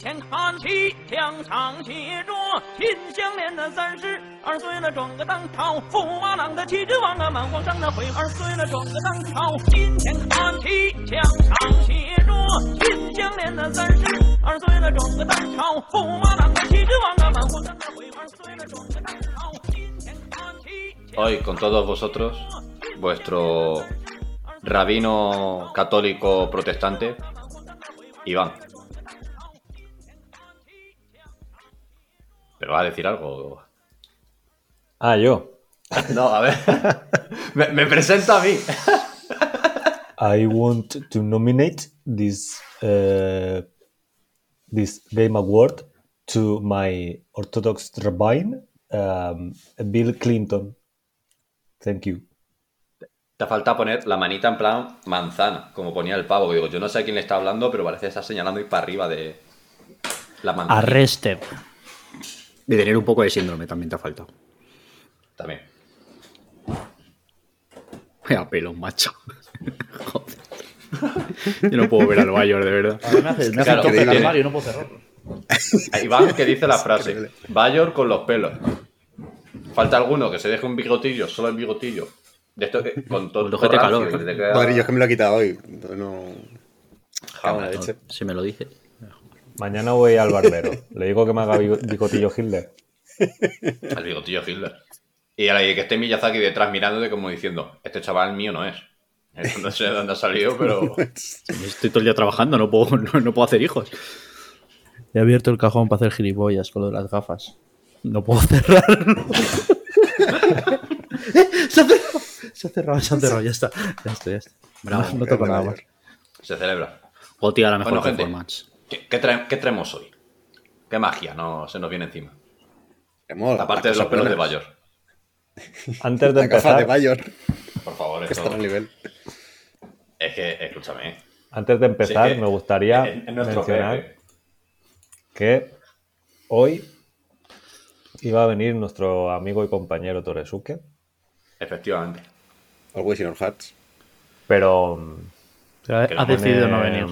前看齐，墙上写着“秦香莲的三十二岁了，转个当朝；驸马郎的旗帜王啊，满皇上的徽二岁了，转个当朝。金前看齐，墙上写着“秦香莲的三十二岁了，转个当朝；驸马郎的旗帜王啊，满皇上的徽二岁了，转个当朝。金前看齐。Hoy con todos vosotros, vuestro rabino católico protestante, Iván. ¿Pero va a decir algo? Ah, yo. No, a ver. me, me presento a mí. I want to nominate this uh, this game award to my Orthodox rabbin, um, Bill Clinton. Thank you. Te falta poner la manita en plan manzana, como ponía el pavo. Digo, yo no sé a quién le está hablando, pero parece que está señalando ir para arriba de la manzana. Arrested. De tener un poco de síndrome también te ha faltado. También. Vaya pelo, macho. Joder. Yo no puedo ver al Bayor, de verdad. Me hace, me hace Claro, el tiene- armario, no puedo cerrarlo. A Iván que dice la frase, Bayor con los pelos. Falta alguno que se deje un bigotillo, solo el bigotillo. De esto que con todo ojete rancio, calor. que te queda- Madre, yo es que me lo he quitado hoy. No. Jamás. leche. Si me lo dice. Mañana voy al barbero. Le digo que me haga bigo- bigotillo Hitler. El bigotillo Hitler. Y ahora y que esté Miyazaki detrás mirándote como diciendo, este chaval mío no es. No sé de dónde ha salido, pero Estoy todo el día trabajando, no puedo, no, no puedo hacer hijos. He abierto el cajón para hacer gilipollas con lo de las gafas. No puedo cerrarlo. se ha cerrado, se ha cerrado, se ha cerrado, ya está. Ya está, ya está. Bravo, no, grande nada más. se celebra. Goti a la mejor Bueno, gente. performance. ¿Qué, qué trae- qué traemos hoy? ¿Qué magia no se nos viene encima? Aparte de los pelos de Bayor. Antes de La gafa de empezar, Bayor, Por favor, esto- está nivel. es que, escúchame. antes de empezar Sí, que me gustaría mencionar jefe. que hoy iba a venir nuestro amigo y compañero Toresuke, Efectivamente. Always in our hearts. pero Pero ha, decidido no venir.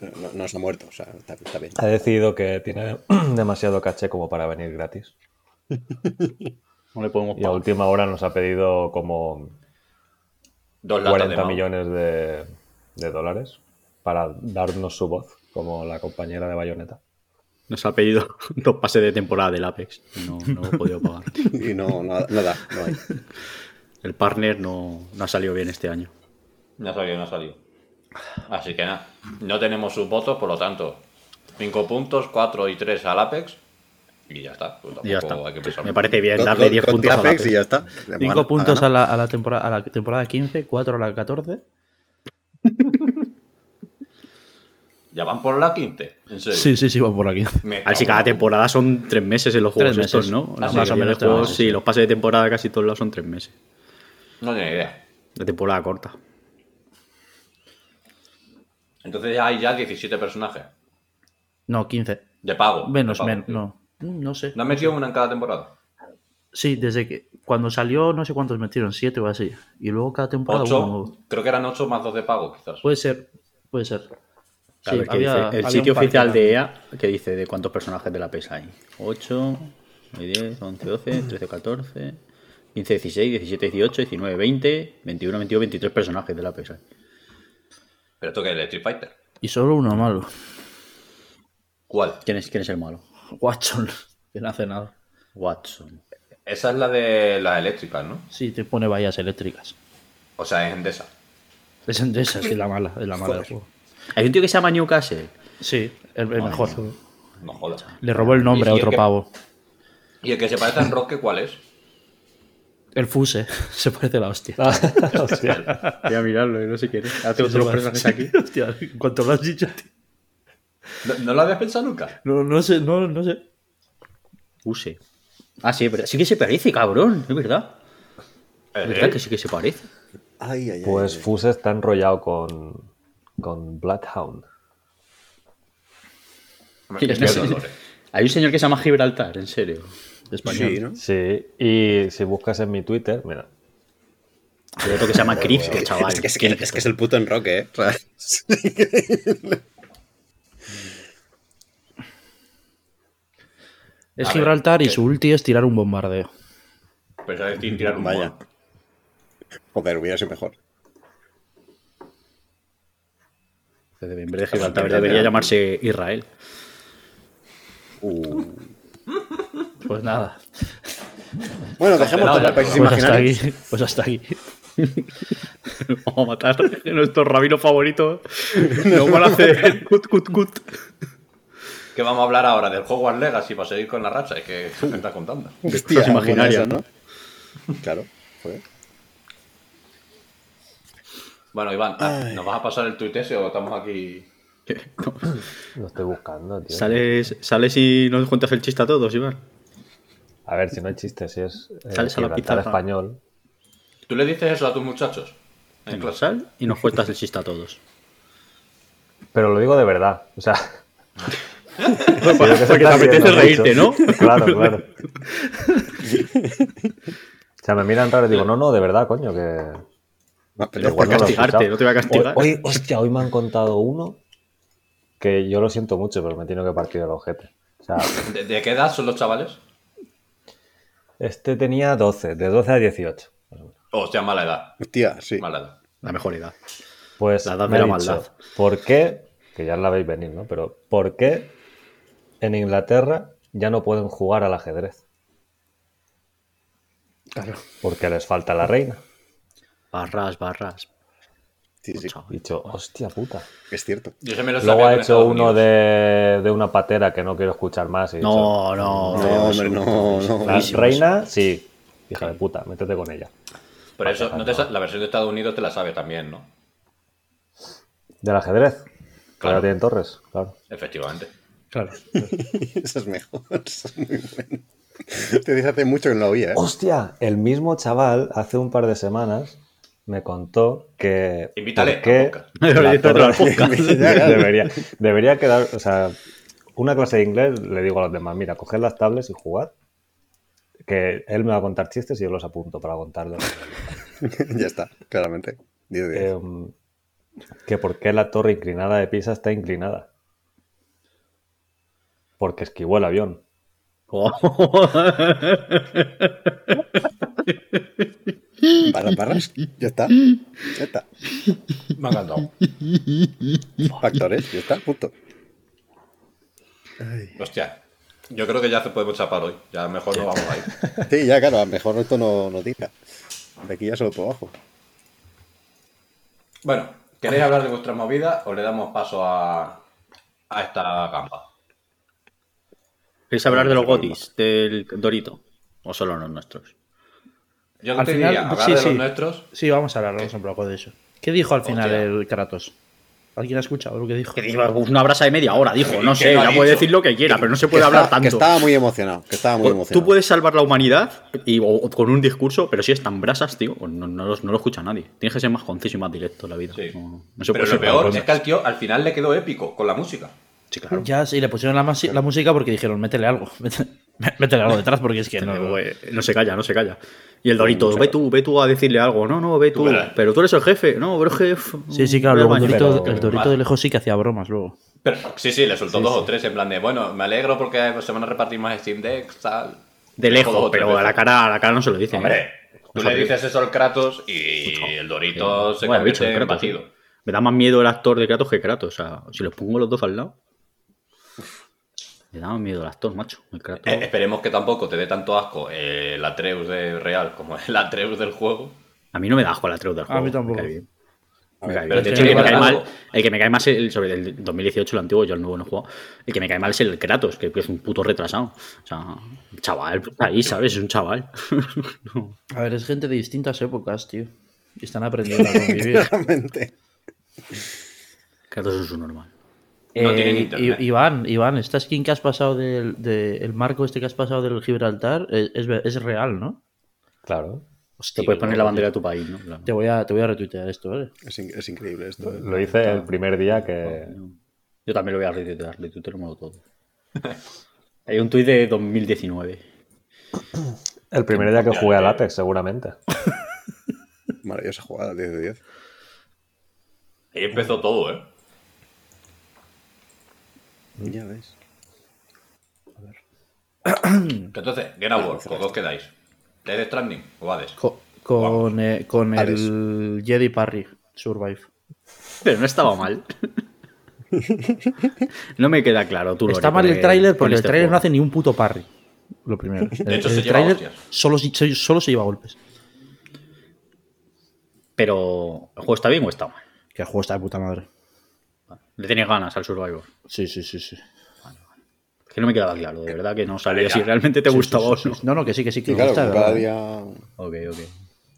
No, no se ha muerto, o sea, está, está bien. Ha decidido que tiene demasiado caché como para venir gratis. No le podemos Y a última hora nos ha pedido como Dos latas de 40 Mau. millones de, de dólares para darnos su voz, como la compañera de Bayonetta. Nos ha pedido dos pases de temporada del Apex. y No, no he podido pagar. Y no, no, no da, no hay. El partner no, no ha salido bien este año. No ha salido, no ha salido. Así que nada, no tenemos sus votos, por lo tanto, 5 puntos, 4 y 3 al Apex. Y ya está. Pues ya tampoco está. hay que pensar Me parece bien darle go- 10 go puntos to al Apex Apex. y ya está. Cinco Gana- puntos gana. a la, a, la temporada, a la temporada 15, 4 a la 14. Ya van por la 15. En serio. Sí, sí, sí, va por aquí. Me A ver si cago cada la temporada son tres meses en los juegos Tres estos, meses. ¿no? Ah, La más o menos juegos, meses, sí, los pases de temporada casi todos lados son tres meses. puta. No tenía idea. De temporada corta. Entonces ya hay ya 17 personajes. No, 15. De pago. Menos, de pago. menos. No, no sé. ¿No han metido una en cada temporada? Sí, desde que cuando salió, no sé cuántos metieron, 7 o así. Y luego cada temporada uno 8. nuevo. Creo que eran 8 más 2 de pago, quizás. Puede ser, puede ser. Sí, ver, ¿qué había- dice? El sitio oficial de EA que dice de cuántos personajes de la PES hay. 8, 10, 11, 12, 13, 14, 15, 16, 17, 18, 19, 20, 21, 22, 23 personajes de la PES hay. ¿Pero es? ¿El Street Fighter? Y solo uno malo. ¿Cuál? ¿Quién es, quién es el malo? Watson, que no hace nada. Watson. Esa es la de las eléctricas, ¿no? Sí, te pone vallas eléctricas. O sea, es Endesa. Es de esa, sí, la mala, es la mala del juego. Hay un tío que se llama Newcastle. Sí, el, el mejor. No jodas. Le robó el nombre a otro que- pavo. ¿Y el que se parece a Roque cuál es? El Fuse, se parece a la hostia. Hostia. Voy a mirarlo, no sé quién es. Ahora tengo todos los personajes aquí. Hostia, en cuanto lo has dicho, tío. ¿No, no lo habías pensado nunca? No, no sé, no, no sé. Use. Ah, sí, es verdad. Sí que se parece, cabrón. Es verdad. Es ¿Eh? verdad que sí que se parece. Ay, ay. Pues ay. Fuse está enrollado con, con Bloodhound. Sí, no. Hay un señor que se llama Gibraltar, en serio. Español. Sí, ¿no? Sí, y si buscas en mi Twitter, mira, Hay otro que se llama Crypto, chaval. Es que, es, que, es que es el puto enroque, ¿eh? Es A ver, Gibraltar y su ulti es tirar un bombardeo. Pero sabes decir tirar un Vaya. Joder, hubiera sido mejor. En vez de Gibraltar debería llamarse Israel. Uh. Pues nada. Bueno, dejemos de países Pues hasta aquí. Pues hasta aquí. Vamos a matar a nuestro rabino favorito. No van a hacer cut, cut, cut. ¿Qué vamos a hablar ahora? ¿Del Hogwarts Legacy para seguir con la racha? Es que ¿qué me estás contando? Hostia, esa, ¿no? Claro, joder. Bueno, Iván, ah, ¿nos vas a pasar el tuit ese o estamos aquí? Lo estoy buscando, tío. ¿Sales, sales y nos cuentas el chiste a todos, Iván? A ver, si no hay chiste, si es eh, Sales a la pizarra. español. ¿Tú le dices eso a tus muchachos? En clase. Sal y nos cuentas el chiste a todos. Pero lo digo de verdad. O sea. Porque te apetece reírte, ¿no? Claro, claro. O sea, me miran raro y digo, no, no, de verdad, coño, que. No, pero no castigarte, no te voy a castigar. Hoy, hoy- hostia, hoy me han contado uno que yo lo siento mucho, pero me tiene que partir el ojete. O sea, ¿De, de qué edad son los chavales? Este tenía 12, de 12 a 18. Hostia, mala edad. Hostia, sí. Mala edad. La mejor edad. Pues La edad me de ha la dicho, maldad. ¿por qué? Que ya la veis venir, ¿no? Pero ¿por qué en Inglaterra ya no pueden jugar al ajedrez? Claro. Porque les falta la reina. Barras, barras. Sí, dicho, hostia puta. es cierto. Yo se me lo Luego ha hecho uno Unidos. de, de una patera que no quiero escuchar más. y No, dicho, no, No, hombre, no, no. La reina, sí. Hija de puta, métete con ella. Por eso, no te sa- la versión de Estados Unidos te la sabe también, ¿no? ¿Del ajedrez? Claro. Claro. tienen torres, claro. Efectivamente. Claro. Eso es mejor. Eso es muy bueno. Te dice hace mucho que no lo oía, ¿eh? Hostia, el mismo chaval hace un par de semanas me contó que. Invítale ¿por qué al podcast. la torre- debería, debería quedar. O sea, una clase de inglés le digo a los demás: mira, coged las tablets y jugad. Que él me va a contar chistes y yo los apunto para contarlos. ya está, claramente. 10 de 10. Em, que por qué la torre inclinada de Pisa está inclinada. Porque esquivó el avión. Barras, barras. Ya está. Ya está. Me ha encantado. Factores, ya está, punto. Hostia. Yo creo que ya se podemos chapar hoy. Ya mejor no vamos a ir. Sí, ya, claro, a lo mejor esto no, no tira. De aquí ya solo por abajo. Bueno, ¿queréis hablar de vuestras movidas o le damos paso a, a esta gamba? ¿Queréis hablar de los gotis, del Dorito? ¿O solo los nuestros? Yo Al te final, diría, hablar sí, de sí. los nuestros. Sí, vamos a hablar, vamos a hablar algo de eso. ¿Qué dijo al final Hostia. el Kratos? ¿Alguien ha escuchado lo que dijo? Que dijo, pues una brasa de media hora, dijo. No ¿Qué sé, ya puede decir lo que quiera, pero no se puede hablar está- tanto. que estaba muy emocionado. Que estaba muy O- emocionado. Tú puedes salvar la humanidad y, o- o con un discurso, pero si es tan brasas, tío, pues no, no lo, no lo escucha nadie. Tienes que ser más conciso y más directo en la vida. Sí. No, no se Pero puede lo peor es que al tío al final le quedó épico con la música. Sí, claro. Ya, sí, le pusieron la, música porque dijeron, métele algo. Métele, métele algo detrás porque es que no. No, eh, no se calla, no se calla. Y el Dorito, ve tú, ve tú a decirle algo. No, no, ve tú. Pero tú eres el jefe. No, pero jefe. Sí, sí, claro. Luego el. Dorito, pero- el Dorito de lejos sí que hacía bromas luego. Pero sí, sí, le soltó dos o tres en plan de, bueno, me alegro porque se van a repartir más Steam Decks, tal. De lejos, pero a la cara, a la cara no se lo dice. ¿eh? Hombre, tú le dices eso al Kratos y el Dorito se Bueno, bicho, convierte el en Kratos, batido. sí. Me da más miedo el actor de Kratos que Kratos. O sea, si los pongo los dos al lado. Me da más miedo el actor, macho. El Kratos. Eh, esperemos que tampoco te dé tanto asco eh, el Atreus de Real como el Atreus del juego. A mí no me da asco el Atreus del A juego. mí tampoco. Me cae bien. A cae bien. El que, me cae mal, el que me cae más es el, sobre el 2018, el antiguo, yo el nuevo no he jugado. El que me cae mal es el Kratos, que, es un puto retrasado. O sea, un chaval, pues, ahí, ¿sabes? Es un chaval. No. A ver, es gente de distintas épocas, tío. Y están aprendiendo a convivir. Kratos es un normal. No Eh, tienen Iván, Iván, esta skin que has pasado del de- el marco este que has pasado del Gibraltar es, es, ve- es real, ¿no? Claro. Te Hostia, puedes poner la bandera de tu país, ¿no? Claro. Te voy a, te voy a retuitear esto, ¿vale? Es, in- es increíble esto. ¿eh? Lo hice el primer día que. Yo también lo voy a retuitear, retuitearlo todo. Hay un tuit de 2019. El primer día que jugué al Apex, seguramente. Maravillosa jugada, 10 de 10. Ahí empezó todo, ¿eh? Ya ves. Entonces, Game Awards, ¿con qué os quedáis? ¿Death Stranding o Hades? Co- con, eh, con Hades. el Jedi Parry Survive. Pero no estaba mal. no me queda claro, tú, Lore, Está mal el tráiler porque el este tráiler no hace ni un puto parry. Lo primero. De hecho, el se lleva tráiler hostias. solo, solo se lleva golpes. Pero, ¿el juego está bien o está mal? Que el juego está de puta madre. Le tienes ganas al Survivor. Sí, sí, sí, sí. Es que no me quedaba claro, de verdad que no sabía si realmente te Sí, gustaba sí, o no. sí. No, no, que sí, que sí, que claro, gusta, cada día. Ok, ok.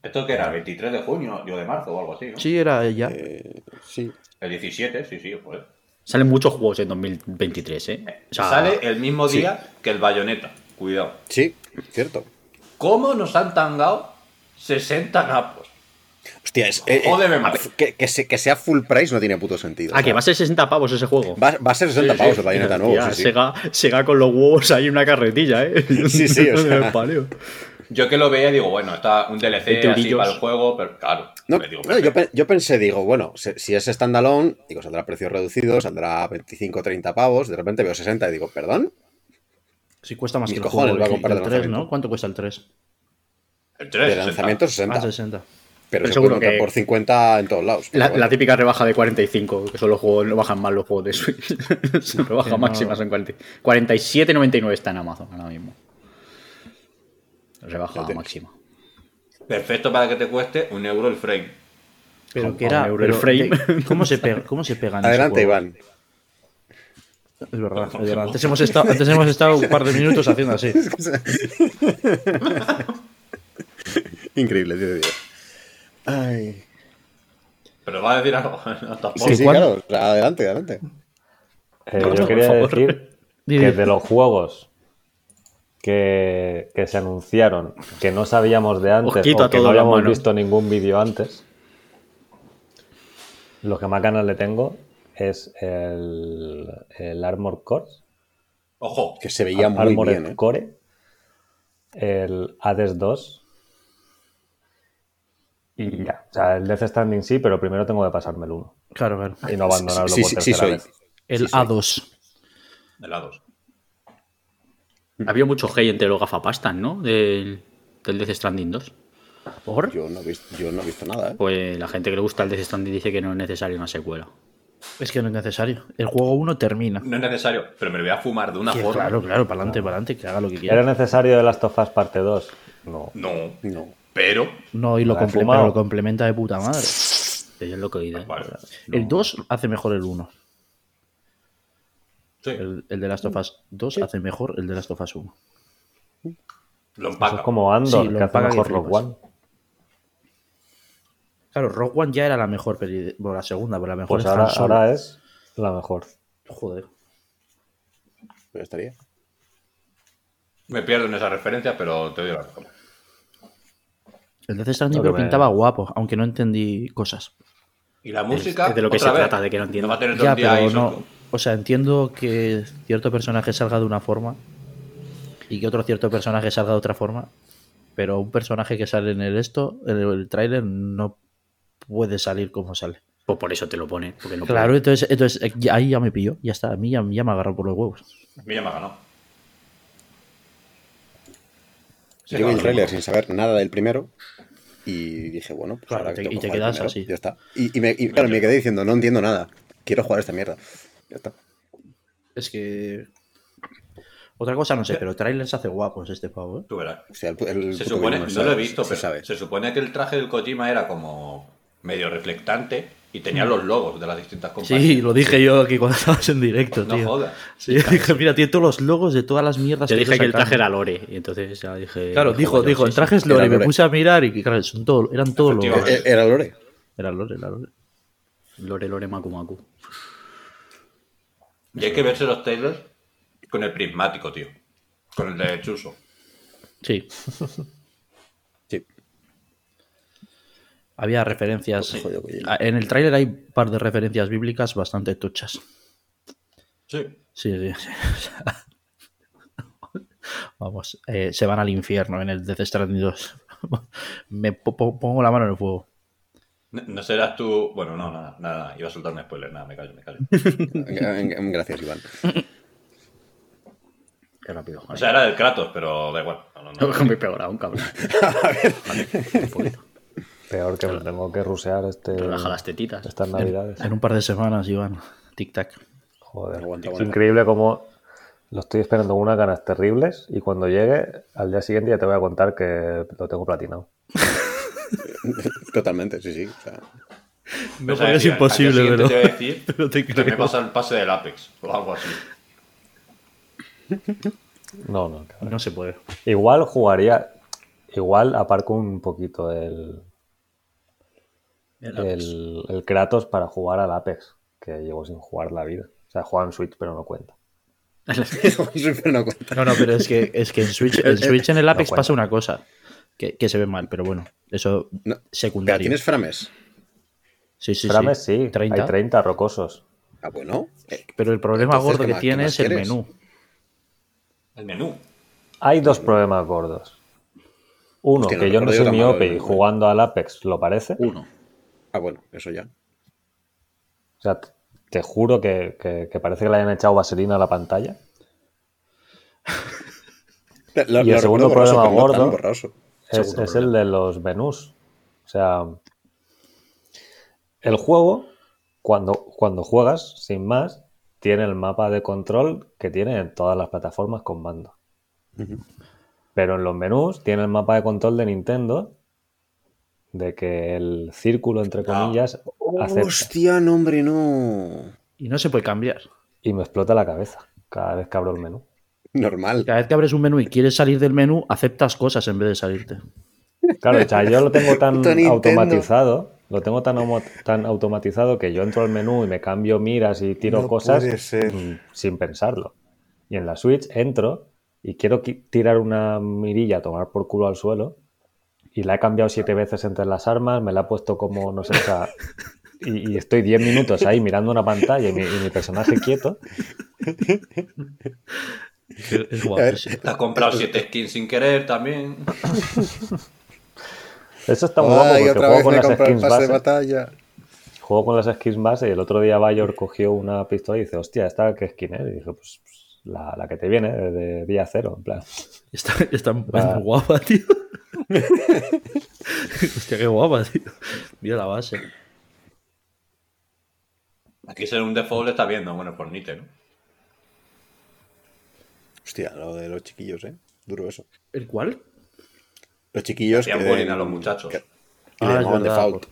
¿Esto que era? ¿El 23 de junio o de marzo o algo así? ¿no? Sí, era ya. eh, sí. El 17, sí, sí, pues. Salen muchos juegos en 2023, ¿eh? O sea, Sale el mismo día que el Bayonetta. Cuidado. Sí, cierto. ¿Cómo nos han tangado 60 napos? Hostia, es, eh, eh, Jódeme más. que, que se- que sea full price no tiene puto sentido. Ah, o que va a ser 60 pavos ese juego. va, va a ser 60 Sí, pavos sí. el Bayonetta nuevo. Tía, sí, sí. Sega, Sega con los huevos ahí en una carretilla, ¿eh? Sí, sí, o sea. Yo que lo veía digo, bueno, está un DLC así para el juego, pero claro. No, me digo, no, yo, yo pensé, digo, bueno, si es standalone, digo, saldrá a precio reducido, saldrá 25 30 pavos, de repente veo 60 y digo, ¿perdón? Si cuesta más Mis que el cojones, juego va a comprar el de 3, lanzamiento. ¿no? ¿Cuánto cuesta el 3? El 3, De 60. lanzamiento 60. Ah, 60. Pero, Pero se seguro que- por 50 en todos lados. La, bueno. la típica rebaja de 45, que son los juegos, no bajan mal los juegos de Switch. Son rebaja no. máxima son 40. 47.99 está en Amazon ahora mismo. Rebaja máxima. Perfecto para que te cueste un euro el frame. Pero A- que era. euro el frame. de- ¿Cómo se pega? ¿Cómo se pegan? Adelante? Iván. Es verdad, es verdad. Antes hemos, estado, antes hemos estado un par de minutos haciendo así. Increíble, tío, tío. Ay. Pero va a decir algo. No. Sí, sí, ¿cuál? claro. adelante, adelante. Eh, No, yo quería decir que de los juegos que, que se anunciaron, que no sabíamos de antes o que no habíamos visto ningún vídeo antes, lo que más ganas le tengo es el, el Armor Core, Ojo. Que se veía muy Armored bien, ¿eh? Core, el Hades 2 y ya. O sea, el Death Stranding sí, pero primero tengo que pasarme el 1 Claro, claro. y no abandonarlo Sí, por sí, sí, tercera soy. vez. El Sí, soy. A2. Helados. Había mucho hate entre los gafapastas, ¿no? Del, del Death Stranding 2. ¿Por? Yo no, he visto, yo no he visto nada, ¿eh? Pues la gente que le gusta el Death Stranding dice que no es necesaria una secuela. Es que no es necesario. El juego 1 termina. No es necesario, pero me lo voy a fumar de una forma. claro, claro, para adelante, para adelante, que haga lo que ¿Era quiera. necesario The Last of Us parte 2? No. No, No. Pero. No, y lo, ¿La has comple- pero lo complementa de puta madre. Eso es lo que he oído. ¿eh? Vale. El 2 hace mejor el 1. Sí, El, el de Last of Us 2 hace mejor el de Last of Us 1. lo Eso empaca. es como Andor, Sí, lo que hace mejor Rogue. One. Claro, Rogue One ya era la mejor peli. Bueno, la segunda, pero la mejor Pues es ahora, ahora es la mejor. Joder. Pero estaría. Me pierdo en esa referencia, pero te doy la razón. El Death Stranding Lo pintaba guapo, aunque no entendí cosas. Y la música. es de lo que se vez, trata, de que no entiendo. va a tener Ya, ahí pero no. O sea, entiendo que cierto personaje salga de una forma y que otro cierto personaje salga de otra forma, pero un personaje que sale en el esto, en el, el tráiler, no puede salir como sale. Pues por eso te lo pone. Porque no claro, puede. entonces, entonces eh, ahí ya me pilló, ya está, a mí ya, ya me agarró por los huevos. A mí ya me ha ganado. Sí, Yo vi el tráiler sin saber nada del primero y dije, bueno, pues Claro, ahora te- tengo y te quedas primero, así. Ya está. Y, y me, y, claro, me quedé diciendo, no entiendo nada. Quiero jugar esta mierda. Ya está. Es que... Otra cosa no sé, pero trailers hace guapos este pavo, ¿eh? Tú verás. O sea, el, el Se supone, no lo he visto, se pero sabe. se supone que el traje del Kojima era como medio reflectante y tenía los logos de las distintas compañías. Sí, lo dije yo aquí cuando estabas en directo, No tío. jodas. Sí, dije, mira, tiene todos los logos de todas las mierdas Te que dije que el traje era Lore. Y entonces ya dije. Claro, dijo, dijo, sí, el sí. traje es Lore. Y me Lore. puse a mirar y claro, son todo, eran todos los. Eh, Era Lore. Era Lore, era Lore. Lore, Lore, Maku, Maku. Y hay que verse los trailers con el prismático, tío. Con el de Chuso. Sí, Sí. había referencias. Jodido. Ah, En el tráiler hay un par de referencias bíblicas bastante tochas. Sí. Sí, sí. sí. Vamos, eh, se van al infierno en el Death Stranding 2. Me po- po- pongo la mano en el fuego. No, no serás tú. Bueno, no, nada, nada. Iba a soltar un spoiler. Nada, me callo, me callo. Gracias, Iván. Qué rápido. O sea, era del Kratos, pero da igual. No, no, no. No, muy peor aún, cabrón. Vale, un poquito. Peor que me tengo que rusear este, Relaja las tetitas. estas navidades. En un par de semanas, Iván. Tic-tac. Joder, Aguanta, es aguanta. increíble como lo estoy esperando con unas ganas terribles y cuando llegue al día siguiente ya te voy a contar que lo tengo platinado. Totalmente, sí, sí. o sea, No, O sea, porque es al imposible, pero- te voy a decir pero te que me pasa el pase del Apex o algo así. No, no. cabrón. No se puede. Igual jugaría, igual aparco un poquito el, el, el Kratos para jugar al Apex, que llevo sin jugar la vida. O sea, juega en Switch, pero no cuenta. Super no cuenta. No, no, pero es que, es que en Switch, en Switch en el Apex pasa una cosa. Que, que se ve mal, pero bueno, eso No, Pero secundario. tienes frames. Sí, sí, Frames sí. sí, 30. hay 30 rocosos. Ah, bueno. Eh, Pero el problema Entonces, gordo ¿qué que más- tiene es el quieres? menú. El menú. Hay dos problemas gordos. Uno, Hostia, no que yo no soy miope y jugando al Apex lo parece. Uno. Ah, bueno, eso ya. O sea, te juro que, que- que parece que le hayan echado vaselina a la pantalla. Y el segundo problema gordo es el de los menús. O sea, el juego, cuando, cuando juegas, sin más, tiene el mapa de control que tiene en todas las plataformas con mando. Pero en los menús tiene el mapa de control de Nintendo de que el círculo, entre comillas, acepta. Hostia, no, hombre, no. Y no se puede cambiar. Y me explota la cabeza cada vez que abro el menú. Normal. Cada vez que abres un menú y quieres salir del menú, aceptas cosas en vez de salirte. Claro, o sea, yo lo tengo tan automatizado, lo tengo tan, tan automatizado que yo entro al menú y me cambio miras y tiro No cosas mm, sin pensarlo. Y en la Switch entro y quiero qui- tirar una mirilla a tomar por culo al suelo y la he cambiado siete veces entre las armas, me la he puesto como, no sé, o sea, y, y estoy diez minutos ahí mirando una pantalla y mi, y mi personaje quieto. Es A ver, Te has comprado siete skins sin querer también. Eso está muy guapo porque juego con las skins de base. batalla. Juego con las skins base y el otro día Bayor cogió una pistola y dice, hostia, ¿esta qué skin es? Y dije, pues, pues, la, la que te viene, de, de día cero, en plan. Está, está muy guapa, tío. Hostia, qué guapa, tío. Mira la base. Aquí ser un default está viendo, bueno, por Nite, ¿no? Hostia, lo de los chiquillos, ¿eh? Duro eso. ¿El cuál? Los chiquillos que... Hacían bullying a los muchachos. que- que Ah, le llamaban verdad, default.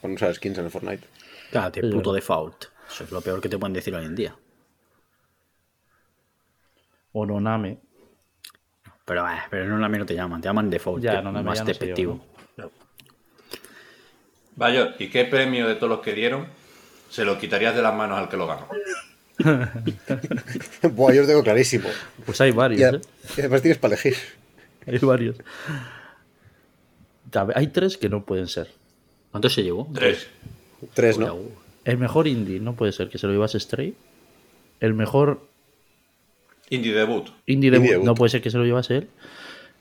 Con usar skins en el Fortnite. Cállate, puto default. Eso es lo peor que te pueden decir hoy en día. O Noname. Pero, eh, pero en una no te llaman, te llaman default. Ya, Oname más ya no sé despectivo. Vaya, ¿y qué premio de todos los que dieron se lo quitarías de las manos al que lo ganó? Buah, yo lo tengo clarísimo. Pues hay varios, Y, a- ¿eh? y además tienes para elegir. Hay varios. Hay tres que no pueden ser. ¿Cuánto se llevó? Tres. Tres, Uy, ¿no? El mejor indie no puede ser que se lo llevase Stray. El mejor Indie debut. indie debut, Indie debut. no puede ser que se lo llevase él.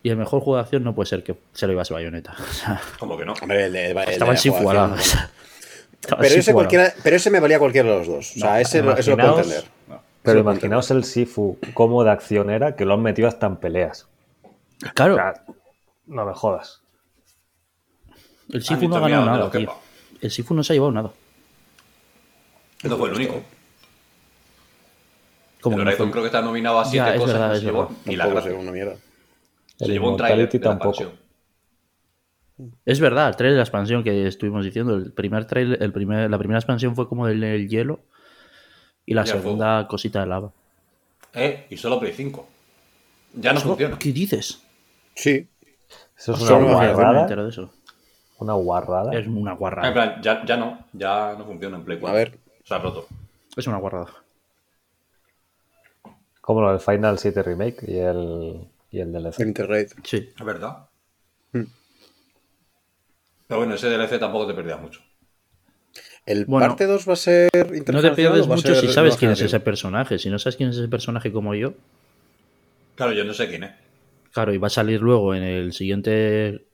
Y el mejor juego de acción no puede ser que se lo llevase Bayonetta. O sea, ¿Cómo que no? Hombre, el de- el estaba Pero ese, cualquiera, pero me valía cualquiera de los dos. O sea, No, ese lo- eso lo puedo entender. Pero imaginaos el Sifu como de acción era que lo han metido hasta en peleas. Claro, O sea, no me jodas. el Sifu no ha ganado nada. El Sifu no se ha llevado nada. No fue el único. Como el Horizon fue- creo que está nominado a siete Ya, es cosas verdad, y se llevó ni la gracia. una mierda. Se El llevó un trailer de la tampoco. expansión. Es verdad, el trailer de la expansión que estuvimos diciendo, el primer trailer, el primer, la primera expansión fue como el, el hielo y la Y segunda cosita de lava. Eh, y solo Play 5. Ya no funciona. ¿Qué dices? Sí. Eso es una me- me guarrada. entero de eso. Una guarrada. Es una En guarrada. plan, ya, ya no. Ya no funciona en Play 4. A ver. Se ha roto. Es una guarrada. Como lo del Final 7 Remake y el, y el DLC. El Interraid. Sí. Es verdad. Hmm. Pero bueno, ese DLC tampoco te perdías mucho. ¿El Bueno, parte 2 va a ser No te pierdes mucho si sabes quién es ese personaje. Si no sabes quién es ese personaje como yo, Claro, yo no sé quién es. claro, y va a salir luego en el siguiente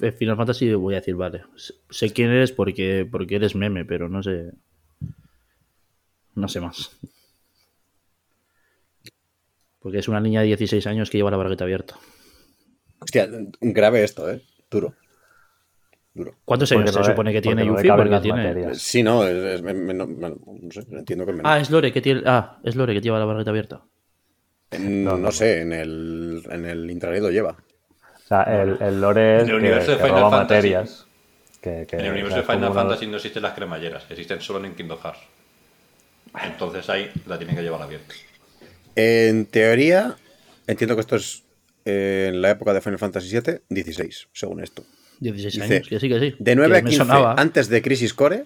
eh, Final Fantasy, voy a decir, vale, sé quién eres porque, porque eres meme, pero no sé. No sé más. Porque es una niña de 16 años que lleva la barriguita abierta. Hostia, grave esto, ¿eh? Duro. Duro. ¿Cuántos Porque años se no supone que tiene no Yuffie? caben Porque tiene... materias. Sí, no, es, es- me- me- no, no sé, entiendo que menos. Ah, es Lore que tiene... Ah, es Lore que lleva la barriguita abierta. En- no, sé, en el, en el intranet lo lleva. O sea, el, el lore es En el que, universo de que Final roba Fantasy. materias. Que, que- En el universo o de sea, Final Fantasy no existen las cremalleras, existen solo en Kingdom Hearts. Entonces ahí la tienen que llevar abierta. En teoría, entiendo que esto es eh, en la época de Final Fantasy VII, 16, según esto. 16 Dice, años, que sí, que sí. De 9 Que a me 15 sonaba. antes de Crisis Core,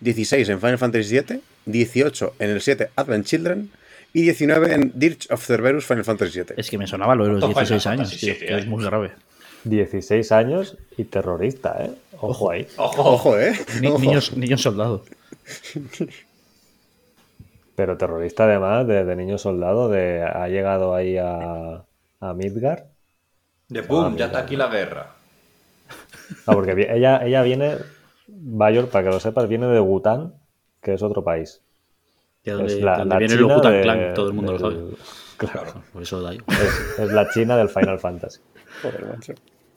16 en Final Fantasy VII, 18 en el 7 Advent Children y 19 en Dirge of Cerberus Final Fantasy VII. Es que me sonaba lo de los ¿Cuántos 16 Final años, tío, que es muy grave. 16 años y terrorista, ¿eh? Ojo ahí. ¡Ojo! Ojo, ¿eh? Ni- Ojo. niños, niños soldados. Pero terrorista además, de, de niño soldado, de ha llegado ahí a, a Midgar. De boom, ya está aquí la guerra. Ah, porque ella, ella viene, Bayor, para que lo sepas, viene de Bután, que es otro país. Donde, es la, donde la viene China el Wutan de- Clan, todo el mundo lo del- sabe. Claro, Por eso da igual. es, es la China del Final Fantasy. Joder, macho.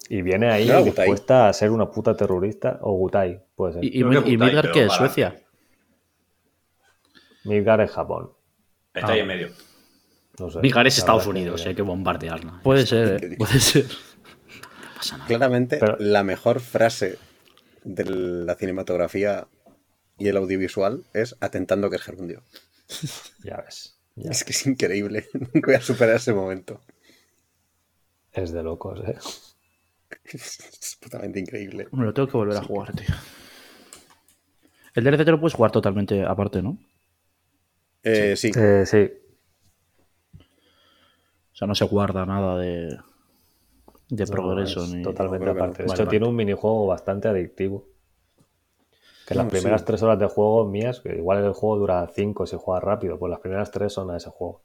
Y viene ahí No Gutai. dispuesta a ser una puta terrorista, o Gutai, puede ser. ¿Y, Midgar qué es? para- ¿Suecia? Midgar es Japón. Está ahí en medio. No sé. Midgar es Estados Unidos, ni hay que bombardearla. Puede ser, ¿eh? puede ser. No pasa nada. Claramente, Pero- la mejor frase de la cinematografía y el audiovisual es atentando que es gerundio. Ya ves. ya Es que es increíble. Nunca voy a superar ese momento. Es de locos, ¿eh? Es totalmente increíble. Me lo tengo que volver a jugar, tío. El DLC te lo puedes jugar totalmente aparte, ¿no? Eh, sí. Eh, sí. O sea, no se guarda nada de, de No, progreso. es ni... Totalmente que no. aparte. De Vale, hecho, vale. tiene un minijuego bastante adictivo. Que las No, primeras sí. tres horas de juego mías, que igual el juego dura cinco si juegas rápido, pues las primeras tres son a ese juego.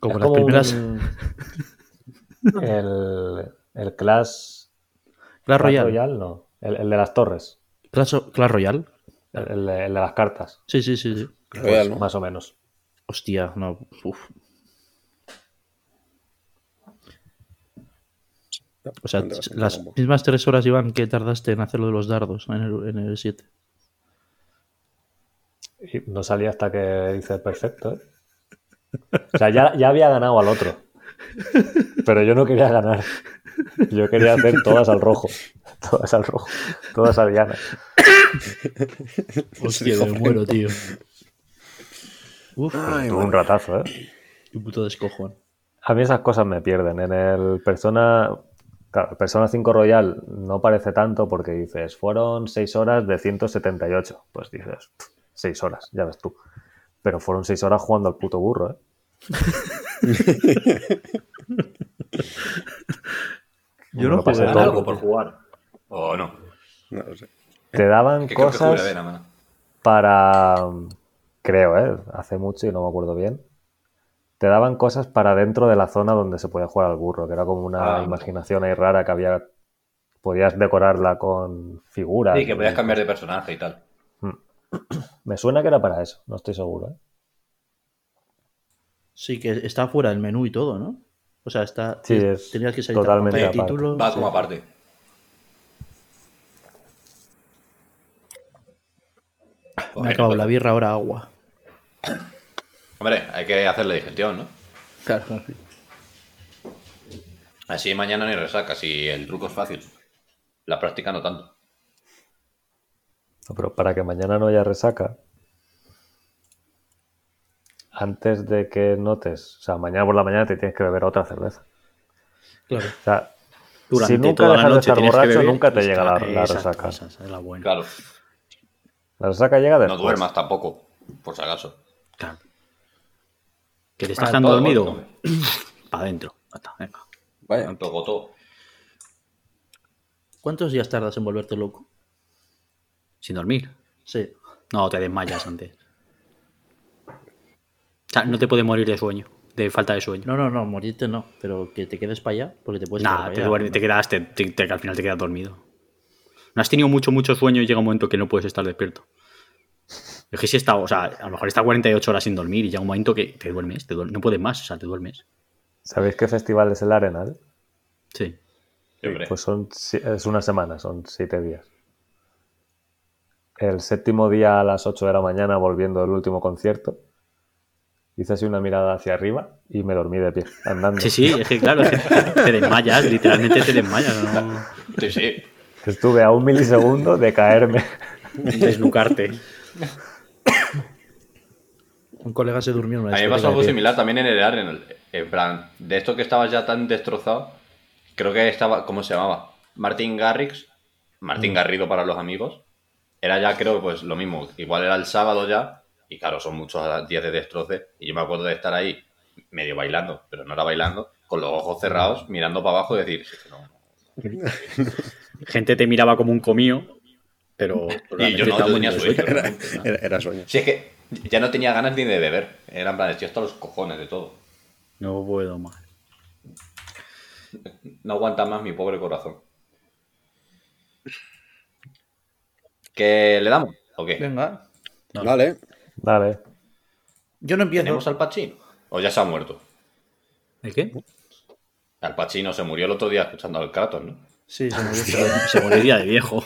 Como Es las primeras. un- el, el Clash, Clash Royale. Royale, no. El, el de las torres. Clash, Clash Royale. El, el de, el de las cartas. Sí, sí, sí, sí. ¿No? Más o menos. Hostia, no. Uf. O sea, las mismas tres horas, Iván, que tardaste en hacer lo de los dardos en el, en el 7. Y no salía hasta que hice perfecto, ¿eh? O sea, ya, ya había ganado al otro. Pero yo no quería ganar. Yo quería hacer todas al rojo. Todas al rojo. Todas a Diana. Hostia, me muero, tío. Uf, Tuve un ratazo, ¿eh? qué puto descojón. A mí esas cosas me pierden. En el Persona. Claro, Persona 5 Royal no parece tanto porque dices, fueron 6 horas de 178. Pues dices, 6 horas, ya ves tú. Pero fueron 6 horas jugando al puto burro, ¿eh? Yo no pasé jugué ¿Dan todo. algo por jugar? ¿O no? No lo sé. Te daban cosas para. Creo, ¿eh? Hace mucho y no me acuerdo bien. Te daban cosas para dentro de la zona donde se podía jugar al burro, que era como una Ah. imaginación ahí rara que había. Podías decorarla con figuras. Sí, que podías cambiar de personaje y tal. Me suena que era para eso, no estoy seguro. ¿eh? Sí, que está fuera del menú y todo, ¿no? O sea, está. Sí, es tenías que salir totalmente de aparte. título. Va sí. como aparte. Me ha acabado la birra, ahora agua. Hombre, hay que hacerle digestión, ¿no? Claro. Así mañana ni resaca, si el truco es fácil. La práctica no tanto. No, pero para que mañana no haya resaca, antes de que notes, o sea, mañana por la mañana te tienes que beber otra cerveza. Claro. O sea, Durante si nunca dejas de estar borracho, beber nunca te llega la, resaca. cosas, es la buena. Claro. La resaca llega No después. duermas tampoco, por si acaso. Claro. Que te estás quedando todo dormido. Para adentro. Venga. Vaya. Tanto gotó. ¿Cuántos días tardas en volverte loco? Sin dormir. Sí. No, te desmayas antes. O sea, no te puedes morir de sueño. De falta de sueño. No, no, no, morirte no, pero que te quedes para allá, porque te puedes Nada, quedar te, allá, duermes, ¿no? te quedas, te, te- te- al final te quedas dormido. No has tenido mucho, mucho sueño y llega un momento que no puedes estar despierto. Es que si está, o sea, a lo mejor está 48 horas sin dormir y llega un momento que te duermes, te no puedes más, o sea, te duermes. ¿Sabéis qué festival es el Arenal? Sí. Hombre. Pues son, es una semana, son siete días. El séptimo día a las 8 de la mañana, volviendo del último concierto, hice así una mirada hacia arriba y me dormí de pie, andando. Sí, sí, es que claro, es que te desmayas, literalmente te desmayas, ¿no? Sí, sí. Estuve a un milisegundo de caerme. Desnucarte. Un colega se durmió en una A mí me pasó algo similar también en el Arsenal. En plan, de esto que estaba ya tan destrozado, creo que estaba, ¿cómo se llamaba? Martin Garrix, Martín Mm. Garrido para los amigos. Era ya, creo, pues lo mismo. Igual era el sábado ya, y claro, son muchos días de destroce. Y yo me acuerdo de estar ahí, medio bailando, pero no era bailando, con los ojos cerrados, mirando para abajo y decir, "Es que no". Gente te miraba como un comío, pero. Y yo no, tenía sueño. Era, era- era sueño. Si es que ya no tenía ganas ni de beber. Era en plan, estoy hasta los cojones de todo. No puedo más. No aguanta más mi pobre corazón. ¿Qué le damos? ¿O qué? Venga. Vale. Dale. Yo no empiezo. ¿Tenemos al Pacino? ¿O ya se ha muerto? ¿El qué? Al Pacino se murió el otro día escuchando al Kratos, ¿no? Sí, se murió. Se moriría de viejo.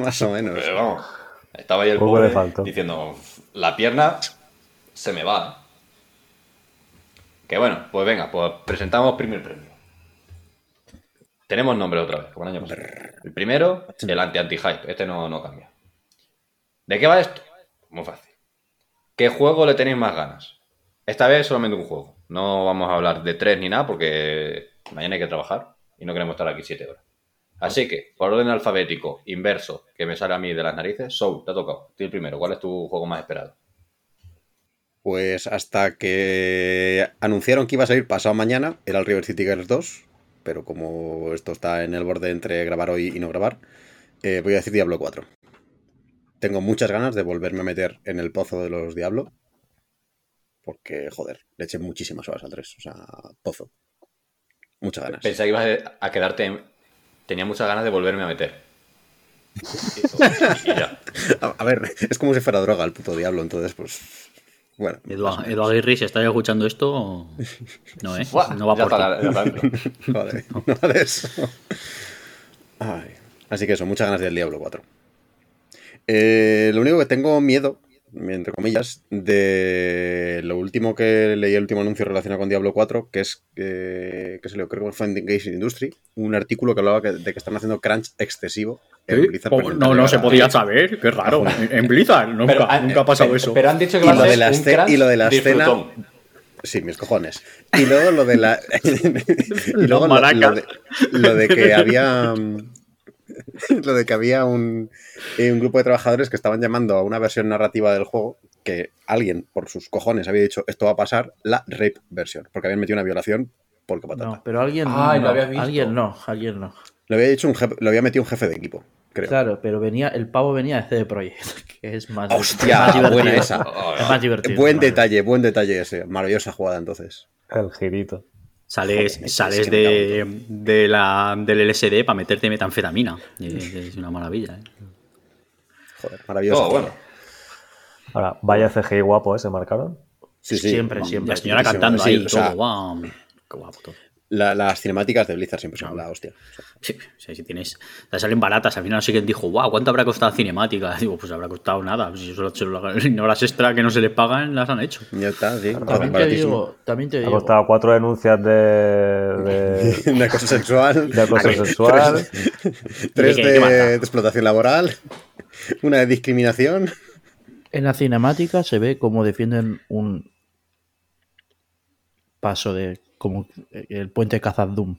Más o menos. Pero vamos, estaba ahí el pobre faltó. diciendo, la pierna se me va. ¿eh?". Que bueno, pues venga, pues presentamos primer premio. Tenemos nombre otra vez, como el año pasado. El primero, el anti-anti-hype. Este no, no cambia. ¿De qué va esto? Muy fácil. ¿Qué juego le tenéis más ganas? Esta vez solamente un juego. No vamos a hablar de tres ni nada porque mañana hay que trabajar y no queremos estar aquí siete horas. Así que, por orden alfabético, inverso, que me sale a mí de las narices, Soul, te ha tocado. Tú el primero. ¿Cuál es tu juego más esperado? Pues hasta que anunciaron que iba a salir pasado mañana, era el River City Girls 2, pero como esto está en el borde entre grabar hoy y no grabar, eh, voy a decir Diablo 4. Tengo muchas ganas de volverme a meter en el pozo de los Diablo, porque, joder, le eché muchísimas horas al 3, o sea, pozo. Muchas ganas. Pensé que ibas a quedarte en... Tenía muchas ganas de volverme a meter. Y ya. A, a ver, es como si fuera droga el puto Diablo, entonces, pues, bueno. Eduardo, Eduardo Aguirre, si estás escuchando esto, no, ¿eh? Buah, No va por dentro. Vale, no vale eso. Ay, así que eso, muchas ganas del Diablo 4. Eh, lo único que tengo miedo, entre comillas, de lo último que leí, el último anuncio relacionado con Diablo 4, que es que, que se le creo que fue en Engage Industry, un artículo que hablaba que- de que están haciendo crunch excesivo en ¿Sí? Blizzard. No, no se podía saber, qué raro. En Blizzard nunca, Pero, ah, nunca ha pasado pero- eso. Pero han dicho que Y lo de la un y lo de la escena-. Sí, mis cojones. Y luego lo de la. y luego lo, de, lo de que había. Lo de que había un, eh, un grupo de trabajadores que estaban llamando a una versión narrativa del juego que alguien, por sus cojones, había dicho esto va a pasar, la rape versión, porque habían metido una violación porque patata. No, pero alguien Ay, no. lo habías visto. Alguien no, alguien no. Lo había dicho un jefe- lo había metido un jefe de equipo, creo. Claro, pero venía, el pavo venía de CD Projekt, que es más, Hostia, es más buena esa. Es más divertido. Buen detalle, buen detalle ese. Maravillosa jugada entonces. El girito. Sales, sales de, de la, del LSD para meterte metanfetamina. Es, es una maravilla. ¿eh? Joder, maravillosa. Oh, bueno. Ahora, vaya CGI guapo, ¿eh? ¿Se marcaron? Sí, sí. Siempre, siempre. La señora cantando sí, ahí, o sea, todo, guau. Qué guapo todo. La- las cinemáticas de Blizzard siempre son la hostia. Sí, sí, si tienes. Te salen baratas. Al final, sí que dijo, wow, ¿cuánto habrá costado la cinemática? Digo, pues habrá costado nada. Si solo, solo las horas extra que no se les pagan, las han hecho. Ya está, sí. También te digo, también te Ha costado cuatro denuncias de, de, de acoso sexual, de acoso sexual. tres ¿De de explotación laboral, una de discriminación. En la cinemática se ve cómo defienden un paso de como el puente de Khazad-dûm.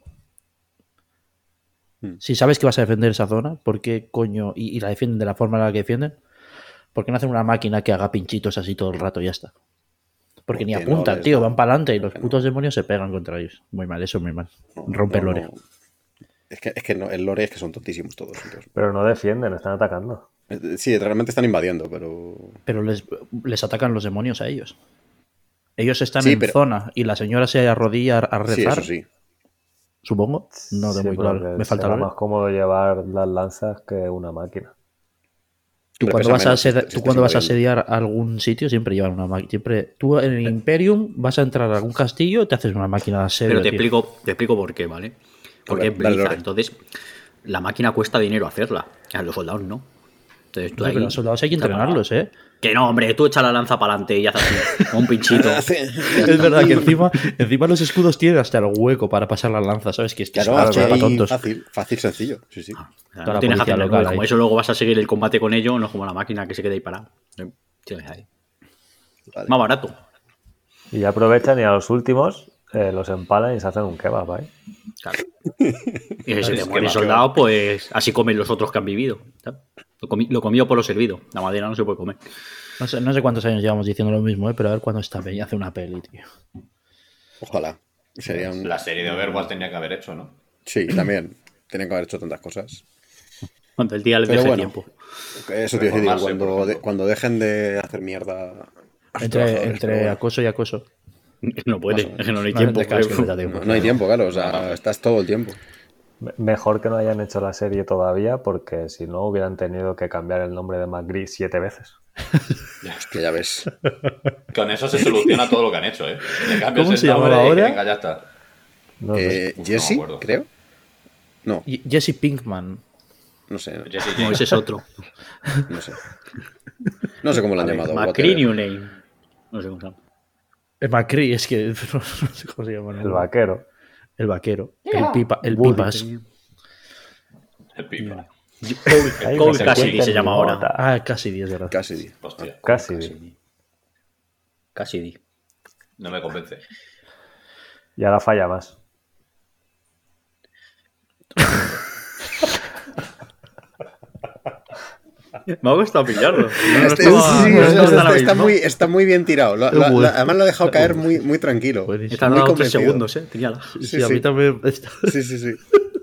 Hmm. Si sabes que vas a defender esa zona, ¿por qué coño? Y, y la defienden de la forma en la que defienden, ¿por qué no hacen una máquina que haga pinchitos así todo el rato y ya está? Porque ni Porque apuntan, tío, van para adelante y los no. putos demonios se pegan contra ellos. Muy mal, eso es muy mal. No, Rompe el no, lore. no. Es que, es que no, el lore es que son tontísimos todos. entonces. Pero no defienden, están atacando. Eh, Sí, realmente están invadiendo, pero. Pero les, les atacan los demonios a ellos. Ellos están Sí, en pero- zona y la señora se arrodilla a a Sí, rezar. eso sí. Supongo. No Sí, tengo muy claro. Me falta más cómodo llevar las lanzas que una máquina. Tú cuando vas a si tú te cuando vas a asediar algún sitio siempre llevan una máquina. Siempre, tú en el Imperium vas a entrar a algún castillo y te haces una máquina de asedio. Pero te tío. explico, te explico por qué, ¿vale? Porque ver, es Blizzard, entonces la máquina cuesta dinero hacerla. A los soldados no. Entonces tú No, ahí- pero los soldados hay que entrenarlos, ¿eh? Que no, hombre, tú echa la lanza para adelante y haz así, un pinchito. Es verdad que encima, encima los escudos tienen hasta el hueco para pasar la lanza, ¿sabes? Que es que Claro, es para tontos. fácil, fácil, sencillo. Sí, sí. O sea, Toda no la tienes hacer local como eso luego vas a seguir el combate con ello, no es como la máquina que se queda ahí parada. Tienes ahí. Vale. Más barato. Y ya aprovechan y a los últimos eh, los empalan y se hacen un kebab, ¿eh? Claro. Y si se te muere soldado, pues así comen los otros que han vivido. ¿sabes? Lo, comi- lo comido por lo servido. La madera no se puede comer. No sé, no sé cuántos años llevamos diciendo lo mismo, ¿eh? Pero a ver cuándo esta peña hace una peli, tío. Ojalá. Sería un... La serie de Overwatch tenía que haber hecho, ¿no? Sí, también. Tienen que haber hecho tantas cosas. Cuando el día les deje bueno. tiempo. Eso te decir, cuando, de- cuando dejen de hacer mierda. Entre, acoso y acoso. No puede, no hay tiempo. No, no hay tiempo, claro. O sea, estás todo el tiempo. Me- Mejor que no hayan hecho la serie todavía, porque si no hubieran tenido que cambiar el nombre de McGree siete veces. Ya ves. Con eso se soluciona todo lo que han hecho, ¿eh? Le cambias ¿Cómo el se y ahora? Venga, ya está. No sé. Eh, Jesse, creo. No, Y- Jesse Pinkman. no sé. Jesse No, ese es otro. No sé. No sé cómo lo han llamado. Macri whatever. New Name. No sé cómo se llama. El McCree, es que no sé cómo se llama. ¿no? el vaquero. El vaquero. El pipa, el Woody. pipas. El pipa. Ahí Cole Cassidy se llama ahora. Ah, casi 10 de verdad. Casi. Hostia, Casi. Casi di. no me convence. Y ahora falla más. Me ha costado pillarlo. Este- No, sí, estaba- sí, no está, está muy, está muy bien tirado. Lo- Qué lo- lo- bueno. además lo ha dejado caer muy, muy tranquilo. Tardado Muy tres segundos, eh. Tenía la... Sí, Sí, a mí sí. también. Sí, sí, sí.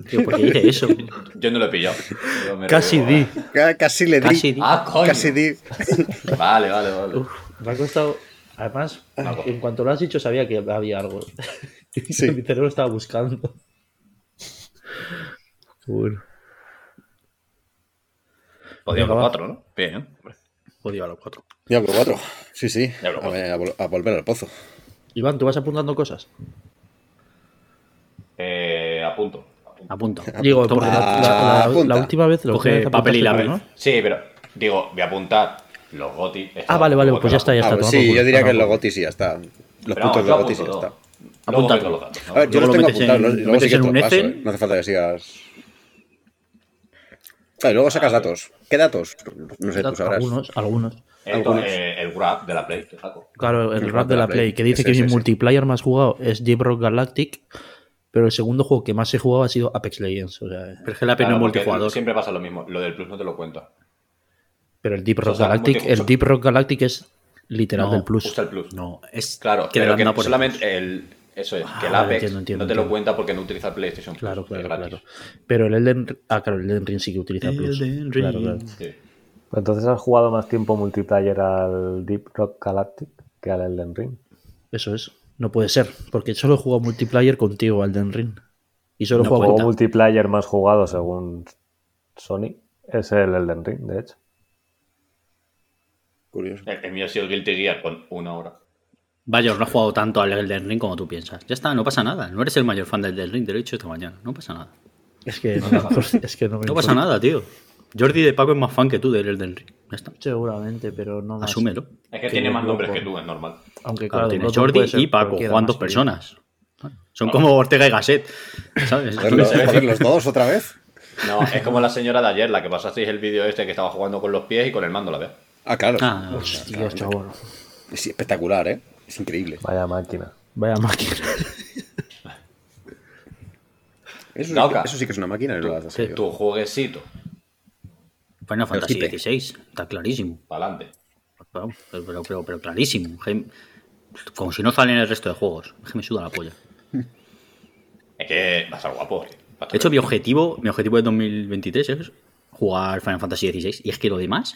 Tío, ¿por qué eso? Yo no lo he pillado. Casi di. Ca- Casi le di. Casi di. Ah, coño. Casi di. Vale, vale, vale. Me ha costado. Además, en cuanto lo has dicho, sabía que había algo. Sí. Mi cerebro estaba buscando. Bueno. Los va. cuatro, ¿no? Bien, ¿eh? Odio a los cuatro. Diablo 4. Sí, sí. Diablo A, ver, a vol- a volver al pozo. Iván, ¿tú vas apuntando cosas? Eh, apunto. apunto. Digo, porque la, la- la- apunta. la última vez lo Coge que papel y lápiz. ¿no? Sí, pero digo, voy a apuntar los GOTI. Ah, vale, vale, pues ya está, ya Ah, está. pues por sí, yo diría que culo. Logoti sí ya está. Los Pero puntos de yo Logoti sí ya está. Apunta los datos, ¿no? A ver, yo los lo tengo apuntados. los- Luego paso. ¿eh? No hace falta que sigas. Claro, y luego sacas datos. ¿Qué datos? No sé, tú sabrás. Algunos, algunos. El, Algunos. eh, el grab de la Play que saco. Claro, el El rap de la Play, que dice Ese, que ese, mi ese. multiplayer más jugado es Deep Rock Galactic, pero el segundo juego que más he jugado ha sido Apex Legends. O sea, Pero es que la pena Claro, multijugador. Siempre pasa lo mismo. Lo del plus no te lo cuento. pero el Deep Rock O sea, Galactic, el Deep Rock Galactic es literal No, del plus. Usa el plus. No, es Claro, que pero que solamente plus. el. Eso es, que el Ah, Apex entiendo, entiendo, no te lo cuenta porque no utiliza el PlayStation Plus. Claro, claro, claro. Pero el Elden Ah, claro, el Elden Ring sí que utiliza plus. Elden Claro, Ring. claro. Sí. Entonces has jugado más tiempo multiplayer al Deep Rock Galactic que al Elden Ring. Eso es. No puede ser, porque solo he jugado multiplayer contigo al Elden Ring. Y solo No El juego con... multiplayer más jugado según Sony es el Elden Ring, de hecho. Curioso. El, el mío ha sido el Guilty Gear con una hora. Vaya, no has jugado tanto al Elden Ring como tú piensas. Ya está, no pasa nada. No eres el mayor fan del Elden Ring, te lo he dicho esta mañana. No pasa nada. Es que no, es que no me No pasa nada, tío. Jordi de Paco es más fan que tú del Elden Ring. Ya está. Seguramente, pero no más. Asúmelo. Es que Que tiene más nombres que tú, es normal. Aunque Claro, Jordi y Paco, juegan dos personas. Son como Ortega y Gasset. ¿Sabes? Los- dos otra vez. No, es como la señora de ayer, la que pasasteis el vídeo este que estaba jugando con los pies y con el mando, la vez. Ah, claro. Ah, Hostia, chaval. Es espectacular, ¿eh? Es increíble. Vaya máquina. Vaya máquina. Eso sí, eso sí que es una máquina. no tu jueguecito, Final Fantasy. XVI. Está clarísimo. para adelante. Pero, pero, pero, pero clarísimo. Como si no salen el resto de juegos. Es que me suda la polla. Es que va a estar guapo. a estar De hecho, mi objetivo, mi objetivo de 2023 es jugar Final Fantasy XVI. Y es que lo demás,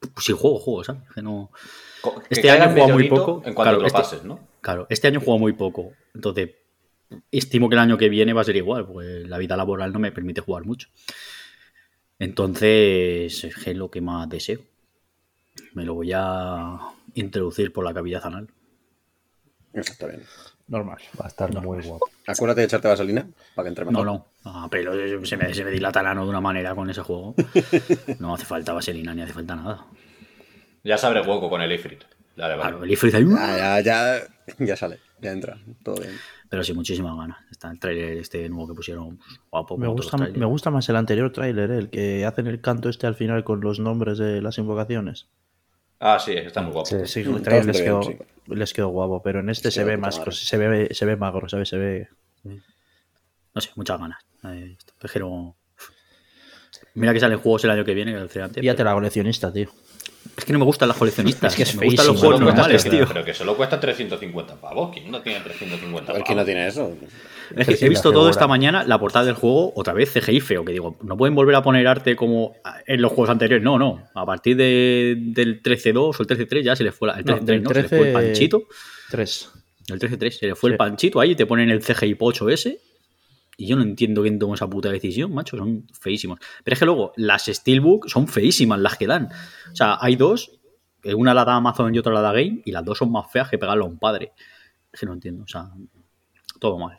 pues si juego, juego, ¿sabes? Que no... Este año he jugado muy poco. En cuanto Claro, lo este- pases, ¿no? Claro, este año he jugado muy poco. Entonces, estimo que el año que viene va a ser igual, porque la vida laboral no me permite jugar mucho. Entonces, es lo que más deseo. Me lo voy a introducir por la cavidad anal. Está bien. Normal. Va a estar muy guapo. Acuérdate de echarte vaselina para que entre mejor. No, no. Ah, pero se me, se me dilata el ano de una manera con ese juego. No hace falta vaselina ni hace falta nada. Ya se abre hueco con el Ifrit. Dale, vale. Claro, el Ifrit ahí, Ya, ya, ya, ya sale, ya entra. Todo bien. Pero sí, muchísimas ganas. Está el trailer este nuevo que pusieron pues, guapo. Me gusta, me gusta más el anterior tráiler, el que hacen el canto este al final con los nombres de las invocaciones. Ah, sí, está muy guapo. Sí. Sí, Mm, el trailer les quedó, bien, les quedó guapo, pero en este se ve más, se ve, se ve magro, ¿sabes? Se ve. No sé, muchas ganas. Eh, Pero. Mira que salen juegos el año que viene, que decía antes. Fíjate pero- la coleccionista, tío. Es que no me gustan las coleccionistas. Es que es me gustan los juegos normales, 300, tío. Pero que solo cuesta 350 pavos. ¿Quién no tiene 350 A ver pavos? quién no tiene eso. Es que he visto todo esta mañana, la portada del juego, otra vez CGI feo, que digo, no pueden volver a poner arte como en los juegos anteriores. No, no. A partir de, del 13.2 o el 13.3 ya se les fue la- el No, 13.3, del ¿no? Se les fue el 13. panchito. 3. El 13.3 se le fue Sí. el panchito ahí y te ponen el CGI Pocho ese. Y yo no entiendo quién tomó esa puta decisión, macho. Son feísimos. Pero es que luego, las Steelbook son feísimas las que dan. O sea, hay dos. Una la da Amazon y otra la da Game. Y las dos son más feas que pegarlo a un padre. Es que no entiendo. O sea, todo mal.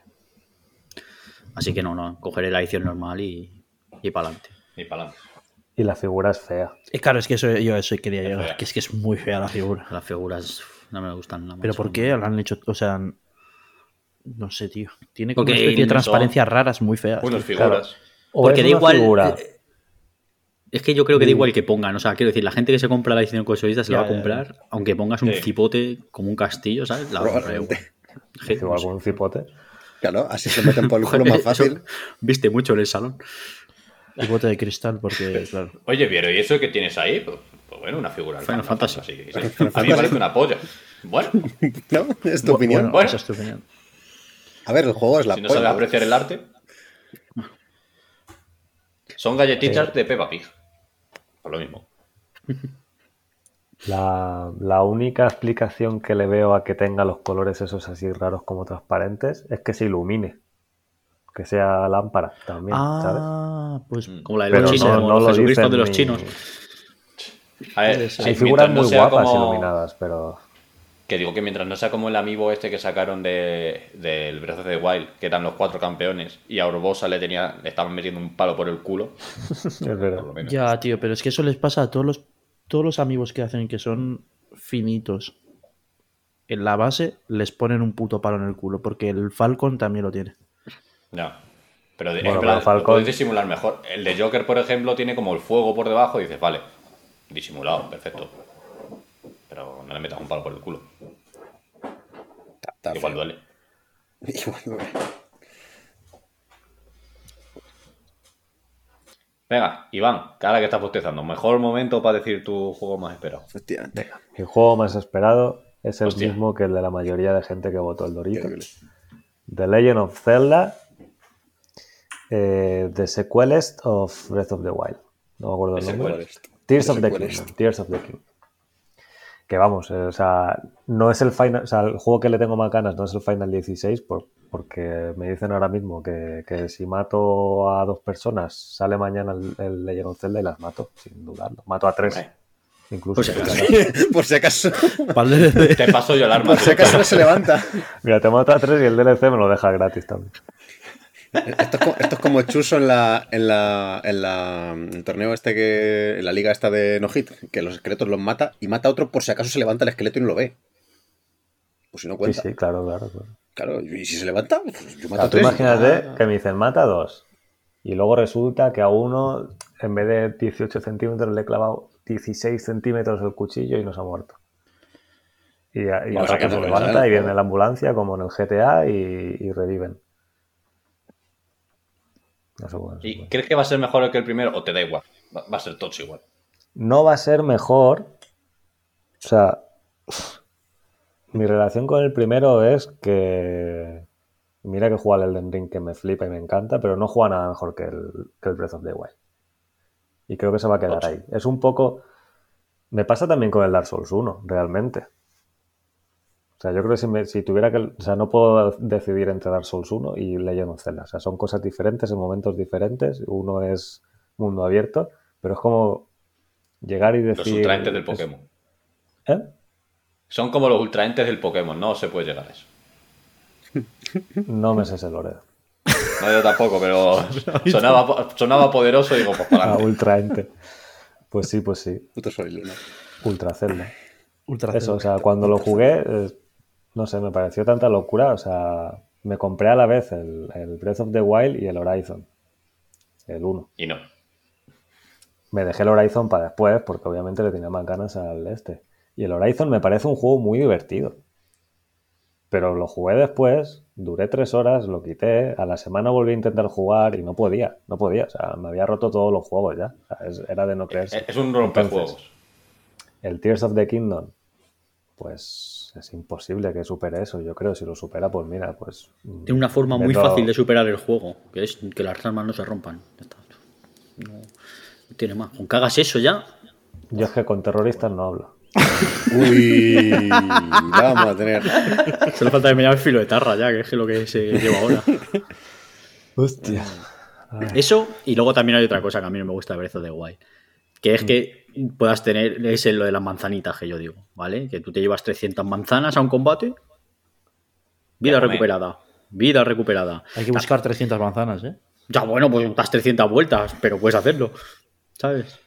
Así que no, no. Cogeré la edición normal y, y para adelante. Y para adelante. Y la figura es fea. Eh, claro, es que eso, yo a eso quería Es llegar. fea. Que es que es muy fea la figura. Las figuras no me gustan nada. Pero macho. ¿por qué la han hecho? O sea, no sé, tío. Tiene como Porque una especie de son transparencias raras muy feas. Unas figuras. O Porque da una igual. figura- eh, Es que yo creo que da igual que pongan. O sea, quiero decir, la gente que se compra la edición coleccionista se la va a ya, comprar, aunque pongas un Sí. cipote como un castillo, ¿sabes? La va a comprar igual. Igual con un cipote. Claro, así se meten por el culo más Eso fácil. Viste mucho en el salón. Y bote de cristal, porque, claro. Oye, pero ¿y eso que tienes ahí? Pues, pues bueno, una figura. Final Fantasy. sí, sí. A mí me parece una polla. Bueno, ¿No? Es tu opinión. Bueno. esa es tu opinión. A ver, el juego es la si no sabes apreciar el arte. Son galletitas de Peppa Pig. Por lo mismo. La, la única explicación que le veo a que tenga los colores esos así raros como transparentes es que se ilumine. Que sea lámpara también, ¿sabes? Ah, pues Como la de Pero los chinos, no, como no los lo Jesucristos dicen de los ni- chinos. A ver, Hay figuras no muy guapas como- iluminadas, pero Que digo que mientras no sea como el amiibo este que sacaron de, del Breath of the Wild, que eran los cuatro campeones, y a Orbosa le, tenía, le estaban metiendo un palo por el culo. es verdad. Por lo menos. ya, tío, pero es que eso les pasa a todos los, todos los amigos que hacen que son finitos. En la base les ponen un puto palo en el culo, porque el Falcon también lo tiene. No. Pero de, Bueno, en plan, Falcon- lo puedes disimular mejor. El de Joker, por ejemplo, tiene como el fuego por debajo y dices, vale, disimulado, perfecto. Pero no le metas un palo por el culo. Está- está Igual feo. duele. Igual duele. Venga, Iván, ahora que estás bostezando, mejor momento para decir tu juego más esperado. Efectivamente. Mi juego más esperado es el Hostia. mismo que el de la mayoría de gente que votó el Dorito. The Legend of Zelda, eh, The Sequelist of Breath of the Wild. No me acuerdo el nombre. Tears The of the. Kingdom. Tears of the Kingdom. Que vamos, eh, o sea, no es el final, o sea, el juego que le tengo más ganas no es el Final 16 por- porque me dicen ahora mismo que, que si mato a dos personas sale mañana el, el Legend of Zelda y las mato, sin dudarlo. Mato a tres, incluso. Pues Por si acaso. Te paso yo el arma. Por si acaso no se levanta. Mira, te mato a tres y el DLC me lo deja gratis también. Esto es como, esto es como Chuso en la, en la, en la en el torneo este que. En la liga esta de No Hit, que los esqueletos los mata y mata a otro por si acaso se levanta el esqueleto y no lo ve. Pues si no Sí, cuenta. sí, claro, claro. claro. Claro, y si se levanta, pues yo mato sea, a tú tres. imagínate Ah, que me dicen mata a dos y luego resulta que a uno en vez de 18 centímetros le he clavado 16 centímetros el cuchillo y no se ha muerto. Y, y Vamos al a que se levanta y viene la ambulancia como en el GTA y, y reviven. No sé ¿Y crees que va a ser mejor que el primero o te da igual? Va, va a ser todos igual. no va a ser mejor. O sea, mi relación con el primero es que. Mira que juega el Elden Ring que me flipa y me encanta, pero no juega nada mejor que el, que el Breath of the Wild. Y creo que se va a quedar Ocho. ahí. Es un poco. Me pasa también con el Dark Souls 1, realmente. O sea, yo creo que si, me- si tuviera que. O sea, no puedo decidir entre Dark Souls 1 y Legend of Zelda. O sea, son cosas diferentes en momentos diferentes. Uno es mundo abierto, pero es como llegar y Los decir... ultraentes del es- Pokémon. ¿Eh? Son como los ultraentes del Pokémon, no se puede llegar a eso. No me sé ese lore. No, yo tampoco, pero sonaba, sonaba poderoso y digo, pues para Ah, ultraente. Pues sí, pues sí. Ultra Zelda. Ultra Eso, o sea, cuando lo jugué, eh, no sé, me pareció tanta locura. O sea, me compré a la vez el, el Breath of the Wild y el Horizon. El 1. Y no. Me dejé el Horizon para después, porque obviamente le tenía más ganas al este. Y el Horizon me parece un juego muy divertido. Pero lo jugué después, duré tres horas, lo quité, a la semana volví a intentar jugar y no podía, no podía. O sea, me había roto todos los juegos ya. O sea, es- era de no creerse. Es un rompejuegos. El Tears of the Kingdom, pues es imposible que supere eso. Yo creo, si lo supera, pues mira, pues... Tiene una forma muy fácil de superar el juego, que es que las armas no se rompan. No, no tiene más. Con que hagas eso ya, Yo es que con terroristas no hablo. Uy, vamos a tener. solo falta que me llame filoetarra ya, que es lo que se lleva ahora. Hostia. Eso, y luego también hay otra cosa que a mí no me gusta de Breath of the Wild, que es que puedas tener, es lo de las manzanitas que yo digo, ¿vale? Que tú te llevas 300 manzanas a un combate, vida recuperada, vida recuperada. Hay que buscar 300 manzanas, ¿eh? Ya, bueno, pues das 300 vueltas, pero puedes hacerlo, ¿sabes?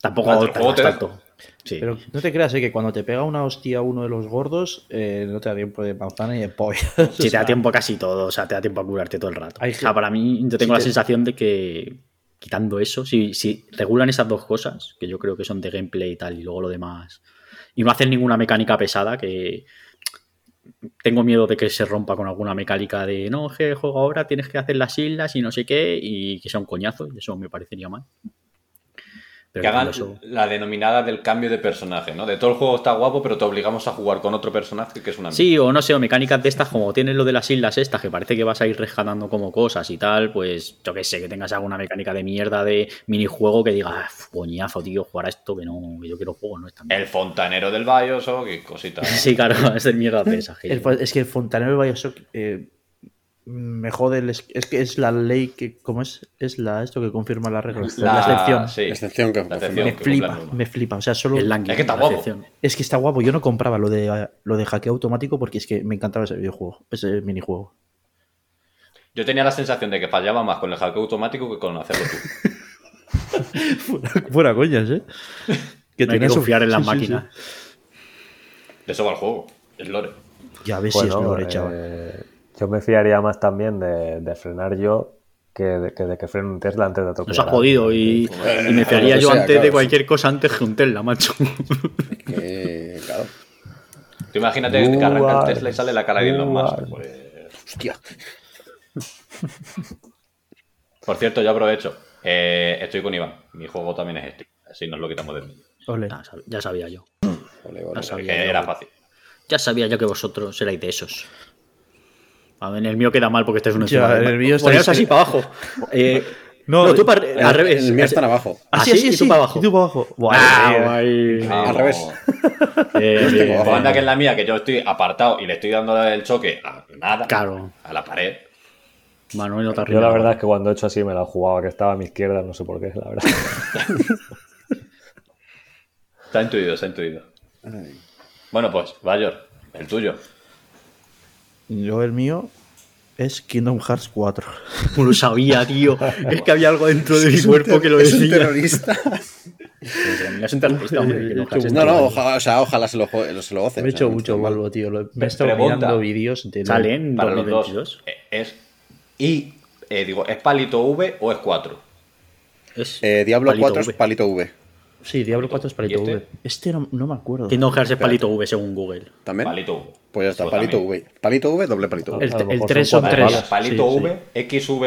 Tampoco te tanto. Sí. Pero no te creas, ¿eh? Que cuando te pega una hostia uno de los gordos, eh, no te da tiempo de manzana y de polla. Si te da tiempo casi todo, o sea, te da tiempo a curarte todo el rato. Hay o sea, para mí, yo tengo si la te- sensación de que quitando eso, si, si regulan esas dos cosas, que yo creo que son de gameplay y tal, y luego lo demás, y no hacen ninguna mecánica pesada, que tengo miedo de que se rompa con alguna mecánica de no, que juego ahora tienes que hacer las islas y no sé qué, y que sea un coñazo, y eso me parecería mal. Que hagan eso- la denominada del cambio de personaje, ¿no? De todo el juego está guapo, pero te obligamos a jugar con otro personaje que es una Sí, o no sé, o mecánicas de estas, como tienes lo de las islas estas, que parece que vas a ir rescatando como cosas y tal, pues yo que sé, que tengas alguna mecánica de mierda de minijuego que diga, "Ah, coñazo, tío, jugar a esto, que no, que yo quiero juego, no es tan El fontanero del Bioshock y cositas. Sí, claro, es de mierda de esas. es que el fontanero de Bioshock eh, me jode. el es, que es la ley que. ¿Cómo es? Es la esto que confirma la regla. La, excepción. sí. La excepción que- La Me que flipa, me flipa. O sea, solo. el Langui, Es que está guapo. excepción. Es que está guapo. Yo no compraba lo de lo de hackeo automático porque es que me encantaba ese videojuego, ese minijuego. Yo tenía la sensación de que fallaba más con el hackeo automático que con hacerlo tú. fuera, fuera coñas, ¿eh? Que No hay que confiar en las sí, sí, máquinas. De eso va el juego. Es lore. Ya ves si es lore, chaval. Yo me fiaría más también de, de frenar yo que de que, de que frene un Tesla antes de atropellar. Nos ha jodido y, Eh, y me fiaría que yo sea, antes claro, de sí. cualquier cosa antes que un Tesla, macho. Eh, claro. Tú imagínate que arranca el. Tesla y sale la cara de Elon Musk. Pues, Hostia. Por cierto, yo aprovecho. Eh, estoy con Iván. Mi juego también es este. Así nos lo quitamos del medio. Ole. Ya sab- ya sabía yo. Vale, vale. Ya sabía Que yo. era fácil. Ya sabía yo que vosotros erais de esos. En el mío queda mal porque estáis uno Ya, encima. en el mío Poneos estáis- así para abajo. Eh, No, no, tú para, El- al revés. El mío está abajo. Así, Así, así, y tú para abajo. Y tú para abajo. Ah, eh. Al revés. Pues abajo. anda que es la mía, que yo estoy apartado y le estoy dando el choque a nada. Claro. A la pared. Manuel no te Yo la verdad es que cuando he hecho así me la jugaba, que estaba a mi izquierda, no sé por qué, la verdad. Está intuido, está intuido. Bueno, pues, Bayor, el tuyo. Yo el mío es Kingdom Hearts 4. Lo sabía, tío. Es que había algo dentro de mi cuerpo que lo es un terrorista. Es un terrorista, hombre, que no No, ojalá, o sea, ojalá se lo, se lo goce. Me he o sea, hecho mucho está mal. polvo, tío. Lo- Me he estado pregunta. mirando vídeos de Sale en Para los 2022. dos. eh, ¿Es y, eh, digo, ¿es palito V o es 4? Es Eh, Diablo palito 4 V. es palito V. Sí, Diablo 4 es palito ¿Y este? V. Este no, no me acuerdo. Kingdom Hearts es palito V según Google. ¿También? Palito V. Pues ya está, Pues palito también. V. Palito V, doble palito V. El, lo el mejor 3 son son cuatro 3. balas. Palito Sí, V,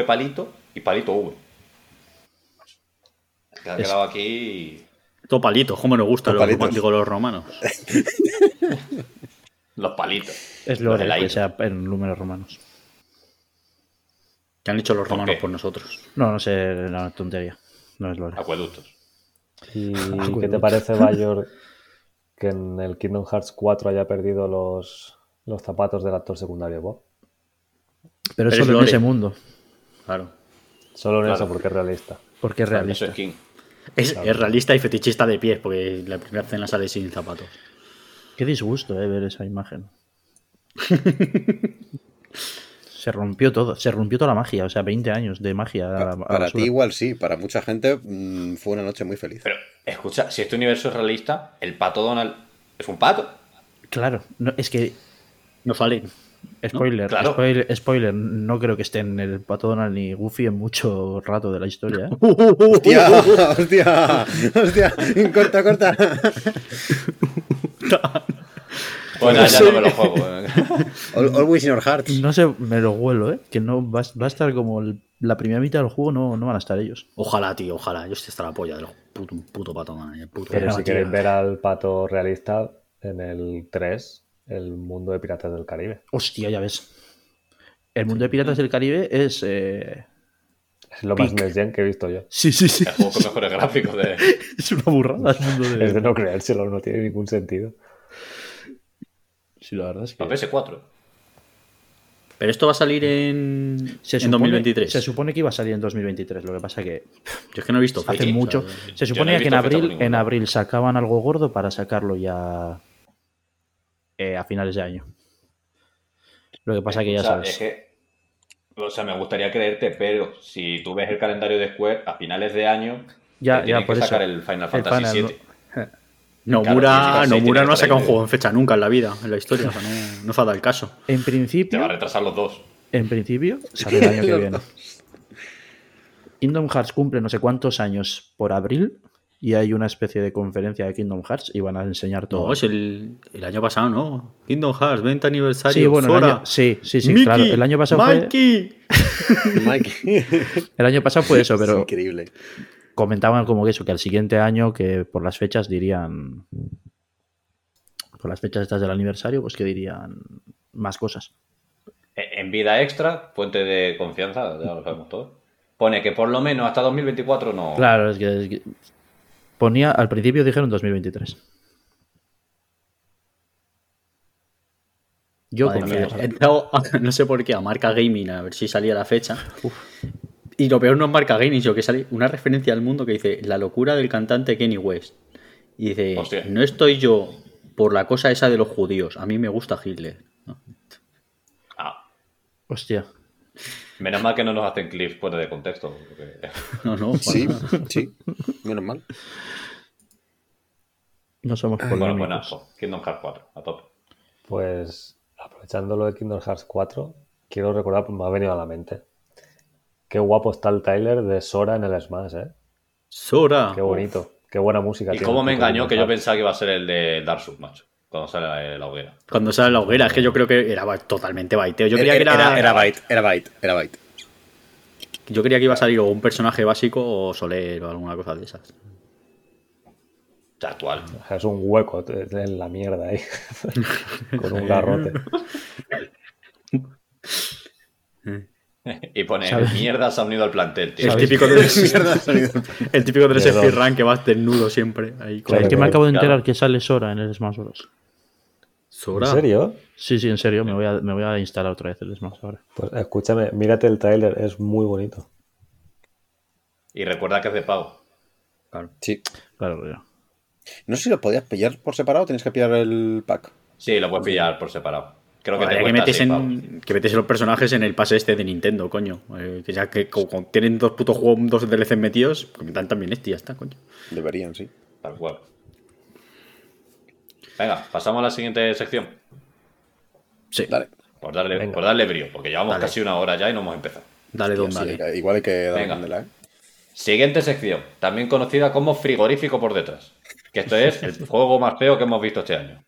XV palito y palito V. Que ha quedado aquí Todo palito, como nos gustan Todo los románticos los romanos. los palitos. Es lore, de la que sea en números romanos. Que han hecho los ¿Por romanos qué? por nosotros. No, no sé, la tontería. No es lore. Acueductos. ¿Y Acuerdo. qué te parece, Bayor, que en el Kingdom Hearts 4 haya perdido los, los zapatos del actor secundario Bob? Pero Pero es solo en ese mundo. Claro. Solo en Claro. eso, porque es realista. Porque es Eso realista. es King. Es, es realista y fetichista de pies, porque la primera escena sale sin zapatos. Qué disgusto, eh, ver esa imagen. se rompió todo, se rompió toda la magia, o sea, 20 años de magia. a Para ti igual sí, para mucha gente mm, fue una noche muy feliz. Pero, escucha, si este universo es realista, el pato Donald es un pato. Claro, no, es que, No sale. spoiler, Claro. spoiler, spoiler, no creo que estén el Pato Donald ni Goofy en mucho rato de la historia. ¿eh? ¡Hostia! ¡Hostia! ¡Hostia! ¡Corta, corta! Nada, ya no me lo juego. eh. Al- Always in our hearts. No sé, me lo huelo, ¿eh? Que no va, va a estar como el- la primera mitad del juego, no, no van a estar ellos. Ojalá, tío, ojalá. Yo estoy hasta la polla del puto, puto pato, man, el puto. Pero si tío. queréis ver al pato realista en el 3, el mundo de Piratas del Caribe. Hostia, ya ves. El mundo de Piratas del Caribe es. eh, Es lo más Pic. Next Gen que he visto yo. Sí, sí, sí. El juego con mejores gráficos de. Es una burrada el mundo de. Es de no creérselo, no tiene ningún sentido. Sí, la verdad es que. La PS4. Pero esto va a salir en, Se en supone, 2023. Se supone que iba a salir en 2023, lo que pasa que Yo es que no he visto hace fecha, mucho. o sea, Se no he que en abril, en abril sacaban algo gordo para sacarlo ya eh, a finales de año. Lo que pasa que ya O sea, sabes. es que. O sea, me gustaría creerte, pero si tú ves el calendario de Square, a finales de año. Ya, ya, por que sacar eso. el Final El Fantasy Final, VII. Nomura, Claro, Nomura no ha sacado un juego en fecha nunca en la vida, en la historia. O sea, no, no se ha dado el caso. En Te va a principio, retrasar los dos. en principio, sale el año que viene. Kingdom Hearts cumple no sé cuántos años por abril y hay una especie de conferencia de Kingdom Hearts y van a enseñar todo. No, es el, el año pasado, ¿no? Kingdom Hearts, 20 aniversario. Sí, bueno, el Sora. año, sí, sí, sí, Mickey, claro. El año pasado fue, Mikey. Mike. el año pasado fue eso, Es pero increíble. Comentaban como que eso, que al siguiente año, que por las fechas dirían, por las fechas estas del aniversario, pues que dirían más cosas. E- En vida extra, fuente de confianza, ya lo sabemos todos. Pone que por lo menos hasta 2024 no. Claro, es que, es que ponía, al principio dijeron 2023. Yo confío. mía, he entrado a- no sé por qué, a Marca Gaming a ver si salía la fecha. Y lo peor no es Marca sino que sale una referencia al mundo que dice La locura del cantante Kenny West. Y dice, Hostia. no estoy yo por la cosa esa de los judíos, a mí me gusta Hitler. ¿no? Ah, Hostia. menos mal que no nos hacen clips fuera de contexto. porque- No, no, Sí, nada. sí. Menos mal. No somos Bueno, polémicos. buenazo. Kingdom Hearts 4, a tope. Pues aprovechando lo de Kingdom Hearts 4, quiero recordar, pues me ha venido a la mente. Qué guapo está el Tyler de Sora en el Smash, ¿eh? Sora. Qué bonito. Qué buena música Y tiene cómo me engañó que yo pensaba que iba a ser el de Dark Souls, macho. Cuando sale la, la hoguera. Cuando sale la hoguera, es que yo creo que era totalmente baiteo. Yo creía Era, que era, era, era Byte, era Byte, era Byte. yo creía que iba a salir o un personaje básico o Soler o alguna cosa de esas. O sea, actual. O sea, es un hueco en la mierda ahí. Con un garrote. Y pone, ¿Sabes? mierda, se ha unido al plantel, tío. El ¿Sabéis típico, de, el típico de ese speedrun que vas desnudo siempre. Ahí Claro, Es que me acabo de claro. enterar que sale Sora en el Smash Bros. ¿En Sora. serio? Sí, sí, en serio, me voy a, me voy a instalar otra vez el Smash ahora. Pues escúchame, mírate el trailer, es muy bonito. Y recuerda que es de pago. Claro. Sí. Claro, ya. No sé si lo podías pillar por separado, tienes que pillar el pack. Sí, lo puedes pillar por separado. Creo que te que metes, en, que metes los personajes en el pase este de Nintendo, coño. Eh, que ya que como tienen dos putos juegos, dos DLC metidos, que metan también este y ya está, coño. Deberían, sí. Tal cual. Venga, pasamos a la siguiente sección. Sí, Dale. Por darle, Venga. por darle brío, porque llevamos Dale. casi una hora ya y no hemos empezado. dale, don, Sí, dale. igual hay que darle Venga. candela, ¿eh? Siguiente sección, también conocida como frigorífico por detrás. Que esto es el juego más feo que hemos visto este año.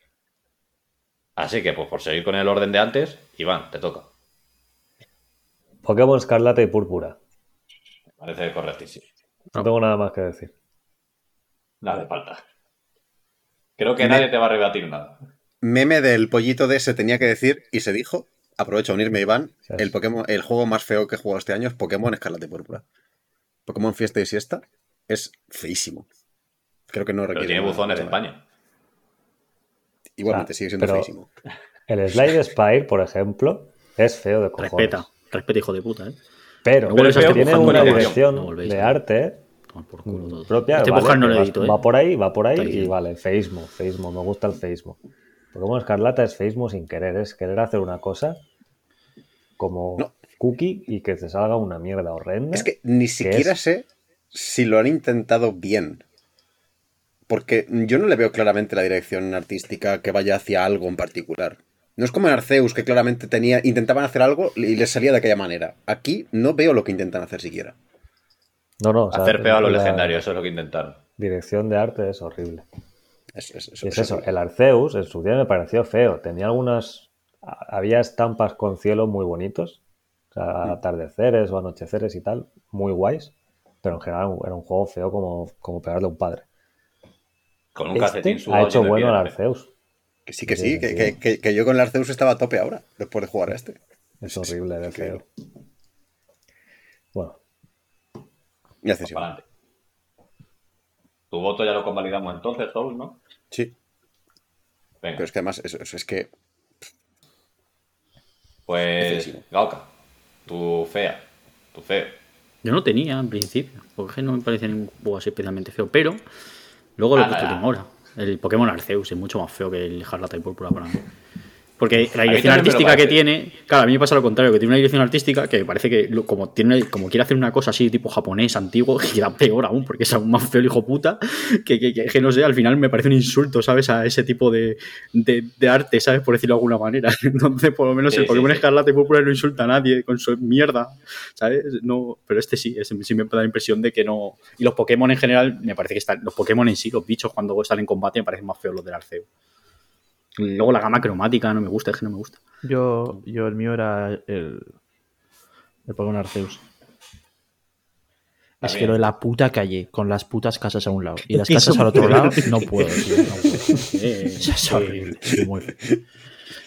Así que, pues por seguir con el orden de antes, Iván, te toca. Pokémon Escarlata y Púrpura. Me parece correctísimo. No tengo nada más que decir. Nada de falta. Creo que nadie te va a rebatir nada. Meme del pollito de se tenía que decir y se dijo. Aprovecho a unirme, Iván. Sí. El, Pokémon, el juego más feo que he jugado este año es Pokémon Escarlata y Púrpura. Pokémon Fiesta y Siesta es feísimo. Creo que no Pero requiere. tiene nada. buzones de España. Igualmente, O sea, sigue siendo pero- feísimo. El Slide Spire, por ejemplo, es feo de cojones. Respeta, respeta, hijo de puta, ¿eh? Pero, No pero tiene una dirección No volvéis, de arte Toma por culo todo. propia. Este vale, no lo va- edito, ¿eh? Va por ahí, va por ahí Está y vale, feísmo, feísmo, me gusta el feísmo. Pokémon Escarlata es feísmo sin querer, es querer hacer una cosa como No. cookie y que te salga una mierda horrenda. Es que ni siquiera es? sé si lo han intentado bien. Porque yo no le veo claramente la dirección artística que vaya hacia algo en particular. No es como en Arceus, que claramente tenía, intentaban hacer algo y les salía de aquella manera. Aquí no veo lo que intentan hacer siquiera. No, no, o sea, Hacer peor a los la legendarios, eso es lo que intentaron. Dirección de arte es horrible. Es, es- es- Y es es- eso, el Arceus en su día me pareció feo. Tenía algunas. Había estampas con cielo muy bonitos. O sea, atardeceres o anocheceres y tal, muy guays. Pero en general era un juego feo como, como pegarle a un padre. Con un Este calcetín ha hecho bueno el. Arceus. Que sí, que Sí, sí, que, sí. que- que- que yo con el Arceus estaba a tope ahora, después de jugar a este. Es horrible de feo. Bueno, Y accesible. Para adelante. Tu voto ya lo convalidamos entonces, Soul, ¿no? Sí, Venga, pero es que además, es, es- es que pues. Gauca, tu fea, tu feo. Yo no tenía en principio, porque no me parece ningún juego así especialmente feo, pero luego lo Ah, que tengo ahora. El Pokémon Arceus es mucho más feo que el Escarlata y Púrpura para mí. Porque la dirección artística que tiene, claro, a mí me pasa lo contrario, que tiene una dirección artística que parece que como tiene, como quiere hacer una cosa así tipo japonés, antiguo, que queda peor aún, porque es aún más feo el hijo puta, que, que, que- que no sé, al final me parece un insulto, ¿sabes? A ese tipo de, de, de arte, ¿sabes? Por decirlo de alguna manera. Entonces, por lo menos Sí, el sí, Pokémon sí. Escarlata y Púrpura no insulta a nadie con su mierda, ¿sabes? No, pero este sí, sí me da la impresión de que no. Y los Pokémon en general, me parece que están. Los Pokémon en sí, los bichos cuando están en combate, me parecen más feos los del Arceo. Luego la gama cromática no me gusta, es que no me gusta. Yo, yo el mío era el, el Pokémon Arceus. Es que lo de la puta calle, con las putas casas a un lado y las casas al otro lado, no puedo, tío, no puedo. Eh, Eso es horrible, es muy feo.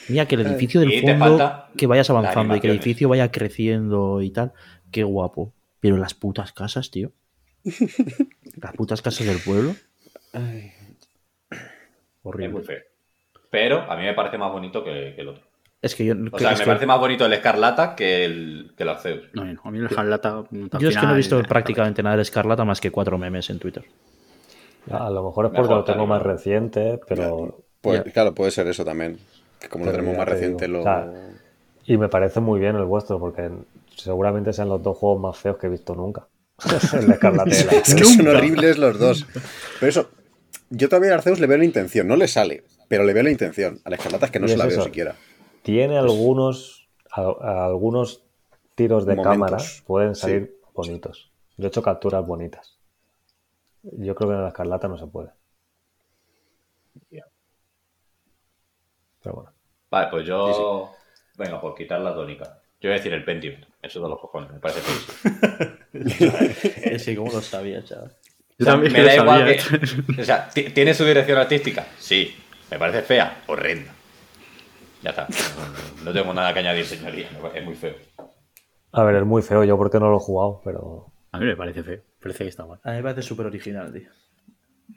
Mira, que el edificio del fondo, que vayas avanzando y que el edificio vaya creciendo y tal, qué guapo. Pero las putas casas, tío. Las putas casas del pueblo. Es Horrible. muy feo. Pero a mí me parece más bonito que, que el otro. Es que yo, O que- sea, es me que- parece más bonito el Escarlata que el, que el Arceus. No, no, a mí el Escarlata. yo es que no he visto prácticamente nada de Escarlata más que cuatro memes en Twitter. a lo mejor es Mejor porque lo te tengo más reciente, pero. pues, Ya. claro, puede ser eso también. Que como lo tenemos más te reciente, digo, lo. o sea, Y me parece muy bien el vuestro, porque seguramente sean los dos juegos más feos que he visto nunca. el de Escarlata y el Es que Arceus. son horribles los dos. Pero eso, yo todavía a Arceus le veo la intención, no le sale, pero le veo la intención. A la Escarlata es que no se la veo eso. siquiera. Tiene algunos, a- a- algunos tiros de Momentos, cámara pueden sí. salir bonitos. Yo he hecho capturas bonitas. Yo creo que en la Escarlata no se puede. Pero bueno. Vale, pues yo. Venga, por quitar la tónica. Yo voy a decir el Pentium. Eso de los cojones, me parece que, ¿cómo lo sabía, chaval? Yo O sea, también me da igual sabía. que. O sea, ¿ti- ¿tiene su dirección artística? Sí. ¿Me parece fea? Horrenda. Ya está. No, tengo nada que añadir, señoría. me parece muy feo. A ver, es muy feo yo porque no lo he jugado, pero. A mí me parece feo. Parece que está mal. A mí me parece súper original, tío.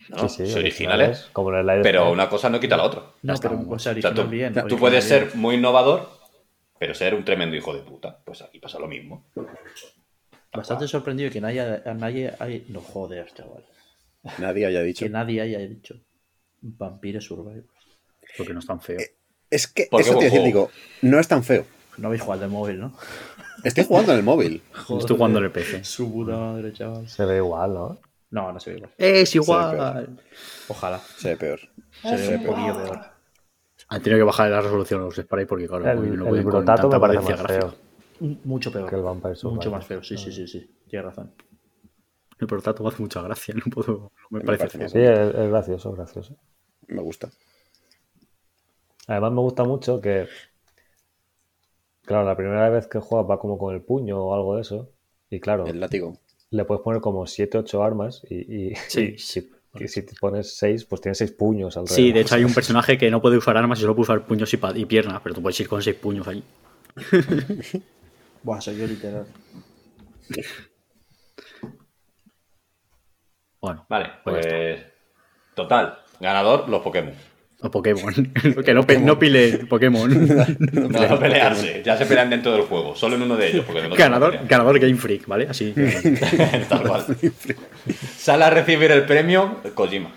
¿no? sí, sí, originales. Como en el Light Pero una cosa no quita la otra. No, pero, o sea, O sea, tú, bien. tú original puedes bien. ser muy innovador, pero ser un tremendo hijo de puta. Pues aquí pasa lo mismo. Bastante sorprendido que nadie, nadie hay... No joder, chaval. Nadie haya dicho. Que nadie haya dicho Vampire Survivors. Porque no es tan feo. Es que, eso te iba a decir, digo, no es tan feo. No habéis jugado de móvil, ¿no? Estoy jugando en el móvil. Estoy jugando en el PC. Su puta madre, chaval. Se ve igual, ¿no? No, no se ve igual. Es igual. Ojalá. Se ve peor. Se ve Sí, un poquillo peor. Han tenido que bajar la resolución a los sprites porque, claro, El, no el pueden con tanta más gráfica. Mucho peor. que el Vampire Mucho más feo, sí, sí, sí, sí. Tienes razón. El me hace mucha gracia. No puedo. Me Me parece parece Sí, es, es gracioso, gracioso. Me gusta. Además me gusta mucho que, claro, la primera vez que juegas va como con el puño o algo de eso. Y claro, El látigo. le puedes poner como 7, 8 armas y, y- Sí, y si, y si te pones 6, pues tienes 6 puños alrededor. Sí, de hecho hay un personaje que no puede usar armas y solo puede usar puños y, y piernas, pero tú puedes ir con seis puños ahí. Buah, soy yo literal. Bueno, Vale, pues pues. Total. Ganador, los Pokémon. O Pokémon. que no, no pile Pokémon. No, no pelearse. Ya se pelean dentro del juego. Solo en uno de ellos. Porque no ganador, ganador Game Freak, ¿vale? Así. Tal cual. Sale a recibir el premio Kojima.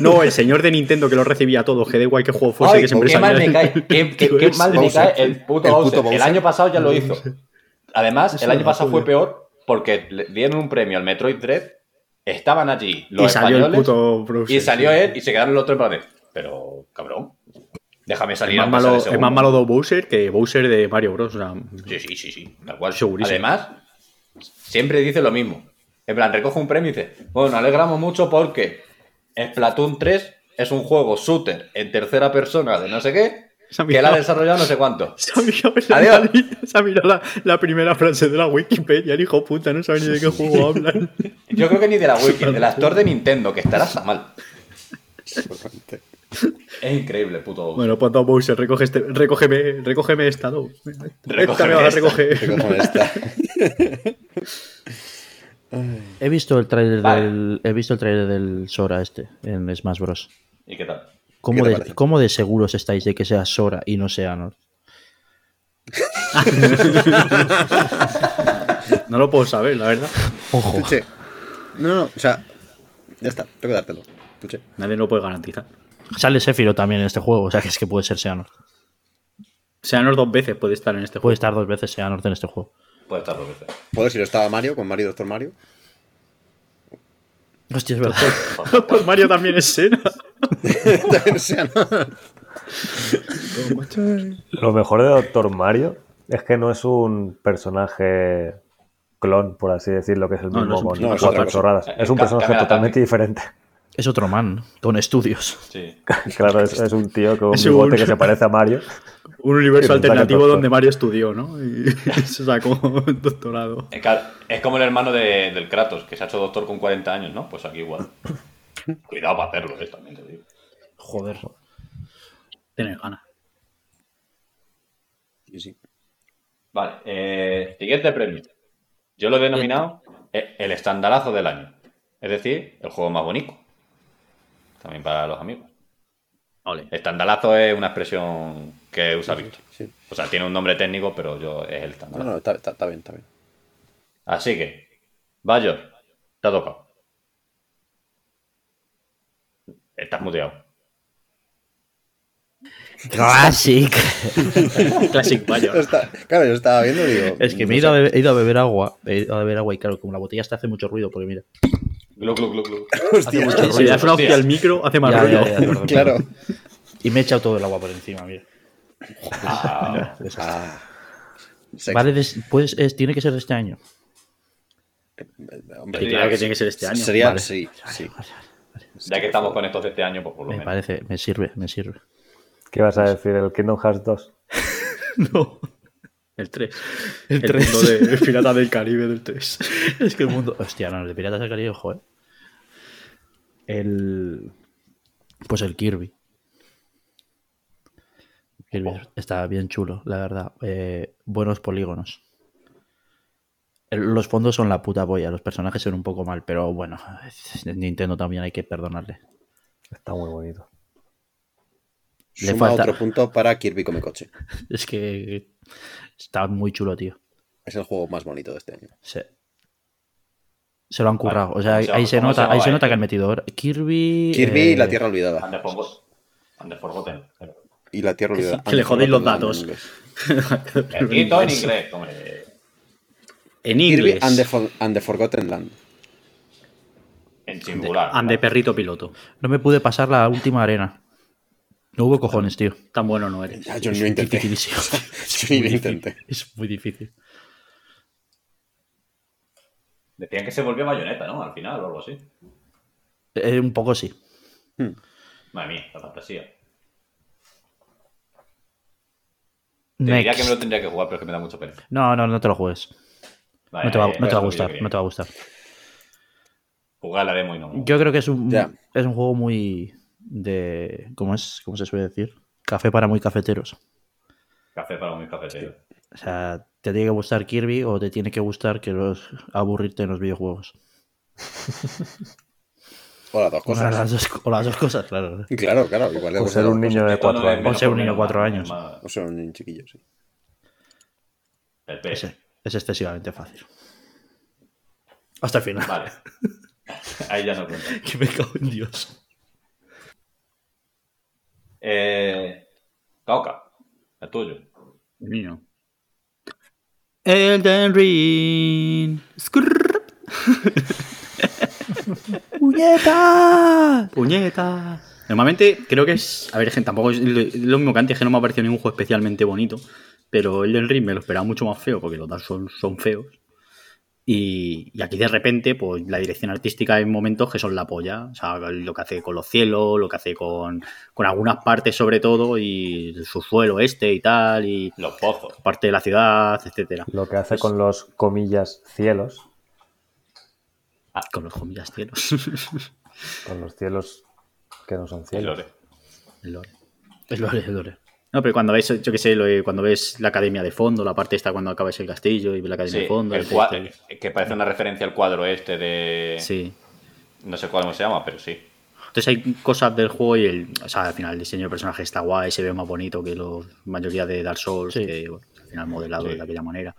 No, el señor de Nintendo que lo recibía a todos, que da igual qué juego fuese, Ay, que es qué mal me cae. Qué, mal me cae el puto, El Bowser. El año pasado ya lo hizo. Además, el año pasado fue peor porque le dieron un premio al Metroid Dread. Estaban allí los y salió el españoles puto Browser, y salió sí. él y se quedaron los otros para. Pero, cabrón. Déjame Es salir más, aunque sea malo, es más malo de Bowser que Bowser de Mario Bros. O sea, Sí, sí, sí, sí. Tal cual. Segurísimo. Además, siempre dice lo mismo. En plan, recoge un premio y dice, bueno, nos alegramos mucho porque Splatoon 3 es un juego shooter en tercera persona de no sé qué, que la ha desarrollado no sé cuánto. se ha mirado la- Adiós. se ha mirado la, la primera frase de la Wikipedia, el hijo puta, no sabe ni de qué juego hablan. Yo creo que ni de la wiki, del actor de Nintendo, que estará mal. Es increíble, puto. Bueno, pues todo Bowser, recoge este, recógeme, recógeme esta, no. Esta Recógeme. He visto el trailer Vale. del. He visto el trailer del Sora este en Smash Bros. ¿Y qué tal? ¿Cómo de, parece? ¿Cómo de seguros estáis de que sea Sora y no sea Arnold? No lo puedo saber, la verdad. Ojo. No, no, o sea, ya está, tengo que dártelo. Nadie lo puede garantizar. Sale Sephiroth también en este juego, o sea que es que puede ser Seanor. Seanos dos veces puede estar en este Puede juego. estar dos veces Seanor en este juego. Puede estar dos veces. ¿Puedo si lo estaba Mario con Mario Doctor Mario? Hostia, es verdad. Pues Mario también es Sena. También sea, ¿no? Lo mejor de Doctor Mario es que no es un personaje clon, por así decirlo, que es el No, no mismo es un- con no, es cuatro chorradas. Es un personaje totalmente diferente. Es otro man, con estudios. Sí. Claro, es, es un tío con un bigote un- que se parece a Mario. Un universo alternativo donde Mario estudió, ¿no? Y se sacó un doctorado. Es, como el hermano de- del Kratos, que se ha hecho doctor con 40 años, ¿no? Pues aquí igual. Cuidado para hacerlo, eh, también te digo. Joder. Tienes ganas. Sí, sí. Vale, eh, siguiente premio. Yo lo he denominado eh, el estandalazo del año. Es decir, el juego más bonito. También para los amigos. Ole. Estandalazo es una expresión que usa Víctor. sí. O sea, tiene un nombre técnico, pero yo es el No, estandalazo. no, está, está- está bien, está bien. Así que, Bayor, te ha tocado. Estás muteado. Classic. Classic. Está- claro, yo estaba viendo y digo. Es que no me he ido, a beber, he ido a beber agua. He ido a beber agua y claro, como la botella esta hace mucho ruido, porque mira. Glu, glu, glu, glu. Hostia, Si le das una hostia al micro, hace más Ya, ruido. ya, ya, perdón, Claro. perdón. Y me he echado todo el agua por encima, mira. Ah, Ah. Vale, des- pues es- tiene que ser de este año. Hombre, Sí, claro que tiene que ser este año. Sería, Vale. sí, sí. ya que estamos con estos de este año, pues por lo Me menos. parece, me sirve, me sirve. ¿Qué vas a decir? ¿El Kingdom Hearts 2? No. El 3. El El, tres. mundo de Pirata del Caribe del 3. Es que el mundo. Hostia, no, el de Piratas del Caribe, joder. El. Pues el Kirby. Kirby está bien chulo, la verdad. Eh, buenos polígonos. El- los fondos son la puta polla, los personajes son un poco mal, pero bueno, Nintendo también hay que perdonarle. Está muy bonito. Le Suma falta- otro punto para Kirby Come Coche. Es que está muy chulo, tío. Es el juego más bonito de este año. Se, se lo han currado. Vale. O sea, ¿Cómo se ahí se nota, ahí se nota que han metido Kirby. Kirby y la Tierra Olvidada. And the Forgot- and the Forgotten. Y la Tierra Olvidada. que le jodéis los datos. en inglés. Escrito en inglés, hombre. En Kirby and the, For- and the Forgotten Land. En singular. And de ¿vale? perrito piloto. No me pude pasar la última arena. No hubo cojones, tío. Tan bueno no eres. Ya, yo ni lo intenté. Yo ni lo intenté. Es muy difícil. Decían que se volvió bayoneta, ¿no? Al final o algo así. Eh, un poco sí. Madre mía, la fantasía. Te diría que me lo tendría que jugar, pero es que me da mucho pereza. No, no, no te lo juegues. Vale, No te va, eh, no te va a que gustar. No te va a gustar. Jugar la demo y no. Yo creo que es un, Ya. es un juego muy de. ¿Cómo es? ¿Cómo se suele decir? Café para muy cafeteros. Café para mis cafeteros. O sea, te tiene que gustar Kirby o te tiene que gustar que los aburrirte en los videojuegos. O las dos cosas. las dos, o las dos cosas, claro. Claro, claro. Igual O ser un niño de no cuatro es años. O ser un niño de cuatro es años. más- O ser un niño chiquillo, sí. El. Ese es excesivamente fácil. Hasta el final. Vale. Ahí ya no cuenta. que me cago en Dios. Eh, Cauca, el tuyo. Mío. Elden Ring. Skrrr. ¡Puñeta! ¡Puñeta! Normalmente creo que es. A ver, gente, tampoco es lo, lo mismo que antes, que no me ha parecido ningún juego especialmente bonito. Pero Elden Ring me lo esperaba mucho más feo, porque los Dark Souls son feos. Y, y aquí de repente, pues la dirección artística hay momentos que son la polla. O sea, lo que hace con los cielos, lo que hace con, con algunas partes sobre todo, y el subsuelo este y tal, y Los pozos. parte de la ciudad, etcétera. Lo que hace con los comillas cielos, Ah, con los comillas cielos. con los cielos que no son El cielos. lore. El lore. Es lore, es lore. No, pero cuando ves, yo qué sé, lo cuando ves la academia de fondo, la parte esta cuando acabas el castillo y ves la academia Sí, de fondo. el el que parece una referencia al cuadro este de... Sí. No sé cuál se llama, pero sí. Entonces hay cosas del juego y el, o sea, al final el diseño del personaje está guay, se ve más bonito que la mayoría de Dark Souls, Sí. que bueno, al final modelado Sí. de aquella manera.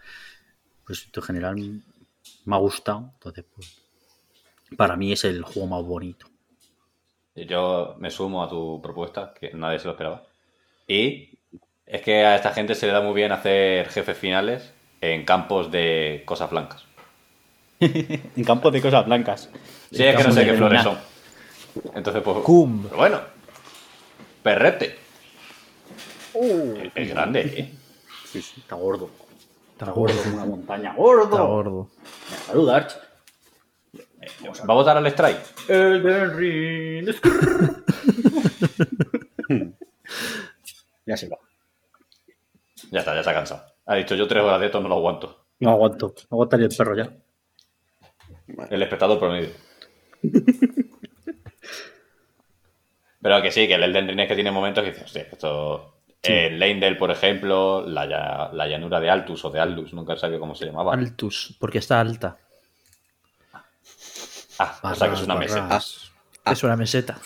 Pues en general me ha gustado. Entonces, pues, para mí es el juego más bonito. Yo me sumo a tu propuesta, que nadie se lo esperaba. Y es que a esta gente se le da muy bien hacer jefes finales en campos de cosas blancas. En campos de cosas blancas. Sí, es que no sé qué flores son. Entonces, pues. Cum. pero bueno. Perrete. Es- es grande, ¿eh? Sí, sí. Está gordo. Está gordo. como una montaña. ¡Gordo! Está gordo. Saluda, Arch. ¿Va a votar al strike? Elden Ring. ya se va. Ya está, ya se ha cansado. Ha dicho yo tres horas de esto no lo aguanto. No aguanto. No aguantaría el perro ya. El espectador promedio. Pero que sí, que el Elden Ring es que tiene momentos que dices, hostia, esto. El Leindel, por ejemplo, la, la llanura de Altus o de Aldus, nunca sabía cómo se llamaba. Altus, porque está alta. Ah, o sea que es una Barras, meseta. barras. Es una meseta.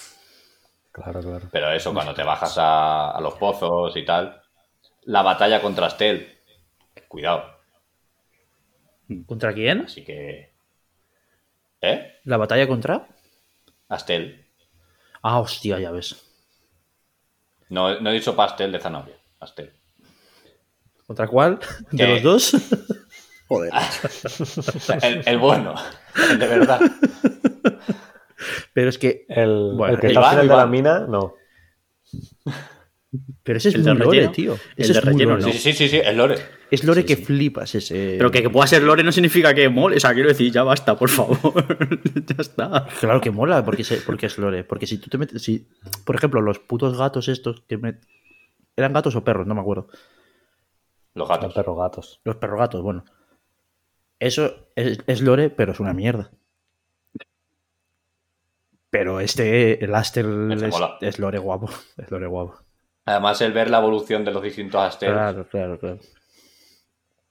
Claro, claro. Pero eso, cuando te bajas a, a los pozos y tal. La batalla contra Astel. Cuidado. ¿Contra quién? Así que. ¿Eh? ¿La batalla contra? Astel. Ah, hostia, ya ves. No, no he dicho pastel de zanahoria. Astel. ¿Contra cuál? ¿De ¿Qué? los dos? Joder. El, el bueno. El de verdad. Pero es que. El, Bueno, el que el está Iván, al final de la mina, no. Pero ese es ¿El muy de lore, tío. El Ese de es relleno, lore. no. Sí, sí, sí, sí, es Lore. Es lore que flipas ese. Pero que, que pueda ser lore no significa que mole. O sea, quiero decir, ya basta, por favor. ya está. Claro que mola porque, se- porque es lore. Porque si tú te metes. Si, por ejemplo, los putos gatos estos que me- ¿Eran gatos o perros? No me acuerdo. Los Los gatos. perros gatos. Los perros gatos, bueno. Eso es, es lore, pero es una mierda. Pero este, el Aster es lore guapo. Es lore guapo. Además, el ver la evolución de los distintos Asteros. Claro, claro, claro.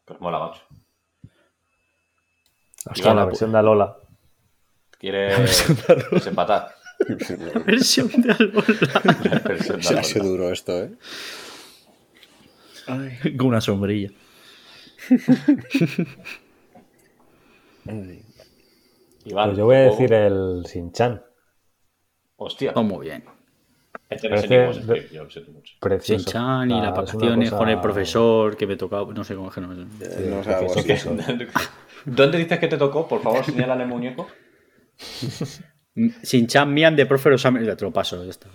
Pues mola mucho. Hostia, Iván, la la versión de Alola. ¿Quieres desempatar? Versión de Alola. La versión de Se la ha sido duro esto, ¿eh? Con una sombrilla. Iván, Pues yo voy a decir el Sinchan. Hostia. Oh, muy bien. Este no sé ni yo lo siento mucho. Precioso. Shin-Chan y Ah, las vacaciones cosa- con el profesor que me tocaba. No sé cómo es que no sé. Eh, no precioso. ¿Dónde dices que te tocó? Por favor, señálale el muñeco. Shin-Chan Mian de Profesor Osamu- Ya te lo paso, ya está.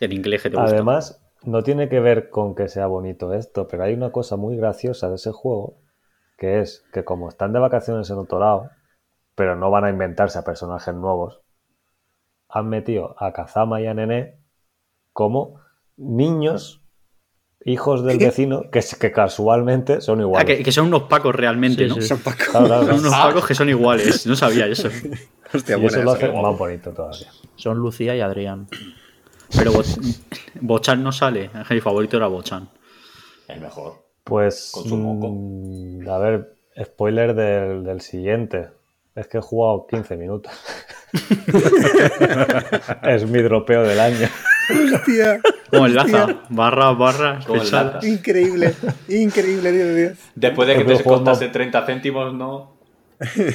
En inglés que te gusta. Además, no tiene que ver con que sea bonito esto, pero hay una cosa muy graciosa de ese juego, que es que como están de vacaciones en otro lado, pero no van a inventarse a personajes nuevos, han metido a Kazama y a Nene como niños, hijos del vecino, que, casualmente son Ah, iguales. que, que son unos pacos realmente, Sí, ¿no? sí. Son Paco. Claro, claro, Son claro. unos pacos que son iguales. No sabía eso. Hostia, Y eso lo hace más bonito todavía. Son Lucía y Adrián. Pero Bo- Bochan no sale. Mi favorito era Bochan. El mejor. Pues, Con su moco. mm, a ver, spoiler del, del siguiente. Es que he jugado 15 minutos. es mi dropeo del año. Hostia, Como enlaza, barra, barra, Como especial. enlaza. increíble, increíble, Dios mío. Después de que Es te costase más- 30 céntimos, no.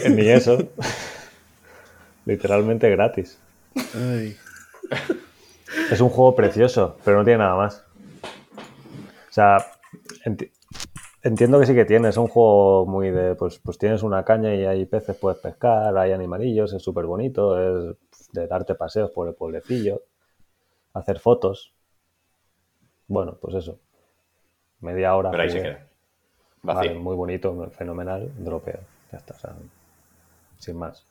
Ni eso. Literalmente gratis. Ay. Es un juego precioso, pero no tiene nada más. O sea, enti- entiendo que sí que tiene. Es un juego muy de. Pues, pues tienes una caña y hay peces, puedes pescar, hay animalillos, es súper bonito, es de darte paseos por el pueblecillo, hacer fotos. Bueno, pues eso. Media hora. Pero ahí se queda. Vacío. Vale, muy bonito, fenomenal, dropeo. Ya está, o sea, sin más.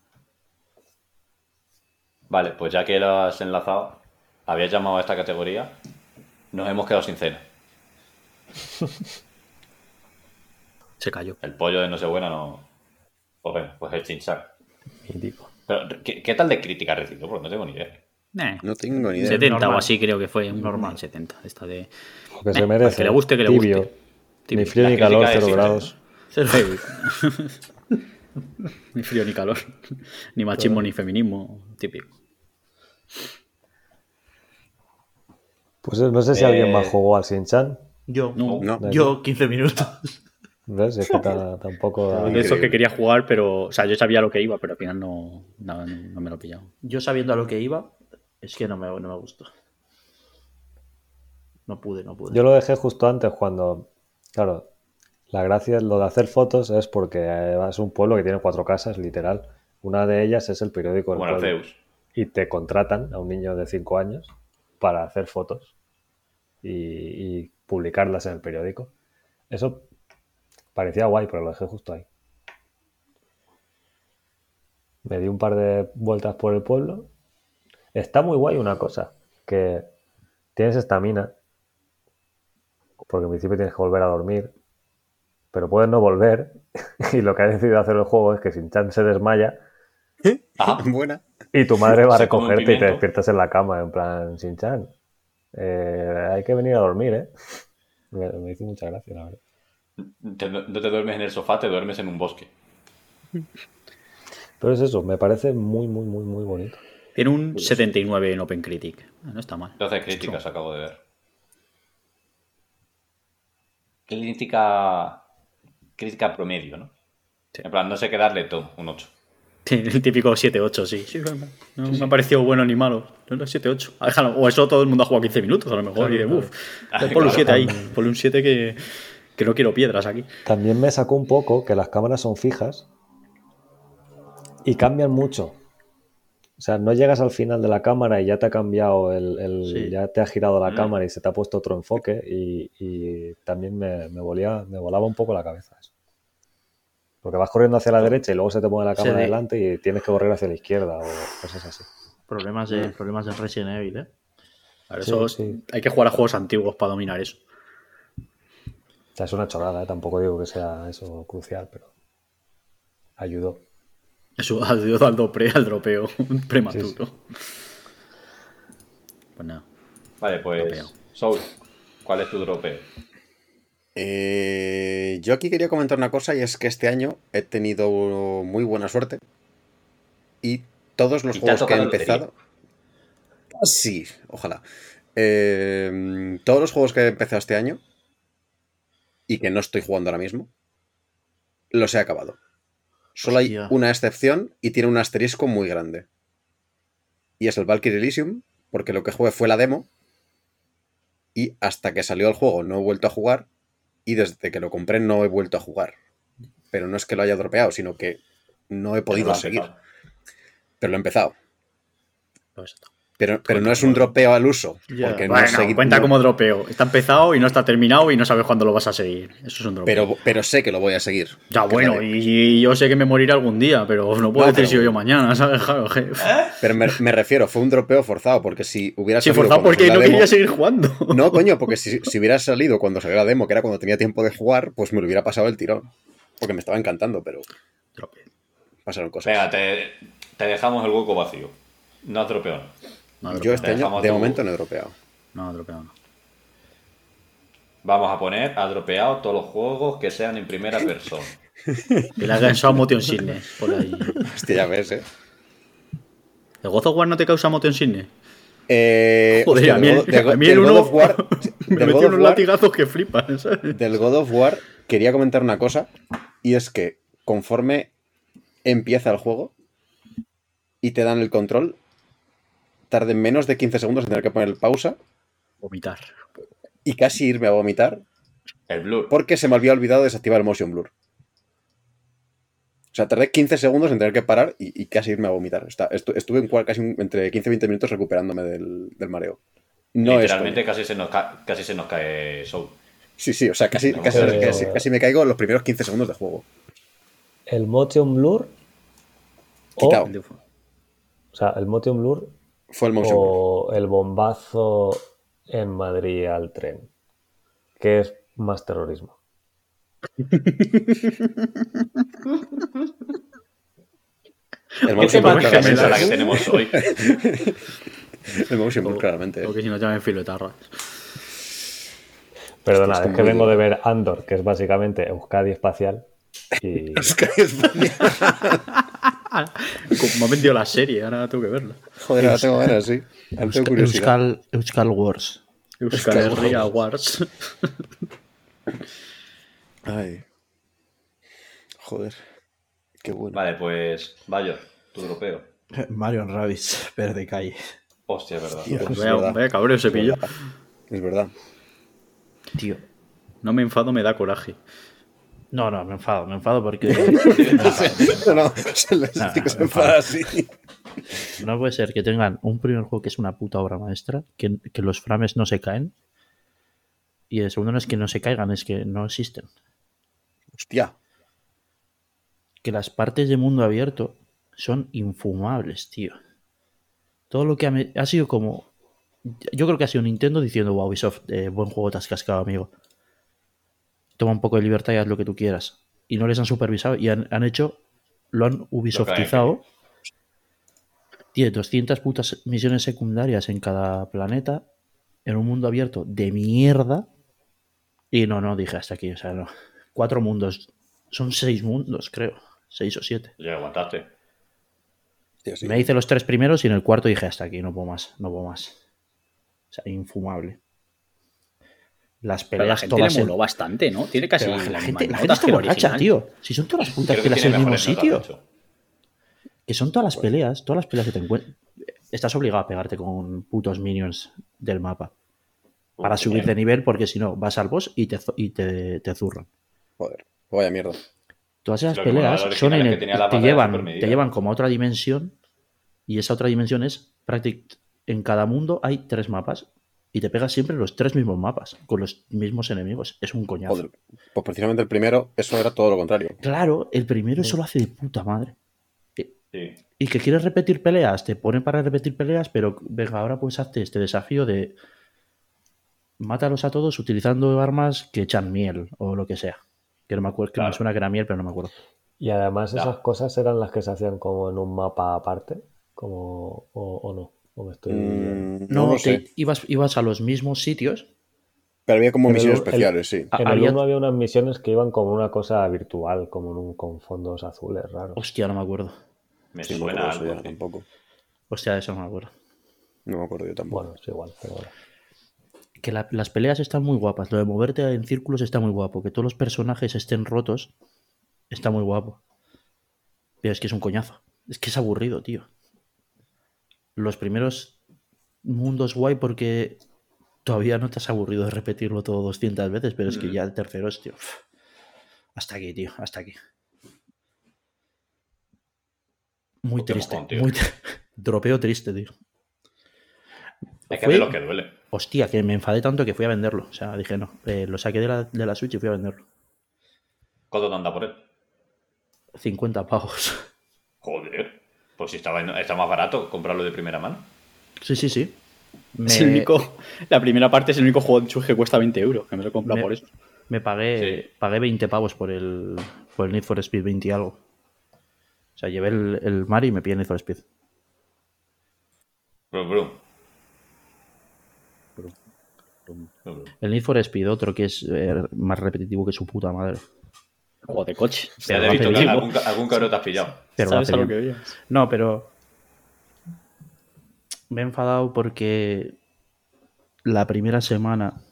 Vale, pues ya que lo has enlazado, habías llamado a esta categoría, nos hemos quedado sin cena. Se cayó. El pollo de Nochebuena no. Pues bueno, pues el. Pero, ¿qué, qué tal de crítica recibió? Porque no tengo ni idea. Eh, No tengo ni idea. 70 o así creo que fue. Un normal 70. Esta de. Que Eh, se al merece. que le guste, que le tibio. guste. Tibio. Ni frío ni calor, es cero simple. grados. ni frío ni calor. ni machismo ni feminismo. Típico. Pues no sé si Eh, alguien más jugó al Shin-Chan. Yo, No, No. yo 15 minutos. ¿Ves? Es que ta- tampoco. De eso que quería jugar, pero. O sea, yo sabía lo que iba, pero al final no, no, no me lo he pillado. Yo sabiendo a lo que iba, es que no me, no me gustó. No pude, no pude. Yo lo dejé justo antes cuando. Claro, la gracia, lo de hacer fotos es porque eh, es un pueblo que tiene cuatro casas, literal. Una de ellas es el periódico del Bueno, pueblo. Zeus. Y te contratan a un niño de cinco años para hacer fotos y, y publicarlas en el periódico. Eso parecía guay, pero lo dejé justo ahí. Me di un par de vueltas por el pueblo. Está muy guay una cosa, que tienes estamina, porque en principio tienes que volver a dormir, pero puedes no volver, y lo que ha decidido hacer el juego es que Shin-Chan se desmaya Ah, Buena. y tu madre va a recogerte y te despiertas en la cama, en plan, Shin-Chan. eh, hay que venir a dormir, ¿eh? Me, me hizo mucha gracia, la verdad. te- no te duermes en el sofá, te duermes en un bosque. Pero es eso, me parece muy, muy, muy, muy bonito. Tiene un 79 en OpenCritic. Ah, No está mal. 12 críticas acabo de ver. Crítica. Crítica promedio, ¿no? En plan, no sé qué darle todo, un 8. Tiene el típico 7-8, sí. Sí, No me ha parecido bueno ni malo. No, no, 7-8. Ah, déjalo. O eso todo el mundo ha jugado 15 minutos, a lo mejor. y de, uff. Ponle un 7 ahí. Ponle un 7 que, que no quiero piedras aquí. También me sacó un poco que las cámaras son fijas y cambian mucho. O sea, no llegas al final de la cámara y ya te ha cambiado el, el- Sí. ya te ha girado la Mm. cámara y se te ha puesto otro enfoque y, y también me, me, volía- me volaba un poco la cabeza eso. Porque vas corriendo hacia la derecha y luego se te pone la cámara delante y tienes que correr hacia la izquierda o cosas así. Problemas de, problemas de Resident Evil, ¿eh? Eso sí. hay que jugar a juegos antiguos para dominar eso. O sea, es una chorrada, ¿eh? tampoco digo que sea eso crucial, pero ayudó. Eso ayuda al, dopre, al dropeo prematuro. Pues nada. Vale, pues. Dropeo. Soul, ¿cuál es tu dropeo? Eh, yo aquí quería comentar una cosa y es que este año he tenido muy buena suerte y todos los ¿Y te ha juegos que he empezado... Sí, ojalá. Eh, todos los juegos que he empezado este año y que no estoy jugando ahora mismo, los he acabado. Solo hay una excepción y tiene un asterisco muy grande. Y es el Valkyrie Elysium, porque lo que jugué fue la demo y hasta que salió el juego no he vuelto a jugar y desde que lo compré no he vuelto a jugar. Pero no es que lo haya dropeado, sino que no he podido seguir. Pero lo he empezado. Esto. Pero, pero no es un dropeo al uso. Porque no Bueno, seguido- cuenta no- como dropeo. Está empezado y no está terminado y no sabes cuándo lo vas a seguir. Eso es un dropeo. pero, pero sé que lo voy a seguir. ya, bueno, y, y yo sé que me moriré algún día, pero no puedo No, decir pero- si yo mañana, ¿sabes? Claro, que- Pero me, me refiero, fue un dropeo forzado, porque si hubiera Sí, salido forzado cuando porque no demo- quería seguir jugando. No, coño, porque si, si hubiera salido cuando salió la demo, que era cuando tenía tiempo de jugar, pues me lo hubiera pasado el tirón. Porque me estaba encantando, pero Dropeo. pasaron cosas. Venga, te, te dejamos el hueco vacío. No has dropeado. No, Yo este año, de tu- momento, no he dropeado. No, dropeo no. Vamos a poner a dropeado todos los juegos que sean en primera persona. Que le hagan eso a Motion Sickness. Por ahí. Hostia, ya ves, eh. ¿El God of War no te causa Motion Sickness? Eh, Joder, hostia, a mí del el, God- del a mí del el God uno of War- me metió unos War- latigazos que flipan, ¿sabes? Del God of War quería comentar una cosa y es que conforme empieza el juego y te dan el control, tarden menos de 15 segundos en tener que poner pausa Vomitar. y casi irme a vomitar El Blur. porque se me había olvidado desactivar el motion blur. O sea, tardé 15 segundos en tener que parar y, y casi irme a vomitar. Está- estu- estuve en casi un- entre 15 y 20 minutos recuperándome del, del mareo. No Literalmente casi se, nos ca- casi se nos cae Soul. Sí, sí, o sea, casi, No, casi, pero- casi- casi me caigo en los primeros 15 segundos de juego. El motion blur. O, Quitado. o sea, el motion blur Fue el motion blur. o el bombazo en Madrid al tren. ¿Qué es más terrorismo? El ¿Qué motion blur, claramente. la que tenemos hoy? El motion blur, claramente. O que si no te llaman filotarra. Perdona, es que vengo bien. de ver Andor, que es básicamente Euskadi espacial. Y Es que es- Como me ha vendido la serie, ahora tengo que verla. Joder, ahora tengo ganas, sí. Ahora tengo curiosidad. Euskal, Euskal Wars. Euskal Herria Wars. Ay. Joder. Qué bueno. Vale, pues. Vaya, tu dropeo. Marion Rabbits, verde calle. Hostia, es verdad. Tío, es Vaya, verdad. vaya cabrón ese Es pillo. verdad. Es verdad. Tío. No me enfado, me da coraje. No, no, me enfado, me enfado porque No, no, se les Nah, dice que se me enfada así. no puede ser que tengan un primer juego que es una puta obra maestra, que, que los frames no se caen. Y el segundo no es que no se caigan, es que no existen. Hostia. que las partes de mundo abierto son infumables, tío. Todo lo que ha sido como. Yo creo que ha sido Nintendo diciendo, wow, Ubisoft, eh, buen juego te has cascado, amigo. Toma un poco de libertad y haz lo que tú quieras. Y no les han supervisado y han, han hecho. Lo han Ubisoftizado. Tiene 200 putas misiones secundarias en cada planeta. En un mundo abierto de mierda. Y no, no, dije hasta aquí. O sea, no. Cuatro mundos. Son seis mundos, creo. Seis o siete. Ya aguantaste. Sí. Me hice los tres primeros y en el cuarto dije hasta aquí, no puedo más, no puedo más. O sea, infumable. Las Pero la peleas gente todas le en- bastante, ¿no? Tiene casi Pero la, la gente, la gente está borracha, tío. Si son todas las putas Creo que peleas en el mismo notas, sitio. Que son todas las peleas, todas las peleas que te encuentras. Estás obligado a pegarte con putos minions del mapa. Para subir de nivel, porque si no, vas al boss y te, y te, te zurran. Joder. Vaya mierda. Todas esas Lo peleas son en el- que te, llevan, te llevan como a otra dimensión y esa otra dimensión es prácticamente en cada mundo hay tres mapas y te pegas siempre los tres mismos mapas con los mismos enemigos. Es un coñazo. Joder. Pues precisamente el primero, eso era todo lo contrario. Claro, el primero eso lo hace de puta madre. Sí. Y que quieres repetir peleas, te ponen para repetir peleas, pero venga, ahora pues hazte este desafío de mátalos a todos utilizando armas que echan miel o lo que sea. Que no me acuerdo, que me suena que era miel, pero no me acuerdo. Y además esas cosas eran las que se hacían como en un mapa aparte, como o, o no. O me estoy... Mm, No, no te- sé. ibas, ibas a los mismos sitios. Pero había como En misiones el- especiales, sí. En había- el 1 había unas misiones que iban como una cosa virtual, como en un, con fondos azules raros. Hostia, no me acuerdo. Me Sí, no me suena algo. ya tampoco. Hostia, de eso no me acuerdo. No me acuerdo yo tampoco. Bueno, es igual, pero bueno. Que la- las peleas están muy guapas. Lo de moverte en círculos está muy guapo. Que todos los personajes estén rotos está muy guapo. Pero es que es un coñazo. Es que es aburrido, tío. Los primeros mundos guay porque todavía no te has aburrido de repetirlo todo 200 veces, pero es que ya el tercero es, tío. Hasta aquí, tío, hasta aquí. Muy triste. mojón, muy Dropeo triste, tío. Es que Fue- de lo que duele. Hostia, que me enfadé tanto que fui a venderlo. O sea, dije no. eh, lo saqué de la, de la Switch y fui a venderlo. ¿Cuánto te anda por él? 50 pavos. Joder. Pues si estaba, está más barato comprarlo de primera mano. Sí, sí, sí. Me, Es el único, la primera parte es el único juego de Switch que cuesta 20 euros. Que me lo he comprado Me- por eso. me pagué, Sí. pagué 20 pavos por el, por el Need for Speed 20 y algo. O sea, llevé el, el Mari y me pillé el Need for Speed. Brum, brum. El Need for Speed, otro que es eh, más repetitivo que su puta madre. Juego de coche. Te algún, algún cabrón te has pillado. Pero ¿Sabes a lo que? No, pero me he enfadado porque la primera semana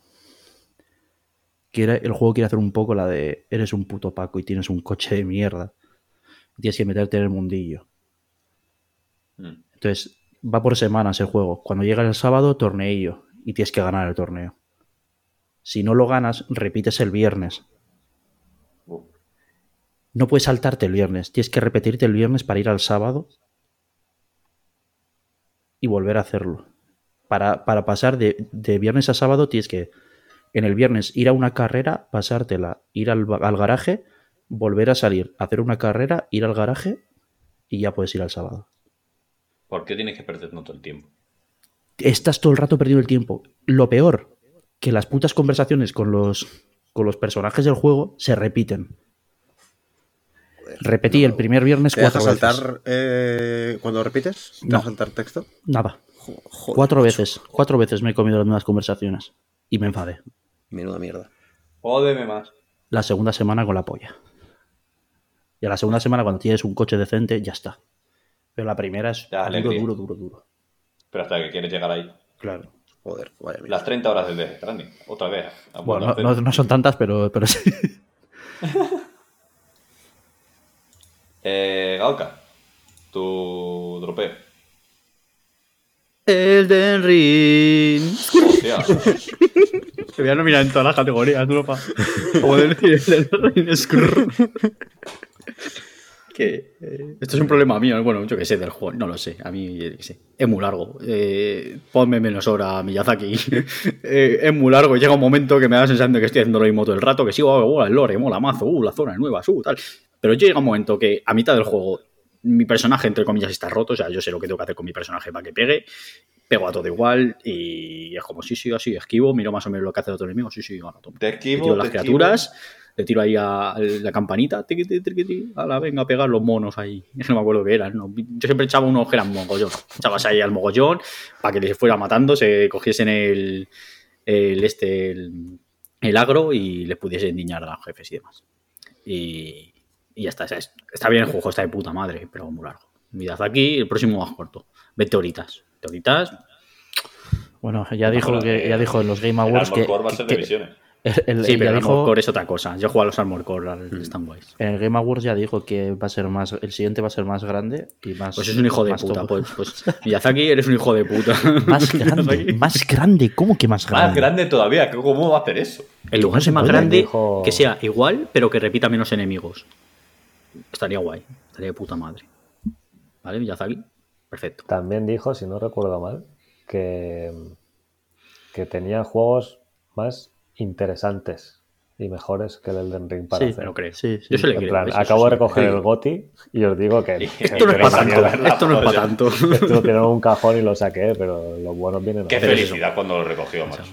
quiere, el juego quiere hacer un poco la de eres un puto Paco y tienes un coche de mierda. Tienes que meterte en el mundillo. Mm. Entonces, va por semanas el juego. Cuando llega el sábado, torneillo. Y tienes que ganar el torneo. Si no lo ganas, repites el viernes. No puedes saltarte el viernes. Tienes que repetirte el viernes para ir al sábado y volver a hacerlo. Para, para pasar de, de viernes a sábado tienes que en el viernes ir a una carrera, pasártela, ir al, al garaje, volver a salir, hacer una carrera, ir al garaje y ya puedes ir al sábado. ¿Por qué tienes que perder tanto el tiempo? Estás todo el rato perdiendo el tiempo. Lo peor, que las putas conversaciones con los, con los personajes del juego se repiten. Repetí el primer viernes ¿Te deja cuatro veces. saltar eh, cuando repites? ¿Te No. deja saltar texto? Nada. Joder, Cuatro macho. veces. Cuatro veces me he comido las mismas conversaciones. Y me enfadé. Menuda mierda. Jódeme más. La segunda semana con la polla. Y a la segunda semana, cuando tienes un coche decente, ya está. Pero la primera es Ya, duro, duro, duro, duro. Pero hasta que quieres llegar ahí. Claro. Joder, vaya mierda. Las 30 horas del Death Stranding. Otra vez. Bueno, no, no- no son tantas, pero, pero sí. Eh, Gaoka. Tu dropeo. Elden Ring. Hostia. Te voy a nominar en todas las categorías, tú no pa. Como decir Elden Ring Skrrr. Que eh, esto es un problema mío, ¿no? bueno, yo que sé del juego, no lo sé, a mí sé, es muy largo. Eh, ponme menos hora, Miyazaki. Eh, es muy largo, llega un momento que me da la sensación de que estoy haciendo lo mismo todo el rato, que sí, oh, oh, el lore, mola mazo, uh, la zona nueva, uh, tal. Pero llega un momento que a mitad del juego mi personaje, entre comillas, está roto, o sea, yo sé lo que tengo que hacer con mi personaje para que pegue, pego a todo igual y es como, sí, sí, así, esquivo, miro más o menos lo que hace el otro enemigo, sí, sí, gano, toma. Te Le esquivo. tiro las te criaturas, le tiro ahí a, a la campanita, tiqui, tiqui, tiqui, tiqui, ala, venga a pegar los monos ahí. Es que no me acuerdo qué eran. ¿no? Yo siempre echaba unos que eran mogollón. Echabas ahí al mogollón para que les fuera matando, se cogiesen el, el este, el, el agro y les pudiesen diñar a los jefes y demás. Y, y ya está. o sea, es- está bien el juego, está de puta madre, pero muy largo. Mirad aquí, el próximo más corto. 20 horitas. 20 horitas, Bueno, ya dijo, Bueno, que, ya dijo en los Game El Awards Armor que, Core va a que- ser de que- el- el- Sí, ya pero el dijo- Armor Core es otra cosa. Yo juego a los Armor Core al Standwise. en el Game Awards ya dijo que va a ser más, el siguiente va a ser más grande y más. Pues es un hijo de puta. top. Pues, pues Miyazaki, eres un hijo de puta. Más grande, más grande, ¿cómo que más grande? Más grande todavía. ¿Cómo va a hacer eso? En lugar ser más Oye, grande, dijo- que sea igual, pero que repita menos enemigos. Estaría guay. Estaría de puta madre. ¿Vale, Miyazaki? Perfecto. También dijo, si no recuerdo mal, que, que tenía juegos más interesantes y mejores que el Elden Ring para Sí, hacer. Lo creo. Sí, sí. Yo se le En creo. plan. Eso acabo de recoger el GOTI y os digo que, Esto no es para tanto. Esto no es para tanto. Esto lo tiene en un cajón y lo saqué, pero los buenos vienen Qué felicidad cuando lo recogió, macho.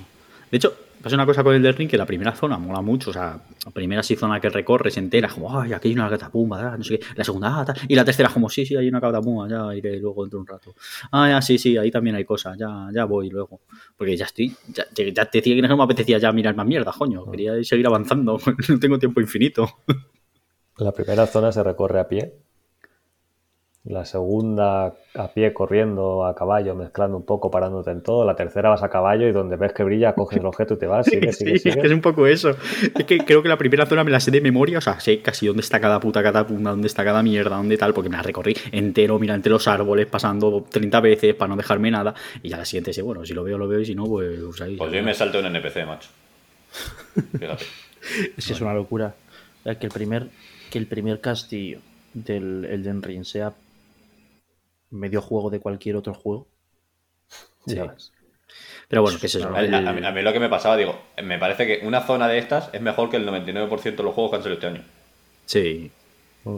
De hecho, pasa una cosa con el Ring que la primera zona mola mucho. O sea, la primera sí zona que recorres entera, como, ay, aquí hay una catapumba, no sé qué. La segunda, ah, tal. Y la tercera, como, sí, sí, hay una catapumba, ya iré luego dentro de un rato. Ah, ya, sí, sí, ahí también hay cosas, ya, ya voy luego. Porque ya estoy, ya, ya te decía que no me apetecía ya mirar más mierda, coño. Quería seguir avanzando, no tengo tiempo infinito. La primera zona se recorre a pie. La segunda a pie, corriendo, a caballo, mezclando un poco, parándote en todo. La tercera vas a caballo y donde ves que brilla, coges el objeto y te vas. Sigue, Sí, sigue, es que es un poco eso. Es que creo que la primera zona me la sé de memoria, o sea, sé casi dónde está cada puta catapumba, dónde está cada mierda, dónde tal, porque me la recorrí entero, mira, entre los árboles, pasando 30 veces para no dejarme nada. Y ya la siguiente sé, bueno, si lo veo, lo veo, y si no, pues, pues ahí. Pues yo me salto un NPC, macho. Fíjate. Es que es una locura. Que el primer, que el primer castillo del Elden Ring sea medio juego de cualquier otro juego. Ves. Pero bueno, qué es eso. A, El- a- a mí, a mí lo que me pasaba, digo, me parece que una zona de estas es mejor que el 99% de los juegos que han salido este año. Sí. Mm.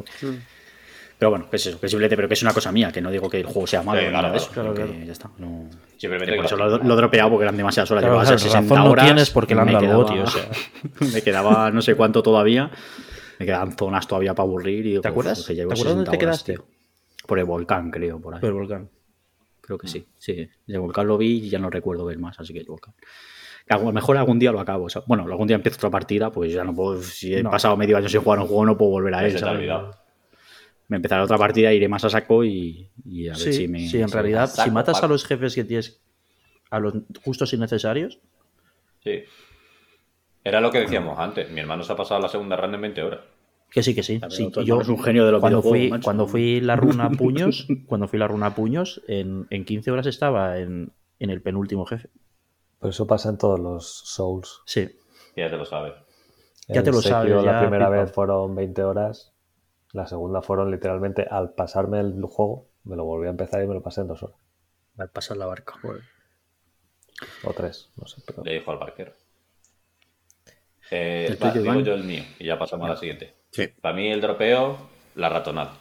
Pero bueno, que es eso, que simplemente, pero que es una cosa mía, que no digo que el juego sea malo Sí, ni nada claro, de eso, claro, que claro. ya está. No... Simplemente Que que por eso lo- lo, he dropeado porque eran demasiadas horas, Claro, llevaba claro, 60 razón no horas. tienes porque me dado quedaba- Goti, o sea. me quedaba no sé cuánto todavía. Me quedaban zonas todavía para aburrir. Y, ¿Te acuerdas? que llevo ¿Te acuerdas dónde 60 te horas, quedaste? tío. Por el volcán, creo, por ahí. Pero el volcán. Creo que sí, sí. El volcán lo vi y ya no recuerdo ver más, así que el volcán. A lo mejor algún día lo acabo. ¿sabes? Bueno, algún día empiezo otra partida, pues ya no puedo. Si he No. pasado medio año sin jugar a un juego, no puedo volver a él. se. Me empezaré otra partida, iré más a saco y, y a ver Sí, si me. sí, en si- realidad, saco, si matas a Paco. los jefes que tienes, a los justos y necesarios, Sí. Era lo que decíamos antes. Mi hermano se ha pasado la segunda run en 20 horas. Que sí, que sí. Claro, sí, yo, eres un genio de los cuando fui, macho. cuando fui la runa a puños, cuando fui la runa a puños, en, en 15 horas estaba en, en el penúltimo jefe. Pero eso pasa en todos los Souls. Sí, Ya te lo sabes. Ya te lo sabes, La primera pipa. vez fueron 20 horas. La segunda fueron literalmente al pasarme el juego. Me lo volví a empezar y me lo pasé en dos horas. Al pasar la barca. joder. O tres, no sé. Pero... Le dijo al barquero. Eh, ¿El va, tuyo, digo yo el mío y ya pasamos a la siguiente. Sí. Para mí el dropeo, la ratonada.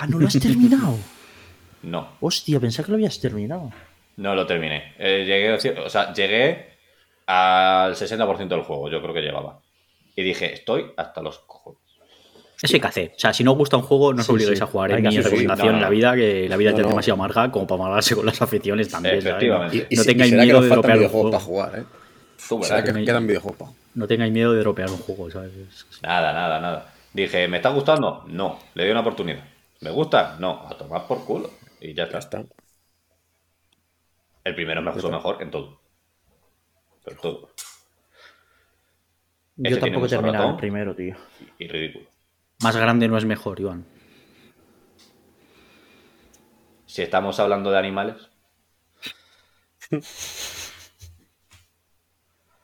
Ah, ¿no lo has terminado? No, Hostia, pensaba que lo habías terminado. no lo terminé. Eh, llegué, o sea, llegué al 60% del juego, yo creo que llevaba. Y dije, estoy hasta los cojones. Eso hay que hacer. O sea, si no os gusta un juego, no os Sí, obliguéis sí. a jugar. Hay Es que mi recomendación no, en la vida, que la vida No, es no. demasiado amarga como para amargarse con las aficiones también. Y, y No tengáis miedo que de dropear un videojuegos juego. para jugar, ¿eh? Tú Será verás. que quedan videojuegos para No tengáis miedo de dropear un juego, ¿sabes? Nada, nada, nada. Dije, ¿me está gustando? No. Le doy una oportunidad. ¿Me gusta? No. A tomar por culo. Y ya Ya está. El primero me gustó mejor en todo. Pero todo. Yo Ese tiene tampoco he terminado el primero, tío. Y ridículo. Más grande no es mejor, Iván. Si estamos hablando de animales,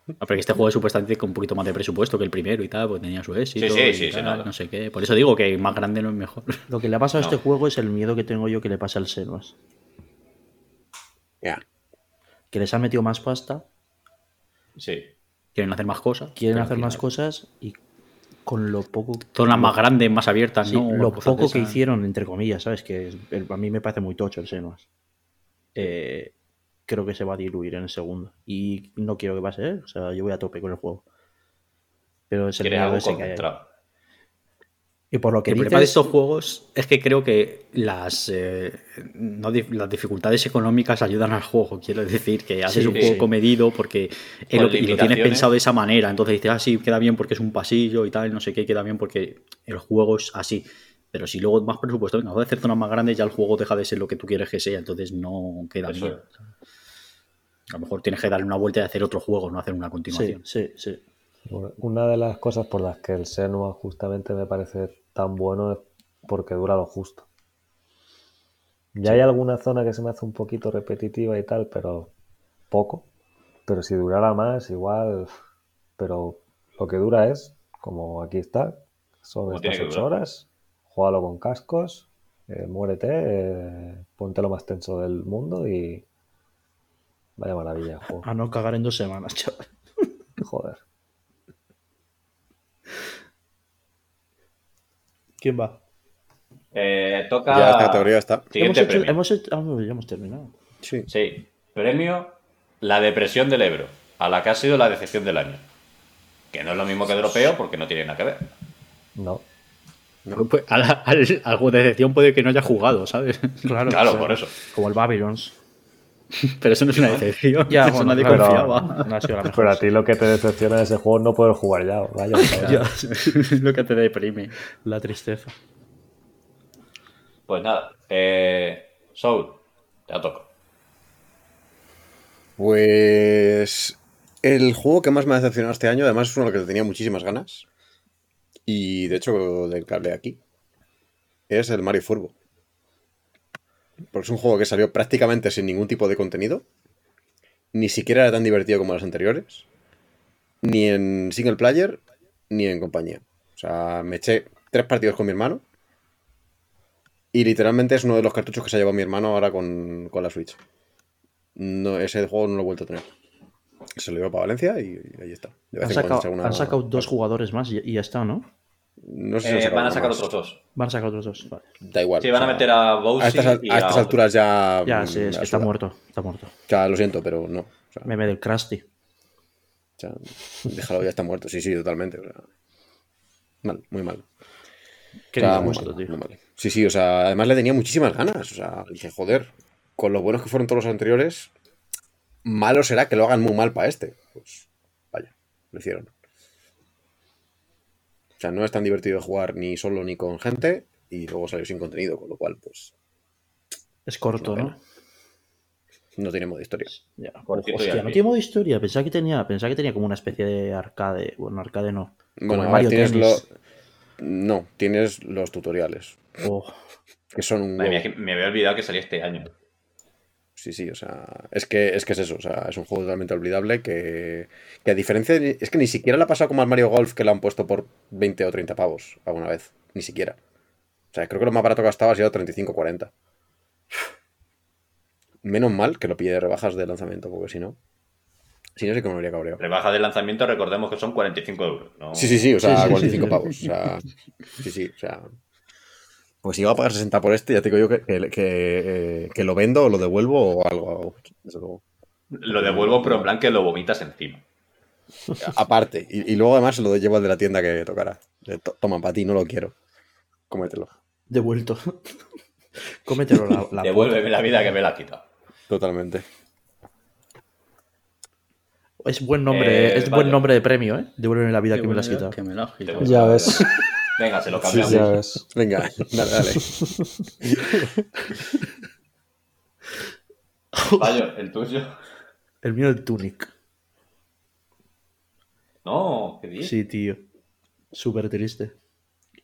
Ah, Porque este juego es supuestamente con un poquito más de presupuesto que el primero y tal, pues tenía su éxito. Sí, sí, y sí, tal, no sé qué. Por eso digo que más grande no es mejor. Lo que le ha pasado a este juego es el miedo que tengo yo que le pasa al Senuas. Ya. Que les han metido más pasta, sí. Quieren hacer más cosas. quieren hacer más cosas y con lo poco Zonas más grandes, más abiertas, Sí, ¿no? lo poco que hicieron, entre comillas, ¿sabes? Que es- el- a mí me parece muy tocho el Senuas. Eh, creo que se va a diluir en el segundo. Y no quiero que pase, ¿eh? O sea, yo voy a tope con el juego. Pero es el algo ese que hay. concentrado. Y por lo que El problema de dices, estos juegos es que creo que las, eh, no las dificultades económicas ayudan al juego. Quiero decir que haces Sí, un juego sí. comedido porque y lo tienes pensado de esa manera. Entonces dices, ah, sí, queda bien porque es un pasillo y tal, no sé qué, queda bien porque el juego es así. Pero si luego más presupuesto, venga, voy a hacer zonas más grandes, ya el juego deja de ser lo que tú quieres que sea. Entonces no queda Eso bien. A lo mejor tienes que darle una vuelta y hacer otro juego, no hacer una sí, continuación. sí, sí. Una de las cosas por las que el Senua justamente me parece tan bueno es porque dura lo justo. Ya hay alguna zona que se me hace un poquito repetitiva y tal, pero poco. Pero si durara más, igual. Pero lo que dura es, como aquí está, son estas tiene que ocho durar. horas. Juégalo con cascos, eh, muérete, eh, ponte lo más tenso del mundo y. Vaya maravilla juego. A no cagar en dos semanas, chaval. Joder. ¿Quién va? Eh, toca. Ya esta categoría está. Siguiente hemos hecho, premio. hemos hecho- ah, no, ya hemos terminado. Sí. Sí. Premio La Depresión del Ebro. A la que ha sido la decepción del año. Que no es lo mismo que dropeo porque no tiene nada que ver. No. Pues, al, al- algo de decepción puede que no haya jugado, ¿sabes? Claro, Claro, o sea, por eso. Como el Babylons. Pero eso no es una decepción. Ya, eso bueno, nadie confiaba. no ha sido la mejor. Pero a ti lo que te decepciona de ese juego es no poder jugar ya. Vaya, vaya. Ya, Es lo que te deprime. la tristeza. Pues nada. Eh, Soul, ya toco. Pues el juego que más me ha decepcionado este año, además es uno que le tenía muchísimas ganas, y de hecho del que hablé aquí, es el Mario Furbo. Porque es un juego que salió prácticamente sin ningún tipo de contenido, ni siquiera era tan divertido como los anteriores, ni en single player, ni en compañía. O sea, me eché tres partidos con mi hermano, y literalmente es uno de los cartuchos que se ha llevado mi hermano ahora con, con la Switch. No, ese juego no lo he vuelto a tener. Se lo llevo para Valencia y, y ahí está. Han sacado, han dos jugadores más y, y ya está, ¿no? No sé si han Eh, van a sacar más. otros dos. Van a sacar otros dos. Vale. Da igual. Sí, van o a meter a Bowsy a estas, a estas alturas ya. Ya, mm, sí, es la que está muerto. Está muerto. O sea, lo siento, pero no. O sea, Meme del Krusty. o sea, déjalo, ya está muerto. Sí, sí, totalmente. o sea, mal, muy mal. Qué O sea, bien muy puesto, mal, tío. muy mal. Sí, sí, o sea, además le tenía muchísimas ganas. O sea, dije, joder, con lo buenos que fueron todos los anteriores, malo será que lo hagan muy mal para este. Pues vaya, lo hicieron. O sea, no es tan divertido jugar ni solo ni con gente y luego salió sin contenido, con lo cual, pues, Es corto, Una ¿no? no tiene modo historia. Ya. Y Hostia, no tiene modo historia. Pensaba que tenía, pensaba que tenía como una especie de arcade. Bueno, arcade no. Como Bueno, Mario tienes Tennis. lo... No, tienes los tutoriales, Oh, que son un que me había olvidado que salía este año. Sí, sí, o sea, es que, es que es eso, o sea, es un juego totalmente olvidable que, que a diferencia de, es que ni siquiera le ha pasado como al Mario Golf que lo han puesto por 20 o 30 pavos alguna vez, ni siquiera. O sea, creo que lo más barato que estaba ha sido 35 o 40. Menos mal que lo pille de rebajas de lanzamiento, porque si no, si no sé que me habría cabreado. Rebaja de lanzamiento, recordemos que son 45 euros. ¿no? Sí, sí, sí, o sea, Sí, sí, sí, 45 sí. pavos. O sea, sí, sí, o sea. Pues si iba a pagar 60 por este, ya te digo yo que, que, que, eh, que lo vendo o lo devuelvo o algo. Lo devuelvo, pero en plan que lo vomitas encima. Aparte, y, y luego además se lo llevo al de la tienda que tocara. De, "To- Toma, para ti, no lo quiero. Cómetelo. devuelto. Cómetelo la, la Devuélveme la vida que me la ha quitado. Totalmente. Es buen nombre, Eh, es vale. buen nombre de premio, ¿eh? Devuélveme la vida que me la has buena quitado. Que me la has quitado. Ya ves, Venga, se lo ya cambiamos. ves. Venga, dale, dale. Payo, el tuyo. El mío el Tunic. No, qué bien. Sí, tío. Súper triste.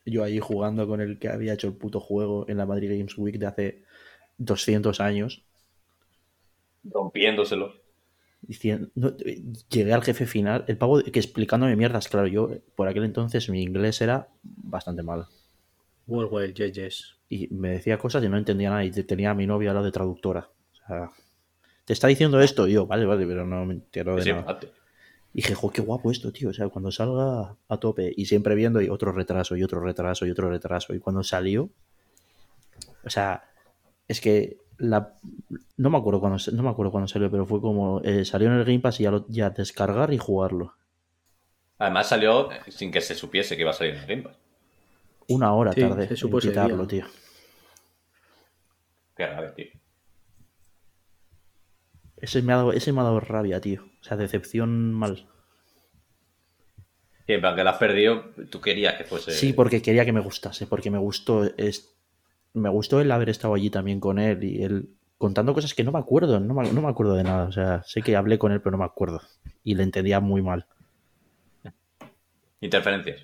Yo ahí jugando con el que había hecho el puto juego en la Madrid Games Week de hace 200 años. Rompiéndoselo. Diciendo, no, eh, llegué al jefe final, el pavo que explicándome mierdas, claro, yo eh, por aquel entonces mi inglés era bastante mal. World Wide Yes, yes. Y me decía cosas y no entendía nada y te- tenía a mi novia al lado de traductora. O sea, te está diciendo esto y yo, vale, vale, pero no me entero de Sí, nada. Y dije, jo, qué guapo esto, tío. O sea, cuando salga a tope y siempre viendo y otro retraso y otro retraso y otro retraso. Y cuando salió, o sea, es que la, no me acuerdo cuando no me acuerdo cuando salió, pero fue como eh, salió en el Game Pass y ya, lo- ya descargar y jugarlo. Además salió sin que se supiese que iba a salir en el Game Pass. Una hora Sí, tarde se supo en ese quitarlo, tío. Qué grave, tío. Ese me ha dado, ese me ha dado rabia, tío. O sea, decepción mal. Y en plan que la has perdido, tú querías que fuese. Sí, porque quería que me gustase, porque me gustó, es, me gustó el haber estado allí también con él y él contando cosas que no me acuerdo, no me, no me acuerdo de nada, o sea, sé que hablé con él pero no me acuerdo y le entendía muy mal. Interferencias.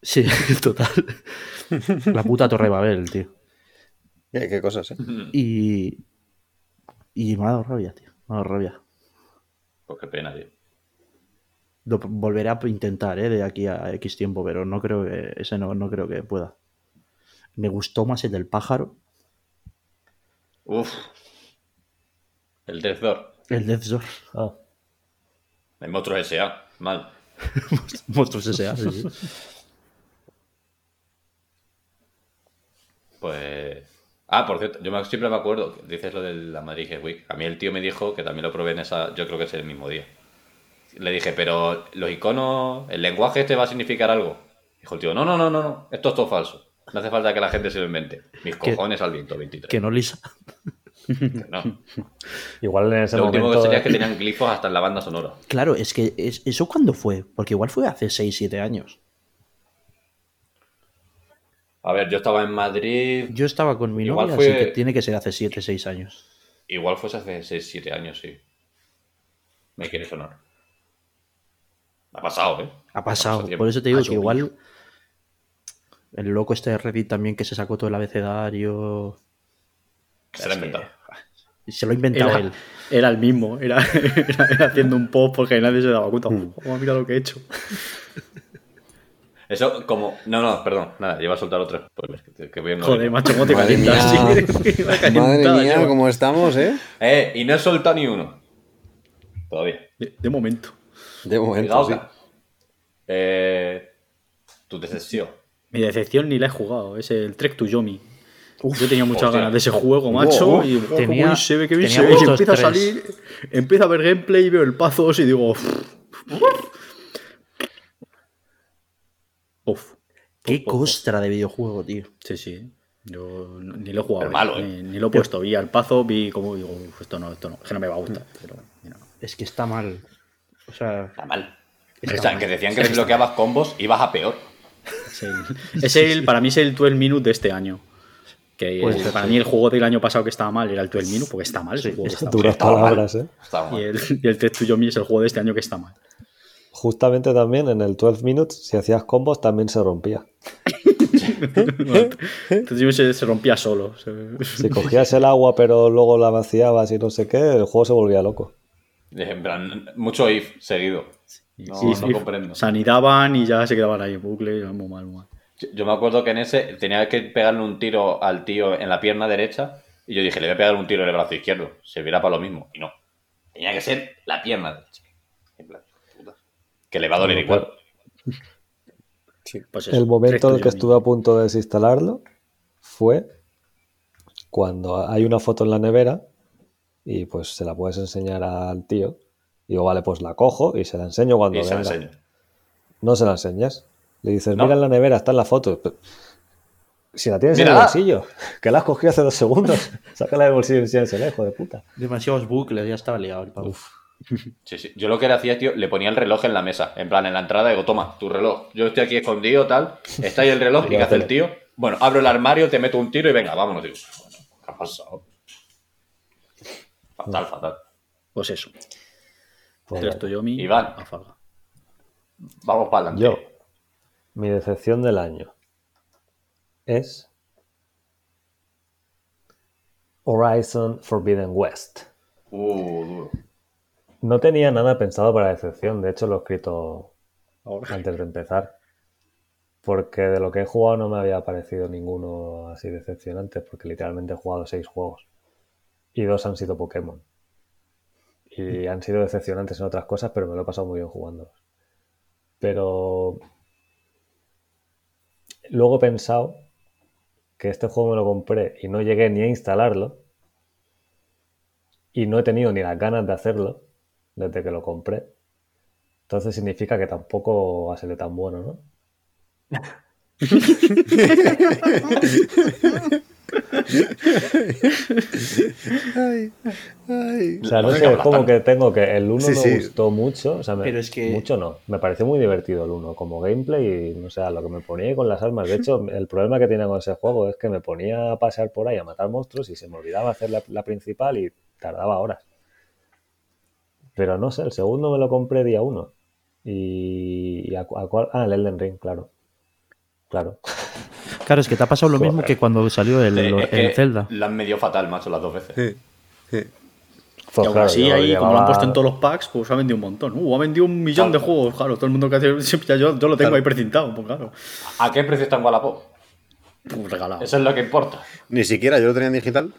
Sí, total. La puta Torre Babel, tío. Eh, qué cosas, ¿eh? Y, y me ha dado rabia, tío, me ha dado rabia. Pues qué pena, tío. Lo volveré a intentar, ¿eh? De aquí a X tiempo, pero no creo que, ese no, no creo que pueda. Me gustó más el del pájaro, Uf. El Death Door. el Death Door. Ah, El Monstruo S.A. Mal. Monstruos S.A., sí, sí. Pues. Ah, por cierto, yo siempre me acuerdo, dices lo de la Madrid Week. A mí el tío me dijo que también lo probé en esa, yo creo que es el mismo día. Le dije, pero los iconos, el lenguaje este va a significar algo. Dijo el tío, no, no, no, no, no, esto es todo falso. No hace falta que la gente se lo invente. Mis cojones al viento 23. Que no lisa. No. igual en ese Lo último momento. que sería es que tenían glifos hasta en la banda sonora. Claro, es que es, ¿eso cuándo fue? Porque igual fue hace 6, 7 años. A ver, yo estaba en Madrid. Yo estaba con mi Igual novia, fue- así que tiene que ser hace 7, 6 años. Igual fuese hace 6, 7 años, sí. Me quiere sonar. Ha pasado, ¿eh? Ha pasado. tiempo. Por eso te digo Ha que igual el loco este de Reddit también que se sacó todo el abecedario. Se lo ha inventado. Se lo ha inventado Era, él. era el mismo, era, era- era haciendo un post porque nadie se daba cuenta. Oh, mira lo que he hecho. Eso, como. No, no, perdón. Nada, lleva a soltar otro spoiler. Que, que voy a Joder, macho, ¿cómo te Madre calientas? mía. Sí, Madre mía, yo. cómo estamos, ¿eh? Eh, y no he soltado ni uno. Todavía. De, de momento. De momento, sí. Eh, tu decepción. Mi decepción ni la he jugado, es el Trek to Yomi. Yo tenía muchas hostia. ganas de ese juego, macho. Wow. y Tenía- se ve, qué bien tenía se ve. Y puestos empieza a salir, empieza a ver gameplay y veo el pazos y digo. Uf. Uf. Qué Uf, uf, uf. costra de videojuego, tío. Sí, sí. Yo no- ni lo he jugado. Pero malo, ni, ¿eh? ni lo he puesto. Vi al pazo, vi como digo, "Uf, esto no, esto no, que no me va a gustar. Pero, mira, no. Es que está mal. O sea, Está mal. Está o sea, mal. que decían que desbloqueabas combos, ibas a peor. Es el, es el- para mí es el 12 Minute de este año. Que el- para sí. mí el juego del año pasado que estaba mal era el 12 Minute, porque está mal. juego está. Duras mal. palabras, ¿eh? Mal. Y el, y el Test to Yomi es el juego de este año que está mal. Justamente también en el 12 Minutes, si hacías combos, también se rompía. Entonces se, se rompía solo. se- Si cogías el agua, pero luego la vaciabas y no sé qué, el juego se volvía loco. En plan, mucho if seguido. No, Sí, no sí, comprendo. Se anidaban y ya se quedaban ahí en bucle. Muy mal, muy mal. Yo- me acuerdo que en ese tenía que pegarle un tiro al tío en la pierna derecha y yo dije, le voy a pegar un tiro en el brazo izquierdo. Servirá para lo mismo. Y no. Tenía que ser la pierna derecha. En plan, puta. Que le va a doler igual. Pues eso, El momento en el que estuve a punto de desinstalarlo fue cuando hay una foto en la nevera y pues se la puedes enseñar al tío. Y digo, vale, pues la cojo y se la enseño cuando Y se la venga. enseño. No se la enseñas. Le dices, No. mira en la nevera, está en la foto. Si la tienes en el bolsillo, que la has cogido hace dos segundos. Sácala del bolsillo y enséñasela, hijo de puta. demasiados bucles, ya estaba liado el pavo. Sí, sí. Yo lo que le hacía, tío, le ponía el reloj en la mesa. En plan, en la entrada, digo, toma, tu reloj. Yo estoy aquí escondido, tal. Está ahí el reloj. ¿Y qué hace el tío? Bueno, abro el armario, te meto un tiro y venga, vámonos. Digo, bueno, ¿qué ha pasado? Fatal, fatal. Pues eso. Pues Test to Yomi, Iván. afaga. Vamos para adelante. Yo, mi decepción del año es Horizon Forbidden West. Uh, duro. No tenía nada pensado para decepción, de hecho lo he escrito Ahora. antes de empezar. Porque de lo que he jugado no me había parecido ninguno así decepcionante, porque literalmente he jugado seis juegos. Y dos han sido Pokémon. Y han sido decepcionantes en otras cosas, pero me lo he pasado muy bien jugándolos. Pero luego he pensado que este juego me lo compré y no llegué ni a instalarlo. Y no he tenido ni las ganas de hacerlo desde que lo compré. Entonces significa que tampoco va a ser tan bueno, ¿no? Ay, ay. O sea, no sé, es como que tengo que el 1 Sí, me sí. gustó mucho, o sea, me- Pero es que- mucho no, me pareció muy divertido el 1 como gameplay y no sé, a lo que me ponía con las armas. De hecho, el problema que tenía con ese juego es que me ponía a pasear por ahí a matar monstruos y se me olvidaba hacer la, la principal y tardaba horas. Pero no sé, el segundo me lo compré día 1. Y, y a, a cuál- ah, el Elden Ring, claro. Claro. Claro, es que te ha pasado lo mismo Joder. que cuando salió el, Eh, el, es que Zelda. La han medio fatal, macho, las dos veces. Sí, sí. Pues y aún claro, así, ahí, como lo han puesto en todos los packs, pues ha vendido un montón. Uh, ha vendido un millón de juegos. Claro, todo el mundo que hace. ya Yo, yo lo tengo Claro. ahí precintado, pues claro. ¿A qué precio está en Wallapop? Pues regalado. Eso es lo que importa. Ni siquiera yo lo tenía en digital.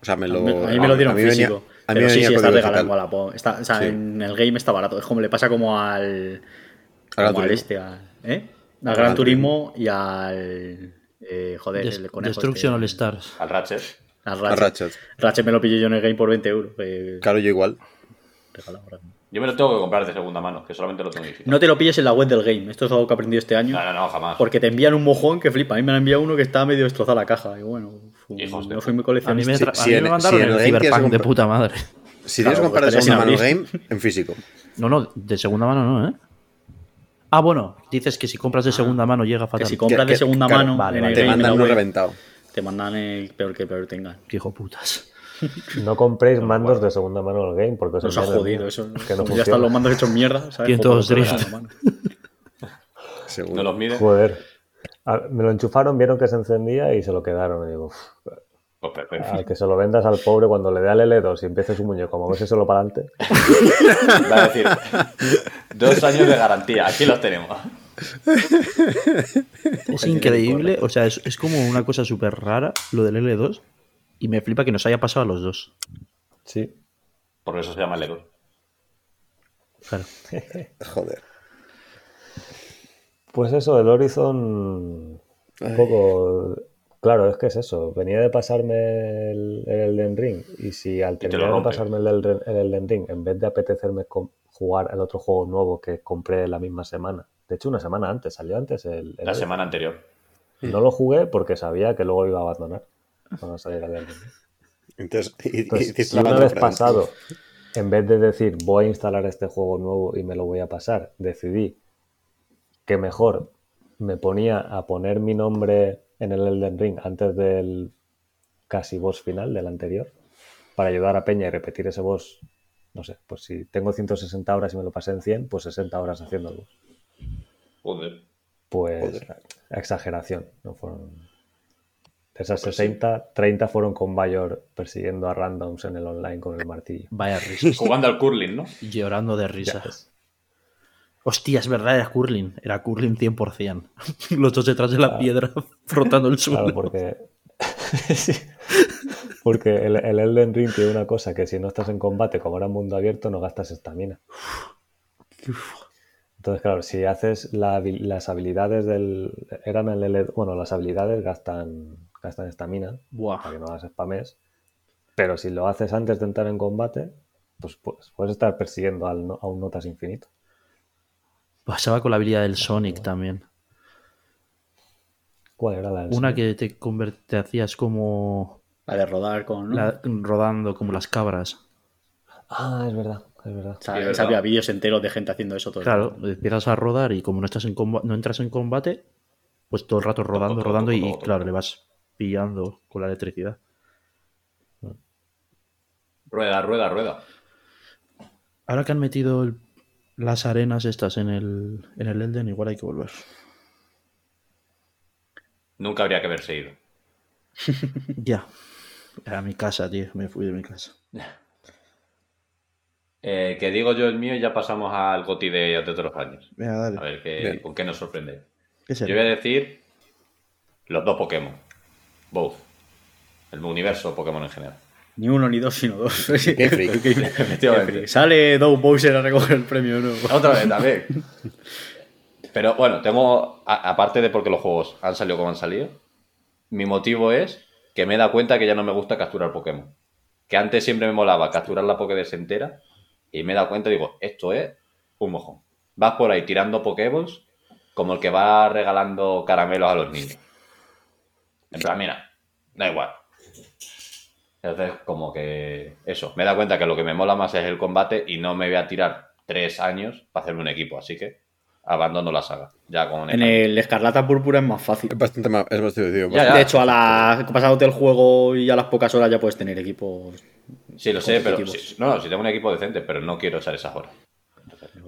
O sea, me lo. a mí me lo dieron a mí venía- físico. a mí pero sí, sí, está regalado en. Wallapop. Está, o sea, Sí. en el game está barato. Es como le pasa como al. Al como este, al, ¿eh? Al Al Gran Gran Turismo y al. Eh, joder, Des- el conejo. Destruction All este, Stars. Al Ratchet. Al Ratchet. Ratchet. Ratchet me lo pillé yo en el game por 20 euros. eh, Claro, yo igual. regalado ahora. Yo me lo tengo que comprar de segunda mano, que solamente lo tengo digital. No te lo pilles en la web del game. Esto es algo que he aprendido este año. No, no, no, jamás. Porque te envían un mojón que flipa. A mí me han enviado uno que estaba medio destrozada la caja. Y bueno, Hijos de no soy muy A mí coleccionista. me, Si- a si mí me mandaron si en el el Cyberpunk de comprar- puta madre. Si tienes que comprar de segunda mano sin game, en físico. No, no, de segunda mano no, ¿eh? Ah, bueno, dices que si compras de segunda mano llega Que fatal. si compras Que- de que- segunda mano vale, en vale. el Te mandan uno reventado. te mandan el peor que peor tengan. Qué hijo putas. No compréis mandos de segunda mano al game porque os ha el jodido eso. que no ya funciona. están los mandos hechos mierda. ¿sabes? Todos de drift. segunda mano. Seguro. No los mide. Joder. A- me lo enchufaron, vieron que se encendía y se lo quedaron. Y digo, "Uf, Pues perfecto. Al que se lo vendas al pobre cuando le dé al L2 y empiece su muñeco a moverse solo para adelante. Va a decir, dos años de garantía, aquí los tenemos. Es increíble, o sea, es, es como una cosa súper rara lo del L2 y me flipa que nos haya pasado a los dos. Sí. Por eso se llama Lego. Claro. Joder. Pues eso, el Horizon. Un Ay. poco. Claro, es que es eso. Venía de pasarme el, el Elden Ring. Y si al terminar de pasarme el, Elden- el Elden Ring, en vez de apetecerme jugar el otro juego nuevo que compré la misma semana. De hecho, una semana antes, salió antes el. el La semana anterior. no lo jugué porque sabía que luego iba a abandonar cuando saliera el Elden Ring. Entonces, y- si una vez pasado, en vez de decir voy a instalar este juego nuevo y me lo voy a pasar, decidí que mejor me ponía a poner mi nombre en el Elden Ring antes del casi boss final del anterior para ayudar a Peña y repetir ese boss. No sé, pues si tengo 160 horas y me lo pasé en 100, pues 60 horas haciendo el boss. Joder. Pues exageración, no fueron. De esas Pues 60, 30 fueron con Bayor persiguiendo a randoms en el online con el martillo. Vaya risas. Jugando al curling, ¿no? Llorando de risas. Hostia, es verdad, era curling. Era curling 100%. Los dos detrás de la piedra frotando el suelo. Claro, porque. Sí. Porque el, el Elden Ring tiene una cosa que si no estás en combate, como era mundo abierto, no gastas estamina. Entonces, claro, si haces la las habilidades del. Eran el L- Bueno, las habilidades gastan gastan estamina para que no las spames. Pero si lo haces antes de entrar en combate, pues, pues puedes estar persiguiendo al a un notas infinito. Pasaba con la habilidad del Sonic también. ¿Cuál era la del Una Sonic? que te, te hacías como La de rodar con. ¿no? la- rodando como las cabras. Ah, es verdad, es verdad. O sea, Sí, es había verdad. vídeos enteros de gente haciendo eso todo el Claro, empiezas a rodar y como no estás en comba- no entras en combate, pues todo el rato rodando, toco, rodando y toco, claro, le vas pillando con la electricidad. Rueda, rueda, rueda. Ahora que han metido el- las arenas estas en el, en el Elden, igual hay que volver. Nunca habría que haberse ido. Ya. A mi casa, tío. Me fui de mi casa. Eh, que digo yo el mío y ya pasamos al goti de, de todos los años. Venga, dale. A ver qué, con qué nos sorprende. ¿Qué Yo voy a decir los dos Pokémon. Both. El universo Pokémon en general. Ni uno ni dos, sino dos. Qué freak. Sale Doug Bowser a recoger el premio, ¿no? Otra vez también. Pero bueno, tengo, a- aparte de porque los juegos han salido como han salido, mi motivo es que me he dado cuenta que ya no me gusta capturar Pokémon. Que antes siempre me molaba capturar la Pokédex entera y me he dado cuenta y digo, esto es un mojón. Vas por ahí tirando Pokéballs como el que va regalando caramelos a los niños. En plan, mira, da igual. Entonces, como que eso, me he dado cuenta que lo que me mola más es el combate y no me voy a tirar tres años para hacerme un equipo, así que abandono la saga. Ya con En el Escarlata Púrpura es más fácil. Es bastante más. Es más divertido. Ya, ya. De hecho, a la pasándote el juego y a las pocas horas ya puedes tener equipos. Sí, lo sé, pero sí, no, si tengo un equipo decente, pero no quiero usar esas horas.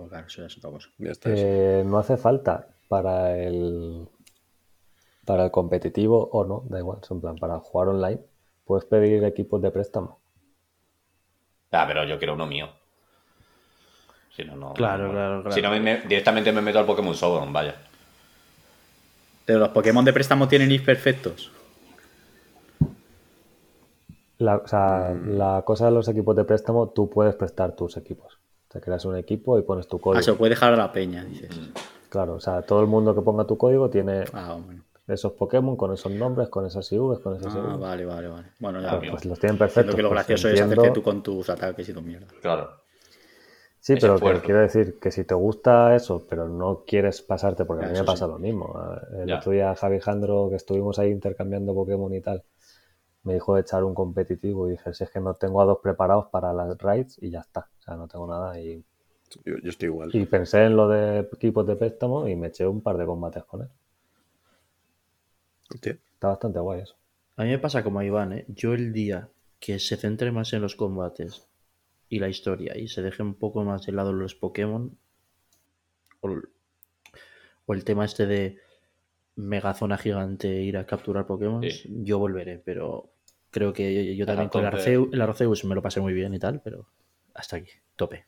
Claro, eso es. Ya está. Eh, no hace falta para el para el competitivo o no, da igual, es en plan para jugar online, puedes pedir equipos de préstamo. Ah, pero yo quiero uno mío. Si no, no. Claro, no- claro, claro. Si no, me- me- directamente me meto al Pokémon Showdown, vaya. Pero los Pokémon de préstamo tienen if perfectos. La, o sea, la cosa de los equipos de préstamo, tú puedes prestar tus equipos. Te creas un equipo y pones tu código. Ah, se lo puede dejar a la peña, dices. Claro, o sea, todo el mundo que ponga tu código tiene Ah, bueno. Esos Pokémon con esos nombres, con esas IVs, con esas Ah, IVs. vale, vale, vale. Bueno, ya Claro, pues los tienen perfectos. que lo pues gracioso es entiendo- hacerte tú con tus ataques y tu mierda. Claro. Sí, ese pero que quiero decir que si te gusta eso, pero no quieres pasarte, porque a mí me pasa sí. lo mismo. El Ya. otro día Javi Jandro, que estuvimos ahí intercambiando Pokémon y tal, me dijo de echar un competitivo y dije, si es que no tengo a dos preparados para las raids y ya está. O sea, no tengo nada. Y, Yo, yo estoy igual. y pensé en lo de equipos de préstamo y me eché un par de combates con él. Está bastante guay eso. A mí me pasa como a Iván, ¿eh? Yo el día que se centre más en los combates y la historia y se deje un poco más de lado los Pokémon o, el- o el tema este de megazona gigante ir a capturar Pokémon, Sí. yo volveré, pero creo que yo, yo también con el Arceus, el Arceus me lo pasé muy bien y tal, pero hasta aquí, tope.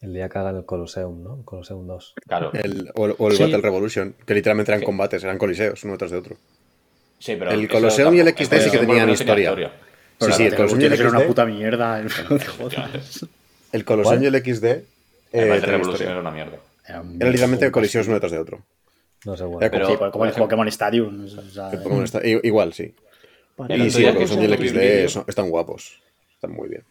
El día que hagan el Colosseum, ¿no? El Colosseum 2. Claro. El, o, o el Sí. Battle Revolution, que literalmente eran Sí. combates, eran coliseos, uno tras de otro. Sí, pero el Colosseum y el XD sí que tenían tenía historia. Pero sí, sí, el Colosseum y el Revolution era una XD. puta mierda. no jodas. El Colosseum y el XD eh, El Battle Revolution historia. era una mierda. Era, un- Era literalmente un- coliseos uno tras de otro. No sé, bueno. Pero- Sí, como por el Pokémon Stadium. o sea, El Pokémon igual, sí. El Y sí, el Colosseum y el XD están guapos. Están muy bien.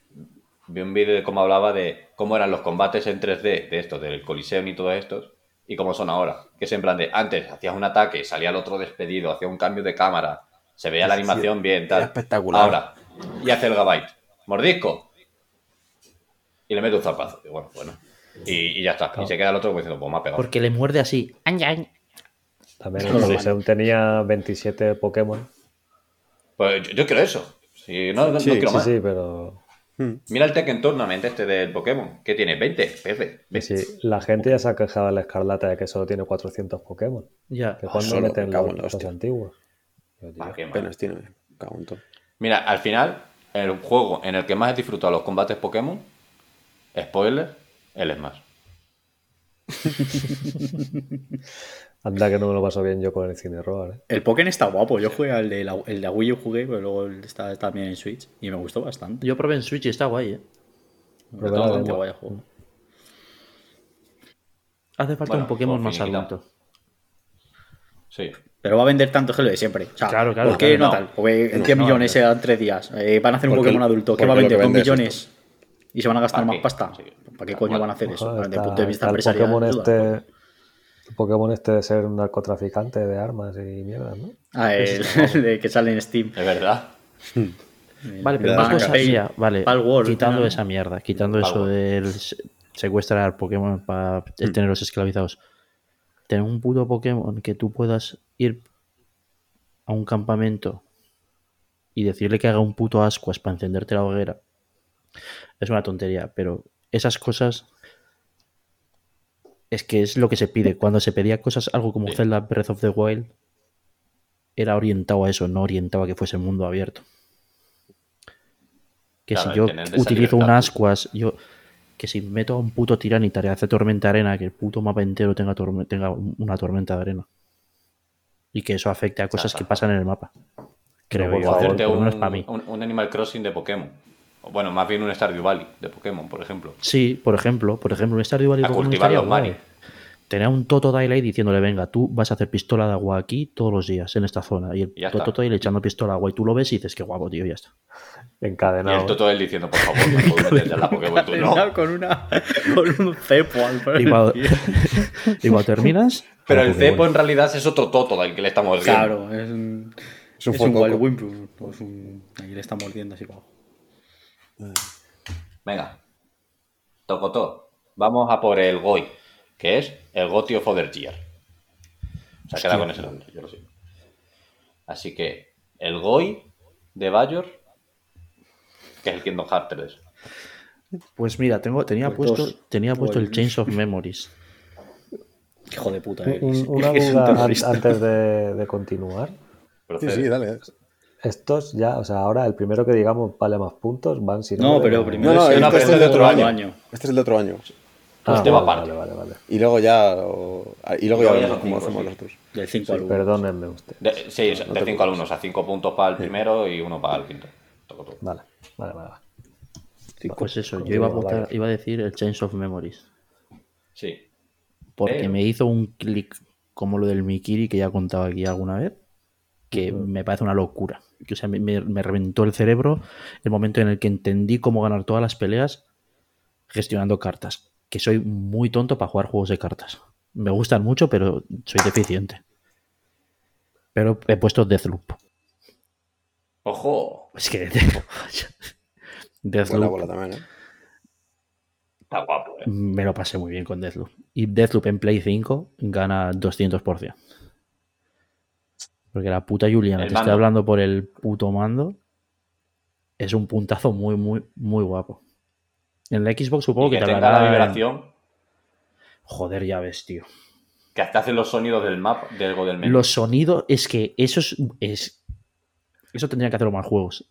Vi un vídeo de cómo hablaba de cómo eran los combates en 3D de estos, del Coliseum y todos estos, y como son ahora. Que es en plan de, antes hacías un ataque, salía el otro despedido, hacía un cambio de cámara, se veía la Sí, animación bien, tal. espectacular. Ahora, y hace el gabite. Mordisco. Y le mete un zapazo. Y bueno, bueno. Y, y ya está. Y se queda el otro diciendo, pues me ha pegado. Porque le muerde así. También el Coliseum tenía 27 Pokémon. Pues yo, yo quiero eso. Sí, no, no- no Sí, quiero Sí, más. sí, pero Mira el Tekken Tournament este del Pokémon. ¿Qué tiene? 20. Pepe. sí, la gente ya se ha quejado de la escarlata de que solo tiene 400 Pokémon. Ya. Que cuando solo, meten los, en la los hostia. antiguos. Ah. Apenas tiene. Mira, al final, el juego en el que más he disfrutado los combates Pokémon, spoiler, el Smash. Anda que no me lo paso bien yo con el Cine Roar, ¿eh? El Pokémon está guapo. Yo jugué al de la, el de la Wii U jugué, pero luego está también en Switch y me gustó bastante. Yo probé en Switch y está guay, ¿eh? Probé la bastante guay el juego. Hace falta Bueno, un Pokémon más adulto. Sí. Pero va a vender tanto que lo de siempre. O sea, Claro, claro, ¿Por qué claro, no, tal? Porque No, 10 no, millones no. en tres días. Eh, van a hacer un Porque- Pokémon adulto. ¿Qué va a vender? que ¿Dos vende es millones? Y se van a gastar ¿Para más qué? pasta. Sí. ¿Para qué coño van a hacer eso? Desde el está- punto de vista está empresarial. Este, Pokémon este de ser un narcotraficante de armas y mierda, ¿no? Ah, el, el de que sale en Steam. Es verdad. Vale, pero más cosas, vale, quitando ¿no? esa mierda, quitando eso del se- secuestrar al Pokémon para tenerlos esclavizados. Tener un puto Pokémon que tú puedas ir a un campamento y decirle que haga un puto ascuas para encenderte la hoguera es una tontería, pero esas cosas es que es lo que se pide. Cuando se pedía cosas, algo como Sí. Zelda Breath of the Wild, era orientado a eso, no orientado a que fuese mundo abierto. Que Claro, si yo utilizo un ascuas, yo que si meto a un puto tiranitar y hace tormenta arena, que el puto mapa entero tenga, torme- tenga una tormenta de arena. Y que eso afecte a cosas que pasan en el mapa. Creo por yo, hacerte un, menos para mí. un- un Animal Crossing de Pokémon. Bueno, más bien un Stardew Valley de Pokémon, por ejemplo. Sí, por ejemplo, por ejemplo, un Stardew Valley A Pokémon cultivar los guay. manis. Tener un Toto Daylight diciéndole, venga, tú vas a hacer pistola de agua aquí todos los días en esta zona. Y el Ya Toto. Daylight echando pistola de agua y tú lo ves y dices, qué guapo, tío, ya está. Y Encadenado. el Toto él diciendo, por favor, no puedo meter ya la Pokémon, tú no. Con, una, con un cepo al Y cuando, y cuando terminas... Pero el cepo en realidad es otro Toto del que le estamos viendo. Claro, es un. Es un Es un es un- Ahí le está mordiendo así para abajo. Venga. Tocotó. Vamos a por el GOI, que es el Goti of Other Year. Se ha quedado con ese nombre, yo lo sé. Así que el GOI de Bayor, que es el Kingdom Hearts 3. Pues mira, tengo, tenía Pues puesto, dos. tenía puesto el Chains of Memories. Hijo de puta, un- una duda antes de, de continuar. Sí, sí, dale. Estos ya, o sea, ahora el primero que digamos vale más puntos van sin No, pero primero No, no, es el no, pero este es de otro año. Este es el de otro año. Ah, Este va vale, aparte. vale, vale, vale. Y luego ya. o- y luego ya ya vemos son cómo cinco, hacemos sí. los otros. Del 5 al 1. Perdónenme usted. De- sí, de 5 al 1, o sea, 5 puntos para el primero y uno para el quinto. Vale, vale, vale. vale. Pues eso, yo iba a, vale. iba a decir el Chains of Memories. Sí. Porque me hizo un clic como lo del Mikiri que ya he contado aquí alguna vez, que me parece una locura. Que, o sea, me, me- reventó el cerebro el momento en el que entendí cómo ganar todas las peleas gestionando cartas. Que soy muy tonto para jugar juegos de cartas. Me gustan mucho, pero soy deficiente. Pero he puesto Deathloop. Ojo, Es que Deathloop bola también, ¿eh? está guapo, eh. me lo pasé muy bien con Deathloop. Y Deathloop en Play 5 gana 200%. Porque la puta Juliana, te estoy hablando por el puto mando, es un puntazo muy, muy, muy guapo. En la Xbox supongo que, que te tenga la en- vibración, Joder, ya ves, tío. que hasta hacen los sonidos del mapa, del del menú. Los sonidos, es que eso es, es- Eso tendría que hacerlo más juegos.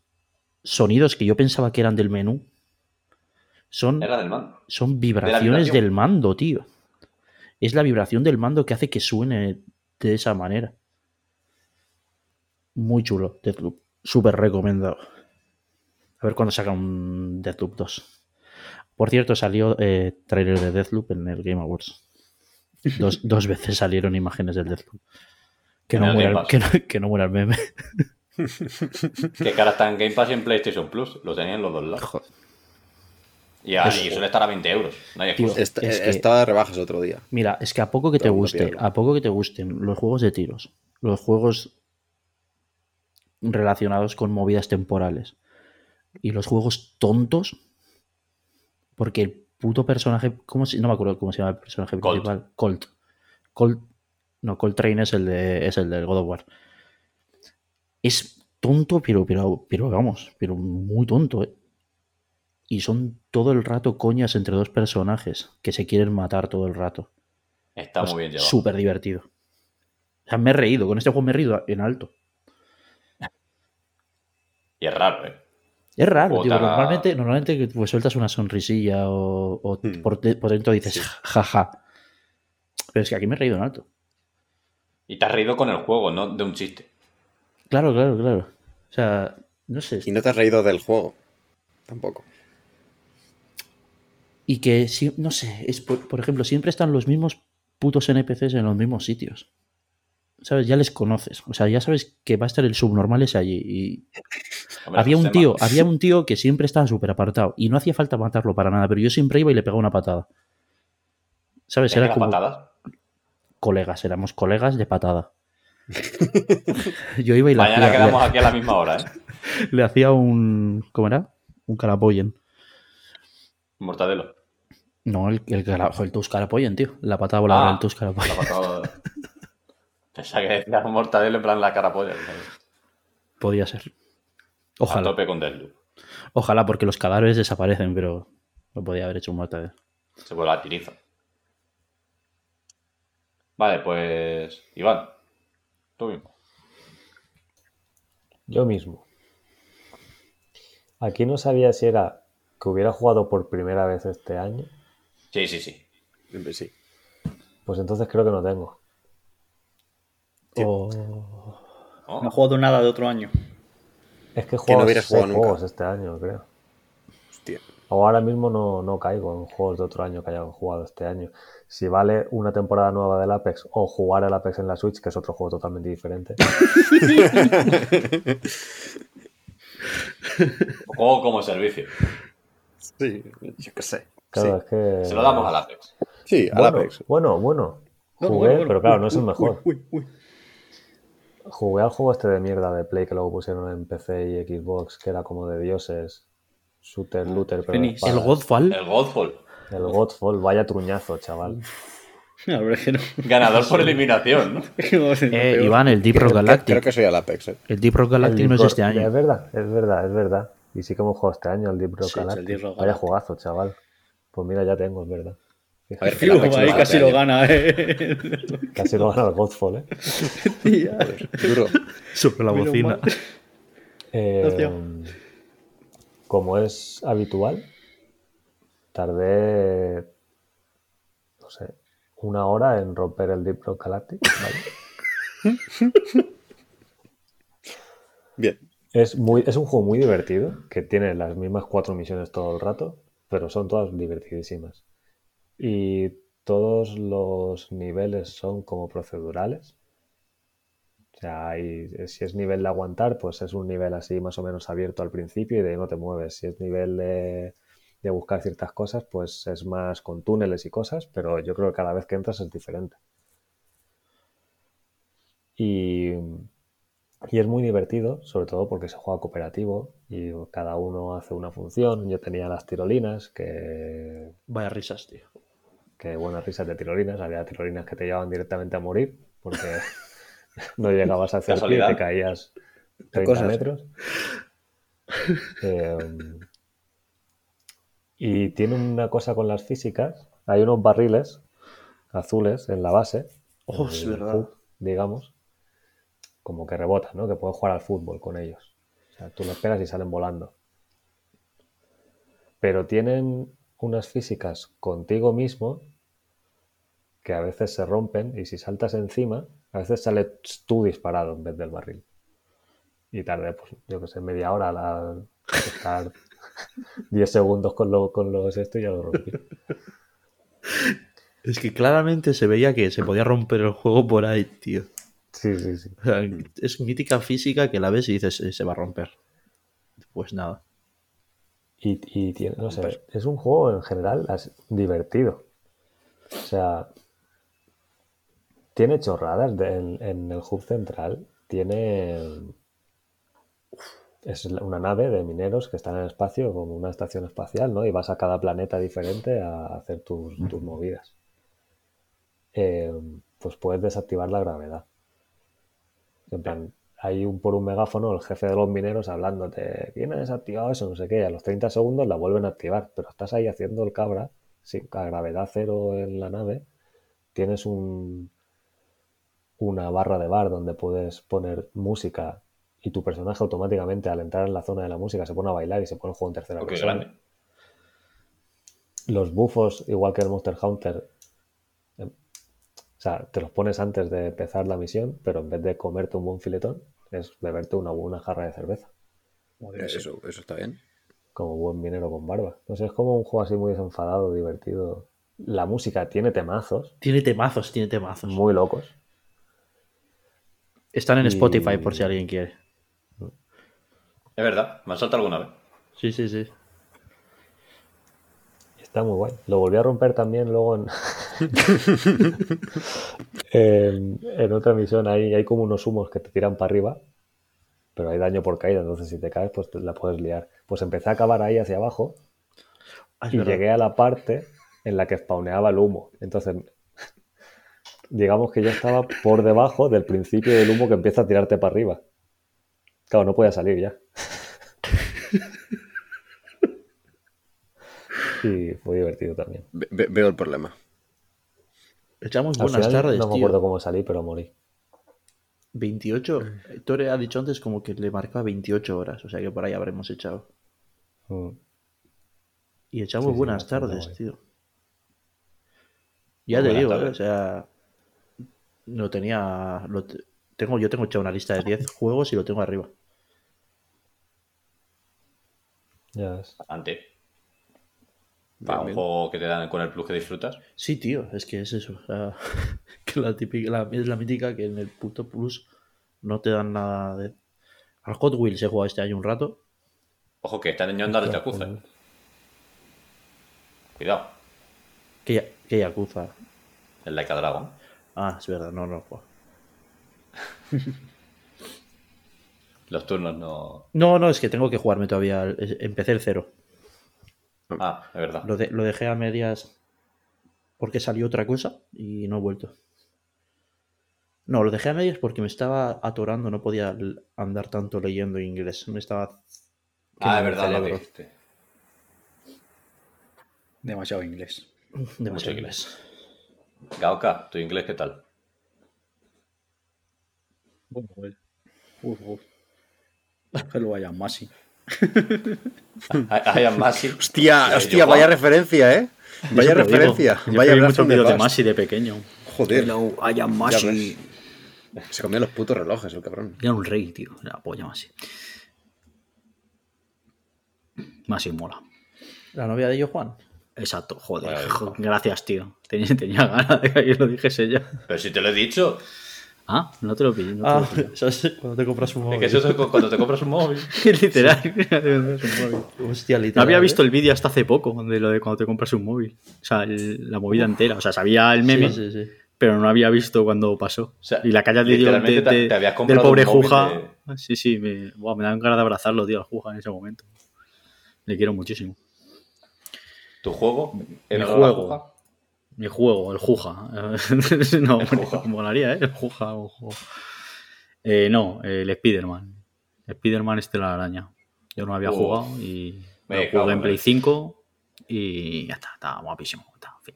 Sonidos que yo pensaba que eran del menú. Son, Era del mando. son vibraciones vibración. del mando, tío. Es la vibración del mando que hace que suene de esa manera. Muy chulo, Deathloop. Súper recomendado. A ver cuándo saca un Deathloop 2. Por cierto, salió eh, trailer de Deathloop en el Game Awards. Dos, dos veces salieron imágenes del Deathloop. Que no, muera, que, no, que no muera el meme. Que cara está en Game Pass y en PlayStation Plus. Lo tenían los dos lados. Joder. Y, a- y suele estar a 20 euros. No hay Tío, excusa. Est- Es eh, que- Estaba de rebajas otro día. Mira, es que a poco que te Todo guste, a poco que te gusten los juegos de tiros, los juegos relacionados con movidas temporales y los juegos tontos, porque el puto personaje, ¿cómo se, no me acuerdo cómo se llama el personaje Colt. principal, Colt. Colt, no, Coltrane es el de, es el del God of War. Es tonto, pero, pero, pero vamos, pero muy tonto, ¿eh? Y son todo el rato coñas entre dos personajes que se quieren matar todo el rato. Está Pues muy bien llevado. Súper divertido. O sea, me he reído. Con este juego me he reído en alto. Y es raro, ¿eh? Es raro, tío. Normalmente, normalmente que, pues, sueltas una sonrisilla o, o Hmm. por, de- por dentro dices Sí. jaja. Pero es que aquí me he reído en alto. Y te has reído con el juego, no de un chiste. Claro, claro, claro. O sea, no sé. Y no te has reído del juego. Tampoco. Y que, sí, no sé, es por, por ejemplo, siempre están los mismos putos NPCs en los mismos sitios. ¿Sabes? Ya les conoces. O sea, ya sabes que va a estar el subnormal ese allí. Y Hombre, había un tío, había un tío que siempre estaba súper apartado. Y no hacía falta matarlo para nada, pero yo siempre iba y le pegaba una patada. ¿Sabes? ¿es que Era como patadas? colegas, éramos colegas de patada. yo iba y le Mañana hacía, quedamos le- aquí a la misma hora, ¿eh? le hacía un. ¿Cómo era? Un carapoyen. Mortadelo. No, el, el, el tus carapoyen, tío. La patada voladora Ah, del tus carapoyen. La patada. Pensaba que decías mortadelo en plan la cara polla. Podía ser. A Ojalá. tope con Deathloop. Ojalá, porque los cadáveres desaparecen, pero no podía haber hecho un mortadelo. Se vuelve a tiriza. Vale, pues. Iván. Tú mismo. Yo mismo. Aquí no sabía si era que hubiera jugado por primera vez este año. Sí, sí, sí. Siempre sí. Pues entonces creo que no tengo. O- ¿No? No he jugado nada de otro año. Es que Que no jugado hubieras seis jugado nunca. juegos este año, creo. Hostia. O ahora mismo no, no caigo en juegos de otro año que haya jugado este año. Si vale una temporada nueva del Apex o jugar el Apex en la Switch, que es otro juego totalmente diferente. Juego como servicio. Sí, yo qué sé. Claro, es que. Se lo damos al Apex. Sí, al bueno, Apex. Bueno, bueno. No, Jugué, bueno, bueno. pero claro, no es el mejor. uy, uy, uy. Jugué al juego este de mierda de Play que luego pusieron en PC y Xbox, que era como de dioses. Shooter, looter, pero Phoenix. El Godfall. El Godfall. El Godfall, vaya truñazo, chaval. La verdad es que no. Ganador por eliminación, ¿no? Eh. Iván, el Deep Rock Galactic. creo que soy al Apex, ¿eh? El Deep Rock Galactic El no es este año. Es verdad, es verdad, es verdad. Y sí que hemos jugado este año el Deep Rock Sí, es el Galactic. Deep Rock Vaya Galactic. jugazo, chaval. Pues mira, ya tengo, es verdad. A ver, Fiu, ahí casi lo gana, eh. Casi lo gana el Godfall, ¿eh? Tía. Duro. Sobre la bocina. Eh, como es habitual, tardé, no sé, una hora en romper el Deep Rock Galactic. ¿vale? Bien. Es, muy, es un juego muy divertido, que tiene las mismas cuatro misiones todo el rato, pero son todas divertidísimas. Y todos los niveles son como procedurales. O sea, si es nivel de aguantar, pues es un nivel así más o menos abierto al principio y de ahí no te mueves. Si es nivel de, de buscar ciertas cosas, pues es más con túneles y cosas, pero yo creo que cada vez que entras es diferente. Y, y es muy divertido, sobre todo porque se juega cooperativo y cada uno hace una función. Yo tenía las tirolinas, que, Vaya risas, tío. Que buenas risas de tirolinas. Había tirolinas que te llevaban directamente a morir porque no llegabas a hacer pie te caías 30 cosas. metros. Eh, y tiene una cosa con las físicas. Hay unos barriles azules en la base. Oh, es verdad. digamos. Como que rebotan, ¿no? Que puedes jugar al fútbol con ellos. O sea, tú los pegas y salen volando. Pero tienen unas físicas contigo mismo que a veces se rompen y si saltas encima, a veces sales tú disparado en vez del barril. Y tardé, pues, yo que sé, media hora a estar 10 segundos con, lo- con los esto y ya lo rompí. Es que claramente se veía que se podía romper el juego por ahí, tío. Sí, sí, sí. O sea, es mítica física que la ves y dices, "Eh, se va a romper. Pues nada. Y, y tiene, no sé, es un juego en general divertido. O sea, tiene chorradas de- en, en el hub central. Tiene. Es una nave de mineros que están en el espacio, como una estación espacial, ¿no? Y vas a cada planeta diferente a hacer tus, tus movidas. Eh, pues puedes desactivar la gravedad. En plan, hay un por un megáfono el jefe de los mineros hablándote, ¿quién ha desactivado eso? No sé qué, y a los 30 segundos la vuelven a activar, pero estás ahí haciendo el cabra, sin, a gravedad cero en la nave, tienes un, una barra de bar donde puedes poner música y tu personaje automáticamente al entrar en la zona de la música se pone a bailar y se pone el juego en tercera persona. grande. Los bufos, igual que el Monster Hunter, o sea, te los pones antes de empezar la misión, pero en vez de comerte un buen filetón, es beberte una buena jarra de cerveza, Eso, eso está bien. como buen minero con barba. No sé, es como un juego así muy desenfadado, divertido. La música tiene temazos Tiene temazos, tiene temazos. muy locos. Están en Y- Spotify por si alguien quiere. Es verdad, me han saltado alguna vez. Sí, sí, sí. Está muy guay. Lo volví a romper también luego en, en, en otra misión. Hay, hay como unos humos que te tiran para arriba, pero hay daño por caída. Entonces, si te caes, pues te la puedes liar. Pues empecé a acabar ahí hacia abajo Ah, y verdad. llegué a la parte en la que spawneaba el humo. Entonces, digamos que yo estaba por debajo del principio del humo que empieza a tirarte para arriba. Claro, no podía salir ya. Y fue divertido también. Ve- ve- veo el problema. Echamos Al buenas final tardes, no me tío. acuerdo cómo salí, pero morí. 28. Tore ha dicho antes como que le marcaba 28 horas, o sea que por ahí habremos echado. Mm. Y echamos Sí, buenas tardes, tío. Ya te digo, ¿eh? tardes. o sea, lo tenía, lo te- tengo, yo tengo hecha una lista de 10 juegos y lo tengo arriba. Ya ves. Antes. Para un bien. juego que te dan con el plus que disfrutas. Sí, tío, es que es eso. o sea, que la típica, la- es la mítica que en el puto plus no te dan nada de. Al Hot Wheels he jugado este año un rato. Ojo, que están al Hostia, Yakuza. joder. Cuidado. Que, ya- que Yakuza. El Like a Dragon. Ah, es verdad, no, no. juego. Los turnos no. No, no, es que tengo que jugarme todavía. Empecé el cero. Ah, es verdad. Lo, de- lo dejé a medias porque salió otra cosa y no he vuelto. No, lo dejé a medias porque me estaba atorando, no podía andar tanto leyendo inglés. Me estaba. Ah, es verdad, lo dijiste. Demasiado inglés. Demasiado Mucho inglés. Gaoka, ¿tu inglés qué tal? Uf, uf. Que lo vayan más, sí. I, I am Masi. Hostia, hostia, yo, vaya referencia, ¿eh? Vaya referencia. Yo Vaya muchos vídeos de. Masi de pequeño. Joder. Hello, I am Masi. Se comió los putos relojes, el cabrón. Era un rey, tío. La polla Masi. Masi mola. La novia de ello, Juan. Exacto, joder. Gracias, tío. Tenía, tenía ganas de que lo dijese ya. Pero si te lo he dicho. Ah, no te lo pillé. No te Ah, lo es cuando te compras un Es móvil. que eso es cu- cuando te compras un móvil. Literal. Hostia, No había ¿eh? visto el vídeo hasta hace poco de lo de cuando te compras un móvil. O sea, el- la movida entera. O sea, sabía el meme, Sí, sí, sí. pero no había visto cuando pasó. sea, y la calle de, de- te- del pobre Juja. de- Sí, sí, me, buah, me dan ganas de abrazarlo, tío, al Juja en ese momento. Le quiero muchísimo. ¿Tu juego? ¿En Mi juego. Mi juego, el Juja. no, hombre, Juja. molaría, ¿eh? El Juja. un juego. Eh, no, el Spider-Man. Spider-Man este la araña. Yo no había Uf. jugado y Me lo jugué en Play Dios. 5 y ya está, está guapísimo. está, en fin.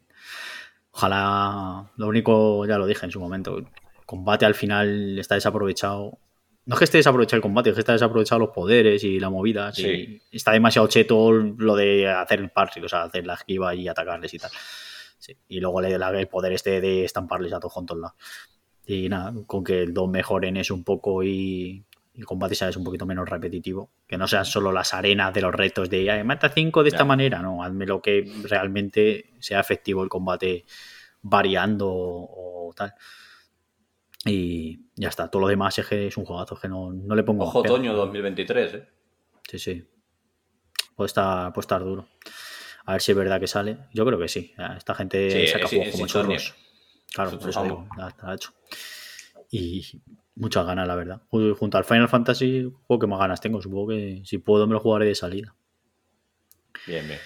Ojalá, lo único, ya lo dije en su momento, el combate al final está desaprovechado. No es que esté desaprovechado el combate, es que está desaprovechado los poderes y la movida. Sí. y está demasiado cheto lo de hacer el parry, o sea, hacer la esquiva y atacarles y tal. Sí. Y luego le da el poder este de estamparles a todos juntos lados. Y nada, con que el 2 mejoren eso un poco y el combate sea es un poquito menos repetitivo. Que no sean solo las arenas de los retos de "Ay, mata 5 de esta Ya. manera. No, hazme lo que realmente sea efectivo el combate variando o, o tal. Y ya está. Todo lo demás es que es un juegazo, es que no, no le pongo Ojo, otoño 2023, ¿eh? Sí, sí. puede estar, puede estar duro. A ver si es verdad que sale. Yo creo que sí. Esta gente Sí, saca es- juegos como chorros. Claro, por eso digo, hecho. Y muchas ganas, la verdad. Ju- Junto al Final Fantasy, juego que más ganas tengo. Supongo que si puedo me lo jugaré de salida. Bien, bien.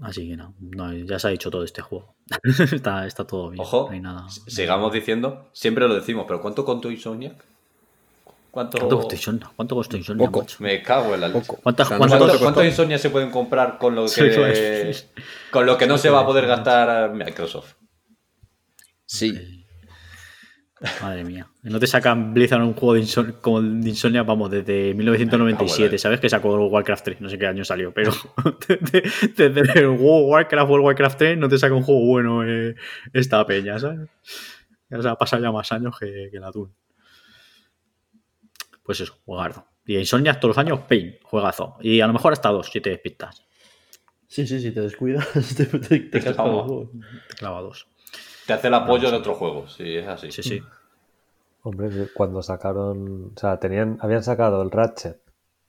Así que no, no, ya se ha dicho todo este juego. está, está todo bien. Ojo, no hay nada. sigamos diciendo, siempre lo decimos, pero ¿cuánto contó Insomniac? ¿Cuánto, ¿Cuánto costó Insomnia? ¿Cuánto costó Insomnia, Poco. macho? Me cago en la leche. Poco. ¿Cuántas- O sea, no cuántas- sé ¿Cuánto, cuánto cuánto costó. Insomnia se pueden comprar con lo Sí, que, con lo que no se va a poder gastar Microsoft? Sí. Madre mía. No te sacan Blizzard un juego de, como de Insomnia, vamos, desde 1997, Abuela. ¿sabes? Que sacó el Warcraft 3, no sé qué año salió, pero desde, desde el Warcraft o el Warcraft 3 no te saca un juego bueno eh, esta peña, ¿sabes? Ya se ha pasado ya más años que, que el atún. Pues eso, juegardo. Y Insomnia todos los años, Pain, juegazo. Y a lo mejor hasta dos, siete pistas. Sí, sí, si te descuidas, te, te, te. Te clava dos. Te hace el apoyo de otro juego, sí, es así. Sí, sí. Hombre, cuando sacaron, o sea, tenían, habían sacado el Ratchet,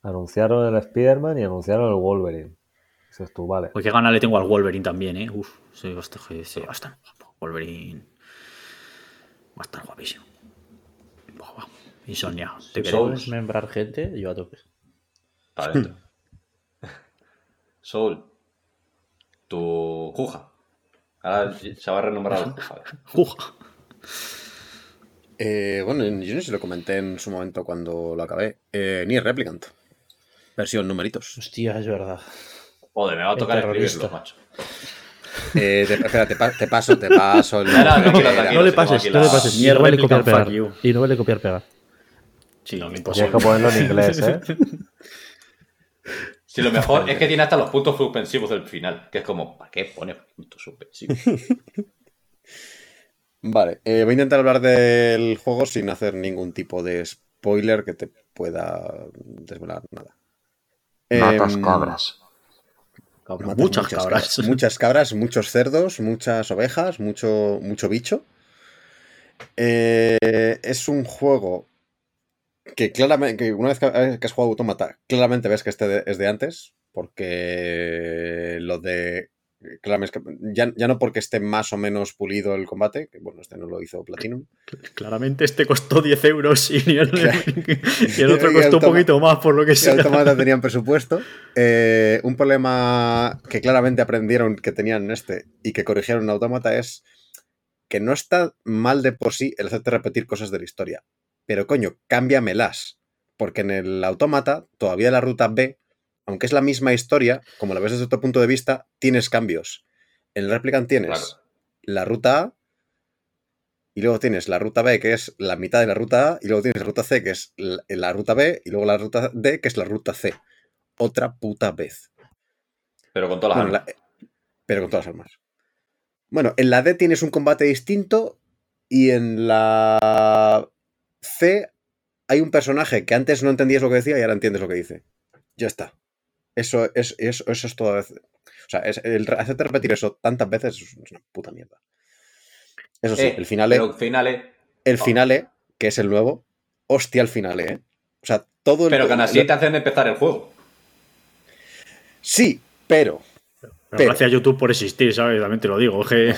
anunciaron el Spider-Man y anunciaron el Wolverine. Dices tú, vale. Pues qué gana le tengo al Wolverine también, ¿eh? Uf, sí, va a estar, sí, va a estar guapo. Wolverine va a estar guapísimo. Buah, buah. Insomnia, te queremos. Membrar gente, yo a tope. Para adentro. Soul, tu Juja. Ahora se va a renombrar Juja. Juja. Eh, bueno, yo no sé si lo comenté en su momento cuando lo acabé. Eh, Nier Replicant. Versión numeritos. Hostia, es verdad. Joder, me va a El tocar terrorista. escribirlo, macho. Eh, te, espera, te, pa- te paso, te paso el. No, le pases, no le pases. Ni Y no vale copiar Replicant, pegar. fuck you. Y no vale copiar pegar. Sí, No, Tienes imposible. que ponerlo en inglés, ¿eh? Si lo mejor es que tiene hasta los puntos suspensivos del final, que es como, ¿para qué pone puntos suspensivos? Vale, eh, voy a intentar hablar del juego sin hacer ningún tipo de spoiler que te pueda desvelar nada. Matas Em, cabras. Cabrón, matas muchas cabras. Muchas cabras, muchos cerdos, muchas ovejas, mucho, mucho bicho. Eh, es un juego que claramente, que una vez que, eh, que has jugado Automata, claramente ves que este de- es de antes, porque lo de... Claramente, ya, ya no porque esté más o menos pulido el combate, que bueno, este no lo hizo Platinum, Claramente este costó 10 euros y el, y el otro costó un poquito más, por lo que sea. Automata tenían presupuesto. Eh, un problema que claramente aprendieron que tenían en este y que corrigieron en Automata es que no está mal de por sí el hacerte repetir cosas de la historia. Pero coño, cámbiamelas. Porque en el Automata, todavía la ruta B, aunque es la misma historia, como la ves desde otro punto de vista, tienes cambios. En el Replicant tienes Claro. la ruta A, y luego tienes la ruta B, que es la mitad de la ruta A, y luego tienes la ruta C, que es la, la ruta B, y luego la ruta D, que es la ruta C. Otra puta vez. Pero con todas las Bueno, armas. la- pero con todas las armas. Bueno, en la D tienes un combate distinto y en la C hay un personaje que antes no entendías lo que decía y ahora entiendes lo que dice. Ya está. Eso es, eso, eso es todo. O sea, es, el hacerte repetir eso tantas veces es una puta mierda. Eso sí, Eh, el final Pero finales. el finale, que es el nuevo, hostia el finale, ¿eh? O sea, todo el... Pero que así te hacen empezar el juego. Sí, pero... Pero gracias a YouTube por existir, ¿sabes? También te lo digo. que-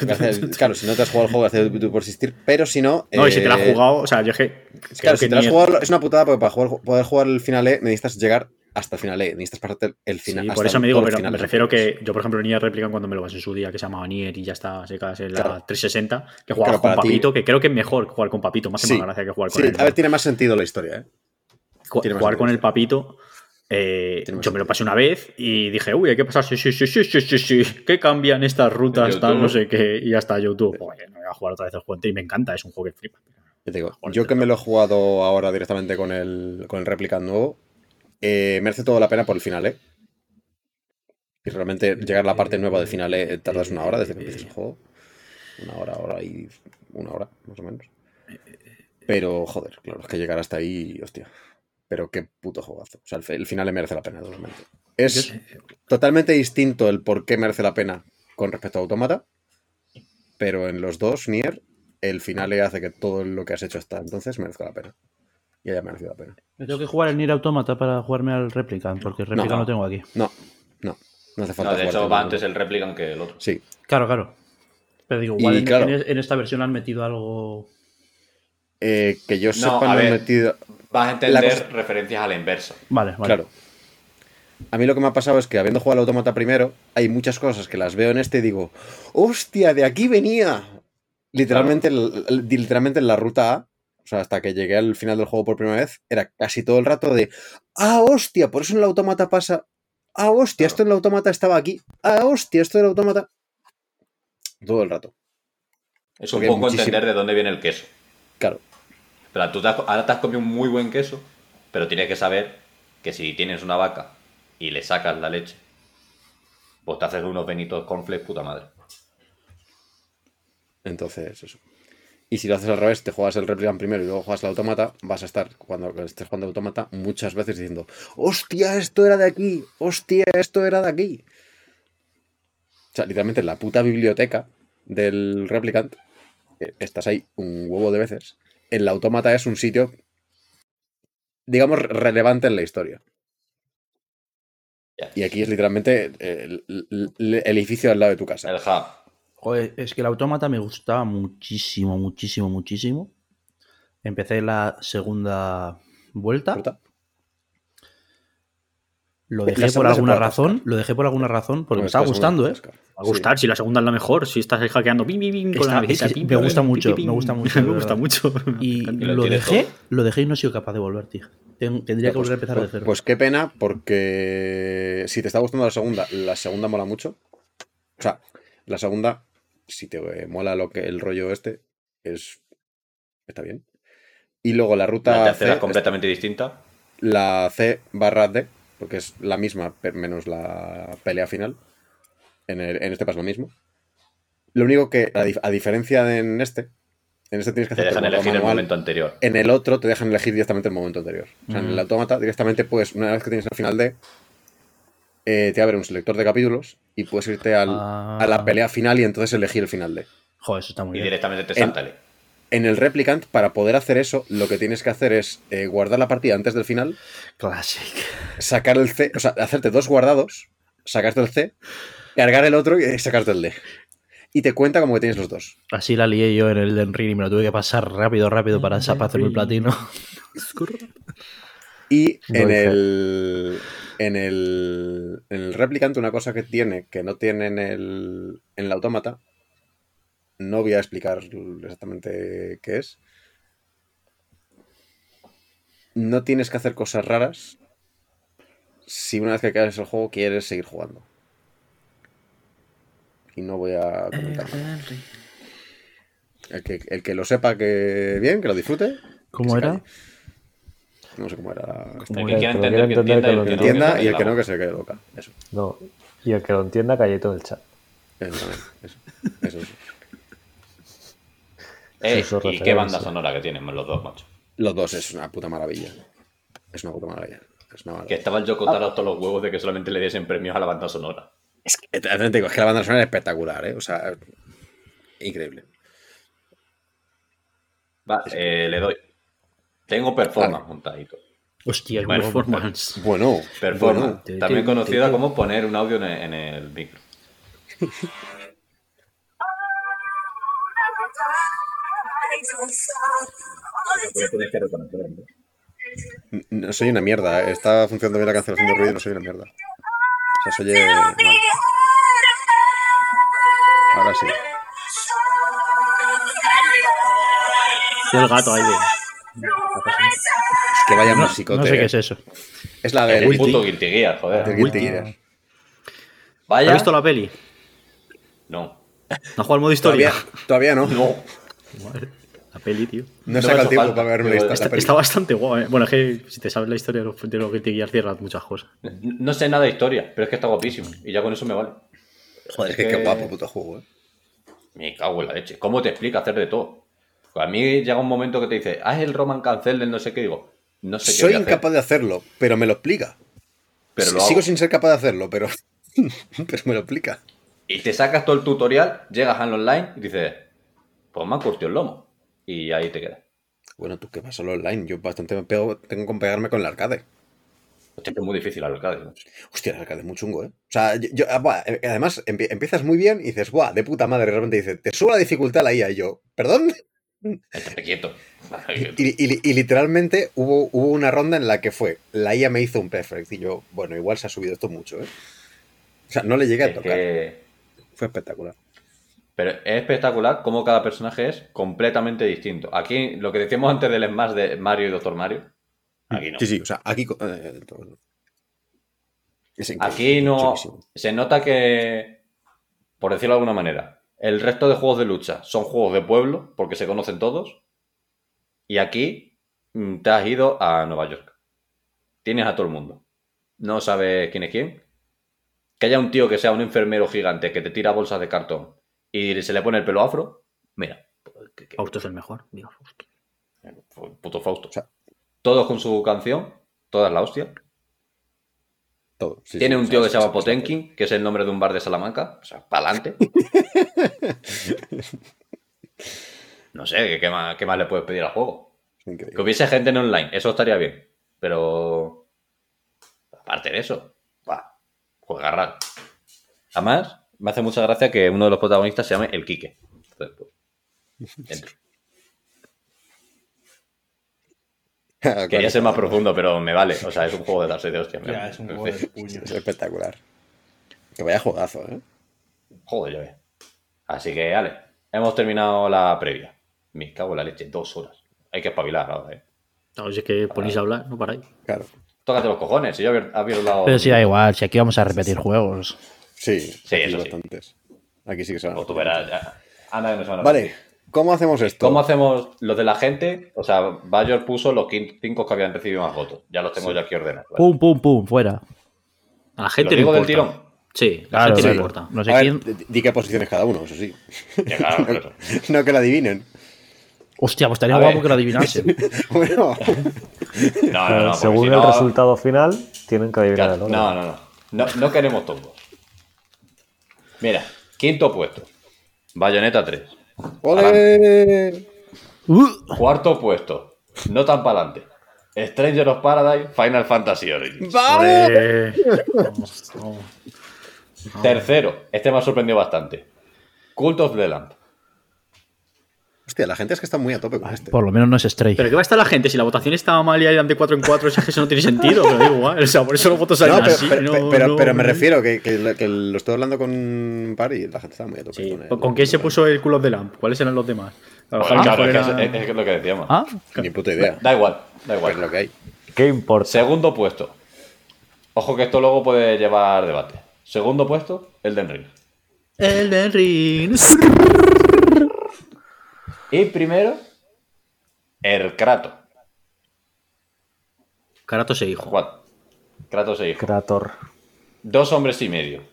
claro, si no te has jugado el juego, gracias a YouTube por existir, pero si no... No, y si te la has eh, jugado, o sea, yo que. Claro, si que te la has jugado, es una putada porque para jugar- poder jugar el final E necesitas llegar hasta el final E, necesitas pasarte el- el Sí, final. por eso me digo, pero me refiero que yo, por ejemplo, Nier Replicant cuando me lo pasé en su día, que se llamaba Nier y ya está, se casi en la Claro. 360, que jugaba Claro, con ti- Papito, que creo que es mejor jugar con Papito, más, Sí, más gracia que jugar con Sí, él. a ver, tiene más sentido la historia, ¿eh? Tiene jugar con el papito. Eh, yo me lo pasé una vez y dije, uy, hay que pasar, sí, sí, sí, sí, sí, sí, sí, que cambian estas rutas, tal, no sé qué, y hasta YouTube. Joder, no voy a jugar otra vez el juego y me encanta, es un juego que flipa. Yo te digo, yo que me lo he jugado ahora directamente con el, con el Replicant nuevo, eh, merece toda la pena por el final, ¿eh? Y realmente llegar a la parte nueva del final eh, tardas una hora desde que empiezas el juego. Una hora, hora y una hora, más o menos. Pero, joder, claro, es que llegar hasta ahí, hostia. Pero qué puto juegazo. O sea, el, final le merece la pena, totalmente. Es totalmente distinto el por qué merece la pena con respecto a Automata. Pero en los dos, Nier, el final le hace que todo lo que has hecho hasta entonces merezca la pena. Y haya merecido la pena. Me tengo que jugar el Nier Automata para jugarme al Replicant, porque el Replicant No. lo tengo aquí. No, No, no hace falta No, de hecho va el antes el Replicant que el otro. Sí, Claro, claro. Pero digo, igual en, claro. en- esta versión han metido algo. Eh, que yo sepa, no he ver. metido. Vas a entender cosa- referencias a la inversa. Vale, vale. Claro. A mí lo que me ha pasado es que habiendo jugado al automata primero, hay muchas cosas que las veo en este y digo, ¡hostia, de aquí venía! Literalmente, literalmente en la ruta A, o sea, hasta que llegué al final del juego por primera vez, era casi todo el rato de, ¡ah, hostia! Por eso en el automata pasa, ¡ah, hostia! Esto en el automata estaba aquí, ¡ah, hostia! Esto del automata. Todo el rato. Es un Porque poco muchísimo- entender de dónde viene el queso. Claro. Pero tú has- ahora te has comido un muy buen queso, pero tienes que saber que si tienes una vaca y le sacas la leche, pues te haces unos benitos cornflakes puta madre. Entonces, eso. Y si lo haces al revés, te juegas el Replicant primero y luego juegas el automata, vas a estar, cuando estés jugando automata, muchas veces diciendo, ¡hostia, esto era de aquí! ¡hostia, esto era de aquí! O sea, literalmente en la puta biblioteca del Replicant, eh, estás ahí un huevo de veces. El automata es un sitio, digamos, relevante en la historia. Y aquí es literalmente el, el- el edificio al lado de tu casa. El hub. Joder, es que el autómata me gustaba muchísimo, muchísimo, muchísimo. Empecé la segunda vuelta. Lo La dejé por alguna razón. Lo dejé por alguna razón porque No, me estaba gustando, ¿eh? Va a gustar, si la segunda es la mejor, si estás ahí hackeando pim, pim, con Está- la pim, me gusta mucho, me gusta mucho, me gusta mucho. Y lo dejé, todo. lo dejé y no he sido capaz de volver, tío. Ten- tendría que Pues- volver a empezar pues, de cero. Pues qué pena, porque si te está gustando la segunda, la segunda mola mucho. O sea, la segunda, si te mola lo que el rollo este, es. está bien. Y luego la ruta La tercera C, es completamente distinta. la C barra D, porque es la misma, menos la pelea final. En, el- en este pasa lo mismo. Lo único que, a, dif- a diferencia de en este, en este tienes que Te hacer dejan todo elegir el manual. momento anterior. En el otro te dejan elegir directamente el momento anterior. O sea, en el Mm. automata directamente puedes, una vez que tienes el final D, eh, te abre un selector de capítulos y puedes irte al- Ah. a la pelea final y entonces elegir el final D. Joder, eso está muy Y bien. directamente te En- sáltale. En el Replicant, para poder hacer eso, lo que tienes que hacer es eh, guardar la partida antes del final, Classic. sacar el C, o sea, hacerte dos guardados, sacarte el C, cargar el otro y sacarte el D. Y te cuenta como que tienes los dos. Así la lié yo en el Den Ring y me lo tuve que pasar rápido, rápido para, hacerme el platino. Y en el, en el. En el Replicant, una cosa que tiene que no tiene en el. En el autómata. No voy a explicar exactamente qué es. No tienes que hacer cosas raras. Si una vez que acabes el juego quieres seguir jugando. Y no voy a comentar nada. El que, el que lo sepa que bien, que lo disfrute. ¿Cómo era? calle. No sé cómo era. Como El que que quiera el que lo entender, que entienda, y el Que entienda que y el que no, que se quede loca. Eso. No. Y el que lo entienda, calle todo el chat. Eso. Eso. Eso, eso. Eh, ¿Y qué banda sonora que tienen los dos, macho? Los dos es una puta maravilla. Es una puta maravilla. Es una Que maravilla. estaba el Yoko Taro todos los huevos de que solamente le diesen premios a la banda sonora. Es que, es que la banda sonora es espectacular, ¿eh? O sea, increíble. Va, eh, le doy. Tengo performance montadito. Hostia, Bueno. Performance. Bueno, Performance. Bueno. También conocida como poner un audio en el, en el micro. No soy una mierda. ¿eh? Está funcionando bien la canción haciendo ruido y no soy una mierda. O sea, se oye mal. Ahora sí. Y el gato ahí de. Es que vaya No, musicote. no sé qué ¿eh? es eso. Es la El del puto Guilty Gear, joder. del Guilty Gear. Vaya. ¿Has visto la peli? No. ¿No has jugado al modo historia? Todavía, todavía no. No. La peli, tío. No No me el ha tiempo para verme esta Está, está bastante guay. ¿eh? Bueno, es que si te sabes la historia de los, de los Guilty Gear cierras muchas cosas. No sé nada de historia, pero es que está guapísimo. Y ya con eso me vale. Joder, es que qué guapo puto juego, ¿eh? Me cago en la leche. ¿Cómo te explica hacer de todo? Pues a mí llega un momento que te dice, haz el Roman Cancel del no sé qué. Digo, no sé qué. Soy hacer, incapaz de hacerlo, pero me lo explica. pero lo Sigo hago. sin ser capaz de hacerlo, pero, pero me lo explica. Y te sacas todo el tutorial, llegas al online y dices, pues me han curtido el lomo. Y ahí te quedas. Bueno, tú qué vas solo online. Yo bastante me pego, tengo que pegarme con el arcade. Hostia, que es muy difícil el arcade. ¿no? Hostia, el arcade es muy chungo, ¿eh? O sea, yo, yo- ah, buah, eh, además empie- empiezas muy bien y dices, ¡buah! De puta madre. De repente dice, te sube la dificultad la IA y yo, ¿perdón? Estate quieto. Y, y- y literalmente hubo, hubo una ronda en la que fue, la IA me hizo un perfect y yo, bueno, igual se ha subido esto mucho, ¿eh? O sea, no le llegué a Es tocar. que- Fue espectacular. Pero es espectacular cómo cada personaje es completamente distinto. Aquí, lo que decíamos antes del Smash de Mario y Doctor Mario, aquí no. Sí, sí, o sea, aquí... eh, es Aquí no. Se nota que, por decirlo de alguna manera, el resto de juegos de lucha son juegos de pueblo, porque se conocen todos. Y aquí mm, te has ido a Nueva York. Tienes a todo el mundo. No sabes quién es quién. Que haya un tío que sea un enfermero gigante que te tira bolsas de cartón y se le pone el pelo afro. Mira. pues, que- que- Fausto es el mejor. Digo, Fausto. Puto Fausto. O sea- Todos con su canción. Todas la hostia. Todo. sí, Tiene sí, un tío que se llama Potenkin, que es el nombre de un bar de Salamanca. O sea, pa'lante. no sé, ¿qué, más, qué más le puedes pedir al juego? increíble. Que hubiese gente en online, eso estaría bien. Pero. Aparte de eso, va, juega raro. Además, me hace mucha gracia que uno de los protagonistas se llame El Quique. Entonces, pues, entro. Quería ser más profundo, pero me vale. O sea, es un juego de darse de hostia. me- Ya, es un me- juego de puño. Es espectacular. Que vaya juegazo, ¿eh? Joder, ya ves. Así que, Ale, hemos terminado la previa. Me cago en la leche, dos horas. Hay que espabilar ahora, eh. No, si es que ponéis a hablar, no paráis. Claro. Tócate los cojones, si yo había había hablado. Pero sí, da igual, si aquí vamos a repetir juegos. Sí, Sí, aquí eso sí. Aquí sí que se van a O tú verás, ya. Anda, que no se van a Vale, ¿cómo hacemos esto? ¿Cómo hacemos los de la gente? O sea, Bayor puso los cinco que habían recibido más votos. Ya los tengo yo aquí ordenados. ¿vale? Pum, pum, pum, fuera. A la gente ¿Lo digo del importa. tirón? Sí, la Claro, gente claro. importa. No sé A ver, quién. di- di qué posiciones cada uno, eso sí. Ya, claro, claro. no que lo adivinen. Hostia, pues estaría A guapo ver. que lo adivinasen. Bueno, No, no, no. porque Según si el no- resultado final, tienen que adivinar Claro, el orden. no, no, no, no. No queremos todos. Mira, quinto puesto. Bayonetta 3. ¡ole! Cuarto puesto. No tan para adelante. Stranger of Paradise, Final Fantasy Origins. ¡Vale! Tercero, este me ha sorprendido bastante. Cult of the Lamp. Hostia, la gente es que está muy a tope con este. Por lo menos no es Stray. Pero ¿qué va a estar la gente? Si la votación estaba mal y eran de 4 en 4, es que eso no tiene sentido. Pero digo, igual. O sea, por eso los votos salen No, pero, así. pero- no- pero- no- pero me no- refiero que, que lo- que lo estoy hablando con un par y la gente está muy a tope Sí. con él. ¿Con, con quién se puso el culo de Lamp? ¿Cuáles eran los demás? Lo Pues es, era- que es- es lo que decíamos. Ah, Ni puta idea. Da igual, da Es lo igual. que hay. ¿Qué importa? Segundo puesto. Ojo que esto luego puede llevar debate. Segundo puesto, Elden Ring. Elden Ring. Y primero, el Kratos. Kratos e hijo. Juan. Kratos e hijo. Krator. Dos hombres y medio.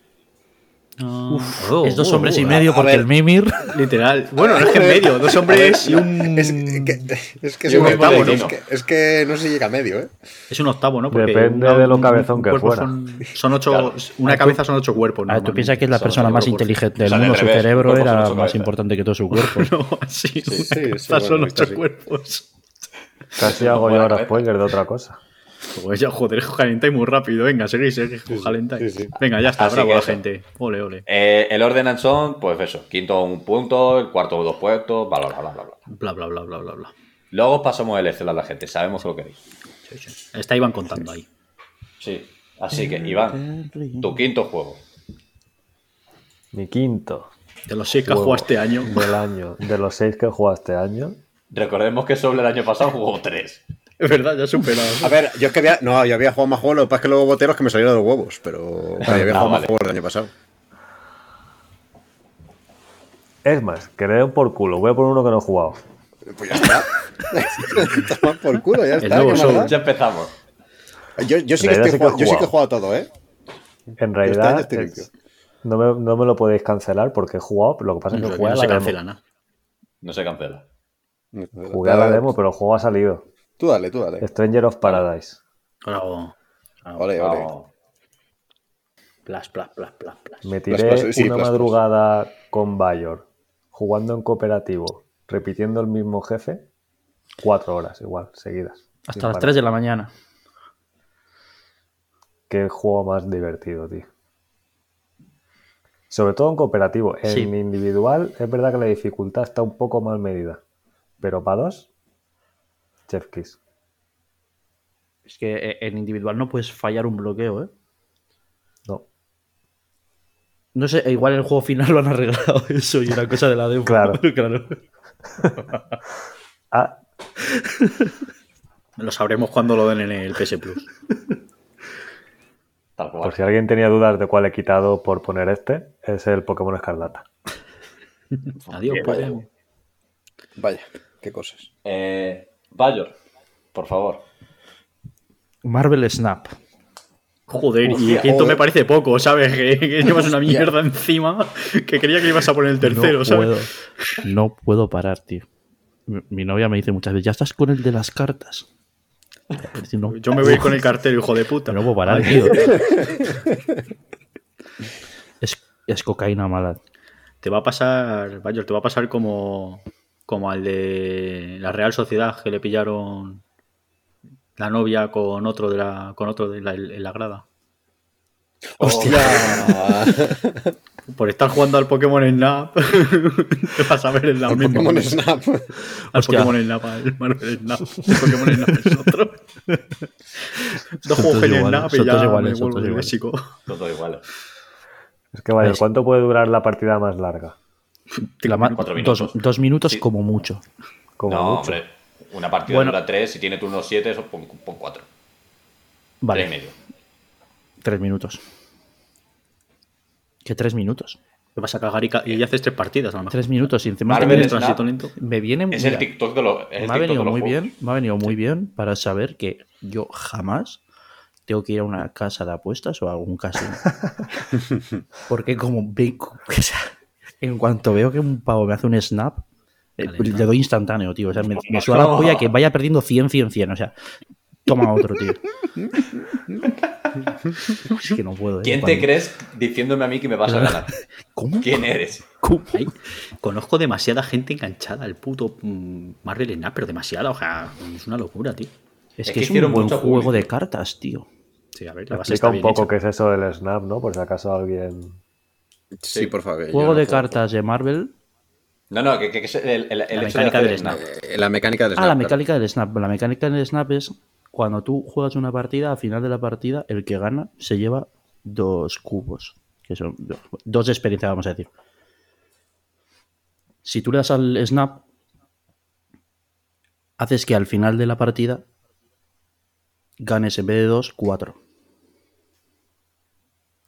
Oh, es dos oh, hombres y oh, medio porque ver. el Mimir. Literal. Bueno, no es que en medio. Dos hombres y un. Es que, es que es un octavo, ¿no? Es que, es que no se llega a medio, ¿eh? Es un octavo, ¿no? Porque Depende una- de lo cabezón un que fuera. Son, son ocho. Claro. Una cabeza son ocho cuerpos. A ver, tú piensas que es la Son persona más inteligente del mundo. Su cerebro era más cabezas. importante que todo su cuerpo. No, así. sí, sí, son ocho cuerpos. Casi hago yo ahora cabeza. spoiler de otra cosa. Pues ya, joder, calentáis muy rápido. Venga, seguís, seguís, calentáis. sí, sí. Venga, ya está, Así bravo que la eso. gente. Ole, ole. Eh, el orden son, pues eso, quinto un punto, el cuarto dos puestos, bla, bla, bla, bla, bla. Bla, bla, bla, bla, bla, bla. Luego pasamos el Excel a la gente, sabemos que lo queréis. Sí, sí. Está Iván contando ahí. Sí. Así que, Iván, tu quinto juego. Mi quinto De los seis que jugado este año. del año. De los seis que he jugado este año. Recordemos que sobre el año pasado jugó tres. Es verdad, ya superado. A ver, yo es que había. No, yo había jugado más juegos, lo que pasa es que luego boteros que me salieron de los huevos, pero. pero yo había Ah, jugado más juegos el año pasado. Es más, que le den por culo. Voy a poner uno que no he jugado. Pues ya está. Toma por culo, ya está. nuevo ¿qué Soul. más Ya empezamos. Yo, yo sí que estoy sí que yo sí que he jugado. todo, ¿eh? En Este realidad, estoy es- limpio. no, me, no me lo podéis cancelar porque he jugado. Pero lo que pasa es No, que que jugué a no la se demo. cancela nada. No se cancela. Jugué a la demo, pero el juego ha salido. Tú dale, tú dale. Stranger of Paradise. Bravo. Bravo. Ole, ole. Plas, plas, plas, plas, plas. Me tiré plas, sí, una plas, plas. madrugada con Bayor, jugando en cooperativo, repitiendo el mismo jefe, cuatro horas igual, seguidas. Hasta las parar. 3 de la mañana. qué juego más divertido, tío. Sobre todo en cooperativo. En Sí. individual es verdad que la dificultad está un poco mal medida. Pero para dos, Chef Kiss. Es que eh, en individual no puedes fallar un bloqueo, ¿eh? No. No sé, igual en el juego final lo han arreglado eso y era cosa de la demo. Claro. claro. Ah, Lo sabremos cuando lo den en el PS Plus. Tal cual. por si alguien tenía dudas de cuál he quitado por poner este, es el Pokémon Escarlata. Adiós, Bien, pues. vaya. Vaya, qué cosas. Eh, Bayor, por favor. Marvel Snap. Joder, y esto me parece poco, ¿sabes? Que, que llevas una mierda encima que creía que ibas a poner el tercero, no ¿sabes? Puedo, no puedo parar, tío. Mi, mi novia me dice muchas veces, ya estás con el de las cartas. No, Yo me voy a ir con el cartero, hijo de puta. no puedo parar, tío. Es, es cocaína mala. Te va a pasar, Bayor, te va a pasar como, como al de la Real Sociedad, que le pillaron la novia con otro de la, con otro de la, en la grada. ¡Hostia! Por estar jugando al Pokémon Snap, te vas a ver en la El misma. Pokémon Snap. Al Hostia. Pokémon Snap, al Marvel Snap. El Pokémon Snap es otro. Dos juegos en Snap y ya todos me iguales, son vuelvo todos iguales. léxico. Todo igual. Es que vaya, ¿Ves? ¿cuánto puede durar la partida más larga? Cuatro dos, minutos. dos minutos Sí. como mucho. Como no, mucho. hombre. Una partida Bueno. dura 3, si tiene turno 7, eso pon 4. Vale, 3 y medio. tres minutos. ¿Qué tres minutos? Te vas a cagar y, ca- y ya haces tres partidas, a lo mejor. Tres minutos y encima Marvel. Transito lento. me viene Es el TikTok de los. es el me ha TikTok venido de los muy juegos. bien, me ha venido muy bien para saber que yo jamás tengo que ir a una casa de apuestas o a algún casino. Porque como ve- o sea, en cuanto veo que un pavo me hace un snap, eh, le doy instantáneo, tío. O sea, me, me suda la polla que vaya perdiendo 100, 100, 100. O sea, toma otro, tío. Es que no puedo. eh, ¿Quién te crees diciéndome a mí que me vas a ganar? ¿Cómo? ¿Quién eres? ¿Cómo? Ay, conozco demasiada gente enganchada al puto mm, Marvel Snap, pero demasiada, o sea, es una locura, tío. Es, Es que que es un buen mucho juego público. de cartas, tío. Sí, a ver, la base Explica está un poco hecha. qué es eso del Snap, ¿no? Por si acaso alguien... Sí, por favor. Juego de cartas de Marvel. No, no, que, es el, el, el La hecho mecánica del snap. La mecánica del Ah, la claro. mecánica del snap. La mecánica del snap es cuando tú juegas una partida, al final de la partida, el que gana se lleva dos cubos. Que son do- dos de experiencia, vamos a decir. Si tú le das al snap, haces que al final de la partida ganes en vez de dos, cuatro.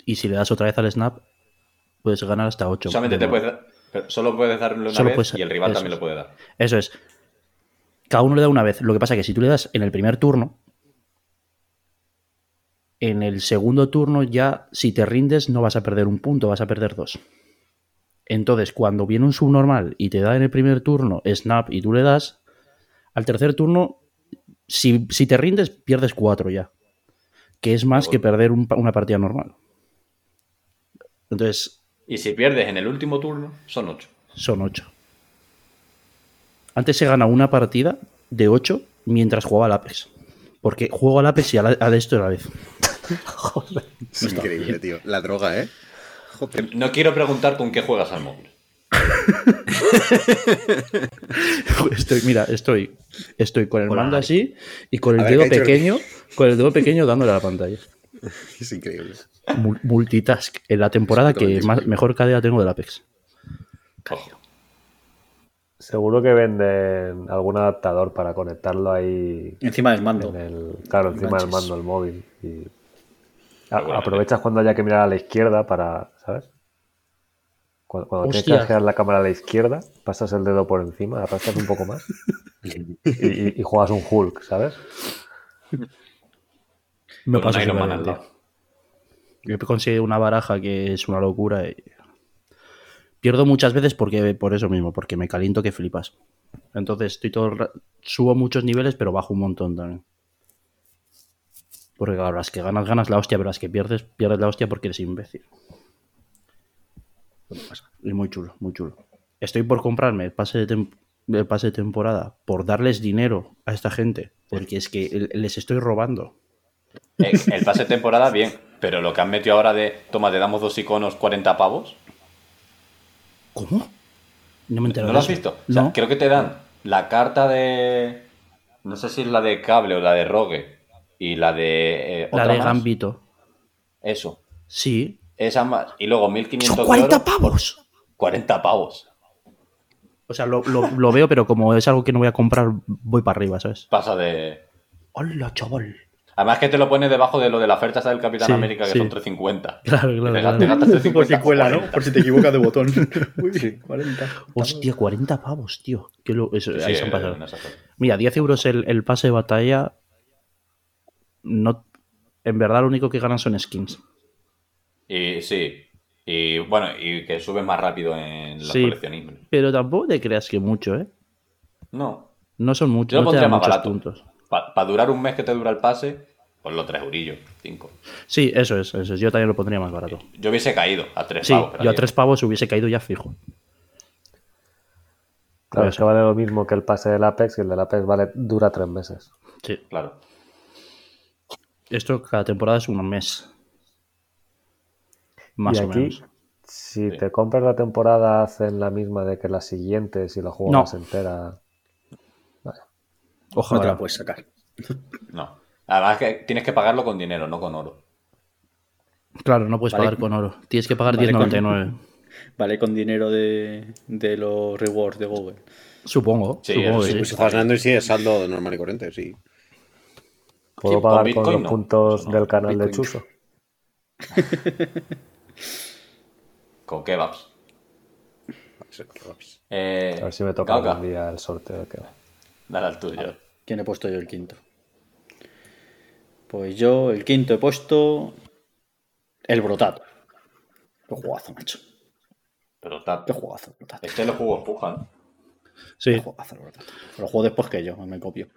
Y si le das otra vez al snap, puedes ganar hasta ocho. Solamente te puedes pero solo puedes darle una Solo vez puedes- y el rival también es. lo puede dar. Eso es. Cada uno le da una vez. Lo que pasa es que si tú le das en el primer turno, en el segundo turno ya, si te rindes, no vas a perder un punto, vas a perder dos. Entonces, cuando viene un subnormal y te da en el primer turno snap y tú le das, al tercer turno, si, si te rindes, pierdes cuatro ya. Que es más que perder un una partida normal. Entonces, Y si pierdes en el último turno, son 8. son 8. Antes se gana una partida de 8 mientras jugaba al Apex. Porque juego al Apex y a, la- a esto a la vez. Es increíble, tío. La droga, ¿eh? Joder. No quiero preguntar con qué juegas al móvil. Estoy, mira, estoy, estoy con el Hola, mando así y con el dedo ¿qué ha dicho el- pequeño, con el dedo pequeño dándole a la pantalla. Es increíble. Mul- Multitask. En la temporada que más, mejor cadena tengo del Apex. Ojo. Seguro que venden algún adaptador para conectarlo ahí Encima del mando. en el, claro, encima del mando del móvil. Y a- aprovechas cuando haya que mirar a la izquierda para, ¿sabes? Cuando, cuando tienes que girar la cámara a la izquierda, pasas el dedo por encima, arrastras un poco más y, y- y juegas un Hulk, ¿sabes? Me pasa Iron Man al lado. Yo he conseguido una baraja que es una locura. y- Pierdo muchas veces porque por eso mismo, porque me caliento que flipas. Entonces estoy todo el subo muchos niveles, pero bajo un montón también. Porque las que ganas, ganas la hostia, pero las que pierdes, pierdes la hostia porque eres imbécil. Y muy chulo, muy chulo. Estoy por comprarme el pase de, el pase temporada por darles dinero a esta gente, porque es que les estoy robando. Eh, El pase de temporada, bien. Pero lo que han metido ahora de, toma, te damos dos iconos, 40 pavos. ¿Cómo? No me entero ¿No lo has visto? O sea, creo que te dan la carta de. No sé si es la de cable o la de Rogue. Y la de. eh, La otra de más. Gambito. Eso. Sí. Esa más. Y luego 1500 ¡Son de 40 oro, pavos! 40 pavos. O sea, lo, lo- lo veo, pero como es algo que no voy a comprar, voy para arriba, ¿sabes? Pasa de. ¡Hola, chaval! Además que te lo pones debajo de lo de la oferta del Capitán Sí, América, que sí. son 350. Claro, claro, te claro. gastas- te gastas 350 Por si cuela, ¿no? 40. Por si te equivocas de botón. Uy, 40. Hostia, 40 pavos, tío. Que lo- eso- Sí, ahí sí, se han pasado. Mira, 10 euros el, el pase de batalla. No, en verdad, lo único que ganan son skins. Y sí. Y bueno, y que subes más rápido en los Sí. coleccionismos. Pero tampoco te creas que mucho, ¿eh? No. No son muchos, Yo lo no te pondría dan más muchos barato. puntos. Para durar un mes que te dura el pase, pues los 3 eurillos, 5. Sí, eso es, eso es. Yo también lo pondría más barato. Yo hubiese caído a 3 Sí, pavos. pero yo a. 3 pavos hubiese caído ya fijo. Claro, Puede es que vale lo mismo que el pase del Apex y el del Apex vale, dura tres meses. Sí. Claro. Esto cada temporada es un mes. Más y o aquí, menos. si Sí. te compras la temporada, hacen la misma de que la siguiente, si la juegas No. entera. No te Ojalá. la puedes sacar. No. Además que tienes que pagarlo con dinero, no con oro. Claro, no puedes Vale. pagar con oro. Tienes que pagar Vale, con- 10.99. Vale, con dinero de, de los rewards de Google. Supongo. Sí, supongo sí. Pues si juegas en Android sí es saldo normal y corriente, sí. ¿Puedo con pagar con, los no. puntos no, del canal de. Chuso? Con kebabs. Eh, A ver si me toca algún día el sorteo. de que va. Dale al tuyo. ¿Quién he puesto yo el quinto? Pues yo, el quinto he puesto. El Brotato. Qué jugazo, macho. Pero está. Qué jugazo, el Brotato. Este lo jugó puja, ¿no? Sí. Qué jugazo, el Brotato. Lo juego después que yo, me copio.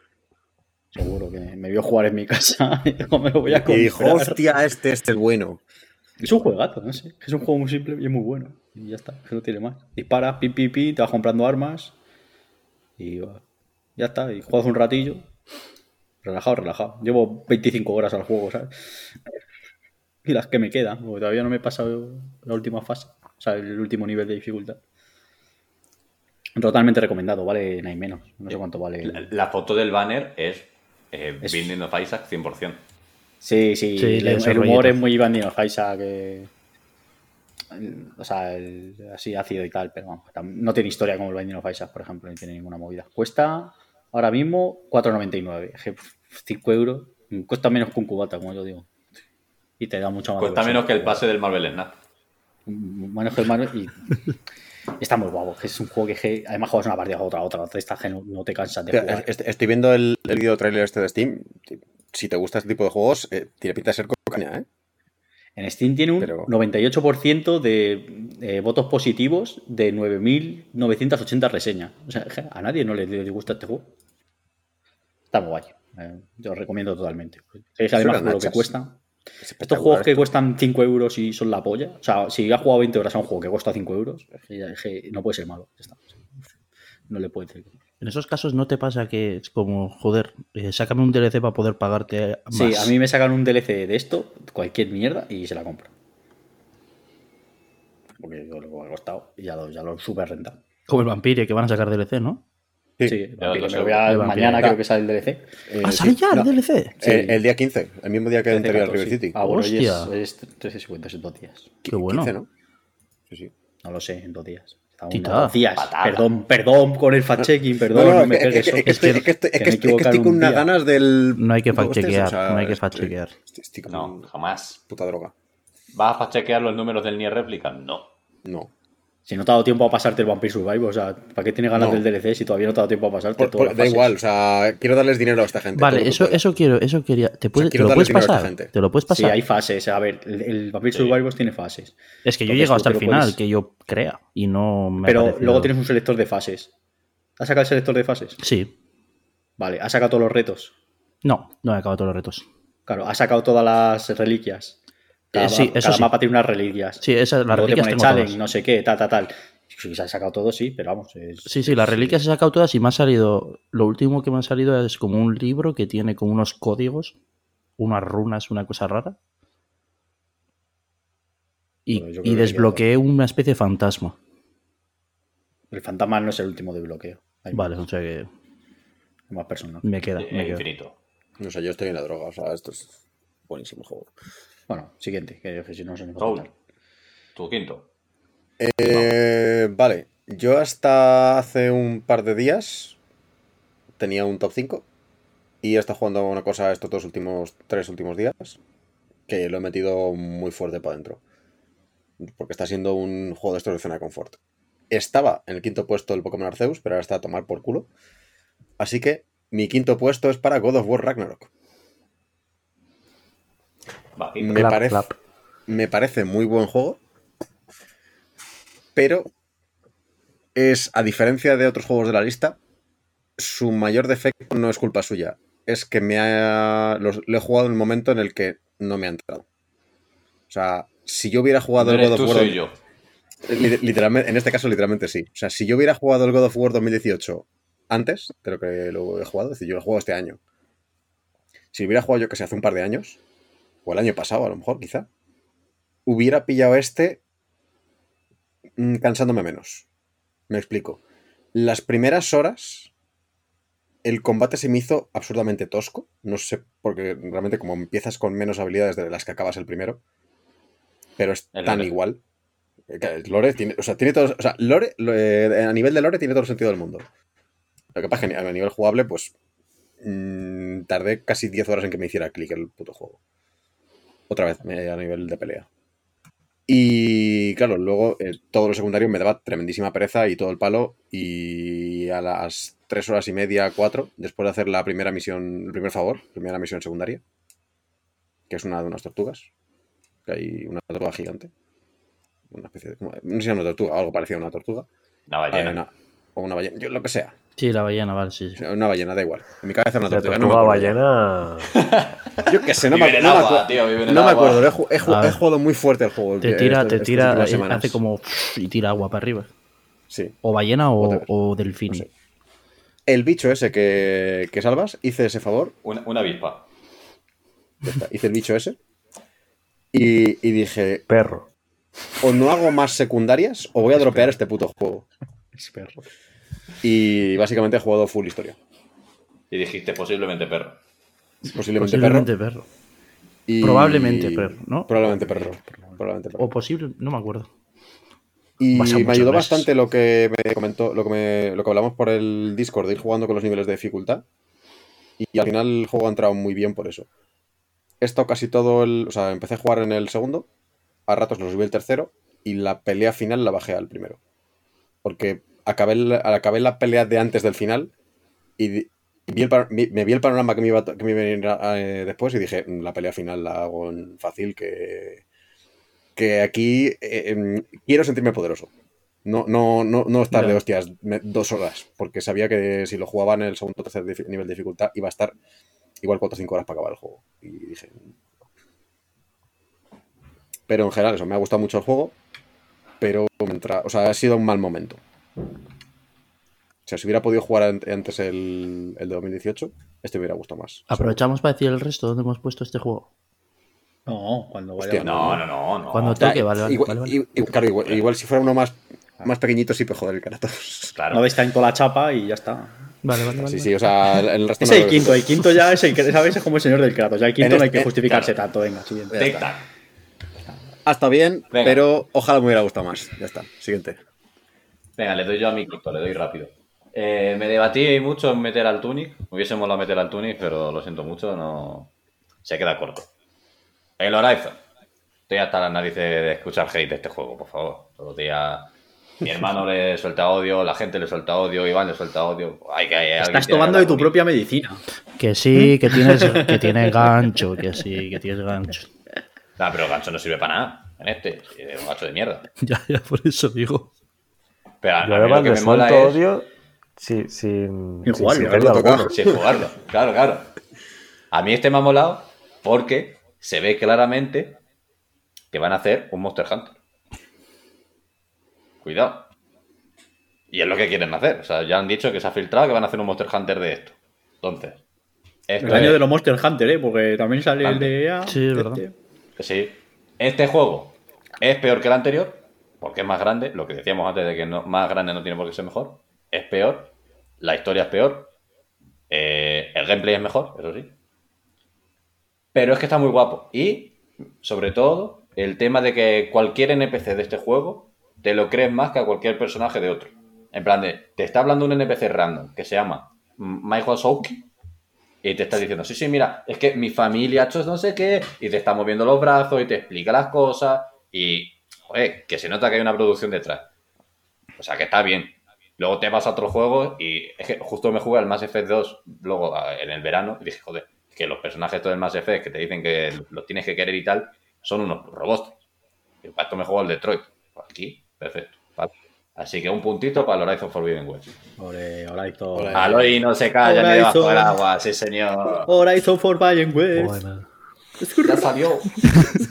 Seguro que me vio jugar en mi casa y digo, me lo voy a Y comprar. dijo, hostia, este, este es bueno. Es un juegazo, no sé. Es un juego muy simple y es muy bueno. Y ya está, que no tiene más. Disparas, pi, pi, pi, te vas comprando armas. Y va. Ya está. Y juegas un ratillo. Relajado, relajado. Llevo 25 horas al juego, ¿sabes? Y las que me quedan, porque todavía no me he pasado la última fase. O sea, el último nivel de dificultad. Totalmente recomendado, vale nada menos. No sé cuánto vale. La, la foto del banner es, eh, Es- Binding of Isaac 100%. Sí, sí, Sí, el, el humor es muy Iván Dino Isaac, el- O sea, el- así ácido y tal, pero vamos, no tiene historia como el Binding of Isaac, por ejemplo, ni tiene ninguna movida. Cuesta ahora mismo 4,99. Je, 5 euros. Cuesta menos que un cubata, como yo digo. Y te da mucho más. Cuesta menos que el pase del Marvel Snap. Menos que el y... Está muy guapo, es un juego que además juegas una partida otra, otra, otra, esta no, no te cansas de jugar. est- Estoy viendo el, el video trailer este de Steam. Si te gusta este tipo de juegos, eh, tiene pinta de ser cocaña, ¿eh? En Steam tiene un Pero- 98% de eh, votos positivos de 9.980 reseñas. O sea, a nadie no le, gusta este juego. Está muy guay. Eh, yo lo recomiendo totalmente. Es además por lo que cuesta. Es Estos juegos que cuestan 5 euros y son la polla. O sea, si has jugado 20 horas a un juego que cuesta 5 euros, no puede ser malo. Ya está. No le puede decir. que no. En esos casos no te pasa que es como, joder, eh, sácame un DLC para poder pagarte más. Sí, a mí me sacan un DLC de esto, cualquier mierda, y se la compro. Porque yo lo ha costado y ya lo, ya lo super rentado. Como el Vampire, que van a sacar DLC, ¿no? Sí. Sí, Vampire, lo me voy a- mañana Ah. creo que sale el DLC. Eh, ¿Ah, sí, sale ya no, el DLC? Sí. el día 15, el mismo día que el 13-14, River sí. City. Ah, bueno, hoy es, Hostia. es 13.50, es dos días. Qué bueno. 15, ¿no? Sí, sí. No lo sé, en dos días. Días. Perdón, perdón con el fact-checking, perdón, no, No, no, me que- pegues. que- que- que Es que- estoy- que estoy- con un unas ganas del. No hay que o sea, no hay que con No, jamás. Puta droga. ¿Vas a chequear los números del Nier Replica? No. No. Si no te ha dado tiempo a pasarte el Vampire Survivor, o sea, ¿para qué tienes ganas No. del DLC si todavía no te ha dado tiempo a pasarte Por- todas por- las da fases? igual, o sea, quiero darles dinero a esta gente. Vale, eso, eso quiero, eso quería. ¿Te, puede- quiero ¿te lo puedes pasar? ¿Te lo puedes Sí, pasar? hay fases. A ver, el, el Vampire Sí. Survivor tiene fases. Es que yo he llegado hasta el final, puedes- que yo crea, y no me Pero parecido- luego tienes un selector de fases. ¿Has sacado el selector de fases? Sí. Vale, ¿has sacado todos los retos? No, no he acabado todos los retos. Claro, ¿has sacado todas las reliquias? Cada, Eh, sí, eso cada sí. mapa tiene unas reliquias. Sí, esas, las Luego te reliquias pone tengo challenge, todas. no sé qué, tal, tal, tal. Si se ha sacado todo, sí, pero vamos. es- Sí, sí, las reliquias he sacado todas y me ha salido. Lo último que me ha salido es como un libro que tiene como unos códigos unas runas, una cosa rara. Y, y desbloqueé una especie de fantasma. El fantasma no es el último de bloqueo. Hay Vale, o sea que más personas. me queda. Eh, me queda. infinito. No sé, yo estoy en la droga, o sea, esto es buenísimo juego. Bueno, siguiente, que, que si no se Raúl, contar. tu quinto. Eh, vale, yo hasta hace un par de días tenía un top 5 y he estado jugando a una cosa estos dos últimos, tres últimos días que lo he metido muy fuerte para adentro. Porque está siendo un juego de estos de zona de confort. Estaba en el quinto puesto el Pokémon Arceus, pero ahora está a tomar por culo. Así que mi quinto puesto es para God of War Ragnarok. Me Clap, parece, clap. me parece muy buen juego, pero es, a diferencia de otros juegos de la lista, su mayor defecto no es culpa suya. Es que me ha, los- lo he jugado en un momento en el que no me ha entrado. O sea, si yo hubiera jugado No el God tú, of War... soy yo. Li- Literalmente, en este caso, literalmente sí. O sea, si yo hubiera jugado el God of War 2018 antes de lo que lo he jugado, es decir, yo lo he jugado este año. Si hubiera jugado yo que sé hace un par de años, o el año pasado a lo mejor, quizá, hubiera pillado este mm, cansándome menos. Me explico. Las primeras horas, el combate se me hizo absurdamente tosco. No sé, porque realmente como empiezas con menos habilidades de las que acabas el primero, pero es El tan lore. igual. Eh, Lore tiene, o sea, tiene todo, o sea, Lore, eh, a nivel de Lore tiene todo el sentido del mundo. Lo que pasa es que a nivel jugable, pues mm, tardé casi 10 horas en que me hiciera clic el puto juego. Otra vez, a nivel de pelea. Y claro, luego eh, todo lo secundario me daba tremendísima pereza y todo el palo. Y a las 3 horas y media, 4, después de hacer la primera misión, el primer favor, primera misión secundaria, que es una de unas tortugas, que hay una tortuga gigante. Una especie de. No sé si una tortuga, algo parecido a una tortuga. La ballena. Una- o una ballena, yo lo que sea. Sí, la ballena, vale, sí. sí. Una ballena, da igual. En mi cabeza una La tortuga. no me tortuga acuerdo. ballena. Yo qué sé, no me, Vive en no me agua, acu- tío, vive en no me agua. acuerdo. He, jugado muy fuerte el juego. Te tira, estas- te estas tira, hace como y tira agua para arriba. Sí. O ballena o, o delfini. No sé. El bicho ese que, que salvas, hice ese favor. Una, una avispa. ya está, hice el bicho ese. Y, y dije, Perro. o no hago más secundarias o voy a dropear este puto juego. Es perro. Y básicamente he jugado full historia. Y dijiste posiblemente perro. Posiblemente, Posiblemente perro. perro. y- Probablemente perro, ¿no? Probablemente perro. Probablemente perro. O posible, no me acuerdo. Y me ayudó veces. bastante lo que me comentó, lo que, me- lo que hablamos por el Discord, de ir jugando con los niveles de dificultad. Y, al final el juego ha entrado muy bien por eso. He estado casi todo el. O sea, empecé a jugar en el segundo, a ratos lo subí el tercero, y la pelea final la bajé al primero. Porque acabé, el- acabé la pelea de antes del final y vi el me vi el panorama que me iba, que me eh, después y dije, "Mm, la pelea final la hago en fácil, que, que aquí eh, em, quiero sentirme poderoso. No, no, no, no estar de hostias dos horas, porque sabía que si lo jugaba en el segundo o tercer nivel de dificultad iba a estar igual 4 o 5 horas para acabar el juego. Y dije... Pero en general, eso, me ha gustado mucho el juego, pero o sea, ha sido un mal momento. O sea, si hubiera podido jugar an- antes el, el de 2018, este me hubiera gustado más. Aprovechamos para decir el resto dónde hemos puesto este juego. No, cuando vaya. Hostia, No, no, no, no. Cuando toque, vale, vale, igual, vale, vale. claro, igual, igual si fuera uno más, más pequeñito, sí, pero joder, el Kratos. Claro. No veis tanto la chapa y ya está. Vale, vale, vale. Sí, sí, o sea, el, resto Es no el lo- quinto, el quinto ya es el que, ¿sabes? Es como el señor del Kratos. Ya el quinto En no hay este- que justificarse claro. tanto. Venga, siguiente. Tic tac. Ah, está bien, Venga. pero ojalá me hubiera gustado más. Ya está, siguiente. Venga, le doy yo a mi quinto, le doy rápido. Eh, me debatí mucho en meter al Tunic. Me hubiese molado meter al Tunic, pero lo siento mucho, no. Se queda corto. El Horizon. Estoy hasta las narices de escuchar hate de este juego, por favor. Todos los días. Mi hermano le suelta odio, la gente le suelta odio, Iván le suelta odio. Hay que, hay, Estás tomando de tu propia medicina. Que sí, que tienes, que tienes gancho, que sí, que tienes gancho. Nah, pero el gancho no sirve para nada en este. Es un gancho de mierda. Ya, ya, por eso digo. Pero a, a Yo mí lo que me mola es. odio sin, sin, Sin sin jugarlo, haberlo tocado. sin jugarlo. Claro, claro. A mí este me ha molado porque se ve claramente que van a hacer un Monster Hunter. Cuidado. Y es lo que quieren hacer. O sea, ya han dicho que se ha filtrado que van a hacer un Monster Hunter de esto. Entonces, Esto El año es- de los Monster Hunter, ¿eh? Porque también sale el de EA. Sí, es verdad. este. Sí. Este juego es peor que el anterior, porque es más grande. Lo que decíamos antes de que no, más grande no tiene por qué ser mejor. Es peor. La historia es peor. eh, el gameplay es mejor, eso sí. Pero es que está muy guapo. Y, sobre todo, el tema de que cualquier NPC de este juego te lo crees más que a cualquier personaje de otro. En plan de, te está hablando un NPC random que se llama Michael y te está diciendo, sí, sí, mira, es que mi familia ha hecho no sé qué, y te está moviendo los brazos y te explica las cosas, y, joder, que se nota que hay una producción detrás. O sea, que está bien. Luego te vas a otro juego y es que justo me jugué al Mass Effect 2 luego en el verano y dije, joder, es que los personajes estos del Mass Effect que te dicen que los tienes que querer y tal, son unos robots. Y para esto me juego el Detroit. Pues aquí, perfecto. vale. Así que un puntito para el Horizon Forbidden West. Ole, Horizon. Aloy no se calla ni debajo del agua, sí señor. Horizon for Bayern West. Buena. Ya salió.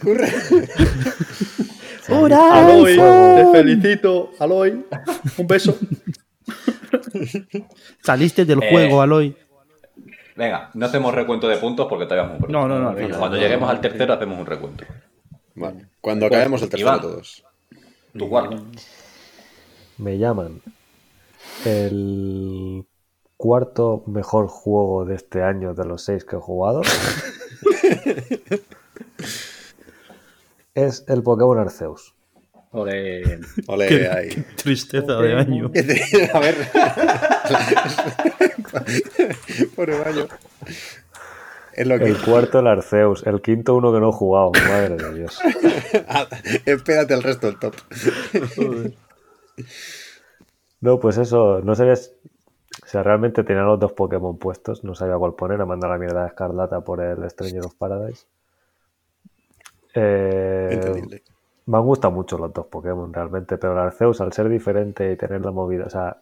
Aloy, te felicito. Aloy, un beso. Saliste del Eh, juego, Aloy. Venga, no hacemos recuento de puntos porque todavía es muy. No, no, no. Cuando lleguemos al tercero hacemos un recuento. Vale. Cuando acabemos el tercero Iván. todos. Tu cuarto. Me llaman el cuarto mejor juego de este año de los seis que he jugado. es el Pokémon Arceus. Ole. Ole, ahí. Tristeza de año. A ver. Pobre baño. Es lo que. El cuarto el Arceus, el quinto uno que no he jugado, madre de Dios. Ah, espérate el resto del top. No, pues eso, no sabía si- o sea, realmente tenía los dos Pokémon puestos, no sabía cuál poner, a mandar la mierda de Escarlata por el Stranger of Paradise. Eh, Entendible. me han gustado mucho los dos Pokémon realmente, pero el Arceus al ser diferente y tener la movida, o sea,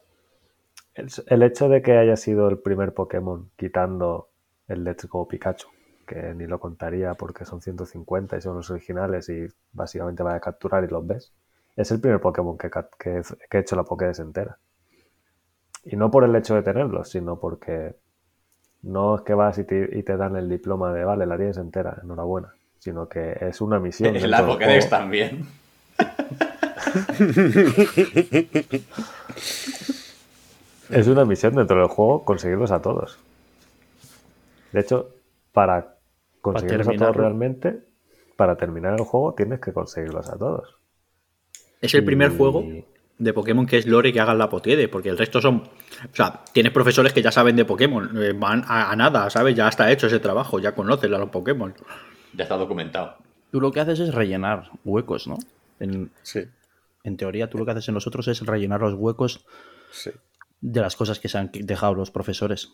el, el hecho de que haya sido el primer Pokémon quitando el Let's Go Pikachu, que ni lo contaría porque son 150 y son los originales y básicamente vas a capturar y los ves, es el primer Pokémon que, que he hecho la Pokédex entera. Y no por el hecho de tenerlos, sino porque no es que vas y te, y te dan el diploma de, vale, la tienes entera, enhorabuena, sino que es una misión. En dentro la del Pokédex juego. también. Es una misión dentro del juego conseguirlos a todos. De hecho, para conseguirlos a todos realmente, para terminar el juego tienes que conseguirlos a todos. Es el primer Y- juego de Pokémon que es lore que hagan la potiede, porque el resto son. O sea, tienes profesores que ya saben de Pokémon, eh, van a, a nada, ¿sabes? Ya está hecho ese trabajo, ya conocen a los Pokémon. Ya está documentado. Tú lo que haces es rellenar huecos, ¿no? En, Sí, en teoría, tú lo que haces en los otros es rellenar los huecos sí. de las cosas que se han dejado los profesores.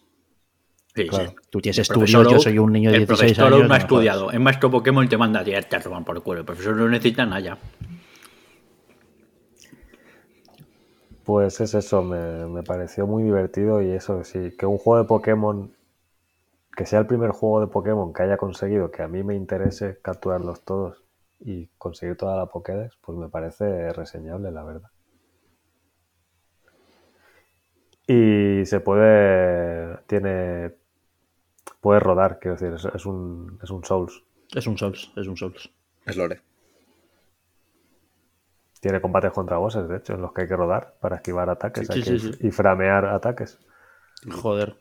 Sí, Claro. sí. Tú tienes El estudios, profesor yo soy un niño de el 16 profesor años. Oak no ha estudiado. Es maestro Pokémon y te manda a te roban por el culo. El profesor no necesita nada ya. Pues es eso, me, me pareció muy divertido y eso sí, que un juego de Pokémon, que sea el primer juego de Pokémon que haya conseguido que a mí me interese capturarlos todos y conseguir toda la Pokédex, pues me parece reseñable, la verdad. Y se puede, tiene, puede rodar, quiero decir, es, es un, es un Souls. Es un Souls, es un Souls. Es lore. Tiene combates contra bosses, de hecho, en los que hay que rodar para esquivar ataques Sí, hay sí, que- sí, sí. y framear ataques. Joder.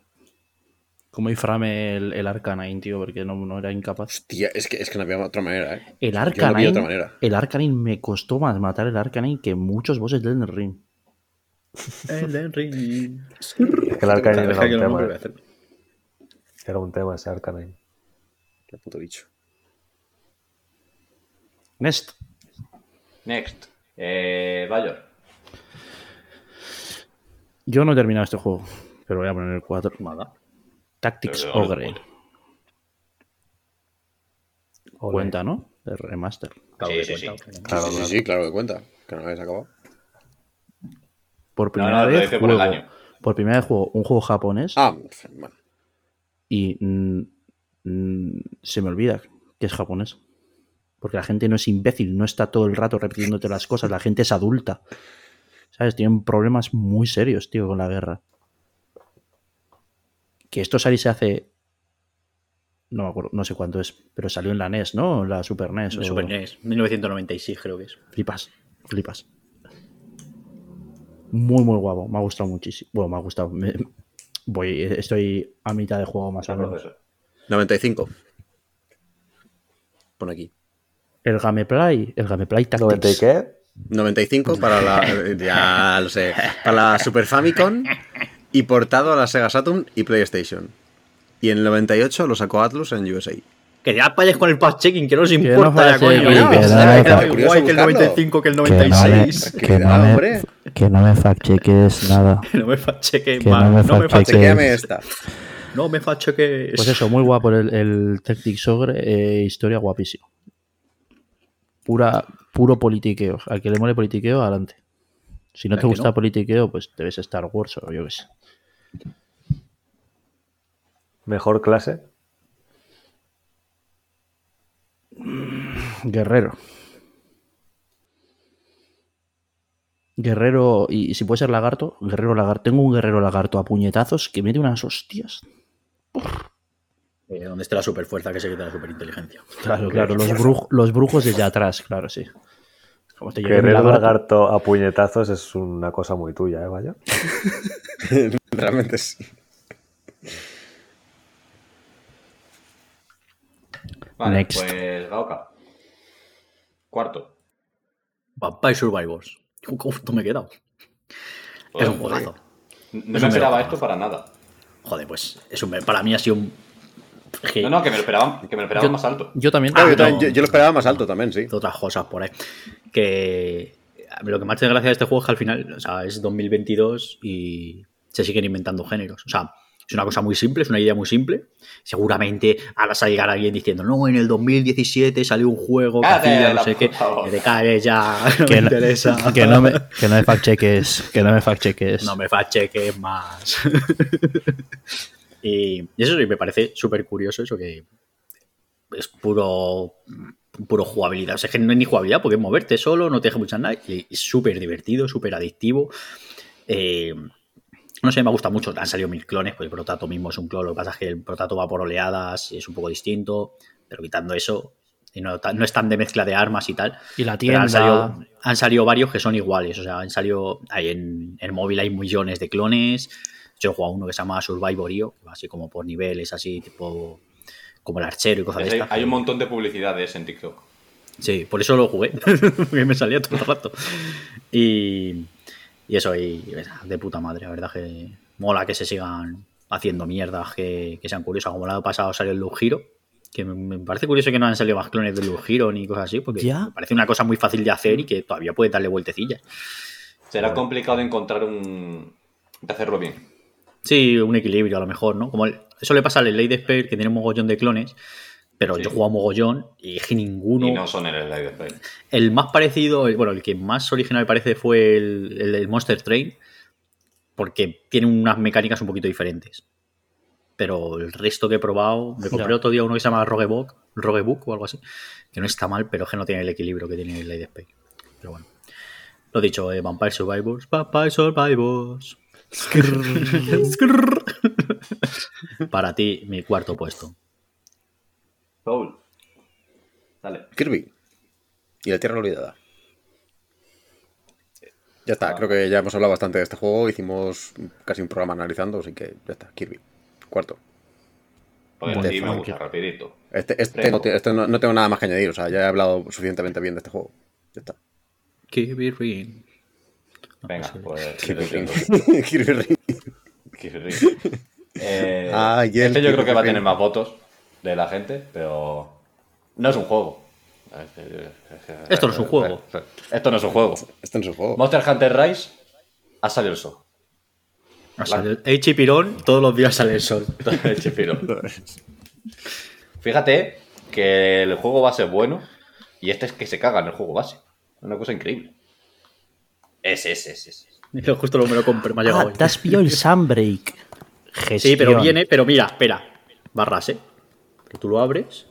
Como inframe el, el Arcanine, tío, porque no, no era incapaz. Hostia, es que, es que no había otra manera, ¿eh? El Yo no vi Arcanine, otra manera. el Arcanine me costó más matar el Arcanine que muchos bosses del Ring. El ring. Es que el Arcanine era un tema, era un tema ese Arcanine. Qué puto bicho. Nest. Next. Eh, Bayor. Yo no he terminado este juego, pero voy a poner el 4. Nada. Tactics Pero, Ogre. Ole. Cuenta, ¿no? De remaster. Claro Sí, que sí, cuenta. Claro, sí, sí, claro. sí, claro que cuenta. Que no habéis acabado. Por primera no, lo vez por el juego, año. por primera vez juego un juego japonés Ah, bueno. y mm, mm, se me olvida que es japonés. Porque la gente no es imbécil, no está todo el rato repitiéndote las cosas, la gente es adulta. ¿Sabes? Tienen problemas muy serios, tío, con la guerra. Que esto saliese hace No me acuerdo, no sé cuánto es, pero salió en la NES, ¿no? La Super NES. De o- Super NES, 1996 creo que es. Flipas, flipas. Muy, muy guapo. Me ha gustado muchísimo. Bueno, me ha gustado. Me- voy, estoy a mitad de juego más o menos. 95. Pon aquí. El Gameplay, el Gameplay Tactics. 90 y qué? 95 para la. Ya lo sé. Para la Super Famicom y portado a la Sega Saturn y PlayStation. Y en el 98 lo sacó Atlus en USA. Que ya vayas con el patch checking, que no os no importa ya, coño. que ya. no, Que que sea no, igual curioso que el buscarlo. 95 que el Que no me- 96. Que no me- hombre. Que no me fact-cheques nada. Que no me facheques Que no más. me No me fact-cheques. Chequéame esta. No me facheques. Pues eso, muy guapo el, el Tactics Ogre, eh, historia guapísimo. Pura, puro politiqueo. Al que le mole politiqueo, adelante. Si no te gusta no. politiqueo, pues te ves Star Wars o yo qué sé. Mejor clase. Guerrero. Guerrero, y, y si puede ser lagarto, guerrero lagarto. Tengo un guerrero lagarto a puñetazos que mete unas hostias. Eh, ¿Dónde está la superfuerza que se quita la superinteligencia? Claro, claro, los, bruj- los brujos desde atrás, claro, sí. Como te Guerrero lagarto, lagarto a puñetazos es una cosa muy tuya, ¿eh? Vaya. Realmente sí. Vale, Next. pues Gaoka. Cuarto. Vampire Survivors. ¿Cuánto me he quedado? Es un juegazo. No me esperaba esto para nada. Joder, pues es un- para mí ha sido un. No, no, que me lo esperaban, que me lo esperaban Yo- más alto. Yo también. Claro, yo, no. también- yo- yo lo esperaba más alto también, sí. de otras cosas por ahí. Que lo que más tiene gracia de este juego es que al final, o sea, es 2022 y se siguen inventando géneros. O sea, es una cosa muy simple, es una idea muy simple. Seguramente ahora a llegar alguien diciendo, no, en el 2017 salió un juego que no sé qué. Que te caes ya, no que, me no, interesa. que no me, que no me fact-cheques. Que no me fact-cheques. No me facheques más. Y eso sí, me parece súper curioso eso que es puro puro jugabilidad. O sea, es que no es ni jugabilidad porque es moverte solo, no te deja mucha nada. Y es súper divertido, súper adictivo. Eh, no sé, me gusta mucho. Han salido mil clones, pues el Protato mismo es un clon. Lo que pasa es que el Protato va por oleadas y es un poco distinto. Pero quitando eso, y no, no es tan de mezcla de armas y tal. Y la tienda. han salido, han salido varios que son iguales. O sea, han salido. Hay en, en móvil hay millones de clones. Yo he jugado uno que se llama Survivorio, que va así como por niveles, así, tipo. Como el archero y cosas de Hay, estas. hay un montón de publicidades en TikTok. Sí, por eso lo jugué. porque me salía todo el rato. Y. Y eso, y de puta madre, la verdad que mola que se sigan haciendo mierdas que, que sean curiosas. Como el año pasado salió el Loop Hero, que me, me parece curioso que no han salido más clones del Loop Hero ni cosas así, porque Ya. me parece una cosa muy fácil de hacer y que todavía puedes darle vueltecillas. Será complicado de encontrar un. de hacerlo bien. Sí, un equilibrio a lo mejor, ¿no? Como el- eso le pasa al Lady Spare, que tiene un mogollón de clones, pero Sí. yo he jugado mogollón y es que ninguno. Y no son en el Live Spray. El más parecido, el- bueno, el que más original me parece fue el, Monster Train, porque tiene unas mecánicas un poquito diferentes. Pero el resto que he probado, me compré Ya. otro día uno que se llama Roguebook, Roguebook o algo así, que no está mal, pero es que no tiene el equilibrio que tiene el Lady Spare. Pero bueno. Lo dicho, eh, Vampire Survivors, Vampire Survivors. Para ti, mi cuarto puesto. Paul. Dale. Kirby. Y la Tierra Olvidada. Ya está, creo que ya hemos hablado bastante de este juego. Hicimos casi un programa analizando, así que ya está. Kirby. Cuarto. Pues sí, me gusta, rapidito. Este, este, no, este no, no tengo nada más que añadir. O sea, ya he hablado suficientemente bien de este juego. Ya está. Kirby Ring. Venga, pues. Kirby lo Ring. siento. Kirby Ring. Kirby Ring. Eh, Ah, y el este yo creo que va a tener más votos de la gente, pero. No es un juego. Esto no es un juego. Esto no es un juego. Este no es un juego. Monster Hunter Rise ha salido el sol. O sea, el H. Pirón todos los días sale el sol. Chipiro. Fíjate que el juego base es bueno y este es que se caga en el juego base. Una cosa increíble. Es, es, es, es. Yo justo lo me lo compré, me ha llegado Ah, hoy. te has pillado el Sunbreak. Sí, pero Gestión. viene, pero mira, espera. Barras, ¿eh? Que tú lo abres.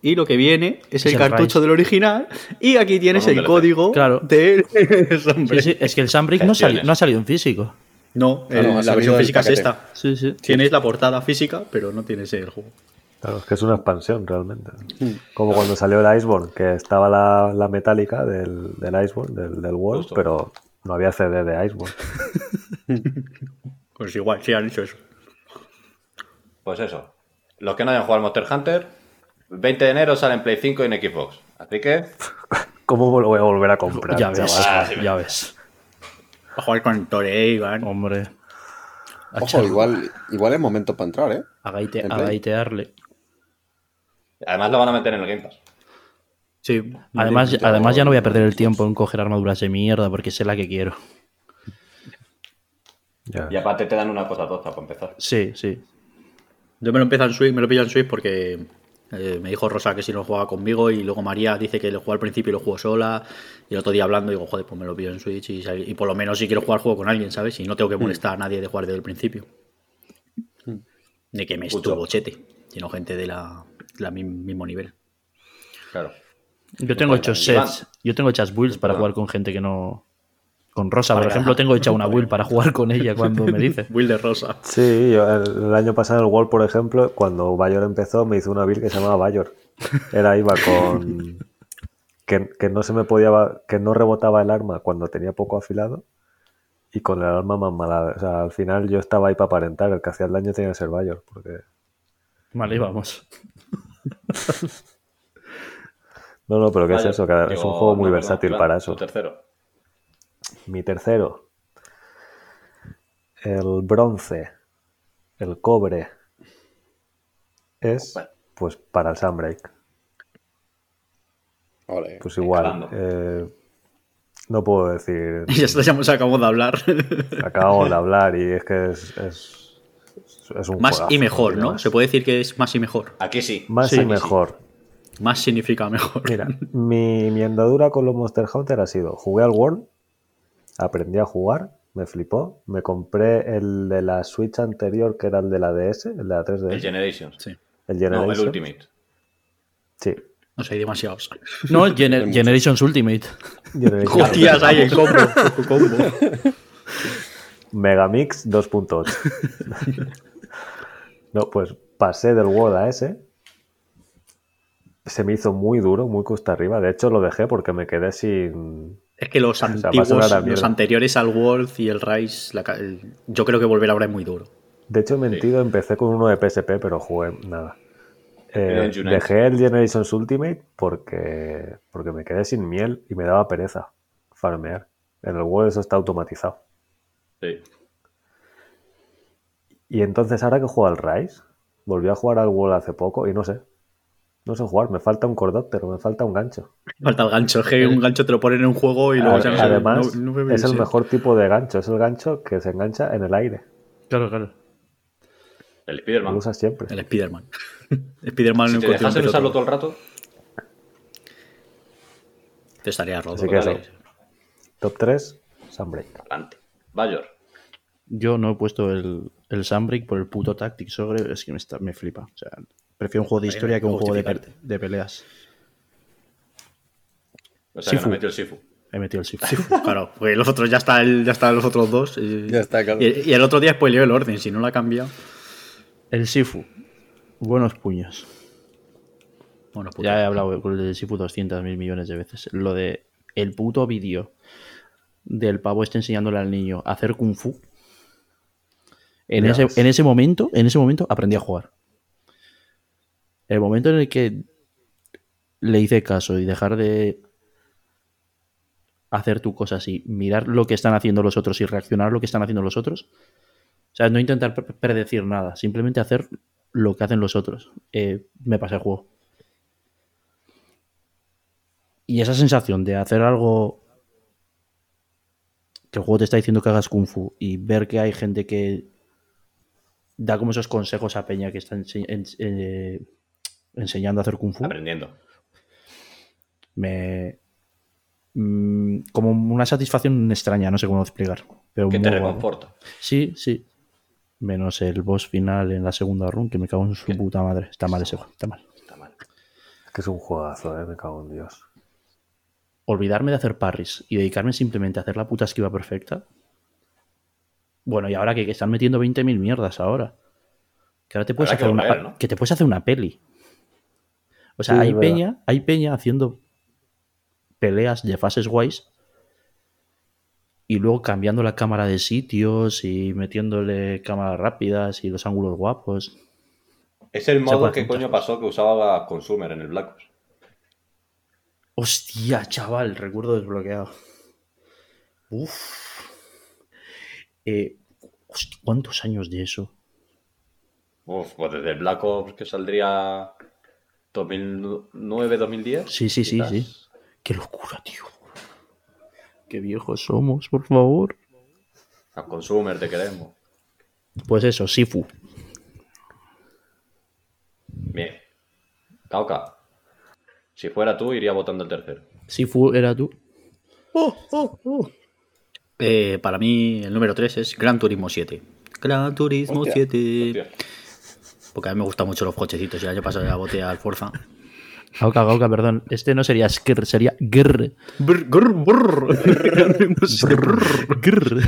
Y lo que viene es, el el cartucho Rise. del original. Y aquí tienes el código Claro. del Sí, sí, es que el Sunbreak no, sali- no ha salido en físico. No, Ah, no, el- la versión física es esta. Sí, sí. Tienes la portada física, pero no tienes el juego. Claro, es que es una expansión realmente. Como cuando salió el Iceborne, que estaba la, la metálica del, del Iceborne, del, del World, Justo. pero no había CD de Iceborne. Pues igual, sí han hecho eso. Pues eso. Los que no hayan jugado al Monster Hunter, el 20 de enero sale en Play 5 y en Xbox. Así que, ¿Cómo lo voy a volver a comprar? Ya ves? Ah, sí, ya ves. A jugar con Torei, Iván. Hombre. Ojo, igual, igual es momento para entrar, ¿eh? A, gaite- en a gaitearle. Además lo van a meter en el Game Pass. Sí. Además, además ya no voy a perder el tiempo en coger armaduras de mierda porque sé la que quiero. Ya. Y aparte te dan una cosa tocha para empezar. Sí, sí. Yo me lo empiezo en Switch, me lo pillo en Switch porque eh, me dijo Rosa que si lo jugaba conmigo y luego María dice que lo jugó al principio y lo jugó sola. Y el otro día hablando digo, joder, pues me lo pillo en Switch y, y por lo menos si quiero jugar juego con alguien, ¿sabes? Y no tengo que molestar a nadie de jugar desde el principio. Ni que me estuvo bochete, sino gente de la, de la mi- mismo nivel. Claro. Yo tengo hechos sets. Yo tengo hechas builds para jugar con gente que no. Con Rosa, por ejemplo, tengo hecha una build para jugar con ella cuando me dice. Will de Rosa. Sí, yo el, el año pasado en el World, por ejemplo, cuando Bayor empezó, me hizo una build que se llamaba Bayor. Era iba con. Que, que no se me podía. que no rebotaba el arma cuando tenía poco afilado. Y con el arma más mala. O sea, al final yo estaba ahí para aparentar. El que hacía el daño tenía que ser Bayor. Porque. Vale, vamos. No, no, pero ¿qué es eso? Que es un juego muy no, versátil para eso. tu tercero. Mi tercero. El bronce. El cobre. Es. Pues para el Sunbreak. Ole. Pues igual. Eh, no puedo decir. Y ya está, ya hemos acabado de hablar. Acabo de hablar y es que es. es, es un más juegazo, y mejor, ¿no? más. Se puede decir que es más y mejor. Aquí sí. Más Sí, y sí. mejor. Más significa mejor. Mira, mi, mi andadura con los Monster Hunter ha sido: jugué al World, aprendí a jugar, me flipó, me compré el de la Switch anterior, que era el de la DS, el de la 3DS, El Generations. Sí. el No, el Generation. Ultimate. Sí, No sé, hay demasiados. No, Gener- Generations Ultimate. Generation. Hostias, hay el combo. combo. Megamix 2.8. no, pues pasé del World a ese. Se me hizo muy duro, muy cuesta arriba. De hecho, lo dejé porque me quedé sin. Es que los antiguos, a los anteriores al World y el Rise, la ca- el- yo creo que volver ahora es muy duro. De hecho, he mentido, empecé con uno de PSP, pero jugué nada. Eh, dejé el Generations Ultimate porque, porque me quedé sin miel y me daba pereza farmear. En el World eso está automatizado. Sí. Y entonces, ahora que juego al Rise, volví a jugar al World hace poco y no sé. No sé jugar, me falta un Cordóptero, me falta un gancho. Falta el gancho, es que un gancho te lo ponen en un juego y luego ya no Además, no- no me es el mejor tipo de gancho, es el gancho que se engancha en el aire. Claro, claro. El Lo Spiderman. usas siempre. El Spider-Man. Spider-Man Si en te dejasen usarlo otro. todo el rato, Te estaría roto. Así que eso. Top 3, Sunbreak. adelante. Bayor. Yo no he puesto el, el Sunbreak por el puto Tactics Ogre. Es que me, está- me flipa. O sea, prefiero un juego de no historia que un que juego de, pe- de peleas. O sea, que Sifu. nos metió el Sifu. He metido el Sifu. Claro, porque los otros ya está el, ya están los otros dos. Y, Ya está, claro. y, y el otro día spoileó el orden, si no lo ha cambiado. El Sifu. Buenos puños. Bueno, pues Ya he hablado con el Sifu 200 mil millones de veces. Lo de el puto vídeo del pavo este enseñándole al niño a hacer kung fu. En ese, en ese momento, en ese momento aprendí a jugar. El momento en el que le hice caso y dejar de hacer tu cosa así, mirar lo que están haciendo los otros y reaccionar a lo que están haciendo los otros. O sea, no intentar pre- predecir nada, simplemente hacer lo que hacen los otros. Eh, me pasé el juego. Y esa sensación de hacer algo que el juego te está diciendo que hagas kung fu y ver que hay gente que da como esos consejos a Peña que está ense- en- eh, enseñando a hacer kung fu, Aprendiendo. me mm, como una satisfacción extraña, no sé cómo explicar. Pero Que te guapo. reconforta. Sí, sí. Menos el boss final en la segunda run, que me cago en su puta madre. Está mal ese juego, está mal. Está mal. Es que es un juegazo, eh, me cago en Dios. olvidarme de hacer parries y dedicarme simplemente a hacer la puta esquiva perfecta. Bueno, y ahora que, que están metiendo 20.000 mierdas ahora. Que ahora te puedes Habrá que hacer una, volver, ¿no? que te puedes hacer una peli. O sea, Sí, hay peña, hay peña haciendo peleas de fases guays y luego cambiando la cámara de sitios y metiéndole cámaras rápidas y los ángulos guapos. Es el modo que hacer coño pasó que usaba Consumer en el Black Ops. Hostia, chaval, recuerdo desbloqueado. Uf. Eh, hostia, ¿Cuántos años de eso? Uf, pues desde el Black Ops que saldría 2009, 2010. Sí, sí, sí, quizás. sí. Qué locura, tío. Qué viejos somos, por favor. A Consumer te queremos. Pues eso, Sifu. Bien. Cauca. Si fuera tú, iría votando el tercero. Sifu era tú. Eh, para mí, el número 3 es Gran Turismo 7. Gran Turismo Hostia, 7. Hostia. Porque a mí me gustan mucho los cochecitos. Y el año pasado ya voté al Forza. Gauca, Gauca, perdón. Este no sería Skr, sería Grr. Brr, grr, brr. Grr.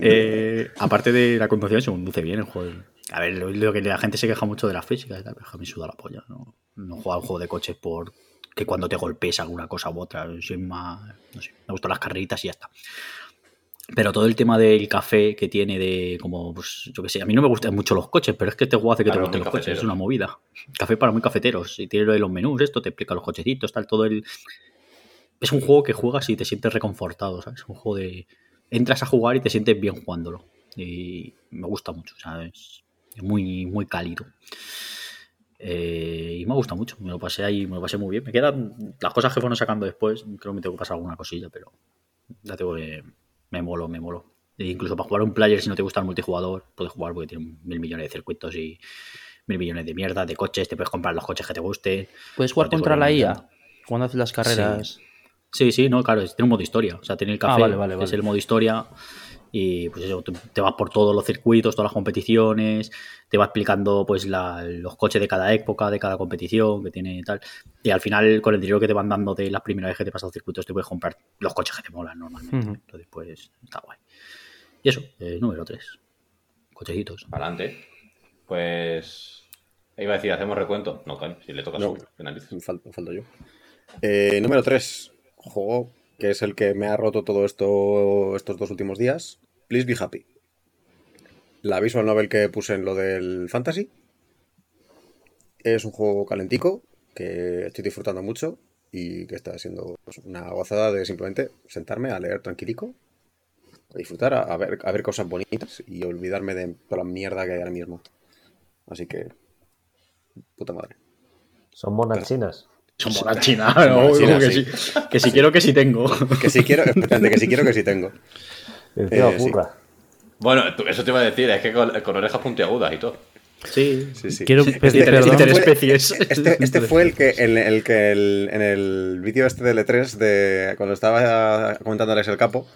Eh, aparte de la conducción, se conduce bien el juego. A ver, lo, lo que la gente se queja mucho de la física y tal, pero es que a mí me suda la polla. No, no juego a un juego de coches por que cuando te golpees alguna cosa u otra. Soy más. No sé, me gustan las carreritas y ya está. Pero todo el tema del café que tiene de como, pues, yo qué sé, a mí no me gustan mucho los coches, pero es que este juego hace que te gusten los coches, es una movida. Café para muy cafeteros. Y tiene lo de los menús, esto te explica los cochecitos, tal, todo el. Es un juego que juegas y te sientes reconfortado, ¿sabes? Un juego de. Entras a jugar y te sientes bien jugándolo. Y me gusta mucho, ¿sabes? Es muy, muy cálido. Eh, y me gusta mucho, me lo pasé ahí, me lo pasé muy bien. Me quedan las cosas que fueron sacando después, creo que me tengo que pasar alguna cosilla, pero ya tengo que. Me molo, me molo. E incluso para jugar un player, si no te gusta el multijugador, puedes jugar porque tiene mil millones de circuitos y mil millones de mierda, de coches, te puedes comprar los coches que te gusten. ¿Puedes jugar contra la IA? Cuando haces las carreras. Sí, sí, no, claro, tiene un modo historia. O sea, tiene el Ah, café, vale, vale, que es el modo historia. Y pues eso, te vas por todos los circuitos, todas las competiciones, te va explicando pues la- los coches de cada época, de cada competición que tiene y tal. Y al final, con el dinero que te van dando de las primeras veces que te pasas los circuitos, te puedes comprar los coches que te molan normalmente. Entonces, pues está guay. Y eso, eh, número 3. Cochecitos. Adelante. Pues. Iba a decir, ¿hacemos recuento? No, coño, si le toca No. su. falta, falta yo. Eh, número 3. Juego que es el que me ha roto todo esto estos dos últimos días. Please be happy. La visual novel que puse en lo del fantasy. Es un juego calentico que estoy disfrutando mucho y que está siendo una gozada de simplemente sentarme a leer tranquilico, a disfrutar, a, a ver, a ver cosas bonitas y olvidarme de toda la mierda que hay ahora mismo. Así que, puta madre. Son monas chinas. Son monas ¿no? chinas, que, sí. sí. que si quiero, que si tengo. Que si quiero, que si quiero, que si tengo. Encima Eh, sí. furra. Bueno, eso te iba a decir, es que con, con orejas puntiagudas y todo. Sí, Sí, sí. Quiero Este- pedir este. Este, este fue el que, en el que el- en el vídeo este del E3, de, cuando estaba comentando Alex el Capo,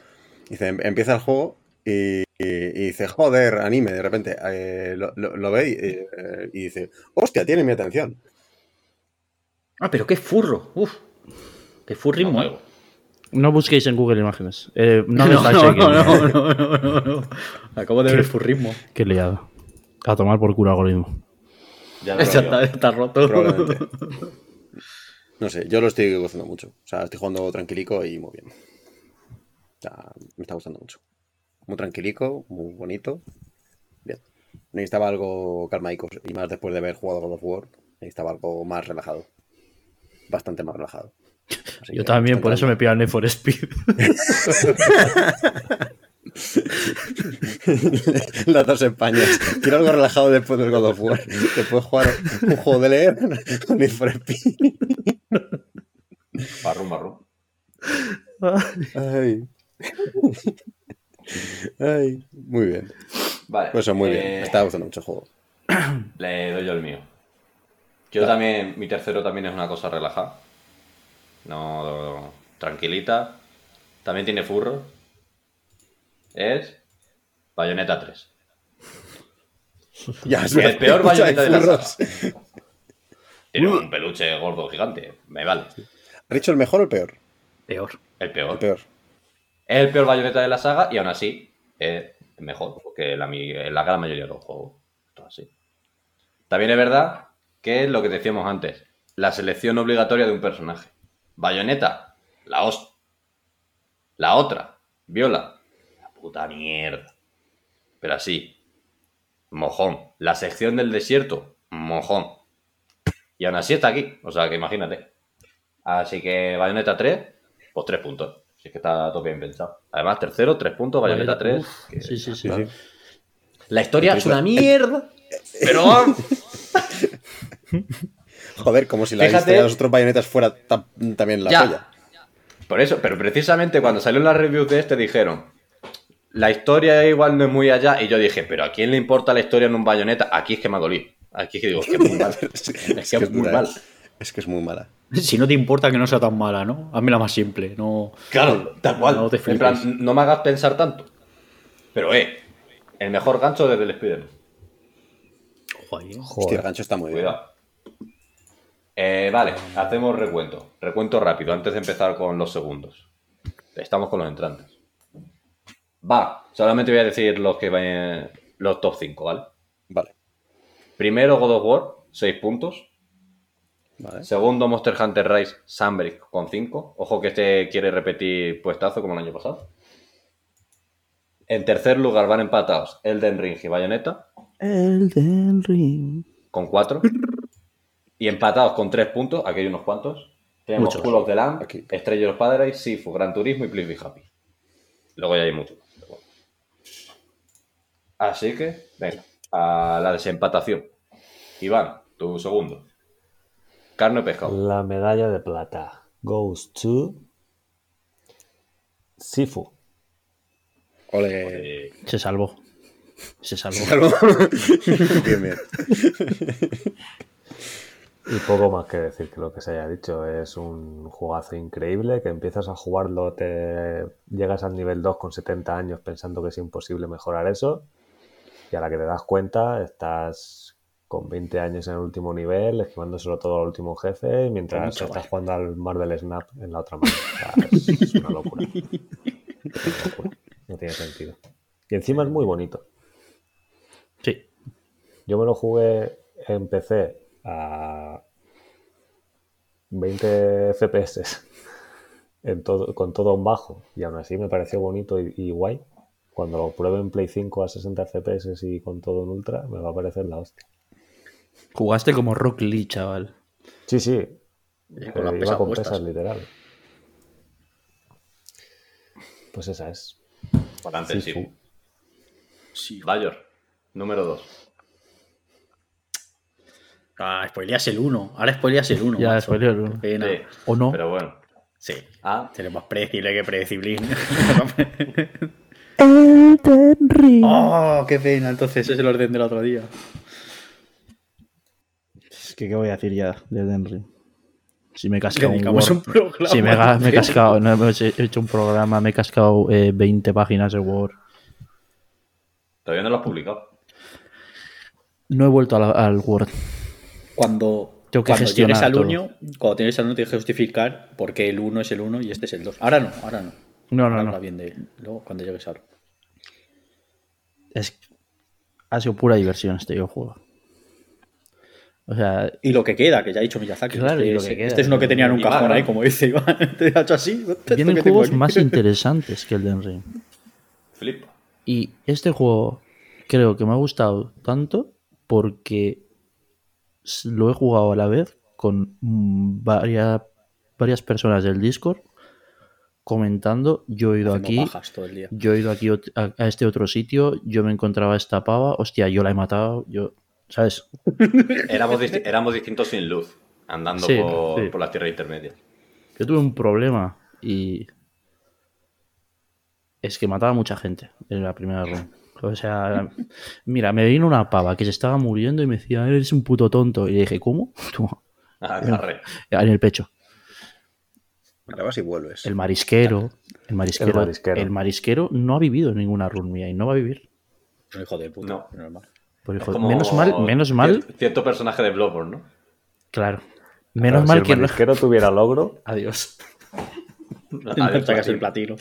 dice, em- empieza el juego y, y- y dice, joder, anime, de repente eh, lo, lo- lo ve y, eh, y dice, hostia, tiene mi atención. Ah, pero qué furro. Uf. Qué No furrismo. juego. No busquéis en Google Imágenes. Eh, no, No, me no, estáis no, no, no, no, no. Acabo de ver el furrismo. Qué liado. A tomar por culo algoritmo. Ya lo Ya está, está roto. Probablemente. No sé, yo lo estoy gozando mucho. O sea, estoy jugando tranquilico y muy bien. O sea, me está gustando mucho. Muy tranquilico, muy bonito. Bien. Necesitaba algo calmaico y más después de haber jugado God of War. Necesitaba algo más relajado. Bastante más relajado. Así Yo también, por eso me pido el Need for Speed. Las dos Españas. Quiero algo relajado después del God of War. Te puedes jugar un juego de leer con Need for Speed. Barrum, barrum. Ay. Ay. Muy bien. Vale. Pues eso, muy bien. eh, Me está gustando mucho el juego. Le doy yo el mío. Yo también, mi tercero también es una cosa relajada. No, tranquilita. También tiene furro. Es Bayonetta 3. Ya, es El peor bayoneta de la saga. Tiene un peluche gordo gigante. Me vale. ¿Ha dicho el mejor o el peor? Peor. El peor. El peor. Es el peor bayoneta de la saga y aún así es mejor. Porque la, mi- la gran mayoría de los juegos. Todo así. También es verdad que es lo que decíamos antes, la selección obligatoria de un personaje. Bayonetta, la host. La otra, Viola, la puta mierda. Pero así, mojón. La sección del desierto, mojón. Y aún así está aquí, o sea que imagínate. Así que Bayonetta 3, pues 3 puntos. Así que está todo bien pensado. Además, tercero, 3 puntos, Bayonetta 3. Uf, que- sí, sí, sí. La historia es una mierda. Pero. Joder, como si la Fíjate- historia de los otros bayonetas fuera ta- también la Ya. polla. Por eso, pero precisamente cuando salió la review de este dijeron, la historia igual no es muy allá, y yo dije, pero ¿a quién le importa la historia en un bayoneta? Aquí es que me ha dolido. Aquí es que digo, es que es muy mal. Es, Es que es muy dura, mal. Es que es muy mala. Si no te importa que no sea tan mala, ¿no? Hazme la más simple, no... Claro, tal cual. No te en plan, no me hagas pensar tanto. Pero, eh, el mejor gancho desde el Spider-Man. Joder. Hostia, el gancho está muy bien. Cuidado. Eh, vale, hacemos recuento. Recuento rápido, antes de empezar con los segundos. Estamos con los entrantes. Va, solamente voy a decir los que vayan, los top 5, ¿vale? Vale. Primero God of War, 6 puntos. Vale. Segundo Monster Hunter Rise Sunbreak con 5. Ojo que este quiere repetir puestazo como el año pasado. En tercer lugar van empatados Elden Ring y Bayonetta Elden Ring. con 4. Y empatados con 3 puntos, aquí hay unos cuantos. Tenemos Muchos. Pool of the Lamb, Aquí. Estrella of Paradise, Sifu, Gran Turismo y Please Be Happy. Luego ya hay bueno. Así que, venga, a la desempatación. Iván, tu segundo. Carne o pescado. La medalla de plata goes to Sifu. Ole. Eh, Se salvó. Se salvó. bien, bien. Y poco más que decir que lo que se haya dicho. Es un jugazo increíble que empiezas a jugarlo, te llegas al nivel 2 con 70 años pensando que es imposible mejorar eso. Y a la que te das cuenta, estás con 20 años en el último nivel, esquivándoselo todo al último jefe, mientras estás vaya. jugando al Marvel Snap en la otra mano. O sea, es, es una locura. Es una locura. No tiene sentido. Y encima es muy bonito. Sí. Yo me lo jugué en PC a 20 FPS en todo, con todo en bajo y aún así me pareció bonito y, y guay. Cuando lo pruebe en Play 5 a 60 FPS y con todo en ultra, me va a parecer la hostia. Jugaste como Rock Lee, chaval. Sí, sí. con las eh, pesas iba con puestas. pesas literal. Pues esa es. Bastante Sifu. Sifu. Bayor, número 2. Ah, spoileas el 1. Ahora spoileas el 1. Ya, spoileé el uno. Pena. Sí, ¿O no? Pero bueno. Sí. Ah, Seré más predecible que predecible. Elden Ring. oh, qué pena. Entonces ese es el orden del otro día. Es que, ¿qué voy a decir ya de Elden Ring? Si me he cascado un Word. un programa. Si me, he me he cascado, no hemos hecho un programa, me he cascado eh, 20 páginas de Word. todavía no lo has publicado. No he vuelto al, al Word. Cuando, Tengo que cuando llegues al todo. 1, cuando tienes al 1 tienes que justificar por qué el 1 es el 1 y este es el 2. Ahora no, ahora no. No, no, Ahora no. habla bien de luego cuando llegues al Es, ha sido pura diversión este videojuego. O sea, Y lo que queda, que ya ha dicho Miyazaki. Claro, este, y lo es, que queda. este es uno que tenía en un cajón ahí, como dice Iván. Te ha hecho así. vienen que tengo juegos más interesantes que Elden Ring. Flip. Y este juego creo que me ha gustado tanto porque lo he jugado a la vez con varias, varias personas del Discord comentando. Yo he ido Hacemos aquí, bajas todo el día. yo he ido aquí a, a este otro sitio, yo me encontraba esta pava, hostia, yo la he matado, yo, ¿sabes? Éramos, disti- éramos distintos sin luz, andando Sí, por, sí. por las tierras intermedias. Yo tuve un problema y es que mataba a mucha gente en la primera run. O sea, mira, me vino una pava que se estaba muriendo y me decía, eres un puto tonto. Y le dije, ¿cómo? Agarré. en el pecho. Grabas y vuelves. El marisquero, el marisquero, el marisquero. marisquero, no ha vivido en ninguna run mía y no va a vivir. Hijo de puta. No. normal. Pues, Es hijo, como menos mal, menos mal, cier- Cierto personaje de Bloodborne, ¿no? claro. Menos Claro, mal si que el no. marisquero tuviera logro, Adiós. Adiós, Sacas el platino.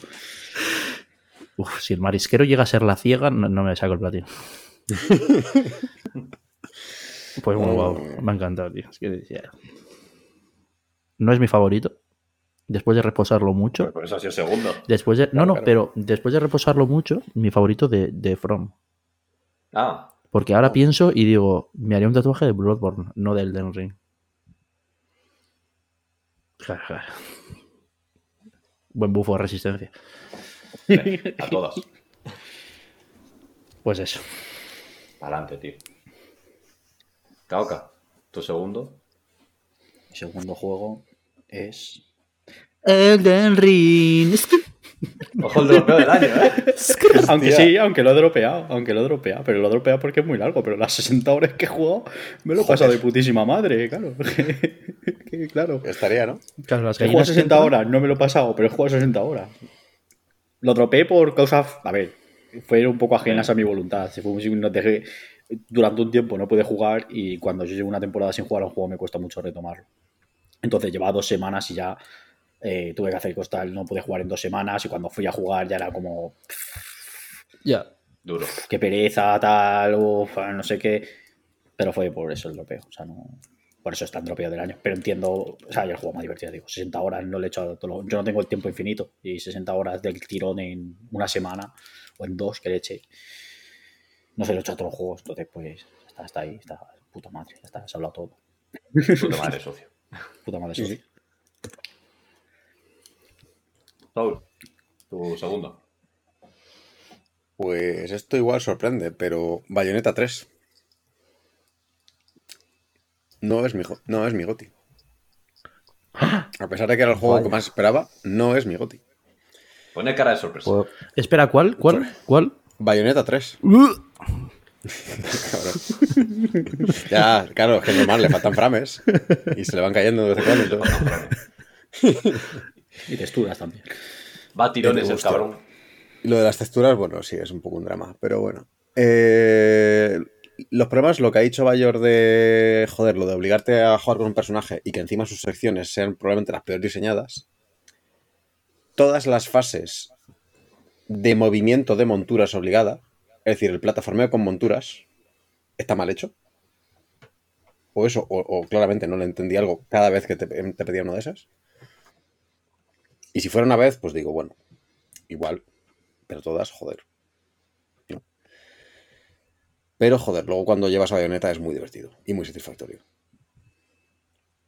Uf, si el marisquero llega a ser la ciega, no, no me saco el platino. Pues bueno, wow, me ha encantado, tío. Es que decía, No es mi favorito. Después de reposarlo mucho. Por eso ha sido segundo. Después de, no, Claro, no, claro. pero después de reposarlo mucho, mi favorito de, de From. Ah, Porque ahora pienso y digo, me haría un tatuaje de Bloodborne, no del Elden Ring. Buen bufo de resistencia. A todas. Pues eso. Adelante, tío. Cauca, tu segundo. Mi segundo juego es. Elden Ring. Ojo el dropeo del año, ¿eh? aunque sí, aunque lo he dropeado, aunque lo he dropeado, pero lo he dropeado porque es muy largo, pero las 60 horas que he jugado me lo he pasado de putísima madre, claro. Que, claro. Estaría, ¿no? Claro, las He jugado gallinas 60 entran- horas, no me lo he pasado, pero he jugado 60 horas. Lo dropeé por causas. A ver, fue un poco ajenas a mi voluntad. Se fue, no dejé, durante un tiempo no pude jugar y cuando yo llevo una temporada sin jugar a un juego me cuesta mucho retomarlo. Entonces llevaba dos semanas y ya eh, tuve que hacer costal, no pude jugar en dos semanas y cuando fui a jugar ya era como Ya. Duro. qué pereza, tal, uf, no sé qué. Pero fue por eso el dropeo. O sea, no. Por eso está en dropeo del año. Pero entiendo. O sea, yo el juego más divertido, digo. 60 horas no le he hecho. todo lo- Yo no tengo el tiempo infinito. Y 60 horas del tirón en una semana o en dos que le eche. No se lo he hecho a todos los juegos. Entonces, pues. Está, está ahí. Está puta madre. Ya está. Se ha hablado todo. Puta madre, socio. Puta madre. Sí, socio. sí. Saúl, tu segundo. Pues esto igual sorprende, pero Bayonetta 3. No es mi, no es mi goti. A pesar de que era el juego Vaya. que más esperaba, no es mi goti. Pone cara de sorpresa. Pues, Espera, ¿cuál? ¿Cuál? ¿Cuál? Bayonetta 3. Cabrón. ya, claro, es que es normal, le faltan frames. Y se le van cayendo de vez en cuando. Y texturas también. Va a tirones el cabrón. Y lo de las texturas, bueno, sí, es un poco un drama, pero bueno. Eh, los problemas, lo que ha dicho Bayor de, joder, lo de obligarte a jugar con un personaje y que encima sus secciones sean probablemente las peor diseñadas. Todas las fases de movimiento de monturas obligada, es decir, el plataformeo con monturas, está mal hecho. O eso, o, claramente no le entendí algo cada vez que te, te pedía uno de esas. Y si fuera una vez, pues digo, bueno, igual, pero todas, joder. Pero joder, luego cuando llevas a Bayonetta es muy divertido y muy satisfactorio.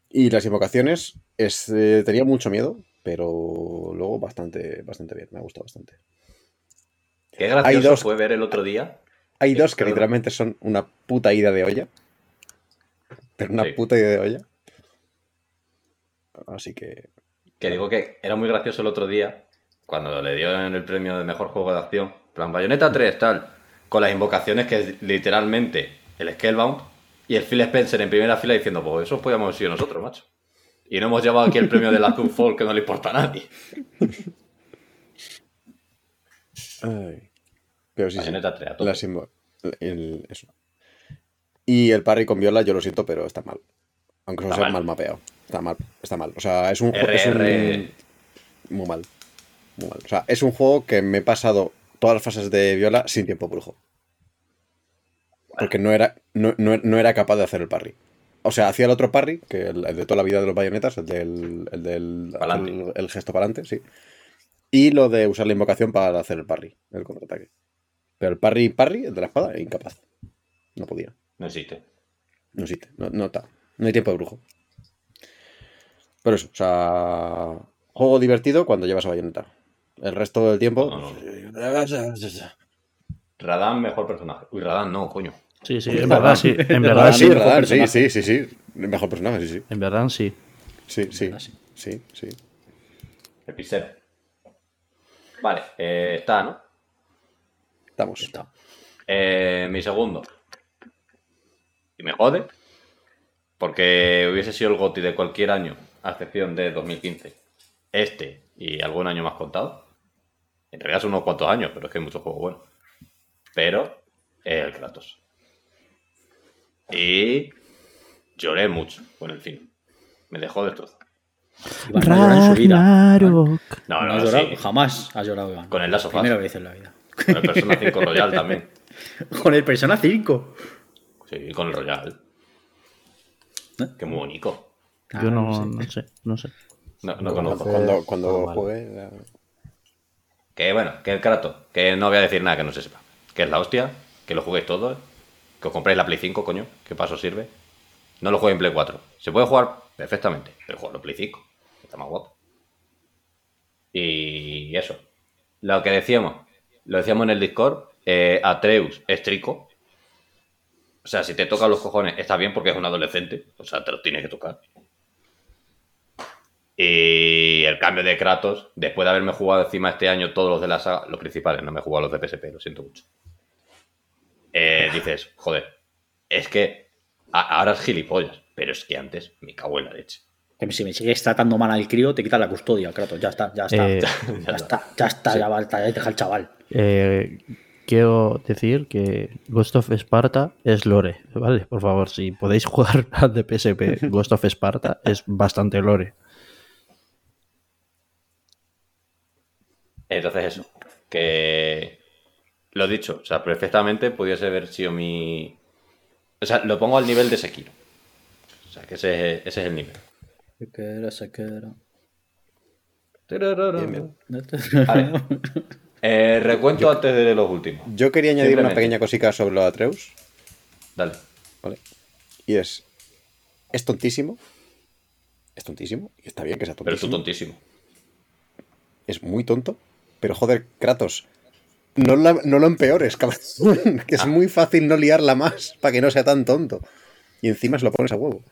Y las invocaciones, es, eh, tenía mucho miedo, pero luego bastante, bastante bien, me ha gustado bastante. Qué gracioso Hay dos- fue ver el otro día. Hay dos que literalmente son una puta ida de olla. Pero una Sí. puta ida de olla. Así que. Que digo que era muy gracioso el otro día. Cuando le dieron el premio de mejor juego de acción. en Plan Bayonetta 3, tal. Con las invocaciones que es literalmente el Scalebound. Y el Phil Spencer en primera fila diciendo, pues eso podíamos haber sido nosotros, macho. Y no hemos llevado aquí el premio de la Fall que no le importa a nadie. Ay. Pero sí, sí. Bayonetta 3, a tope. La el- eso. Y el parry con viola, yo lo siento, pero está mal. Aunque eso sea mal. mal mapeado. Está mal, está mal. O sea, es un juego. es un- RR. Muy mal. Muy mal. O sea, es un juego que me he pasado todas las fases de viola sin tiempo brujo. Porque no era, no, no- no era capaz de hacer el parry. O sea, hacía el otro parry, que el, el de toda la vida de los bayonetas, el del, el del el, el gesto para adelante, sí. Y lo de usar la invocación para hacer el parry, el contraataque. Pero el parry, parry, el de la espada, incapaz. No podía. No existe. No existe. No, no está. No hay tiempo de brujo. Pero eso, o sea. Juego divertido cuando llevas a bayoneta. El resto del tiempo. No, Radan, mejor personaje. Uy, Radan no, coño. Sí, sí, en verdad sí. En verdad Radán, sí. Radán, sí, sí, sí, sí. Mejor personaje, sí, sí. En verdad sí. Sí, sí. Sí. Sí, pisero. Vale, eh, está, ¿no? Estamos. Está. Eh, mi segundo. Y me jode. Porque hubiese sido el GOTI de cualquier año, a excepción de 2015. Este y algún año más contado. En realidad son unos cuantos años, pero es que hay muchos juegos buenos. Pero eh, el Kratos. Y lloré mucho con el fin. Me dejó destrozado. Iván no ha llorado en su vida. No, No, no, has no, llorado. sí. Jamás has llorado, Iván. Con el Last of Us. Primera vez en la vida. Con el Persona 5 Royal también. Con el Persona 5. Sí, con el Royal. Que muy bonito. Yo no, Ah, no sé, no sé. No, conozco. cuando, cuando normal. juegue. Que bueno, que el Kratos, que no voy a decir nada que no se sepa. Que es la hostia, que lo juguéis todos, que os compréis la Play 5, coño, que paso sirve. No lo jueguéis en Play 4. Se puede jugar perfectamente, pero jugarlo en Play 5, que está más guapo. Y eso. Lo que decíamos, lo decíamos en el Discord, eh, Atreus es trico. O sea, si te tocan los cojones, está bien porque es un adolescente. O sea, te los tiene que tocar. Y el cambio de Kratos, después de haberme jugado encima este año todos los de la saga, los principales, no me he jugado los de PSP, lo siento mucho. Eh, dices, joder, es que ahora es gilipollas, pero es que antes me cago en la leche. Si me sigues tratando mal al crío, te quitan la custodia, Kratos. Ya está, ya está. Eh, ya, está, ya está, ya basta, ya deja al chaval. Eh, quiero decir que Ghost of Sparta es lore, ¿vale? Por favor, si podéis jugar al de PSP Ghost of Sparta, es bastante lore. Entonces eso, que lo dicho, o sea, perfectamente pudiese haber sido mi... O sea, lo pongo al nivel de Sekiro. O sea, que ese, ese es el nivel. Sekiro, Sekiro. Bien, bien. Vale. Eh, recuento antes de los últimos. Yo quería añadir una pequeña cosica sobre lo de Atreus. Dale. ¿vale? Y es. Es tontísimo. Es tontísimo. Y está bien que sea Pero es tontísimo. tontísimo. es muy tonto. Pero joder, Kratos. No, la- no lo empeores, cabrón. que es muy fácil no liarla más para que no sea tan tonto. Y encima se lo pones a huevo.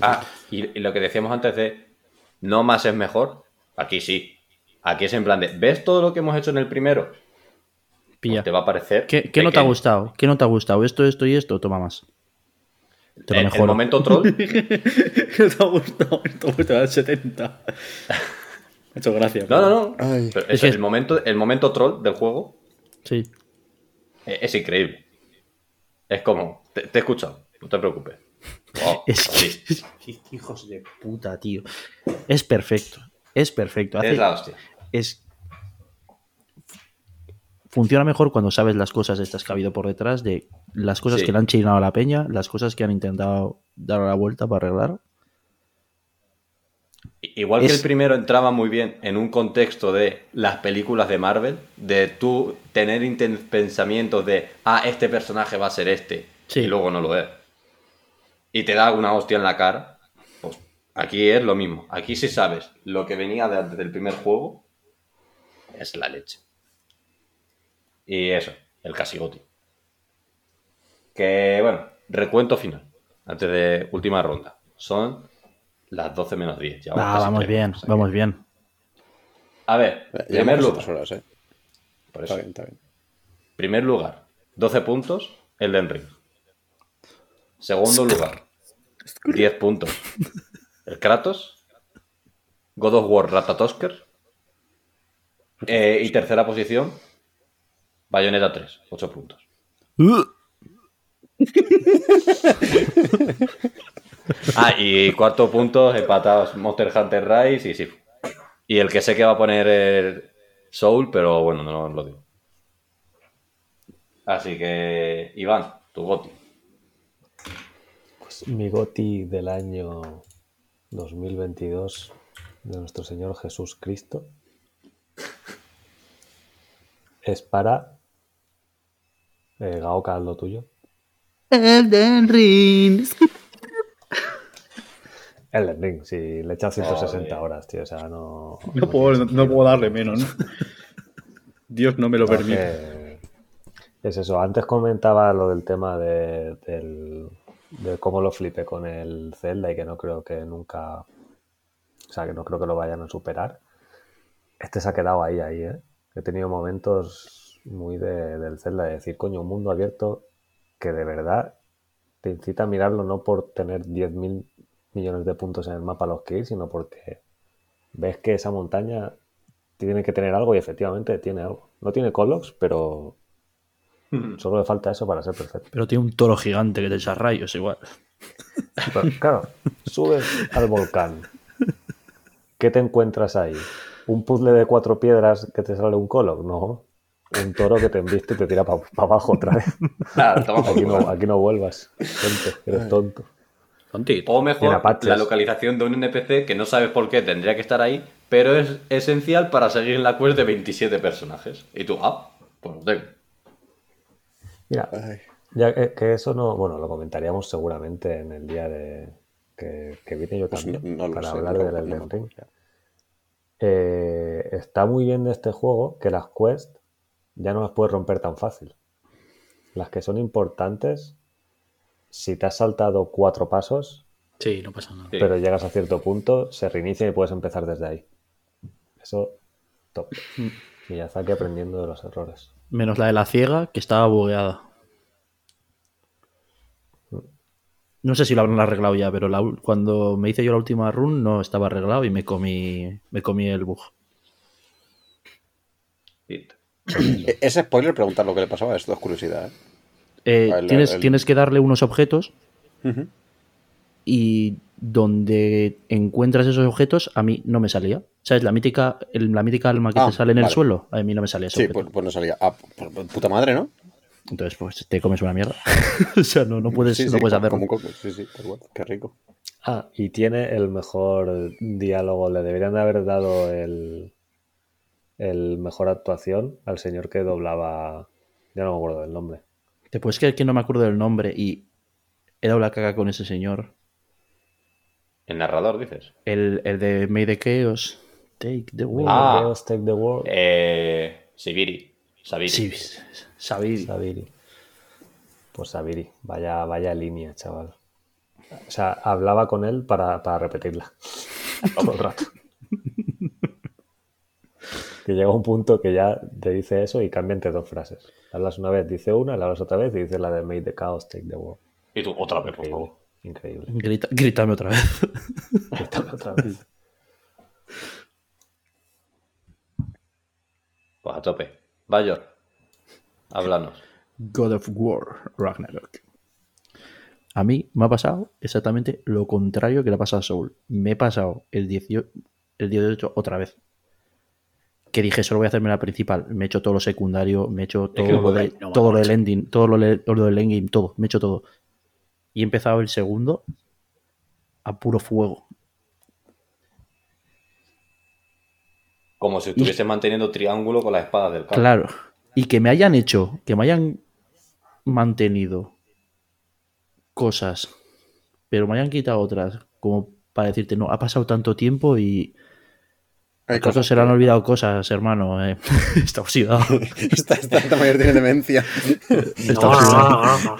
Ah, y, y lo que decíamos antes de no más es mejor, aquí sí. Aquí es en plan de, ¿ves todo lo que hemos hecho en el primero? Pilla. Pues te va a parecer. ¿Qué, qué no te ha gustado? ¿Qué no te ha gustado? Esto, esto y esto, toma más. Te lo El, el mejoro. momento troll, ¿Qué te ha gustado? Te ha gustado el 70. Me ha hecho gracia. no, no, no. Ay. Pero Es el, momento, el momento troll del juego Sí. es, es increíble. Es como, te, te he escuchado, no te preocupes. Oh, Es sí, que, hijos de puta, tío. Es perfecto. Es perfecto. Hace- es la hostia. es funciona mejor cuando sabes las cosas estas que ha habido por detrás de las cosas Sí. que le han chinado a la peña, las cosas que han intentado dar la vuelta para arreglar. Igual que el primero entraba muy bien en un contexto de las películas de Marvel, de tú tener pensamientos de, ah, este personaje va a ser este, Sí. y luego no lo es. Y te da una hostia en la cara. Pues aquí es lo mismo. Aquí si sabes lo que venía de antes del primer juego, es la leche. Y eso, el Casigoti. Que bueno, recuento final, antes de última ronda. Son las 12 menos 10. ya Ah, casi vamos bien, o sea que- vamos bien. A ver, Ya primer lugar. horas, ¿eh? Por eso. Está bien, está bien. Primer lugar, 12 puntos, Elden Ring. Segundo lugar, 10 puntos. El Kratos. God of War Ratatosker. Eh, y tercera posición, Bayonetta 3, 8 puntos. Ah, y cuarto punto, empatados Monster Hunter Rise y Sifu. Y el que sé que va a poner el Soul, pero bueno, no lo digo. Así que, Iván, tu goti. Pues mi goti del año 2022 de nuestro Señor Jesús Cristo es para eh, Gaoka, haz lo tuyo. Elden Ring. Elden Ring, si le echas 160 Joder. horas, tío, o sea, no... No puedo, no puedo darle menos, ¿no? Dios no me lo permite. Es eso, antes comentaba lo del tema de, del- de cómo lo flipé con el Zelda y que no creo que nunca, o sea, que no creo que lo vayan a superar. Este se ha quedado ahí, ahí, ¿eh? He tenido momentos muy de- del Zelda de decir, coño, un mundo abierto que de verdad te incita a mirarlo no por tener 10.000 millones de puntos en el mapa a los que ir, sino porque ves que esa montaña tiene que tener algo y efectivamente tiene algo. No tiene Colox, pero solo le falta eso para ser perfecto. Pero tiene un toro gigante que te echa rayos igual. Pero, claro, subes al volcán. ¿Qué te encuentras ahí? ¿Un puzzle de cuatro piedras que te sale un Colox? No. Un toro que te embiste y te tira para abajo otra vez. Claro, Aquí no, aquí no vuelvas. Tonto, eres tonto. Tontito. O mejor, la localización de un NPC que no sabes por qué tendría que estar ahí, pero es esencial para seguir en la quest de 27 personajes. Y tú, ah, pues lo tengo. Mira, ya que, que eso no, bueno, lo comentaríamos seguramente en el día de que, que viene yo Pues también no- no lo para sé, hablar del Elden Ring. Eh, está muy bien de este juego que las quests ya no las puedes romper tan fácil. Las que son importantes, si te has saltado cuatro pasos, Sí, no pasa nada. Sí. pero llegas a cierto punto, se reinicia y puedes empezar desde ahí. Eso, top. Y ya está aquí aprendiendo de los errores. Menos la de la ciega, que estaba bugueada. No sé si lo habrán arreglado ya, pero la cuando me hice yo la última run no estaba arreglado y me comí, me comí el bug. E- Ese spoiler, preguntar lo que le pasaba, esto es curiosidad. ¿eh? Eh, Ah, el- tienes, el- tienes que darle unos objetos y donde encuentras esos objetos a mí no me salía. ¿Sabes? La mítica, el- la mítica alma que Ah, te sale en el suelo, a mí no me salía ese Sí, pues, pues no salía. Ah, pues, pues, puta madre, ¿no? Entonces, pues te comes una mierda. o sea, no, no puedes, Sí, no sí, puedes como- hacerlo. como coco, Sí, sí, tal cual. Qué rico. Ah, y tiene el mejor diálogo. Le deberían de haber dado el, el mejor actuación al señor que doblaba. Ya no me acuerdo del nombre. Te puedes creer que no me acuerdo del nombre y he dado la caga con ese señor. El narrador, dices. El, el de May the Chaos. Take the world. Ah. Chaos Take the World. Eh, Sibiri. Sabiri. Sí. Sabiri. Pues Sabiri. Vaya, vaya línea, chaval. O sea, hablaba con él para, para repetirla. Todo el rato. que llega un punto que ya te dice eso y cambia entre dos frases. Hablas una vez, dice una, la hablas otra vez y dice la de Make the Chaos Take the World. Y tú, otra vez, por favor. Increíble. Grita, grítame otra vez. Grítame otra vez. Pues a tope. Bayor. Háblanos. God of War Ragnarok. A mí me ha pasado exactamente lo contrario que le ha pasado a Soul. Me he pasado el 18, el 18 otra vez. Que dije, solo voy a hacerme la principal. Me he hecho todo lo secundario, me he hecho todo que lo, joder, de- no, todo lo macho. del ending, todo lo, lo del endgame, todo. Me he hecho todo. Y he empezado el segundo a puro fuego. Como si estuviese manteniendo triángulo con la espada del campo. Claro. Y que me hayan hecho, que me hayan mantenido cosas, pero me hayan quitado otras, como para decirte, no, ha pasado tanto tiempo y Cosas se le han olvidado cosas, hermano. eh. Está oxidado. Esta, esta, esta mayor tiene demencia. Está oxidado.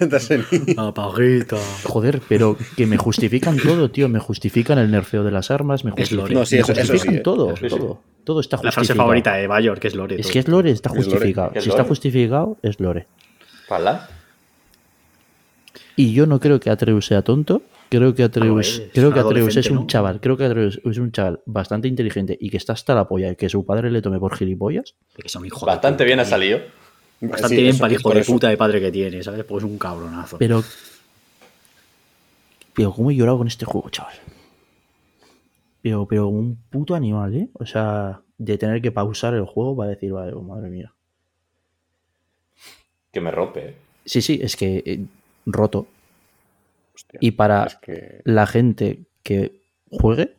Está senil. La paguita. Joder, pero que me justifican todo, tío. Me justifican el nerfeo de las armas, me justifican, No, sí, me eso- eso justifican sí, eh. todo, Sí, sí. todo. Todo está La justificado. frase favorita de Bayor, que es Lore. Es todo. que es lore, está Es lore. justificado. Si está justificado, es lore. ¿Pala? Y yo no creo que Atreus sea tonto. Creo que Atreus, es creo un que Atreus es un ¿no? chaval, creo que Atreus es un chaval bastante inteligente y que está hasta la polla de que su padre le tome por gilipollas. Que son hijos de Bastante bien ha salido. Bastante Sí, bien eso- para el es hijo de eso. puta de padre que tiene, ¿sabes? Pues es un cabronazo. Pero. Pero cómo he llorado con este juego, chaval. Pero, pero un puto animal, ¿eh? O sea, de tener que pausar el juego para decir, vale, oh, madre mía. Que me rompe. ¿eh? Sí, sí, es que eh, roto. Hostia, Y para es que- la gente que juegue,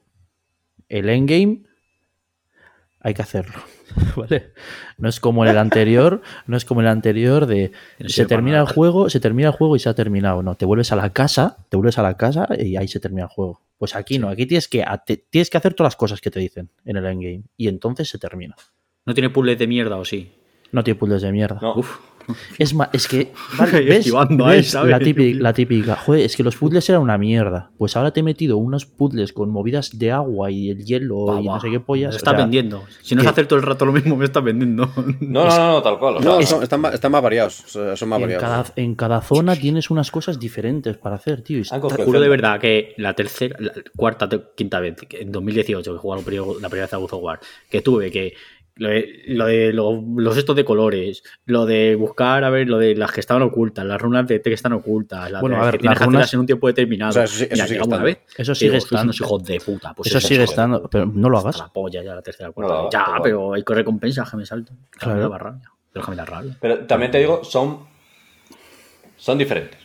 el endgame hay que hacerlo. ¿Vale? No es como en el anterior, no es como en el anterior de No se termina el juego, se termina el juego y se ha terminado. No, te vuelves a la casa, te vuelves a la casa y ahí se termina el juego. Pues aquí no, aquí tienes que, te- tienes que hacer todas las cosas que te dicen en el endgame y entonces se termina. ¿No tiene puzzles de mierda o sí? No tiene puzzles de mierda. No. Uf. Es más, es que. vale, ¿ves? esquivando ahí. ¿sabes? La, típica, la típica. Joder, es que los puzzles eran una mierda. Pues ahora te he metido unos puzzles con movidas de agua y el hielo y no sé qué pollas. Me o está sea, vendiendo. Si no es hacer todo el rato lo mismo, me está vendiendo. No, no, no, no, tal cual. o sea, No, son- están, están más variados. Son más En variados. cada, en cada zona tienes unas cosas diferentes para hacer, tío. y está- juro de verdad que la tercera, la cuarta, quinta vez, en 2018, que jugaron la primera vez a God of War, que tuve que lo de, lo de lo- los estos de colores, lo de buscar, a ver, lo de las que estaban ocultas, las runas de T que están ocultas, las Bueno, de- a ver, que las runas- en un tiempo determinado. O sea, eso sí- eso Mira, sigue vez, Eso y sigue digo, "Sois estando. unos hijos de puta. Pues Eso eso sigue estando, pero no lo hagas. la polla ya la tercera, cuarta. ya, pero hay que recompensas que me salto. Claro. rabia. Pero que me da rabia. Pero también te digo, son. Son diferentes.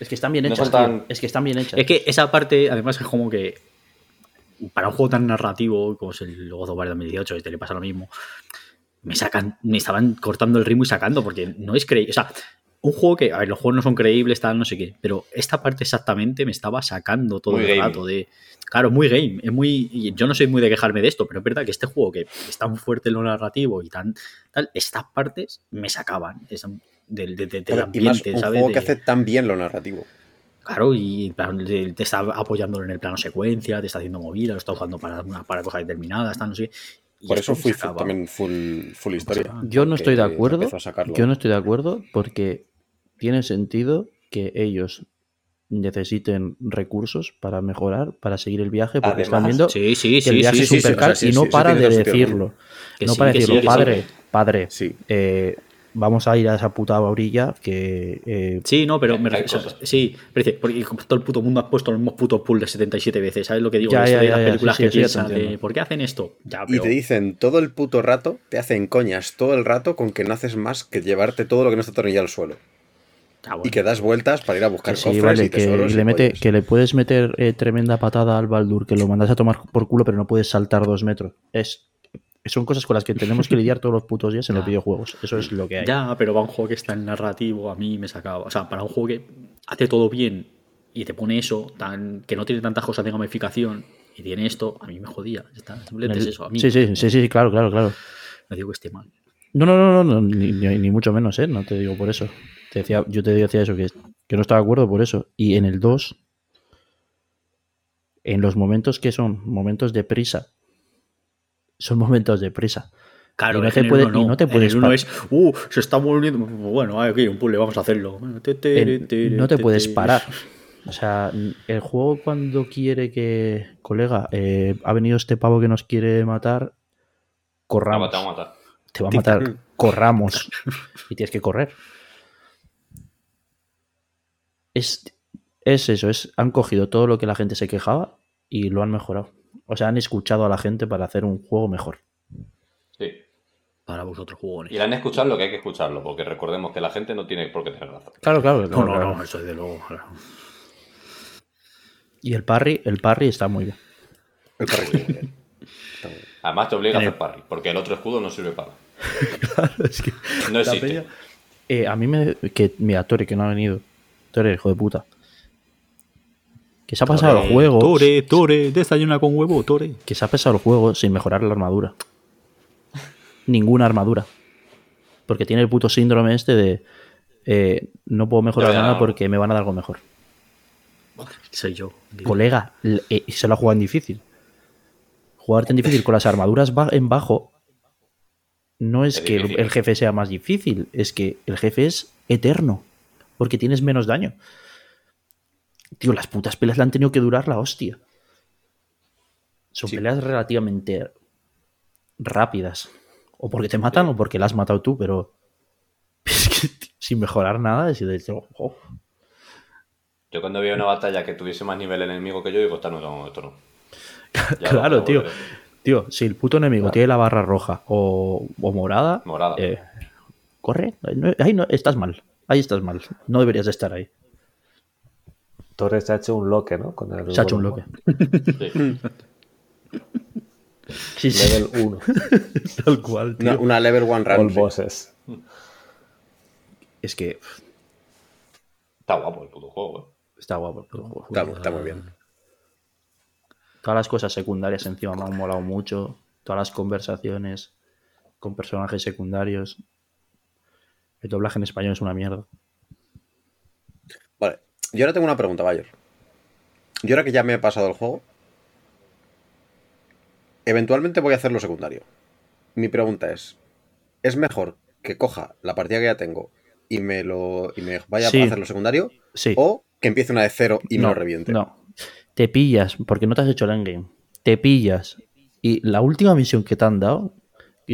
Es que están bien hechas, tan-. Es que están bien hechas. Es que esa parte, además, es como que para un juego tan narrativo como es el God of War 2018, este le pasa lo mismo. Me sacan, me estaban cortando el ritmo y sacando, porque no es creíble. O sea, un juego que, a ver, los juegos no son creíbles, tal, no sé qué, pero esta parte exactamente me estaba sacando todo Muy el rato de. Claro, muy game. Es muy. yo no soy muy de quejarme de esto, pero es verdad que este juego que es tan fuerte en lo narrativo y tan. tal, estas partes me sacaban. es- del, de- de- del y más ambiente, un ¿sabes? juego que hace tan bien lo narrativo. Claro, y te está apoyándolo en el plano secuencia, te está haciendo movida, lo está usando para, una- para cosas determinadas, tal, no sé. y Por eso fui también full, full historia. Yo no estoy de acuerdo. Yo no estoy de acuerdo porque tiene sentido que ellos necesiten recursos para mejorar, para seguir el viaje, porque están viendo Sí, sí, que el sí, viaje sí, es súper o sea, caro sí, y no para de decirlo. No para sí, decirlo, padre, padre, Sí. eh, vamos a ir a esa puta orilla que eh, Sí, no, pero me refiero- sí, pero dice, porque todo el puto mundo ha puesto los mismos putos puzzles 77 veces, ¿sabes lo que digo? Ya, ya, de ya, las películas sí, que sí, piensan de. ¿por qué hacen esto? Ya, Y te dicen todo el puto rato, te hacen coñas todo el rato con que no haces más que llevarte todo lo que no está atornillado al suelo. bueno. Y que das vueltas para ir a buscar que sí, cofres vale, y que, tesoros. y y le mete, que le puedes meter eh, tremenda patada al Baldur, que lo mandas a tomar por culo, pero no puedes saltar dos metros. Es, son cosas con las que tenemos que lidiar todos los putos días en los videojuegos. Eso es lo que hay. Ya, pero para un juego que está en narrativo, a mí me sacaba. O sea, para un juego que hace todo bien y te pone eso, tan que no tiene tantas cosas de gamificación y tiene esto, a mí me jodía. Está, En simplemente es eso. A mí sí, sí, sí, sí, claro, claro, claro. no digo que esté mal. No, no, no, no, ni mucho menos, ¿eh? No te digo por eso. Te decía, yo te decía eso, que, que no estaba de acuerdo por eso. Y en el 2, en los momentos que son momentos de prisa, son momentos de prisa. Claro, Y no es te puede- y no te puedes uno es, uh, se está volviendo. Bueno, hay aquí un puzzle, vamos a hacerlo. Bueno, te, te, En- te, no te te, puedes te. parar. O sea, el juego cuando quiere que, colega, eh, ha venido este pavo que nos quiere matar, corramos. te vamos a matar. Te va a matar, corramos. Y tienes que correr. Es, es eso, es, han cogido todo lo que la gente se quejaba y lo han mejorado. O sea, han escuchado a la gente para hacer un juego mejor. Sí. Para vosotros, jugones. Y le han escuchado lo que hay que escucharlo, porque recordemos que la gente no tiene por qué tener razón. Claro, claro. No, no, no, eso desde luego. claro. Y el parry, el parry está muy bien. El perrito. Está muy bien. Además te obliga a el- hacer parry, porque el otro escudo no sirve para. es que No la existe. peña- Eh, a mí me. Que, mira, Tore, que no ha venido. Tore, hijo de puta. Que se ha pasado el juego. Tore, Tore, desayuna con huevo, Tore. Que se ha pasado el juego sin mejorar la armadura. Ninguna armadura. Porque tiene el puto síndrome este de. eh, no puedo mejorar nada porque me van a dar algo mejor. Soy yo. Colega, eh, se lo ha jugado en difícil. Jugarte en difícil con las armaduras en bajo no es Es que difícil. el jefe sea más difícil, es que el jefe es eterno, porque tienes menos daño. Tío, las putas peleas le han tenido que durar la hostia. Son Sí. peleas relativamente rápidas. O porque te matan o porque las has matado tú, pero es que tío, sin mejorar nada, es de oh, Yo cuando veía una batalla que tuviese más nivel enemigo que yo, digo, esto no, no, esto no. Ya claro, tío. Tío, si el puto enemigo tiene la barra roja o, o morada, Morada. eh, corre. Ahí no, estás mal. Ahí estás mal. No deberías de estar ahí. Torres se ha hecho un loque, ¿no? Con el Se ha hecho un loque. Sí. Level 1. Tal cual, tío. Una, una level one All run. sí. bosses. Es que Está guapo el puto juego, eh. está guapo el puto juego. Está, está muy bien. Todas las cosas secundarias encima me han molado mucho. Todas las conversaciones con personajes secundarios. El doblaje en español es una mierda. Vale. Yo ahora tengo una pregunta, Bayer. Yo ahora que ya me he pasado el juego, eventualmente voy a hacer lo secundario. Mi pregunta es, ¿es mejor que coja la partida que ya tengo y me lo y me vaya Sí. a hacer lo secundario? Sí. ¿O que empiece una de cero y me lo reviente? No. Te pillas, porque no te has hecho el endgame. Te pillas. Y la última misión que te han dado,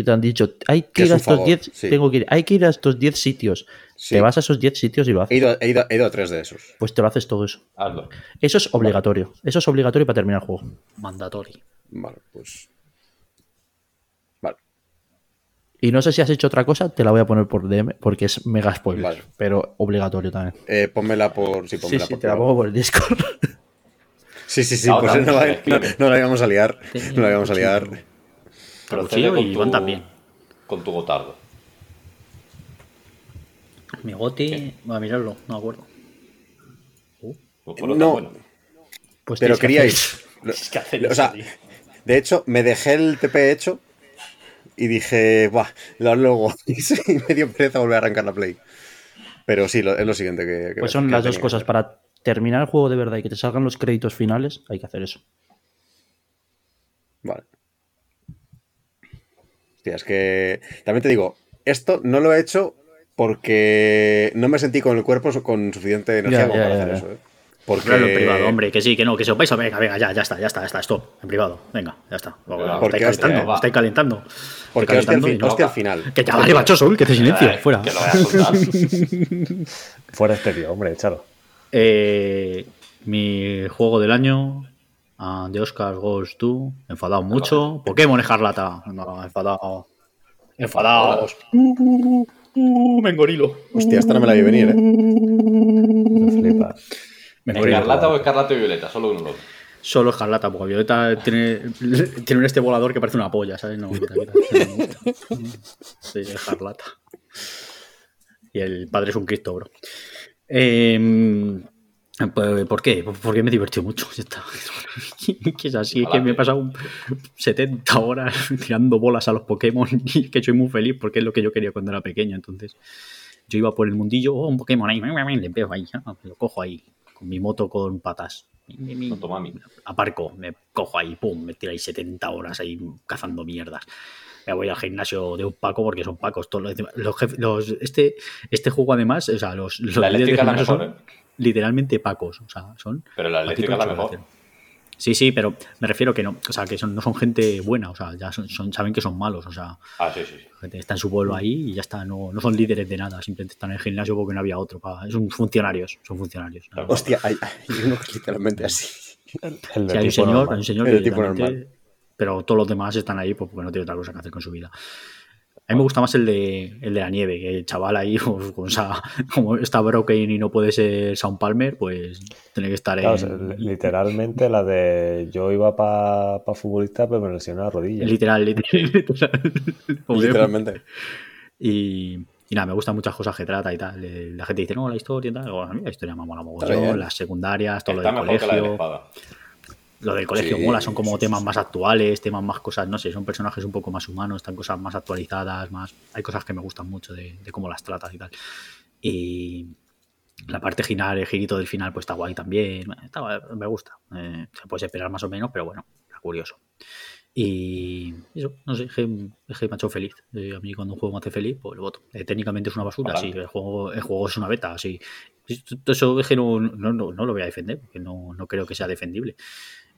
que te han dicho, hay que Que ir a estos favor, 10, sí. tengo que ir, hay que ir a estos 10 sitios. Sí. Te vas a esos 10 sitios y lo He haces. ido, he, ido, he ido a tres de esos. Pues te lo haces todo eso. Hazlo. Eso es obligatorio. Eso es obligatorio para terminar el juego. Mandatory. Vale, pues. Vale. Y no sé si has hecho otra cosa, te la voy a poner por DM porque es mega spoiler, Vale. pero obligatorio también. Eh, pónmela por. Sí, Sí, pónmela sí, por te la pongo por el Discord. Sí, sí, sí, pues no la íbamos a liar. No la íbamos a liar. Y tu- Iván también. Con tu gotardo. Mi goti, voy a mirarlo, no me acuerdo. Lo No. bueno. Pues Pero que queríais. hacer- lo- tienes que hacer o sea, de hecho, me dejé el TP hecho y dije, buah, lo luego. Y me dio pereza volver a arrancar la play. Pero sí, lo- es lo siguiente que. que- Pues son que las dos cosas. Para terminar el juego de verdad y que te salgan los créditos finales, hay que hacer eso. Vale. Hostia, es que. También te digo, esto no lo he hecho porque no me sentí con el cuerpo con suficiente energía Ya, como ya, para ya, hacer ya. eso. ¿eh? Porque. Hablarlo en privado, hombre, que sí, que no, que se os vais a venga, venga, ya, ya está, ya está, ya está, stop, en privado, venga, ya está. Venga, porque estáis hostia, calentando, va. estáis calentando. Porque hostia calentando y no- hostia al final. Que ya vale, bachoso, que te silencie, Eh, fuera. Que lo voy a soltar. Fuera este tío, hombre, échalo. Eh, mi juego del año, ah, de Oscar Goes to, enfadado mucho. Pokémon Escarlata, no, enfadado. Enfadados. Uh, uh, uh, me engorilo. Hostia, esta no me la vi venir, ¿eh? Me flipa. Me engorilo. ¿Escarlata o escarlata y violeta? Solo uno de los dos. Solo Escarlata, porque Violeta tiene, tiene un este volador que parece una polla, ¿sabes? No, quita, quita, no. Sí, Escarlata. Y el padre es un Cristo, bro. Eh, ¿Por qué? Porque me he divertido mucho. que es así, es que me he pasado un 70 horas tirando bolas a los Pokémon y que soy muy feliz porque es lo que yo quería cuando era pequeño. Entonces, yo iba por el mundillo, oh, un Pokémon ahí, le pego ahí, ah, lo cojo ahí, con mi moto con patas. Aparco, me cojo ahí, pum, me ahí 70 horas ahí cazando mierdas. Me voy al gimnasio de un Paco porque son Pacos. Todos los, los jef- los- este, este juego, además, o sea, los, los La eléctrica la gimnasio mejor, son ¿eh? Literalmente Pacos. O sea, son. Pero la eléctrica es la mejor. Sí, sí, pero me refiero que no, o sea, que son, no son gente buena, o sea, ya son, son- saben que son malos, o sea, Ah, sí, sí. sí. gente está en su pueblo ahí y ya está, no, no son líderes de nada, simplemente están en el gimnasio porque no había otro, pa- son funcionarios, son funcionarios. más. Hostia, hay, hay uno literalmente así. El Sí, hay un señor, hay un señor El que tipo normal. pero todos los demás están ahí pues, porque no tiene otra cosa que hacer con su vida. A mí me gusta más el de, el de la nieve, que el chaval ahí, pues, con esa- como está broken y no puede ser Sound Palmer, pues tiene que estar Claro, o sea, literalmente la de yo iba para futbolista, pero me lesioné la rodilla. Literal, literal. Literalmente. Y, y nada, me gustan muchas cosas que trata y tal. Eh, La gente dice, no, la historia y tal. Bueno, a mí la historia me mola mogollón, las secundarias, todo Está lo del mejor que la de la colegio. espada. Lo del colegio Sí, mola, son como sí, temas más actuales, temas más cosas, no sé, son personajes un poco más humanos, están cosas más actualizadas, más. Hay cosas que me gustan mucho de, de cómo las tratas y tal. Y la parte final, el girito del final, pues está guay también. Está me gusta. Eh, se puede esperar más o menos, pero bueno, está curioso. Y eso, no sé, es que, me ha hecho feliz. Eh, a mí cuando un juego me hace feliz, pues lo voto. Eh, técnicamente es una basura, Ojalá. sí, el juego, el juego es una beta, sí. Eso es que no, no, no, no lo voy a defender, porque no, no creo que sea defendible.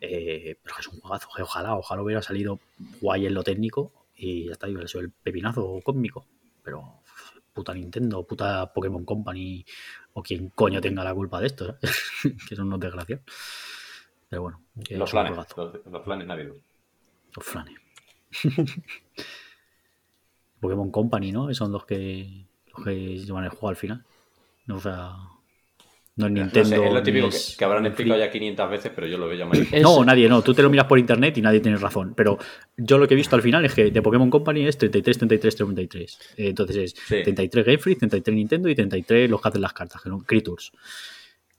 Eh, pero es un juegazo, que ojalá, ojalá hubiera salido guay en lo técnico y ya está, y hubiera sido el pepinazo cósmico. Pero puta Nintendo, puta Pokémon Company o quien coño tenga la culpa de esto, ¿sabes? que son unos desgraciados. Pero bueno, que Los planes. Los, los planes navideños. Los flanes. Pokémon Company, ¿no? Son los que, los que llevan el juego al final. No, o sea, no es No sé, Nintendo. es lo típico que, habrán explicado ya 500 veces, pero yo lo veo ya mal. Es- No, nadie, no. Tú te lo miras por internet y nadie tiene razón. Pero yo lo que he visto al final es que de Pokémon Company es 33, 33, 33. Eh, Entonces es Sí. 33 Game Freak, 33 Nintendo y 33 los que hacen las cartas, que son Creatures.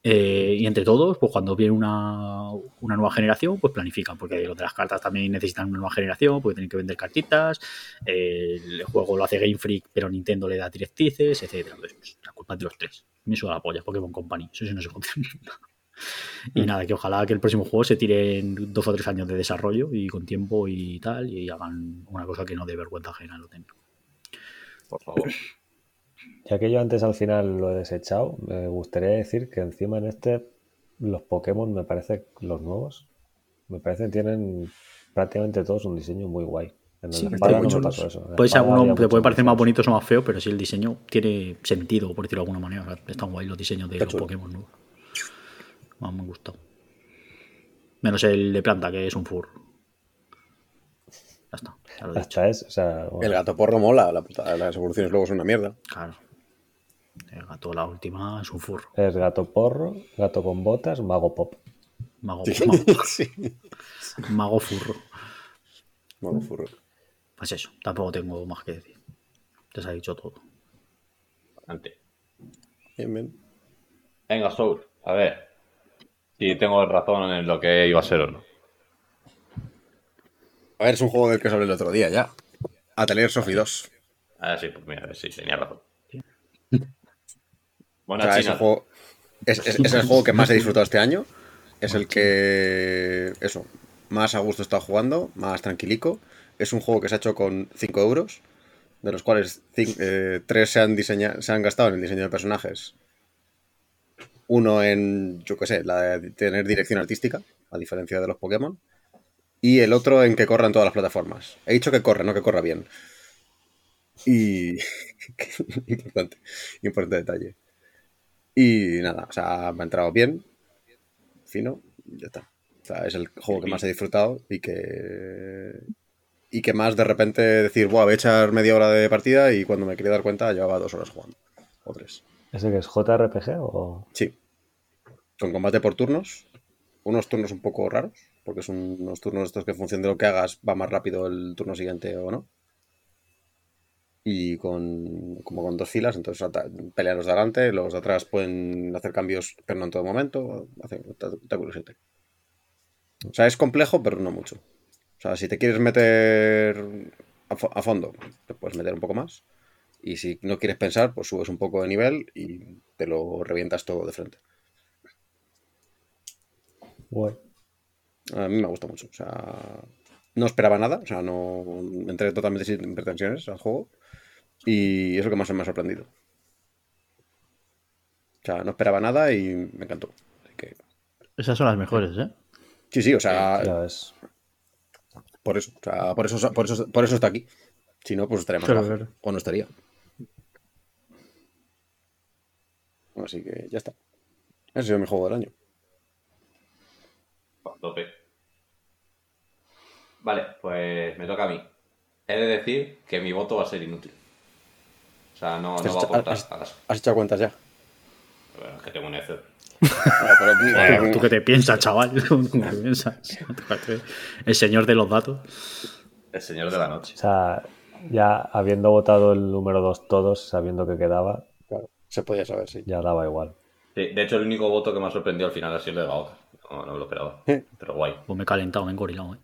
Eh, y entre todos, pues cuando viene una, una nueva generación, pues planifican, porque los de las cartas también necesitan una nueva generación, porque tienen que vender cartitas, eh, el juego lo hace Game Freak, pero Nintendo le da directrices, etcétera. Entonces, pues, la culpa es de los tres. Me suda la polla, Pokémon Company. Eso sí no se jode. Y nada, que ojalá que el próximo juego se tire en dos o tres años de desarrollo y con tiempo y tal, y hagan una cosa que no dé vergüenza ajena a lo técnico. Por favor. Ya que yo antes al final lo he desechado, me gustaría decir que encima en este los Pokémon me parece los nuevos me parece que tienen prácticamente todos un diseño muy guay. En Sí, espada no me pasó eso. En la Puede ser espada alguno te puede parecer más bonitos o más feos, pero si el diseño tiene sentido, por decirlo de alguna manera. O sea, están guay los diseños de los chulo. Pokémon nuevos. Más me han gustado. Menos el de planta, que es un fur. Ya está. Ya lo he dicho. Hasta es, o sea, bueno, El gato porro mola, la puta- las evoluciones luego son una mierda. Claro. El gato, la última, es un furro. es gato porro, gato con botas, mago pop. Mago, Sí. mago, sí. mago furro. Mono furro. Pues eso, tampoco tengo más que decir. Se ha dicho todo. Antes. Bien, bien. Venga, Soul, a ver. Si tengo razón en lo que iba a ser o no. A ver, es un juego del que hablé el otro día ya. Atelier Sophie 2. Ah, sí, pues mira, sí, tenía razón. O sea, es, el juego, es, es- es el juego que más he disfrutado este año. Es el que, eso, más a gusto he estado jugando, más tranquilico. Es un juego que se ha hecho con 5 euros, de los cuales 3 se, han se han gastado en el diseño de personajes. Uno en, yo qué sé, la de tener dirección artística, a diferencia de los Pokémon. Y el otro en que corra en todas las plataformas. He dicho que corre, no que corra bien. Y... importante, importante detalle. Y nada, o sea, me ha entrado bien, fino, y ya está. O sea, es el juego que más he disfrutado y que. Y que más de repente decir, Buah, voy a echar media hora de partida y cuando me quería dar cuenta llevaba dos horas jugando. O tres. ¿Ese que es JRPG o...? Sí. Con combate por turnos. Unos turnos un poco raros, porque son unos turnos estos que en función de lo que hagas va más rápido el turno siguiente o no. Y con como con dos filas, entonces pelean los de adelante, los de atrás pueden hacer cambios, pero no en todo momento. Hace, está, está curiosete. O sea, es complejo, pero no mucho. O sea, si te quieres meter a, fo- a fondo, te puedes meter un poco más. Y si no quieres pensar, pues subes un poco de nivel y te lo revientas todo de frente. Guay. A mí me gusta mucho. O sea, no esperaba nada. O sea, no entré totalmente sin pretensiones al juego. Y es lo que más me ha sorprendido. O sea, no esperaba nada y me encantó. Así que, Esas son las mejores, ¿eh? sí, sí, o sea, Ya ves. por eso. O sea, por eso, por eso, por eso está aquí. Si no, pues estaría más Claro. O no estaría. Así que ya está. Ese ha sido mi juego del año. A tope. Vale, pues me toca a mí. He de decir que mi voto va a ser inútil. O sea, no, no va a aportar ¿Has, a las... has echado cuentas ya? Bueno, es que tengo un Excel. Pero- ¿Tú qué te piensas, chaval? ¿Tú qué piensas? El señor de los datos. El señor de la noche. O sea, ya habiendo votado el número 2 todos, sabiendo que quedaba, Claro, se podía saber, sí. ya daba igual. Sí, de hecho, el único voto que me ha sorprendido al final ha sido el de Gaoka. No, no me lo esperaba. Pero guay. Pues me he calentado, me he engorilado, ¿eh?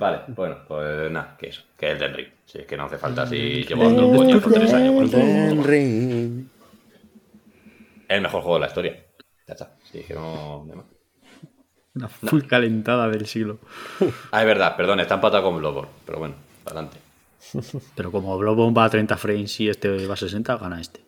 Vale, bueno, pues nada, que eso, que el del Ring. Si es que no hace falta si llevo un coñazo tres años. por favor. Es el mejor juego de la historia. Ya está. Sí, es que no. Una full calentada del siglo. Ah, es verdad, perdón, está empatado con Bloodborne. Pero bueno, adelante. Pero como Bloodborne va a 30 frames y este va a 60, gana este.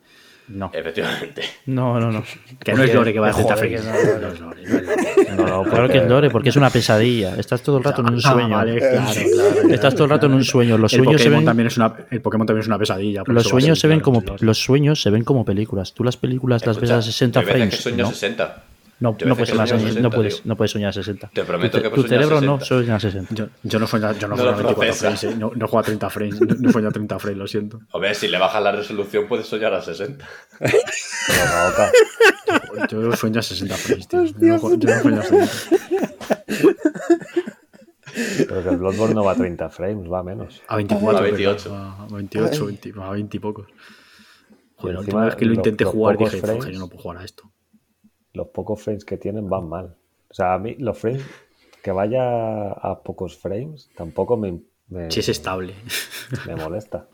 No. Efectivamente. No, no, no. Que no es Lore que va a 30 Joder, frames. que no, No es Lore, no es Lore. No, no, Claro que es Lore, porque es una pesadilla. Estás todo el rato en un Ah, sueño. vale, claro, claro. Estás todo el rato en un sueño. Los El sueños se Pokémon, ven. también es una, el Pokémon también es una pesadilla. Los sueños se ven como los sueños se ven como películas. Tú las películas las ves a Escucha, 60 hay veces frames. que sueño ¿no? 60. No, Yo no puedes, soñar, sueño a 60, 60, no, puedes, no puedes soñar a 60. Te prometo tu, que tu cerebro 60. no sueña a 60. Yo, yo no juego, yo no No juego lo a 24 procesa. frames, eh. no, no juego a 30 frames, no, no juego a 30 frames, lo siento. A ver, si le bajas la resolución, puedes soñar a 60. Pero Yo sueño a 60 frames, tío. Yo no, juego- yo no sueño a 60. pero que el Bloodborne no va a 30 frames, va a menos. A 24, A ¿verdad? 28. A 28, 20, a 20 y pocos. Joder, la última vez que lo intenté los jugar dije, frames- "Joder, yo no puedo jugar a esto. Los pocos frames que tienen van mal. O sea, a mí los frames, que vaya a pocos frames, tampoco me, me, Si es estable. me molesta.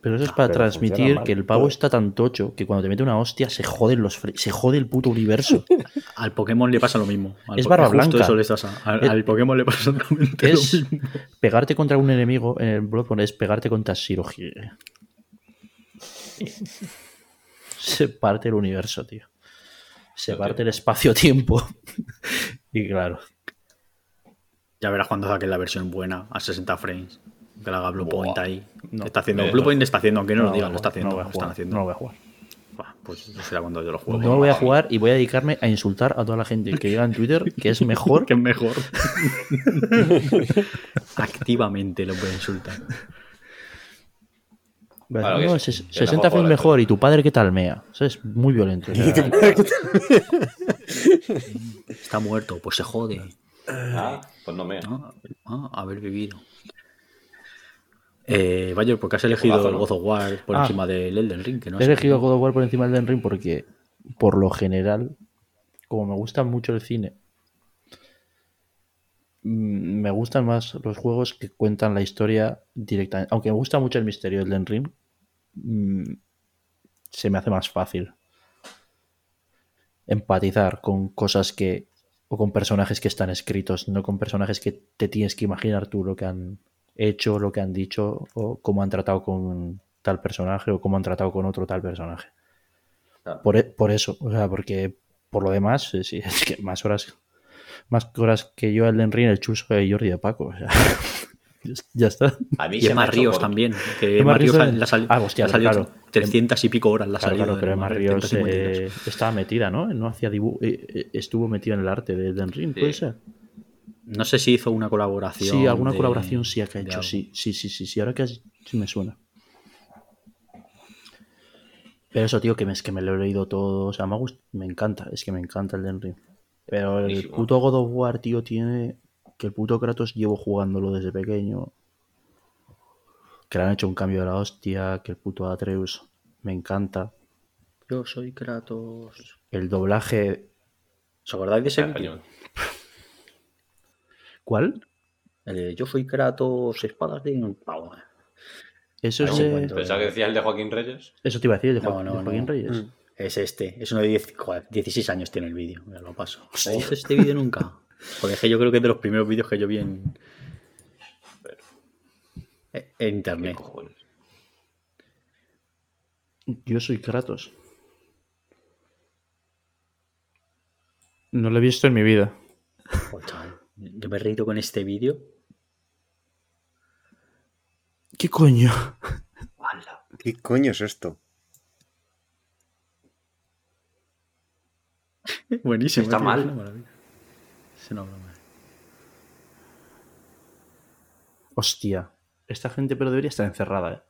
Pero eso es para pero transmitir que el pavo está tan tocho que cuando te mete una hostia se joden los se jode el puto universo. Al Pokémon le pasa lo mismo. Al Es justo blanca. eso le pasa. Al, Es- al Pokémon le pasa lo es mismo. pegarte contra un enemigo en el Bloodborne es pegarte contra Shirohige. Se parte el universo, tío. Se parte el espacio-tiempo. y claro. Ya verás cuando saquen la versión buena a 60 frames. Que la haga Blue Point ahí. No. está haciendo, Me- Blue Point está haciendo, aunque no, lo digan, lo está haciendo. no voy a lo están jugar, haciendo. no lo voy a jugar. Buah, Pues eso será cuando yo lo juego. No lo voy a jugar y voy a dedicarme a insultar a toda la gente que diga en Twitter que es mejor. que es mejor. Activamente lo voy a insultar. No, sí, ses- que es 60 mejor frames por mejor y tu padre qué tal mea. Eso es muy violento. o Está muerto, pues se jode. Ah, pues no me. ¿no? Ah, haber vivido. Eh, Bayer, ¿por qué has elegido el. God of War por Ah. encima del Elden Ring? Que no He has elegido elegido? God of War por encima del Elden Ring porque, por lo general, como me gusta mucho el cine, me gustan más los juegos que cuentan la historia directamente. Aunque me gusta mucho el misterio del Ring, mm, se me hace más fácil empatizar con cosas que o con personajes que están escritos, no con personajes que te tienes que imaginar tú lo que han hecho, lo que han dicho o cómo han tratado con tal personaje o cómo han tratado con otro tal personaje. Claro. Por, e- por eso, o sea, porque por lo demás, sí, es que más horas más horas que yo el Ring, el chuso de Jordi de Paco, o sea, ya está. A mí Y se me Ríos también. Que Emma Emma Ríos le ha sali- Ah, hostia, salido claro. 300 y pico horas. La Claro, salido claro, pero Emma Ríos 352. eh, estaba metida, ¿no? No hacía dibujo, estuvo metida en el arte de Elden Ring, ¿puede Sí. ser? No sé si hizo una colaboración. Sí, alguna de- colaboración sí ha que ha de hecho, sí, sí, sí, sí, sí, ahora que has- sí me suena. Pero eso, tío, que me, es que me lo he leído todo, o sea, me, gust- me encanta, es que me encanta el Ring. Pero el puto God of War, tío, tiene que el puto Kratos llevo jugándolo desde pequeño. Que le han hecho un cambio de la hostia, que el puto Atreus me encanta. Yo soy Kratos. El doblaje... ¿Os acordáis de ese Ah, vídeo? ¿Cuál? El de Yo soy Kratos, espadas de. Eso es. Pensaba que decías el de Joaquín Reyes. Eso te iba a decir, de, No, Joaquín- no, de Joaquín no. Reyes. Mm. Es este. Es uno de 10, joder, 16 años tiene el vídeo. Me lo paso. ¿No visto este vídeo nunca? Porque es que yo creo que es de los primeros vídeos que yo vi en. En ¿Qué internet. Yo soy Kratos. No lo he visto en mi vida. Joder, Yo me he reído con este vídeo. ¿Qué coño? ¿Qué coño es esto? Buenísimo. Está tío, mal. Es una maravilla. Es una broma. Hostia. Esta gente pero debería estar encerrada, ¿eh?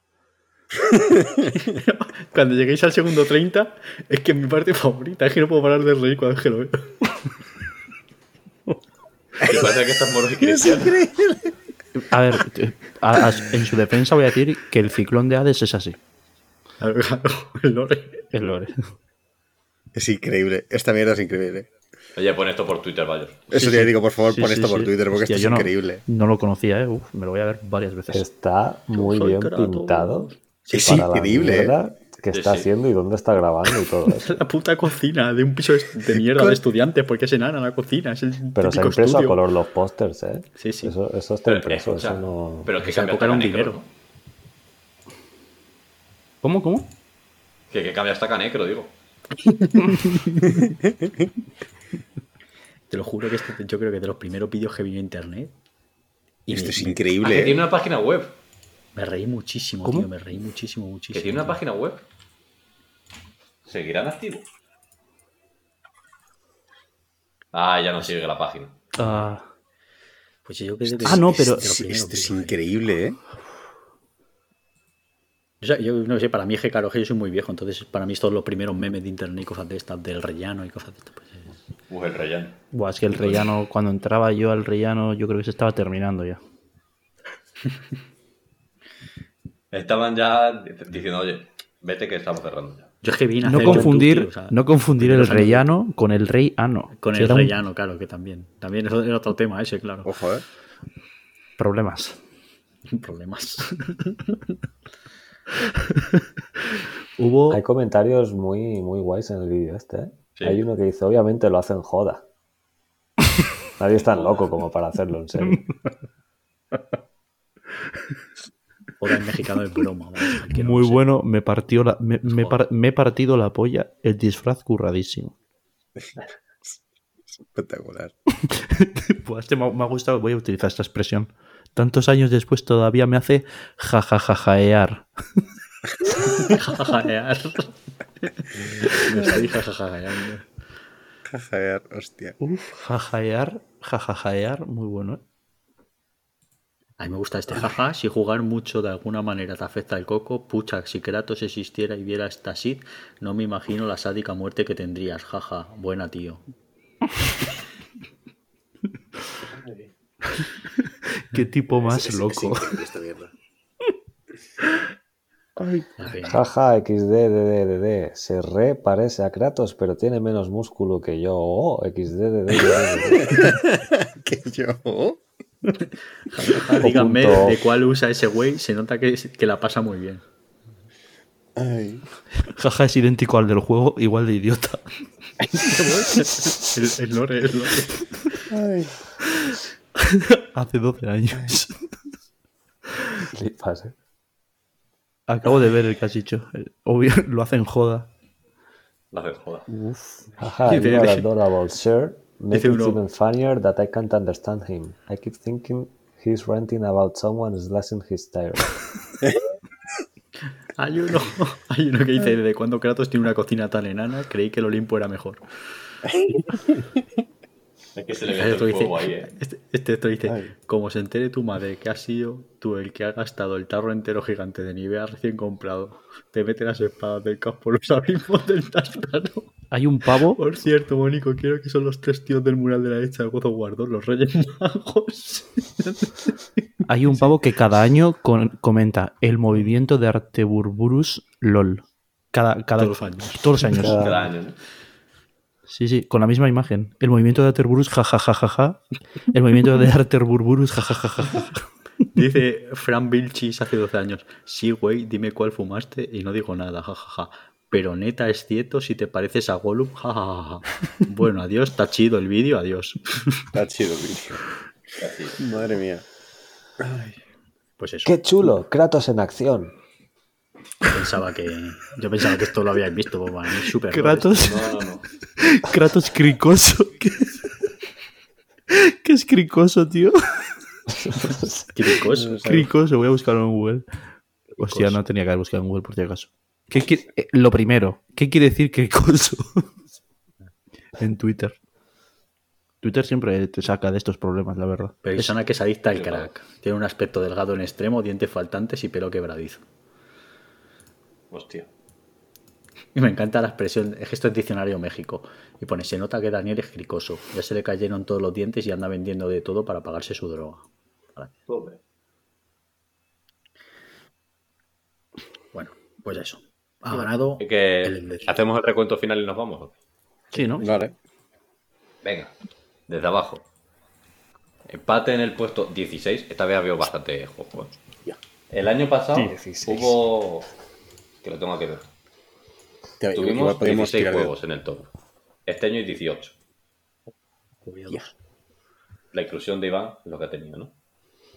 Cuando lleguéis al segundo 30, es que es mi parte favorita. Es que no puedo parar de reír cuando es que lo veo. Y parece que estás moros y cristianos. A ver, eh, a- a- en su defensa voy a decir que el ciclón de Hades es así. Claro, claro, el lore. El lore. Es increíble. Esta mierda es increíble. Oye, pon esto por Twitter, Bayor. Eso Sí, te sí. digo, por favor, Sí, pon sí, esto por. Twitter, porque Hostia, esto es no- increíble. No lo conocía, ¿eh? Uf, me lo voy a ver varias veces. Está muy bien pintado. Es increíble, que está sí. haciendo y dónde está grabando y todo eso. La puta cocina de un piso de mierda de estudiantes, porque es enana la cocina. Es el Pero se ha impreso estudio. a color los pósters, ¿eh? Sí, sí. Eso, eso está Pero, impreso, escucha, eso no... pero que era un dinero. ¿Cómo, cómo? Que, que cambia hasta Canecro, digo. Te lo juro que este, yo creo que de los primeros vídeos que vi en internet. Y Esto me, es Ah, que increíble, tiene ¿eh? una página web. me reí muchísimo, ¿Cómo? tío. Me reí muchísimo, muchísimo. Que tiene una tío. página web. ¿Seguirán activos? Ah, ya no sigue la página. Ah, Pues yo creo que Ah, no, es pero- Esto es eh. increíble, ¿eh? Yo no sé, para mí es que claro, yo soy muy viejo, entonces para mí es todos los primeros memes de internet y cosas de estas, del rellano y cosas de estas. Pues, es- Uf, el relleno. buah, es que el rellano, cuando entraba yo al rellano, yo creo que se estaba terminando ya. Estaban ya diciendo, oye, vete que estamos cerrando ya. Yo es que vi No nacer confundir, YouTube, tío, o sea, no confundir el rellano con el rey ano. Con el un- rellano, claro, que también. También era otro tema ese, claro. Ojo, ¿eh? Problemas. Problemas. Hubo. Hay comentarios muy, muy guays en el vídeo este, ¿eh? Sí. Hay uno que dice, obviamente lo hacen joda. Nadie es tan loco como para hacerlo en serio. Joder, en mexicano es broma. vamos, no Muy sé. bueno, me partió la, me, me par- me he partido la polla, el disfraz curradísimo. Espectacular. Pues este me me ha gustado, voy a utilizar esta expresión. Tantos años después todavía me hace jajajajaear. Jajajaear. Me estoy jajajajeando. Jajajar, hostia. Uf, jajajar, jajajajar, muy bueno. ¿eh? A mí me gusta este jaja. Si jugar mucho de alguna manera te afecta el coco, pucha, si Kratos existiera y viera esta Sid, no me imagino la sádica muerte que tendrías. Jaja, buena tío. Qué tipo más Es- es- es loco. esta mierda. Jaja, XDDDD. Se re parece a Kratos, pero tiene menos músculo que yo. Oh, XDDDD. que yo. Jajaja, díganme punto. de cuál usa ese güey, se nota que, que la pasa muy bien. Ay. Jaja es idéntico al del juego, igual de idiota. el, el lore, el lore. Ay. Hace 12 años. Flipas, ¿eh? Acabo de ver el que has dicho. Obvio, lo hacen joda. No hace joda. Jaja, Dice- you are dice- adorable, sir. Make it uno- even funnier that I can't understand him. I keep thinking he's ranting about someone slashing his tire. Hay uno, hay uno que dice, ¿desde cuando Kratos tiene una cocina tan enana? Creí que el Olimpo era mejor. Es que se le Hay mete otro el que dice, fuego ahí, eh. este, este otro dice, Ay. como se entere tu madre que has sido tú el que ha gastado el tarro entero gigante de Nivea recién comprado, te mete las espadas del caos por los abismos del Tártaro. Hay un pavo. Por cierto, Mónico, quiero que son los tres tíos del mural de la derecha de God of War 2, los Reyes Magos. Hay un pavo que cada año con- comenta el movimiento de Arteburburus LOL. Cada, cada, Todos los años. Todos los años. Cada- Cada año, ¿no? Sí, sí, con la misma imagen. El movimiento de Arteburburus, jajajajaja. El movimiento de Arteburburus, jajajaja. Dice Fran Vilchis hace 12 años, sí, güey, dime cuál fumaste y no digo nada, jajaja. Pero neta es cierto si te pareces a Gollum, jajaja. Bueno, adiós, está chido el vídeo, adiós. Está chido el vídeo. Madre mía. Pues eso. ¡Qué chulo! Kratos en acción. Pensaba que. Yo pensaba que esto lo habíais visto, pues, es súper. Kratos, No, no, no. Kratos cricoso. ¿Qué, ¿Qué es cricoso, tío? Cricoso. Cricoso, voy a buscarlo en Google. Hostia, no tenía que haber buscado en Google por si acaso. ¿Qué quiere- eh, lo primero, ¿qué quiere decir cricoso? en Twitter. Twitter siempre te saca de estos problemas, la verdad. Persona que es adicta al crack. Tiene un aspecto delgado en extremo, dientes faltantes y pelo quebradizo. Hostia. Y me encanta la expresión, es que esto es diccionario México. Y pone, se nota que Daniel es cricoso. Ya se le cayeron todos los dientes y anda vendiendo de todo para pagarse su droga. Joder. Bueno, pues eso. Ha ganado que el hacemos el recuento final y nos vamos. ¿o qué? Sí, ¿no? Vale. Venga, desde abajo. Empate en el puesto 16. Esta vez había bastante juego. ¿eh? El año pasado 16. hubo. Que lo tengo que ver. Igual Tuvimos podemos 16 tirar de- juegos en el top. Este año hay 18. Ya. La inclusión de Iván es lo que ha tenido, ¿no?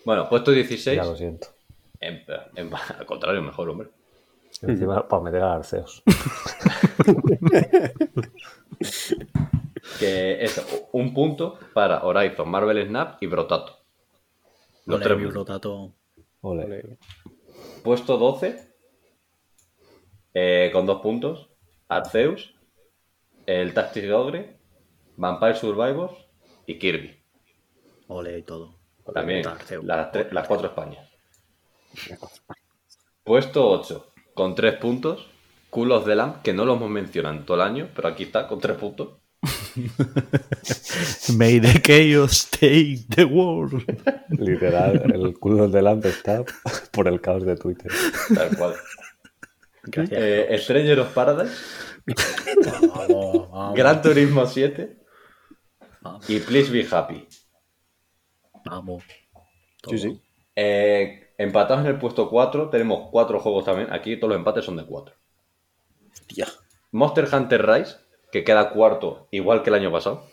Bueno, puesto 16. Ya lo siento. en- en- al contrario, mejor, hombre. Encima, para meter a Arceos. Que es un punto para Horizon, Marvel Snap y Brotato. Los Ole, tres mi puntos. rotato. Ole. Puesto 12, eh, con dos puntos, Arceus, el Tactics Ogre, Vampire Survivors y Kirby. Ole y todo. También, Arceus. las, tres- las cuatro Españas. Puesto 8, con tres puntos, Cool of the Lamb, que no lo hemos mencionado en todo el año, pero aquí está, con tres puntos. May the chaos take the world. Literal, el culo del lamp está por el caos de Twitter. Tal cual. Gracias. Eh, Stranger of Paradise, Vamos, vamos, Gran Turismo 7 vamos, y Please Be Happy. vamos. Sí, sí. Eh, empatados en el puesto 4, tenemos cuatro juegos también. Aquí todos los empates son de 4. Hostia. Monster Hunter Rise, que queda cuarto, igual que el año pasado.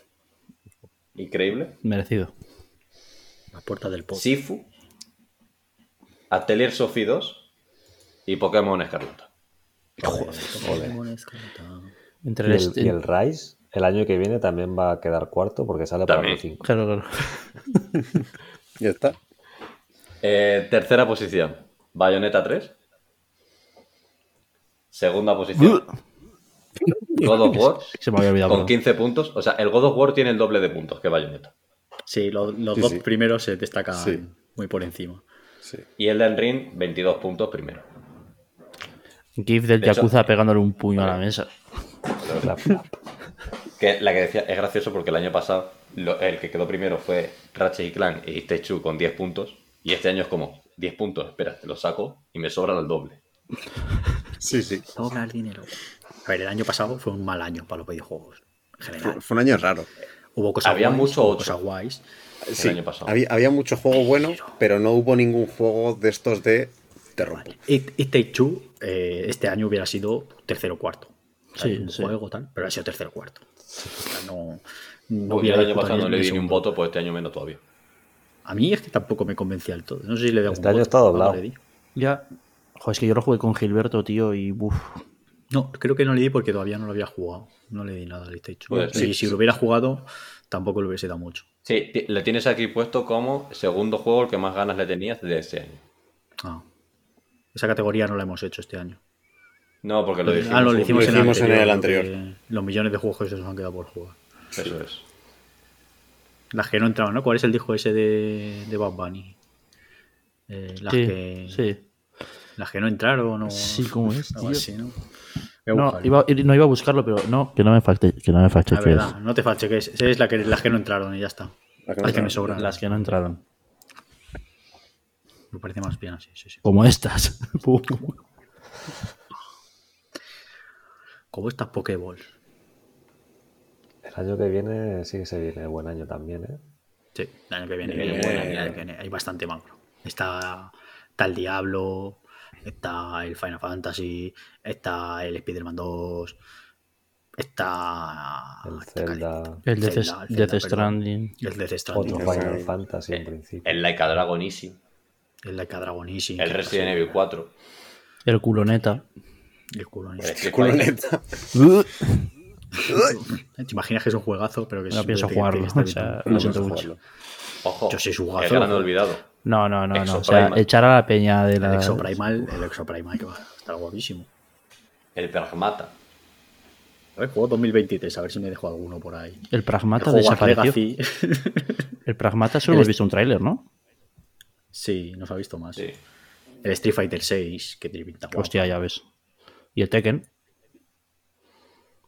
Increíble. Merecido. La puerta del. Sifu, Atelier Sophie 2 y Pokémon Escarlata. Entre Y el, el, y el Rise, el año que viene también va a quedar cuarto porque sale para También. el 5. Claro, claro. Ya está. Eh, tercera posición, Bayonetta 3. Segunda posición, God of War Se me había olvidado. con perdón. 15 puntos. O sea, el God of War tiene el doble de puntos que Bayonetta. Sí, lo- los Sí, dos sí. primeros se destacan Sí. muy por encima. Sí. Y el Ring, 22 puntos primero. GIF del De hecho- Yakuza pegándole un puño a la mesa. Clap. Que la que decía es gracioso porque el año pasado lo- el que quedó primero fue Ratchet y Clank y Two con 10 puntos. Y este año es como 10 puntos, espera, te lo saco y me sobran el doble. Sí, sí. Sobra el dinero. A ver, el año pasado fue un mal año para los videojuegos. En general. Fue, fue un año raro. Hubo cosas Había guays, mucho hubo cosas guays. Sí, año pasado. Había, había mucho juego bueno, pero no hubo ningún juego de estos de te rompo. It, It Take Two eh, este año hubiera sido tercero o cuarto. O sea, Sí, un sí. juego tal, pero ha sido tercero o cuarto. O sea, no, no hubiera el año pasado no le di ni un voto, pues este año menos todavía. A mí es que tampoco me convencía del todo. No sé si le doy Este año voto, está doblado. Ya. Joder, es que yo lo jugué con Gilberto, tío, y uff. No, creo que no le di porque todavía no lo había jugado. No le di nada al. Puede ser. Y si lo hubiera jugado, tampoco le hubiese dado mucho. Sí, le tienes aquí puesto como segundo juego el que más ganas le tenías de este año. Ah. Esa categoría no la hemos hecho este año. No, porque lo dijimos. ah, no, lo hicimos, Lo en, el hicimos en el anterior, anterior. Los millones de juegos que se nos han quedado por jugar. Eso es. Las que no entraban, ¿no? ¿Cuál es el disco ese de, de Bad Bunny? Eh, las, Sí, que, sí. las que no entraron o... Sí, ¿cómo es, algo tío? así, ¿no? Iba, no iba a buscarlo, pero no, que no me facte, que no me La facheques. verdad, no te facheques. Esa es la que, las que no entraron y ya está. Que no Las que me sobran. Las que no entraron. Me parece más bien así, sí, sí. Como estas. Como estas Pokéballs. El año que viene sí que se viene buen año también, ¿eh? Sí, el año que viene, Viene viene bueno, bueno, el año claro. que viene hay bastante magro. Está, está el Diablo, está el Final Fantasy, está el Spider-Man 2, está El está Zelda. El Death, Zelda, el Death Zelda, perdón. Stranding. El Death Stranding, Otro Final Fantasy. En principio. El Dragon Easy. El a Dragon El Resident Evil 4. El culoneta. el culo El ese. Street Culo Fighter. neta. Te imaginas que es un juegazo, pero que No es- pienso jugarlo. O sea, No siento pienso mucho. jugarlo. Ojo. Yo soy su El gazo. gran olvidado. No, no, no, no. O sea, echar a la peña de El la. Exoprimal, el Exoprimal que va a estar guapísimo. El Pragmata. A ver, juego 2023, a ver si me dejo alguno por ahí. El Pragmata Hogwarts desapareció. Legacy. El Pragmata solo El- hemos visto un tráiler, ¿no? Sí, nos ha visto más. Sí. El Street Fighter 6, que tiene pinta guapa. Hostia, ya ves. ¿Y el Tekken?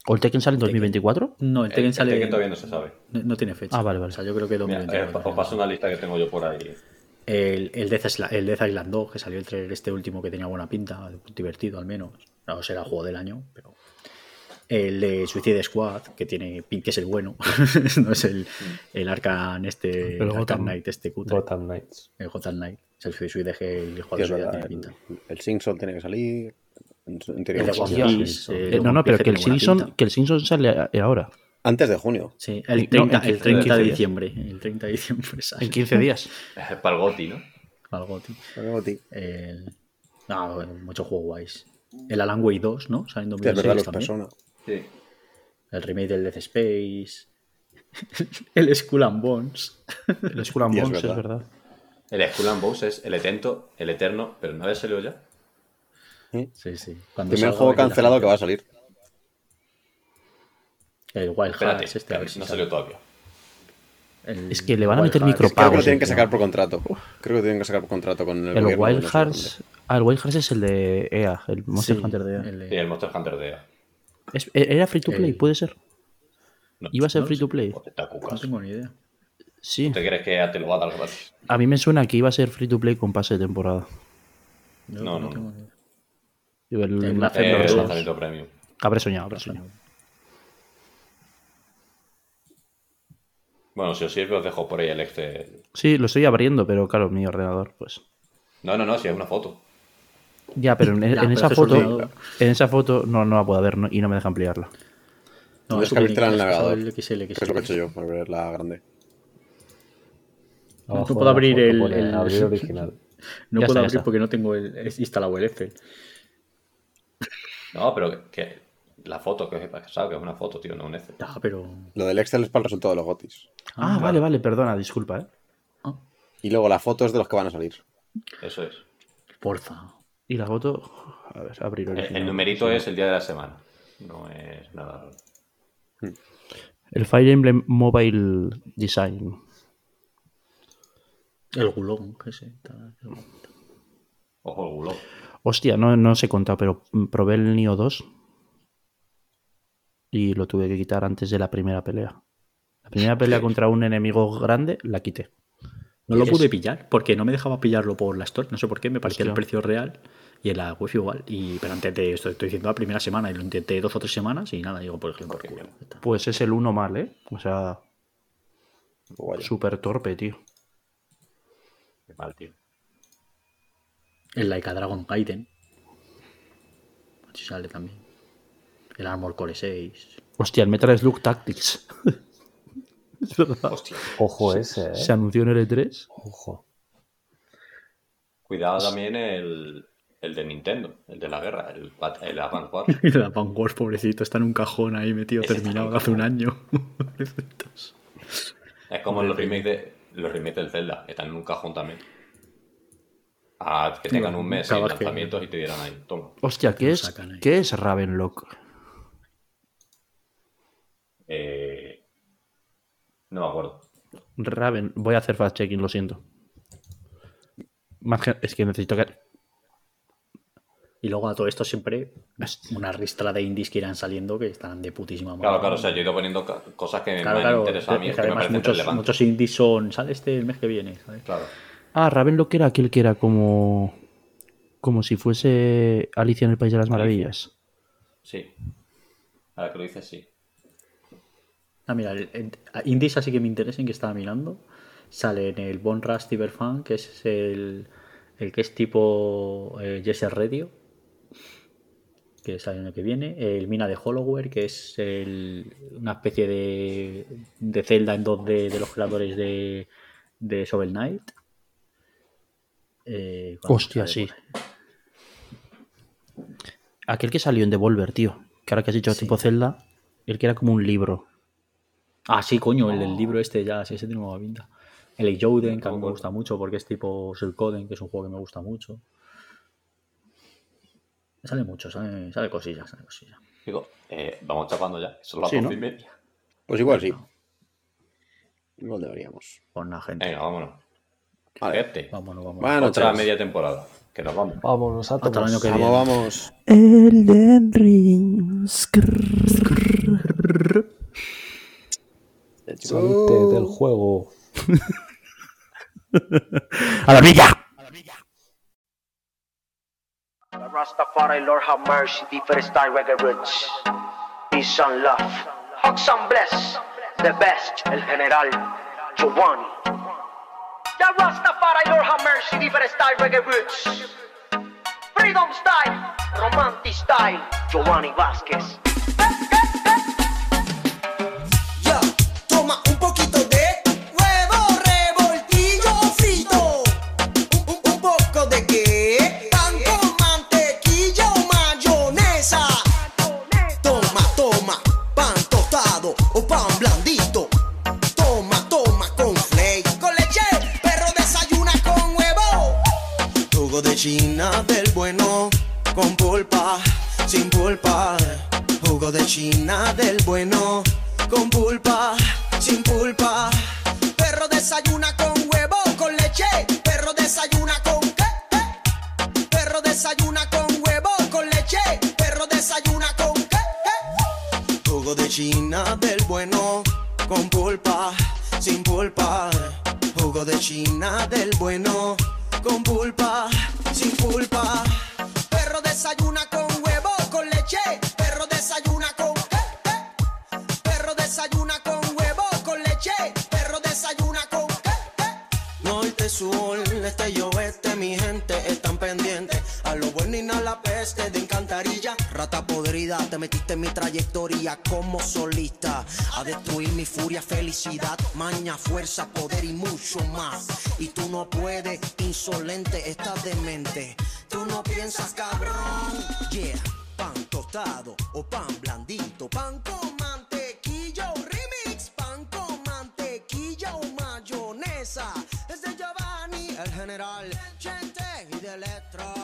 ¿O el Tekken sale en 2024? No, el Tekken El sale. Tekken todavía no se sabe. no, no tiene fecha. Ah, vale, vale. O sea, yo creo que Mira, 2024. eh, os paso una lista que tengo yo por ahí. el, el, Death Isla- el Death Island 2, que salió el trailer este último que tenía buena pinta, divertido al menos. No será el juego del año, pero. El de Suicide Squad, que tiene que es el bueno. no es el, el Arcan este. El El Arkham Gotham. Knight, este cutre. Gotham Knights. El Gotham Knight. Es el Suicide el juego de verdad, tiene pinta. el, el Sing Sol tiene que salir. Teoría, El Sí. eh, no, no, pero que el Simpson, que el Simpson sale ahora. Antes de junio. Sí, el No, 30, en el 15 30 de diciembre. El 30 de diciembre sale. En 15 días. Para el Goti, ¿no? Algo, tío. Luego, tío. El... No, bueno, muchos juegos guays. El Alan Wake 2, ¿no? Sale en Hostia, Es verdad, 2016 los también. personas. Sí. El remake del Death Space. el Skull and Bones. El Skull and Bones, es verdad. El Skull and Bones es el etento, el eterno, pero no había salido ya. Sí, sí. Cuando Primer juego cancelado que va a salir. El Wild Espérate, Hearts, este, a ver si no sale. salió todavía. El Es que le van a meter Hearts. Creo que lo tienen que sacar por contrato. Creo que tienen que sacar por contrato con el, de Wild Hearts. Ah, el Wild Hearts es el de EA, el Monster Sí, Hunter de EA. el de- Sí, el Monster Hunter de EA. Es- e- ¿Era free to play? El- ¿Puede ser? No, ¿Iba a ser no free to play? pues No tengo ni idea. Sí. ¿Te crees que te lo va a dar gratis? A mí me suena que iba a ser free to play con pase de temporada. No, no, tengo no. ni idea. Yo el- El el- Black Eh, Flag el dos. lanzamiento premium. Habré soñado, habré soñado. Bueno, si os sirve, os dejo por ahí el Excel. Sí, lo estoy abriendo, pero claro, mi ordenador, pues. No, no, no, si es una foto. Ya, pero en, en Ya, pero esa es que es foto, en esa foto no, no la puedo ver ¿no? y no me deja ampliarla. No, eso que abrirte tiene el navegador. el Que es lo que he hecho yo, para ver la grande. No Abajo puedo abrir el- pone el- Abrir original. No Ya puedo está, abrir porque no tengo el, es instalado el Excel. No, pero que, que la foto, que sabes que es una foto, tío, no un Excel. Ah, pero. Lo del Excel es para el resultado de los gotis. Ah, vale, vale, perdona, disculpa, ¿eh? Ah, Y luego la foto es de los que van a salir. Eso es. porfa. Y la foto, a ver, abrir El, original. el numerito Sí. es el día de la semana. no es nada raro. El Fire Emblem Mobile Design. El gulón, que sé. Ojo el gulo. Hostia, no, no os he contado, pero probé el Nio 2 y lo tuve que quitar antes de la primera pelea. La primera pelea contra un enemigo grande la quité. No lo pude pillar, porque no me dejaba pillarlo por la Store. No sé por qué, me parecía el precio real y en la web igual. Y, pero antes de esto, estoy diciendo la primera semana y lo intenté dos o tres semanas y nada, digo, por ejemplo, por culo. Pues es el 1 mal, ¿eh? O sea, Vaya. súper torpe, tío. Qué mal, tío. El Laika Dragon Gaiden. Si sale también. El Armor Core 6. Hostia, el Metal Slug Tactics. es verdad. Hostia. Ojo ese, ¿eh? Se anunció en L3. Ojo. Cuidado también el, el de Nintendo, el de la guerra, el, el Advance Wars. El Advance Wars, pobrecito, está en un cajón ahí metido, Ese terminado hace un año. Es como los remakes, de, los remakes del Zelda, que están en un cajón también. A que tengan un mes sin lanzamientos y te dieran ahí, toma. Hostia, ¿qué es. ¿qué es Ravenlock? Eh, no me acuerdo. Raven, voy a hacer fast checking, lo siento. Más que- es que necesito que. y luego a todo esto siempre una ristra de indies que irán saliendo que están de putísima madre. Claro, claro, o sea, yo he ido poniendo cosas que Claro, me claro, han interesado a mí, es que que me además muchos, relevantes. muchos indies son, sale este el mes que viene, ¿sabes? Claro. Ah, Ravenlock era aquel que era como. Como si fuese Alicia en el País de las Maravillas. Sí. Ahora que lo dices, sí. Ah, mira, el- indies así que me interesen que estaba mirando. Sale en el Bon Rush Cyberfan, que es el, el que es tipo eh, Jesse Radio, que sale el año que viene. El Mina de Hollowware, que es el- una especie de, de Zelda en 2D de los creadores de, de Shovel Knight. Eh, ¿cuál Hostia, sí. Aquel que salió en Devolver, tío. Que ahora que has dicho tipo Zelda, el que era como un libro. Ah, sí, coño, el del libro este ya, sí, ese tiene nueva pinta. El Joden, que a mí me gusta mucho porque es tipo Suicoden, que es un juego que me gusta mucho. Sale mucho, sale, sale cosillas, sale cosillas. Digo, eh, vamos chapando ya. Son las Sí, ¿no? y media. Pues igual sí. Igual deberíamos. Con la gente. Venga, vámonos. Vale. Gente, Vámonos, vámonos. Buenas otra media temporada. Que nos vamos. Vámonos a Hasta el tomar. año que Vamos, viene. vamos. Elden Salte del juego. ¡A la villa! Rastafari, Lord have mercy, different style reggae roots. Peace and love. Hawks and bless. The best, el general Giovanni. Ya Rastafari, Lord have mercy, different style reggae roots. Freedom style, romantic style, Giovanni Vázquez. China del bueno, con pulpa, sin pulpa. Jugo de China del bueno, con pulpa, sin pulpa. Perro desayuna con huevo, con leche. Perro desayuna con qué? Perro desayuna con huevo, con leche. Perro desayuna con? ¿Qué? Jugo de China del bueno, con pulpa, sin pulpa. Jugo de China del bueno, con pulpa, sin pulpa. Perro desayuna con huevo, con leche. Perro desayuna con qué? ¿Qué? Perro desayuna con huevo, con leche. Perro desayuna con? ¿Qué? Norte, sur, este y oeste, mi gente están pendientes a lo bueno y no a la peste. Te metiste en mi trayectoria como solista. A destruir mi furia, felicidad, maña, fuerza, poder y mucho más. Y tú no puedes, insolente, estás demente. Tú no piensas, cabrón. Yeah, pan tostado o pan blandito. Pan con mantequilla remix. Pan con mantequilla o mayonesa. Es de Giovanni, el general. Chente y de Electrox.